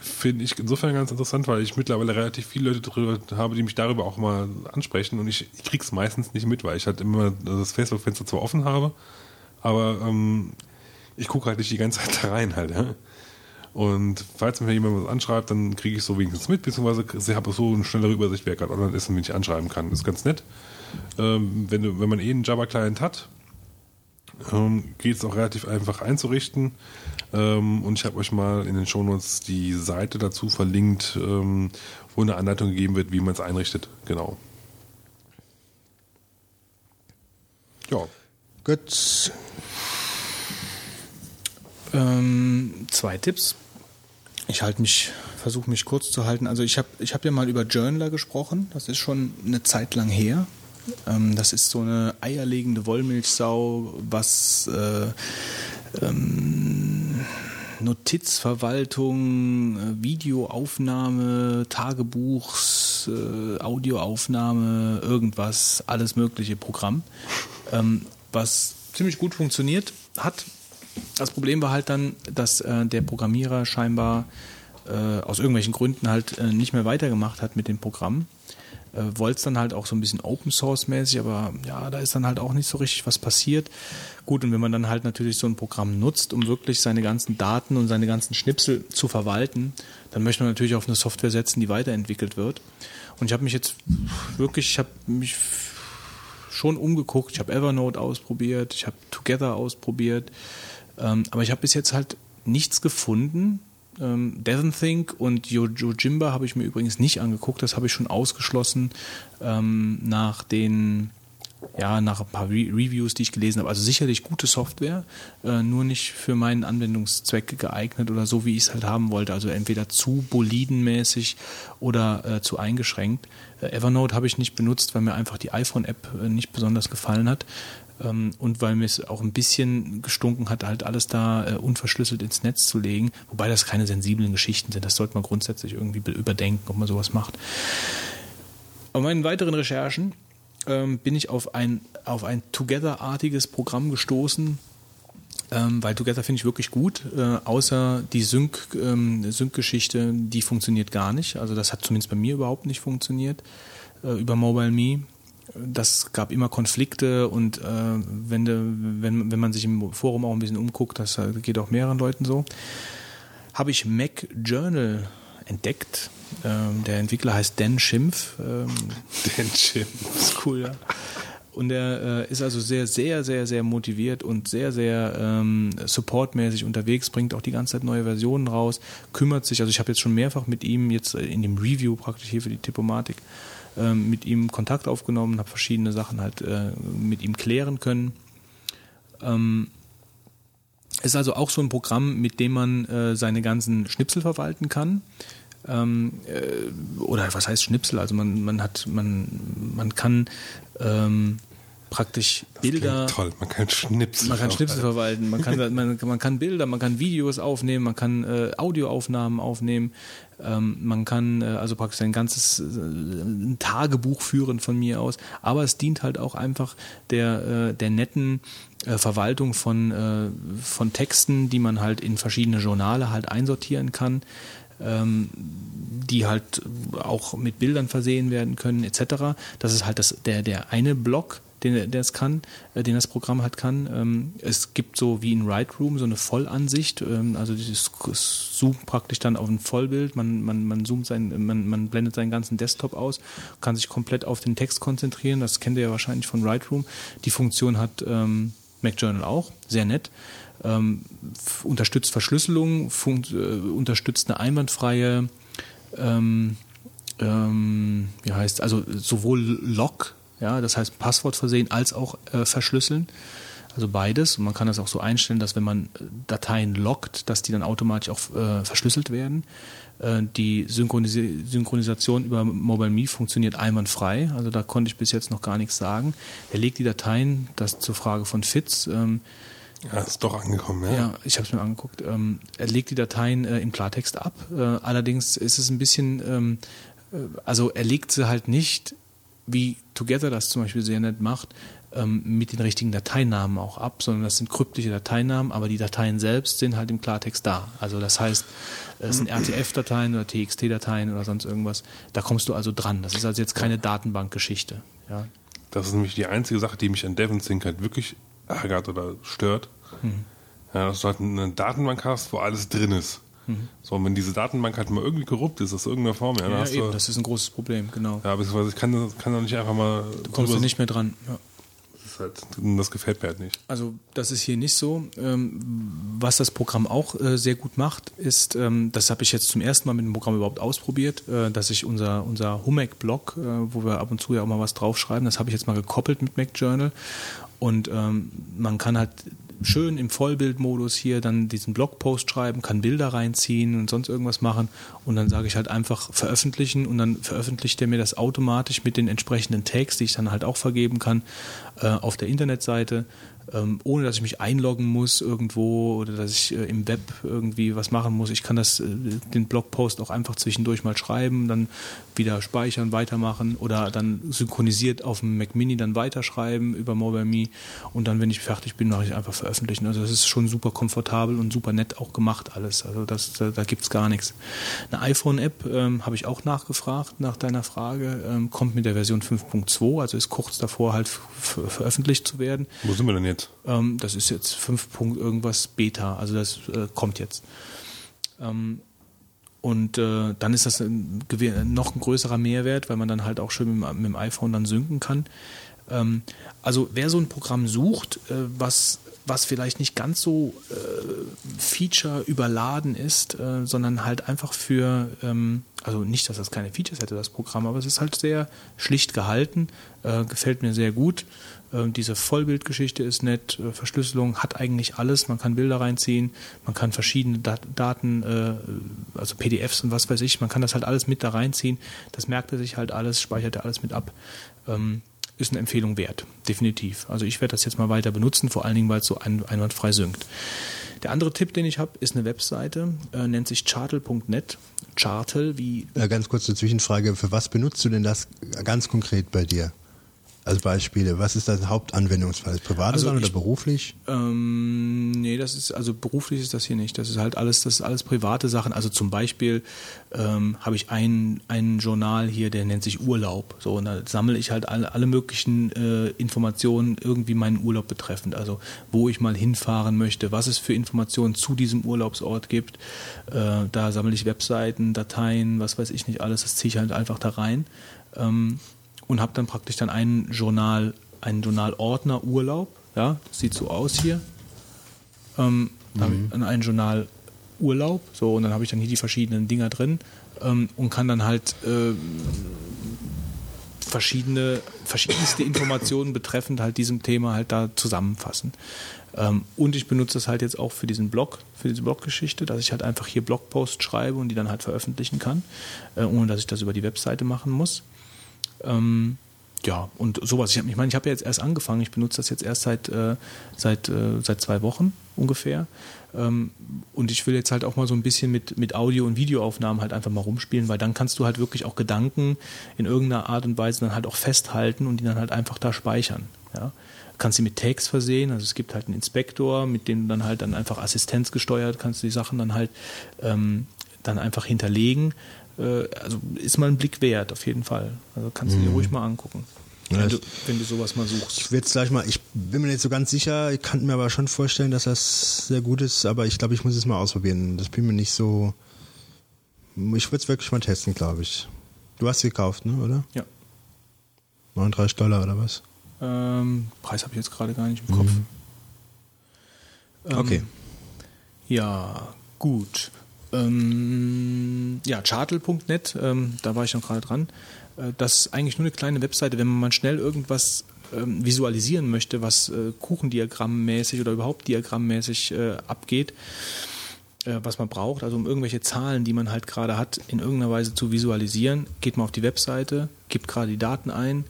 Finde ich insofern ganz interessant, weil ich mittlerweile relativ viele Leute drüber habe, die mich darüber auch mal ansprechen und ich, ich krieg's meistens nicht mit, weil ich halt immer das Facebook-Fenster zwar offen habe, aber ähm, ich gucke halt nicht die ganze Zeit da rein halt. Ja? Und falls mir jemand was anschreibt, dann kriege ich so wenigstens mit, beziehungsweise ich habe so eine schnellere Übersicht, wer gerade online ist und wen ich anschreiben kann. Das ist ganz nett. Ähm, wenn, du, wenn man eh einen Java-Client hat, ähm, geht es auch relativ einfach einzurichten. Ähm, und ich habe euch mal in den Shownotes die Seite dazu verlinkt, ähm, wo eine Anleitung gegeben wird, wie man es einrichtet. Genau. Ja, Götz. Ähm, zwei Tipps. Ich halte mich, versuche mich kurz zu halten. Also ich habe ich hab ja mal über Journaler gesprochen. Das ist schon eine Zeit lang her. Ähm, das ist so eine eierlegende Wollmilchsau, was äh, ähm, Notizverwaltung, äh, Videoaufnahme, Tagebuchs, äh, Audioaufnahme, irgendwas, alles mögliche Programm, ähm, was ziemlich gut funktioniert hat. Das Problem war halt dann, dass äh, der Programmierer scheinbar äh, aus irgendwelchen Gründen halt äh, nicht mehr weitergemacht hat mit dem Programm. Äh, Wollte es dann halt auch so ein bisschen Open Source mäßig, aber ja, da ist dann halt auch nicht so richtig was passiert. Gut, und wenn man dann halt natürlich so ein Programm nutzt, um wirklich seine ganzen Daten und seine ganzen Schnipsel zu verwalten, dann möchte man natürlich auf eine Software setzen, die weiterentwickelt wird. Und ich habe mich jetzt wirklich, ich habe mich schon umgeguckt. Ich habe Evernote ausprobiert, ich habe Together ausprobiert, ähm, aber ich habe bis jetzt halt nichts gefunden. Ähm, Think und Yojimba habe ich mir übrigens nicht angeguckt. Das habe ich schon ausgeschlossen ähm, nach den ja, nach ein paar Re Reviews, die ich gelesen habe, also sicherlich gute Software, äh, nur nicht für meinen Anwendungszweck geeignet oder so, wie ich es halt haben wollte. Also entweder zu bolidenmäßig oder äh, zu eingeschränkt. Äh, Evernote habe ich nicht benutzt, weil mir einfach die iPhone-App äh, nicht besonders gefallen hat. Ähm, und weil mir es auch ein bisschen gestunken hat, halt alles da äh, unverschlüsselt ins Netz zu legen. Wobei das keine sensiblen Geschichten sind. Das sollte man grundsätzlich irgendwie be- überdenken, ob man sowas macht. Bei meinen weiteren Recherchen ähm, bin ich auf ein, auf ein Together-artiges Programm gestoßen, ähm, weil Together finde ich wirklich gut, äh, außer die Sync, ähm, Sync-Geschichte, die funktioniert gar nicht. Also das hat zumindest bei mir überhaupt nicht funktioniert äh, über MobileMe. Das gab immer Konflikte und äh, wenn, de, wenn, wenn man sich im Forum auch ein bisschen umguckt, das äh, geht auch mehreren Leuten so, habe ich Mac Journal entdeckt. Ähm, der Entwickler heißt Dan Schimpf. Ähm, Chip. das ist cool, ja. Und er äh, ist also sehr, sehr, sehr, sehr motiviert und sehr, sehr ähm, supportmäßig unterwegs, bringt auch die ganze Zeit neue Versionen raus, kümmert sich, also ich habe jetzt schon mehrfach mit ihm, jetzt äh, in dem Review praktisch hier für die Tippomatik, ähm, mit ihm Kontakt aufgenommen, habe verschiedene Sachen halt äh, mit ihm klären können. Ähm, ist also auch so ein Programm, mit dem man äh, seine ganzen Schnipsel verwalten kann. Ähm, äh, oder was heißt Schnipsel? Also man, man hat, man, man kann ähm, praktisch Bilder. Toll, man kann Schnipsel. Man kann Schnipsel verwalten, man kann, man, man kann Bilder, man kann Videos aufnehmen, man kann äh, Audioaufnahmen aufnehmen, ähm, man kann äh, also praktisch ein ganzes äh, ein Tagebuch führen von mir aus, aber es dient halt auch einfach der, äh, der netten äh, Verwaltung von, äh, von Texten, die man halt in verschiedene Journale halt einsortieren kann, ähm, die halt auch mit Bildern versehen werden können, etc. Das ist halt das, der, der eine Block, den der es kann, äh, den das Programm halt kann. Ähm, es gibt so wie in Lightroom so eine Vollansicht, ähm, also dieses es zoomt praktisch dann auf ein Vollbild, man, man, man zoomt sein, man, man blendet seinen ganzen Desktop aus, kann sich komplett auf den Text konzentrieren, das kennt ihr ja wahrscheinlich von Lightroom. Die Funktion hat ähm, MacJournal auch, sehr nett. Ähm, unterstützt Verschlüsselung, funkt, äh, unterstützt eine einwandfreie ähm, ähm, wie heißt, also sowohl Lock, ja, das heißt Passwort versehen, als auch äh, verschlüsseln. Also beides. Und man kann das auch so einstellen, dass wenn man äh, Dateien lockt, dass die dann automatisch auch äh, verschlüsselt werden. Äh, die Synchronisi Synchronisation über MobileMe funktioniert einwandfrei. Also da konnte ich bis jetzt noch gar nichts sagen. Er legt die Dateien, das zur Frage von Fitz, ähm, Ja, ist doch angekommen, ja. ja, ich habe es mir angeguckt. Ähm, er legt die Dateien äh, im Klartext ab. Äh, allerdings ist es ein bisschen, ähm, äh, also er legt sie halt nicht, wie Together das zum Beispiel sehr nett macht, ähm, mit den richtigen Dateinamen auch ab, sondern das sind kryptische Dateinamen, aber die Dateien selbst sind halt im Klartext da. Also das heißt, es sind RTF-Dateien oder TXT-Dateien oder sonst irgendwas. Da kommst du also dran. Das ist also jetzt keine Datenbankgeschichte. Ja. Das ist nämlich die einzige Sache, die mich an DevonSync halt wirklich ärgert oder stört. Ja, dass du halt eine Datenbank hast, wo alles drin ist. So, und wenn diese Datenbank halt mal irgendwie korrupt ist, aus irgendeiner Form, ja, Ja, hast eben, du. das ist ein großes Problem, genau. Ja, beziehungsweise ich kann, kann doch nicht einfach mal. Du kommst du nicht mehr dran. Ja. Das, halt, das gefällt mir halt nicht. Also das ist hier nicht so. Ähm, was das Programm auch äh, sehr gut macht, ist, ähm, das habe ich jetzt zum ersten Mal mit dem Programm überhaupt ausprobiert, äh, dass ich unser, unser Humac-Blog, äh, wo wir ab und zu ja auch mal was draufschreiben, das habe ich jetzt mal gekoppelt mit MacJournal. Und ähm, man kann halt schön im Vollbildmodus hier dann diesen Blogpost schreiben, kann Bilder reinziehen und sonst irgendwas machen. Und dann sage ich halt einfach veröffentlichen. Und dann veröffentlicht er mir das automatisch mit den entsprechenden Tags, die ich dann halt auch vergeben kann, äh, auf der Internetseite, ähm, ohne dass ich mich einloggen muss irgendwo oder dass ich äh, im Web irgendwie was machen muss. Ich kann das, äh, den Blogpost auch einfach zwischendurch mal schreiben, dann wieder speichern, weitermachen oder dann synchronisiert auf dem Mac Mini dann weiterschreiben über MobileMe und dann, wenn ich fertig bin, mache ich einfach veröffentlichen. Also das ist schon super komfortabel und super nett auch gemacht alles. Also das, da, da gibt's gar nichts. Eine iPhone-App ähm, habe ich auch nachgefragt nach deiner Frage, ähm, kommt mit der Version 5.2, also ist kurz davor halt veröffentlicht zu werden. Wo sind wir denn jetzt? Ähm, das ist jetzt 5. Punkt irgendwas Beta, also das äh, kommt jetzt. Ähm, und äh, dann ist das ein, noch ein größerer Mehrwert, weil man dann halt auch schön mit, dem- mit dem iPhone dann synken kann. Ähm, also wer so ein Programm sucht, äh, was was vielleicht nicht ganz so äh, Feature überladen ist, äh, sondern halt einfach für, ähm, also nicht, dass das keine Features hätte, das Programm, aber es ist halt sehr schlicht gehalten, äh, gefällt mir sehr gut. Äh, diese Vollbildgeschichte ist nett, äh, Verschlüsselung hat eigentlich alles, man kann Bilder reinziehen, man kann verschiedene Dat Daten, äh, also PDFs und was weiß ich, man kann das halt alles mit da reinziehen, das merkt er sich halt alles, speichert er alles mit ab. Ähm, ist eine Empfehlung wert, definitiv. Also ich werde das jetzt mal weiter benutzen, vor allen Dingen, weil es so ein, einwandfrei synkt. Der andere Tipp, den ich habe, ist eine Webseite, äh, nennt sich chartel.net. Chartel wie Ja, ganz kurze Zwischenfrage. Für was benutzt du denn das ganz konkret bei dir? Als Beispiele. Was ist das Hauptanwendungsfall? Privat Also oder ich- beruflich? Ähm, nee, das ist, also beruflich ist das hier nicht. Das ist halt alles, das ist alles private Sachen. Also zum Beispiel ähm, habe ich ein, ein Journal hier, der nennt sich Urlaub. So, und da sammle ich halt alle, alle möglichen äh, Informationen irgendwie meinen Urlaub betreffend. Also wo ich mal hinfahren möchte, was es für Informationen zu diesem Urlaubsort gibt. Äh, da sammle ich Webseiten, Dateien, was weiß ich nicht alles. Das ziehe ich halt einfach da rein. Ähm, und habe dann praktisch dann einen Journal, einen Journalordner Urlaub. Ja, das sieht so aus hier. Ähm, habe ich dann einen Journal Urlaub, so und dann habe ich dann hier die verschiedenen Dinger drin ähm, und kann dann halt äh, verschiedene, verschiedenste Informationen betreffend halt diesem Thema halt da zusammenfassen. Ähm, und ich benutze das halt jetzt auch für diesen Blog, für diese Bloggeschichte, dass ich halt einfach hier Blogposts schreibe und die dann halt veröffentlichen kann, äh, ohne dass ich das über die Webseite machen muss. Ähm, ja, und sowas. Ich, hab- ich meine, ich habe ja jetzt erst angefangen. Ich benutze das jetzt erst seit, äh, seit, äh, seit zwei Wochen ungefähr. Ähm, und ich will jetzt halt auch mal so ein bisschen mit, mit Audio- und Videoaufnahmen halt einfach mal rumspielen, weil dann kannst du halt wirklich auch Gedanken in irgendeiner Art und Weise dann halt auch festhalten und die dann halt einfach da speichern. Ja. Kannst sie mit Tags versehen, also es gibt halt einen Inspektor, mit dem du dann halt dann einfach assistenzgesteuert kannst du die Sachen dann halt ähm, dann einfach hinterlegen. Äh, also ist mal ein Blick wert, auf jeden Fall. Also kannst du dir ruhig mal angucken. Ja, wenn, du, wenn du sowas mal suchst. Ich jetzt gleich mal, ich bin mir nicht so ganz sicher, ich kann mir aber schon vorstellen, dass das sehr gut ist, aber ich glaube, ich muss es mal ausprobieren. Das bin mir nicht so. Ich würde es wirklich mal testen, glaube ich. Du hast sie gekauft, ne, oder? Ja. 39 Dollar oder was? Ähm, Preis habe ich jetzt gerade gar nicht im Kopf. Ähm, Okay. Ja, gut. Ähm, ja, chartel.net, ähm, da war ich noch gerade dran. Äh, das ist eigentlich nur eine kleine Webseite, wenn man schnell irgendwas ähm, visualisieren möchte, was äh, Kuchendiagrammmäßig oder überhaupt diagrammmäßig äh, abgeht, äh, was man braucht, also um irgendwelche Zahlen, die man halt gerade hat, in irgendeiner Weise zu visualisieren, geht man auf die Webseite, gibt gerade die Daten ein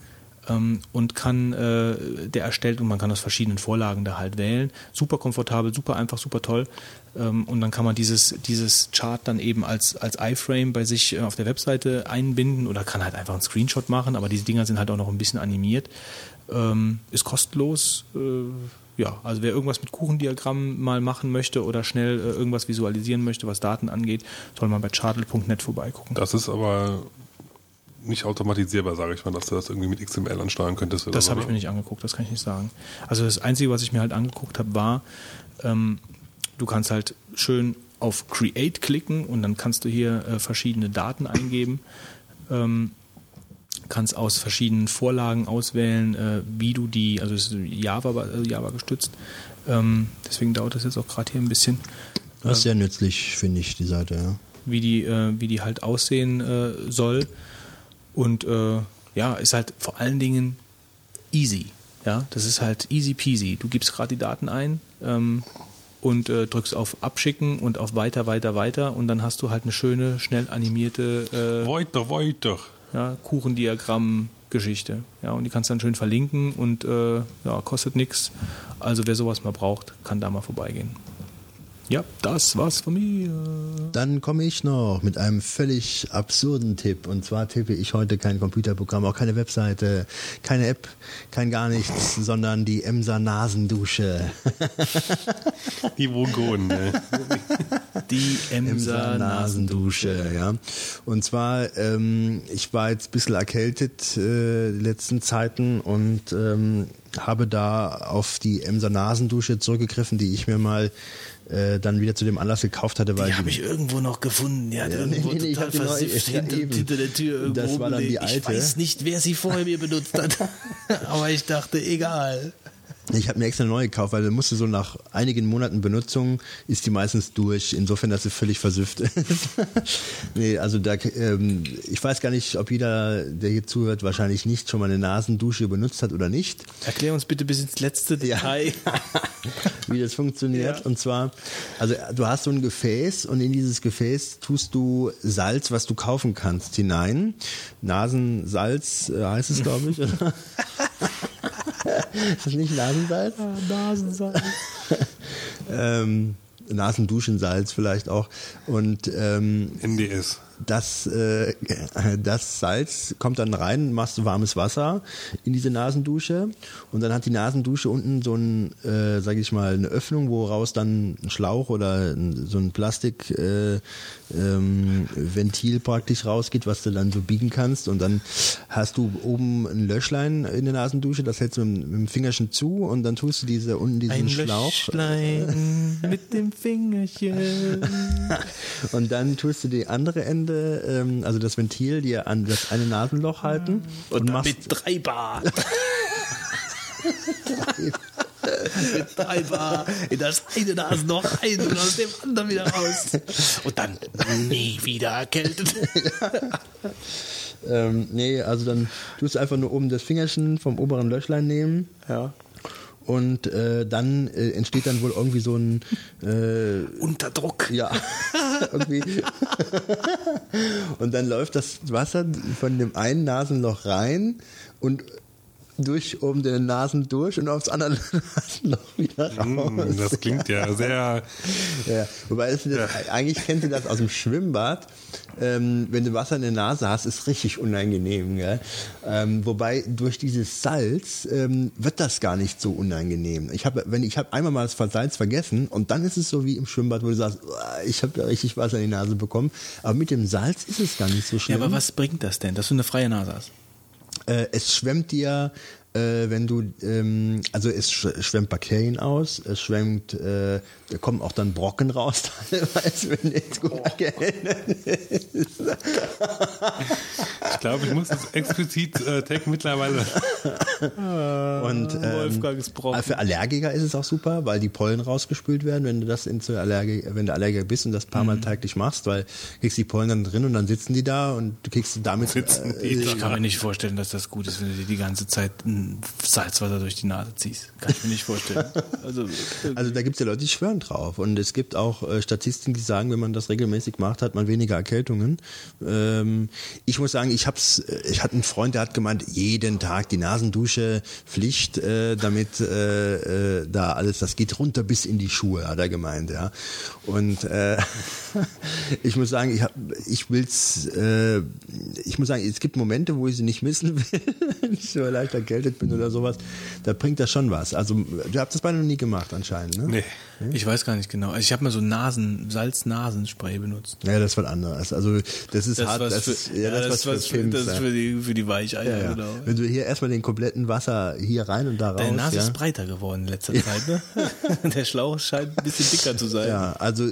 ähm, und kann, äh, der erstellt und man kann aus verschiedenen Vorlagen da halt wählen. Super komfortabel, super einfach, super toll. Ähm, und dann kann man dieses, dieses Chart dann eben als, als iFrame bei sich äh, auf der Webseite einbinden oder kann halt einfach einen Screenshot machen, aber diese Dinger sind halt auch noch ein bisschen animiert. Ähm, ist kostenlos. Äh, ja, also wer irgendwas mit Kuchendiagrammen mal machen möchte oder schnell äh, irgendwas visualisieren möchte, was Daten angeht, soll man bei chartle.net vorbeigucken. Das ist aber nicht automatisierbar, sage ich mal, dass du das irgendwie mit XML ansteuern könntest. Das habe ich mir nicht angeguckt, das kann ich nicht sagen. Also das Einzige, was ich mir halt angeguckt habe, war, ähm, du kannst halt schön auf Create klicken und dann kannst du hier äh, verschiedene Daten eingeben. Ähm, kannst aus verschiedenen Vorlagen auswählen, äh, wie du die, also es ist Java, äh, Java gestützt. Ähm, deswegen dauert das jetzt auch gerade hier ein bisschen, Das ist sehr nützlich, finde ich, die Seite, ja. wie die, äh, wie die halt aussehen äh, soll. Und äh, ja, ist halt vor allen Dingen easy. Ja, das ist halt easy peasy. Du gibst gerade die Daten ein ähm, und äh, drückst auf Abschicken und auf Weiter, Weiter, Weiter und dann hast du halt eine schöne, schnell animierte äh, Weiter, weiter. ja, Kuchendiagramm-Geschichte. Ja, und die kannst du dann schön verlinken und äh, ja, kostet nichts. Also wer sowas mal braucht, kann da mal vorbeigehen. Ja, das war's von mir. Dann komme ich noch mit einem völlig absurden Tipp. Und zwar tippe ich heute kein Computerprogramm, auch keine Webseite, keine App, kein gar nichts, sondern die Emser Nasendusche. Die Vogonen, ne? Die Emser Emser Nasendusche, ja. Und zwar, ähm, ich war jetzt ein bisschen erkältet äh, die letzten Zeiten und ähm, habe da auf die Emser Nasendusche zurückgegriffen, die ich mir mal äh, dann wieder zu dem Anlass gekauft hatte, weil Die habe ich irgendwo noch gefunden. Hat Ja, irgendwo nee, nee, ich total versifft ja, hinter, hinter der Tür irgendwo Das war dann die rumgelegt. Ich alte. weiß nicht, wer sie vorher mir benutzt hat. Aber ich dachte, egal. Ich habe mir extra eine neue gekauft, weil dann musste so nach einigen Monaten Benutzung ist die meistens durch. Insofern, dass sie völlig versüfft ist. nee, also da, ähm, ich weiß gar nicht, ob jeder, der hier zuhört, wahrscheinlich nicht schon mal eine Nasendusche benutzt hat oder nicht. Erklär uns bitte bis ins letzte Ja. Detail. wie das funktioniert. Ja. Und zwar, also du hast so ein Gefäß und in dieses Gefäß tust du Salz, was du kaufen kannst, hinein. Nasensalz äh, heißt es, glaube ich. ist das nicht Nasensalz? Nasensalz. ähm, Nasenduschensalz vielleicht auch. Und ähm, NDS. das, äh, das Salz kommt dann rein, machst du warmes Wasser in diese Nasendusche und dann hat die Nasendusche unten so ein, äh, sage ich mal, eine Öffnung, woraus dann ein Schlauch oder ein, so ein Plastik äh, ähm, Ventil praktisch rausgeht, was du dann so biegen kannst und dann hast du oben ein Löschlein in der Nasendusche, das hältst du mit, dem- mit dem Fingerchen zu und dann tust du diese unten diesen Ein Schlauch Löchlein mit dem Fingerchen. Und dann tust du die andere Ende, ähm, also das Ventil, dir an das eine Nasenloch halten Und, und, machst mit drei Bar. mit drei Bar in das eine Nasenloch rein und aus dem anderen wieder raus. Und dann nie wieder erkältet. ähm, nee, also dann tust du einfach nur oben das Fingerchen vom oberen Löchlein nehmen. Ja. Und äh, dann äh, entsteht dann wohl irgendwie so ein äh, Unter Druck. ja irgendwie und dann läuft das Wasser von dem einen Nasenloch rein und durch oben den Nasen durch und aufs andere Nasenloch wieder raus. Hm, das klingt ja sehr. Ja, wobei das, eigentlich kennt ihr das aus dem Schwimmbad. Ähm, wenn du Wasser in der Nase hast, ist richtig unangenehm. Gell? Ähm, wobei durch dieses Salz ähm, wird das gar nicht so unangenehm. Ich habe, wenn ich habe einmal mal das Salz vergessen und dann ist es so wie im Schwimmbad, wo du sagst, "Uah, ich habe da richtig Wasser in die Nase bekommen. Aber mit dem Salz ist es gar nicht so Ja, schlimm. aber was bringt das denn, dass du eine freie Nase hast? Äh, es schwemmt dir, äh, wenn du, ähm, also es sch schwemmt Bakterien aus, es schwemmt, äh, da kommen auch dann Brocken raus, teilweise, wenn jetzt gut erkältet ist. Ich glaube, ich muss das explizit äh, tag mittlerweile. Und ähm, Wolfgangs Brocken. für Allergiker ist es auch super, weil die Pollen rausgespült werden, wenn du das in zur Allergie, wenn du Allergiker bist und das ein paar Mhm. Mal täglich machst, weil du kriegst die Pollen dann drin und dann sitzen die da und du kriegst damit Sitzen äh, die Ich kann mir nicht vorstellen, dass das gut ist, wenn du dir die ganze Zeit Salzwasser durch die Nase ziehst. Kann ich mir nicht vorstellen. Also, Also da gibt es ja Leute, die schwören drauf. Und es gibt auch äh, Statistiken, die sagen, wenn man das regelmäßig macht, hat man weniger Erkältungen. Ähm, ich muss sagen, ich hab's, äh, ich hatte einen Freund, der hat gemeint, jeden Tag die Nasendusche Pflicht, äh, damit äh, äh, da alles, das geht runter bis in die Schuhe, hat er gemeint, ja. Und äh, ich muss sagen, ich hab, ich will's, äh, ich muss sagen, es gibt Momente, wo ich sie nicht missen will, wenn ich so leicht erkältet bin oder sowas. Da bringt das schon was. Also du habt das beide noch nie gemacht anscheinend, ne? Nee. Ich weiß gar nicht genau. Also ich habe mal so Nasen, Salz-Nasenspray benutzt. Ja, das ist was anderes. Also das ist Das hart, das für, ist, ja, das, ist was für, das ja. die, für die Weicheier, ja, ja. genau. Wenn du hier erstmal den kompletten Wasser hier rein und da raus. Deine Nase ist breiter geworden in letzter Zeit, ne? Der Schlauch scheint ein bisschen dicker zu sein. Ja, also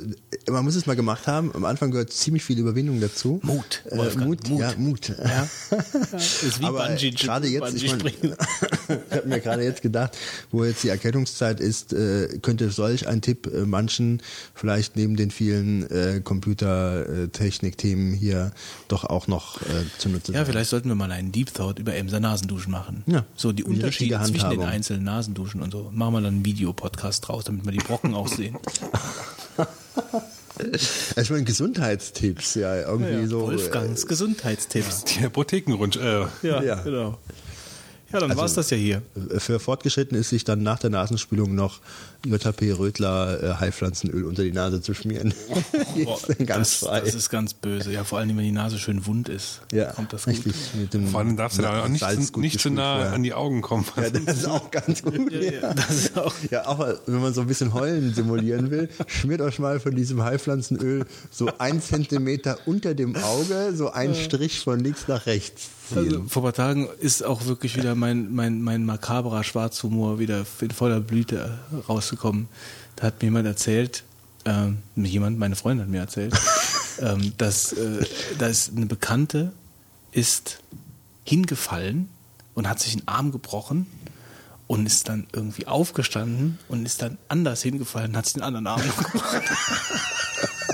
man muss es mal gemacht haben. Am Anfang gehört ziemlich viel Überwindung dazu. Mut, Äh, Mut, Mut. ja, Mut. Ja. ist wie Aber gerade jetzt, ich, mein, ich habe mir gerade jetzt gedacht, wo jetzt die Erkältungszeit ist, äh, könnte solch ein Tipp äh, manchen vielleicht neben den vielen äh, Computertechnik-Themen hier doch auch noch äh, zunutze Ja, sein. vielleicht sollten wir mal einen Deep Thought über Emser Nasenduschen machen. Ja, So die die Unterschiede zwischen den einzelnen Nasenduschen und so. Machen wir dann einen Videopodcast draus, damit wir die Brocken auch sehen. Ich meine Gesundheitstipps, ja, irgendwie so. Wolfgangs Gesundheitstipps. Die Apothekenrunsch. Äh, Ja, Ja. genau. Ja, dann Also- war's das ja hier. Für Fortgeschritten ist sich dann nach der Nasenspülung noch JP Rödler äh, Heilpflanzenöl unter die Nase zu schmieren. Boah, ganz das, frei. das ist ganz böse. Ja, vor allem, wenn die Nase schön wund ist. ja, kommt das gut. richtig. Mit dem Vor allem darfst du da auch nicht, gut nicht zu nah an die Augen kommen. Ja, das ist auch ganz gut. Ja, ja, das ist auch- ja, auch wenn man so ein bisschen Heulen simulieren will, schmiert euch mal von diesem Heilpflanzenöl so ein Zentimeter unter dem Auge, so ein Strich von links nach rechts. Also vor ein paar Tagen ist auch wirklich wieder mein, mein, mein makaberer Schwarzhumor wieder in voller Blüte rausgekommen. Da hat mir jemand erzählt, ähm, jemand, meine Freundin hat mir erzählt, ähm, dass, äh, dass eine Bekannte ist hingefallen und hat sich einen Arm gebrochen und ist dann irgendwie aufgestanden und ist dann anders hingefallen und hat sich den anderen Arm gebrochen.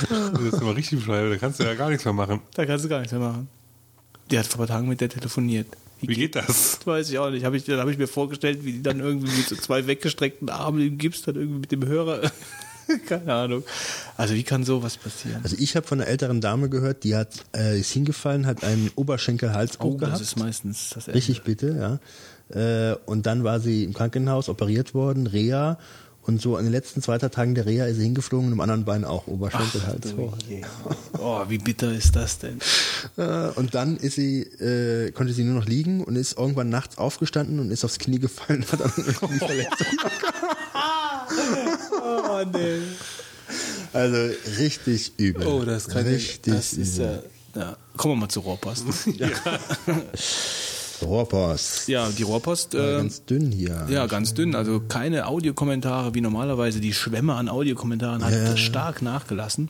Das ist immer richtig beschreiben, da kannst du ja gar nichts mehr machen. Da kannst du gar nichts mehr machen. Die hat vor ein paar Tagen mit der telefoniert. Wie geht das? Das weiß ich auch nicht. Hab ich, dann habe ich mir vorgestellt, wie die dann irgendwie mit so zwei weggestreckten Armen im Gips dann irgendwie mit dem Hörer. Keine Ahnung. Also wie kann sowas passieren? Also ich habe von einer älteren Dame gehört, die hat äh, ist hingefallen, hat einen Oberschenkel-Halsbruch Oh, das gehabt. ist meistens das Ende. Richtig bitte, ja. Äh, und dann war sie im Krankenhaus operiert worden, Reha. Und so an den letzten zwei Tagen der Reha ist sie hingeflogen und im anderen Bein auch Oberschenkel-Halsbruch. Oh, wie bitter ist das denn? Äh, und dann ist sie, äh, konnte sie nur noch liegen und ist irgendwann nachts aufgestanden und ist aufs Knie gefallen und hat dann irgendwie Verletzung. Oh, nee. Also richtig übel. Oh, das kann ich. richtig Das ist übel. ja. ja. Kommen wir mal zur Rohrpost. Rohrpost. Ja, die Rohrpost. Äh, ganz dünn hier. ja, ganz dünn. Also keine Audiokommentare wie normalerweise. Die Schwemme an Audiokommentaren hat Ja. stark nachgelassen.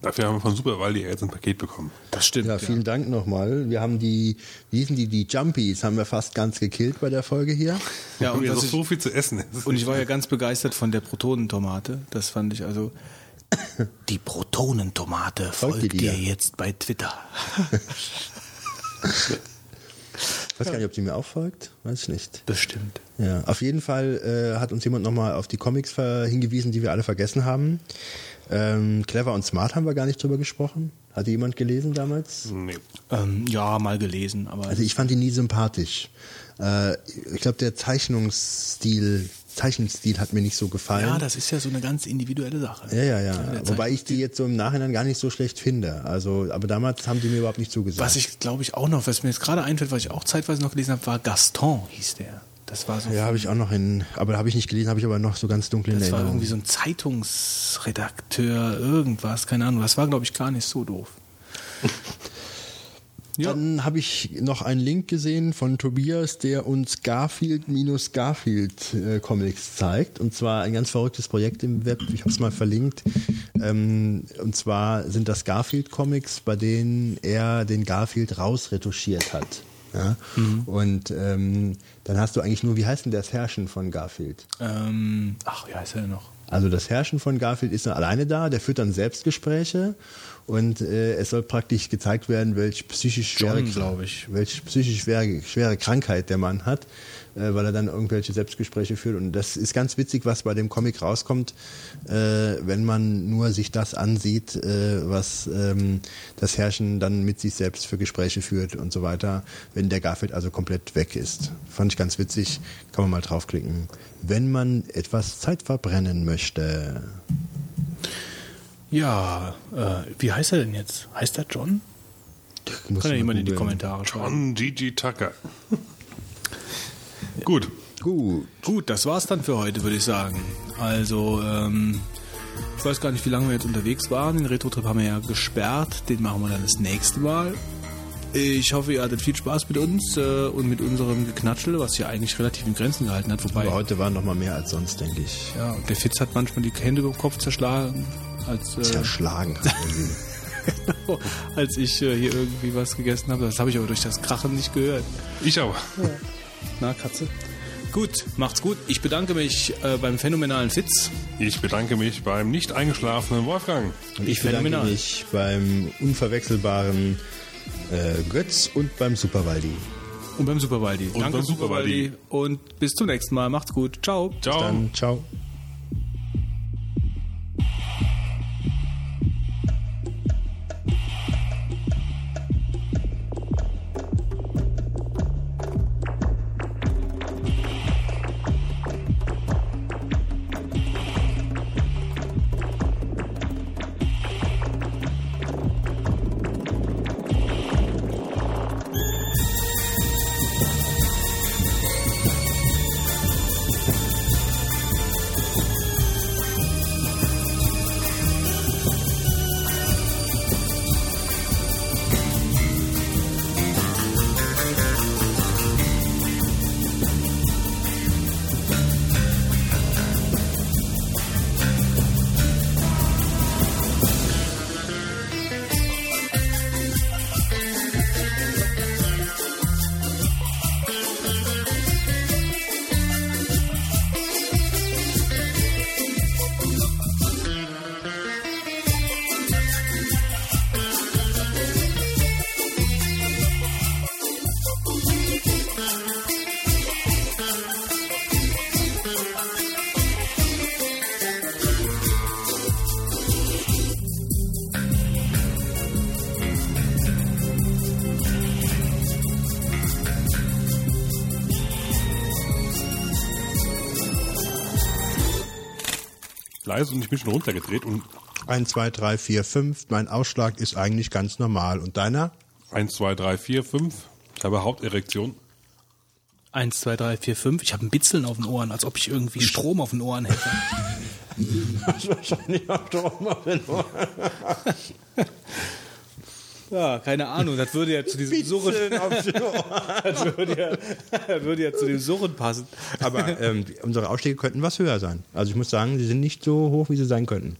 Dafür haben wir von Superwaldi jetzt ein Paket bekommen. Das stimmt. Ja, vielen Dank nochmal. Wir haben die, wie hießen die, die Jumpies haben wir fast ganz gekillt bei der Folge hier. Ja, und, was ich, so viel zu essen ist. und ich war ja ganz begeistert von der Protonentomate. Das fand ich also. Die Protonentomate Folgt dir? jetzt bei Twitter. Ich weiß gar nicht, ob sie mir auch folgt. Weiß ich nicht. Bestimmt. Ja, auf jeden Fall äh, hat uns jemand nochmal auf die Comics hingewiesen, die wir alle vergessen haben. Ähm, Clever und Smart haben wir gar nicht drüber gesprochen. Hatte jemand gelesen damals? Nee. Ähm, ja, mal gelesen, aber Also ich fand die nie sympathisch. Äh, ich glaube, der Zeichnungsstil, Zeichenstil hat mir nicht so gefallen. ja, das ist ja so eine ganz individuelle Sache. ja, ja, ja. Wobei ich die jetzt so im Nachhinein gar nicht so schlecht finde. Also, aber damals haben die mir überhaupt nicht zugesagt. Was ich glaube ich auch noch, was mir jetzt gerade einfällt, was ich auch zeitweise noch gelesen habe, war Gaston hieß der. Das war so, ja, habe ich auch noch in, aber habe ich nicht gelesen, habe ich aber noch so ganz dunkel in das war irgendwie so ein Zeitungsredakteur, irgendwas, keine Ahnung. Das war glaube ich gar nicht so doof. Ja. Dann habe ich noch einen Link gesehen von Tobias, der uns Garfield-Garfield äh, Comics zeigt. Und zwar ein ganz verrücktes Projekt im Web. Ich habe es mal verlinkt. Ähm, und zwar sind das Garfield Comics, bei denen er den Garfield rausretuschiert hat. Ja? Und ähm, dann hast du eigentlich nur, wie heißt denn das Herrschen von Garfield? Ähm, ach, wie heißt er denn noch? Also das Herrschen von Garfield ist dann alleine da, der führt dann Selbstgespräche und äh, es soll praktisch gezeigt werden, welche psychisch schwere, John, glaub ich. welche psychisch schwere, schwere Krankheit der Mann hat, äh, weil er dann irgendwelche Selbstgespräche führt. Und das ist ganz witzig, was bei dem Comic rauskommt, äh, wenn man nur sich das ansieht, äh, was ähm, das Herrschen dann mit sich selbst für Gespräche führt und so weiter, wenn der Garfield also komplett weg ist. Fand ich ganz witzig, kann man mal draufklicken. Wenn man etwas Zeit verbrennen möchte. Ja, äh, wie heißt er denn jetzt? Heißt er John? Muss Kann ja mal jemand in die. Kommentare schreiben. John Gigi Tucker. Gut. Gut. Gut, das war's dann für heute, würde ich sagen. Also, ähm, ich weiß gar nicht, wie lange wir jetzt unterwegs waren. Den Retro-Trip haben wir ja gesperrt. Den machen wir dann das nächste Mal. Ich hoffe, ihr hattet viel Spaß mit uns äh, und mit unserem Geknatschel, was ja eigentlich relativ in Grenzen gehalten hat. Wobei, Aber heute waren noch mal mehr als sonst, denke ich. ja, und der Fitz hat manchmal die Hände über den Kopf zerschlagen, als, äh, Zerschlagen. als ich äh, hier irgendwie was gegessen habe. Das habe ich aber durch das Krachen nicht gehört. Ich aber. Na, Katze. Gut, macht's gut. Ich bedanke mich äh, beim phänomenalen Fitz. Ich bedanke mich beim nicht eingeschlafenen Wolfgang. Und ich Ich bedanke phänomenal. mich beim unverwechselbaren äh, Götz und beim Superwaldi. Und beim Superwaldi. Und Danke, beim Superwaldi. Und bis zum nächsten Mal. Macht's gut. Ciao. Ciao. Dann ciao. Leise und ich bin schon runtergedreht und 1, 2, 3, 4, 5. Mein Ausschlag ist eigentlich ganz normal. Und deiner? 1, 2, 3, 4, 5. Ich habe Haupterektion. Eins, zwei, drei, vier, fünf. Ich habe ein Bitzeln auf den Ohren, als ob ich irgendwie Strom auf den Ohren hätte. Wahrscheinlich auch Strom auf den Ohren. Ja, keine Ahnung. Das würde ja zu diesem Surren, das würde ja, würde ja zu dem Surren passen. Aber ähm, unsere Ausschläge könnten was höher sein. Also ich muss sagen, sie sind nicht so hoch, wie sie sein könnten.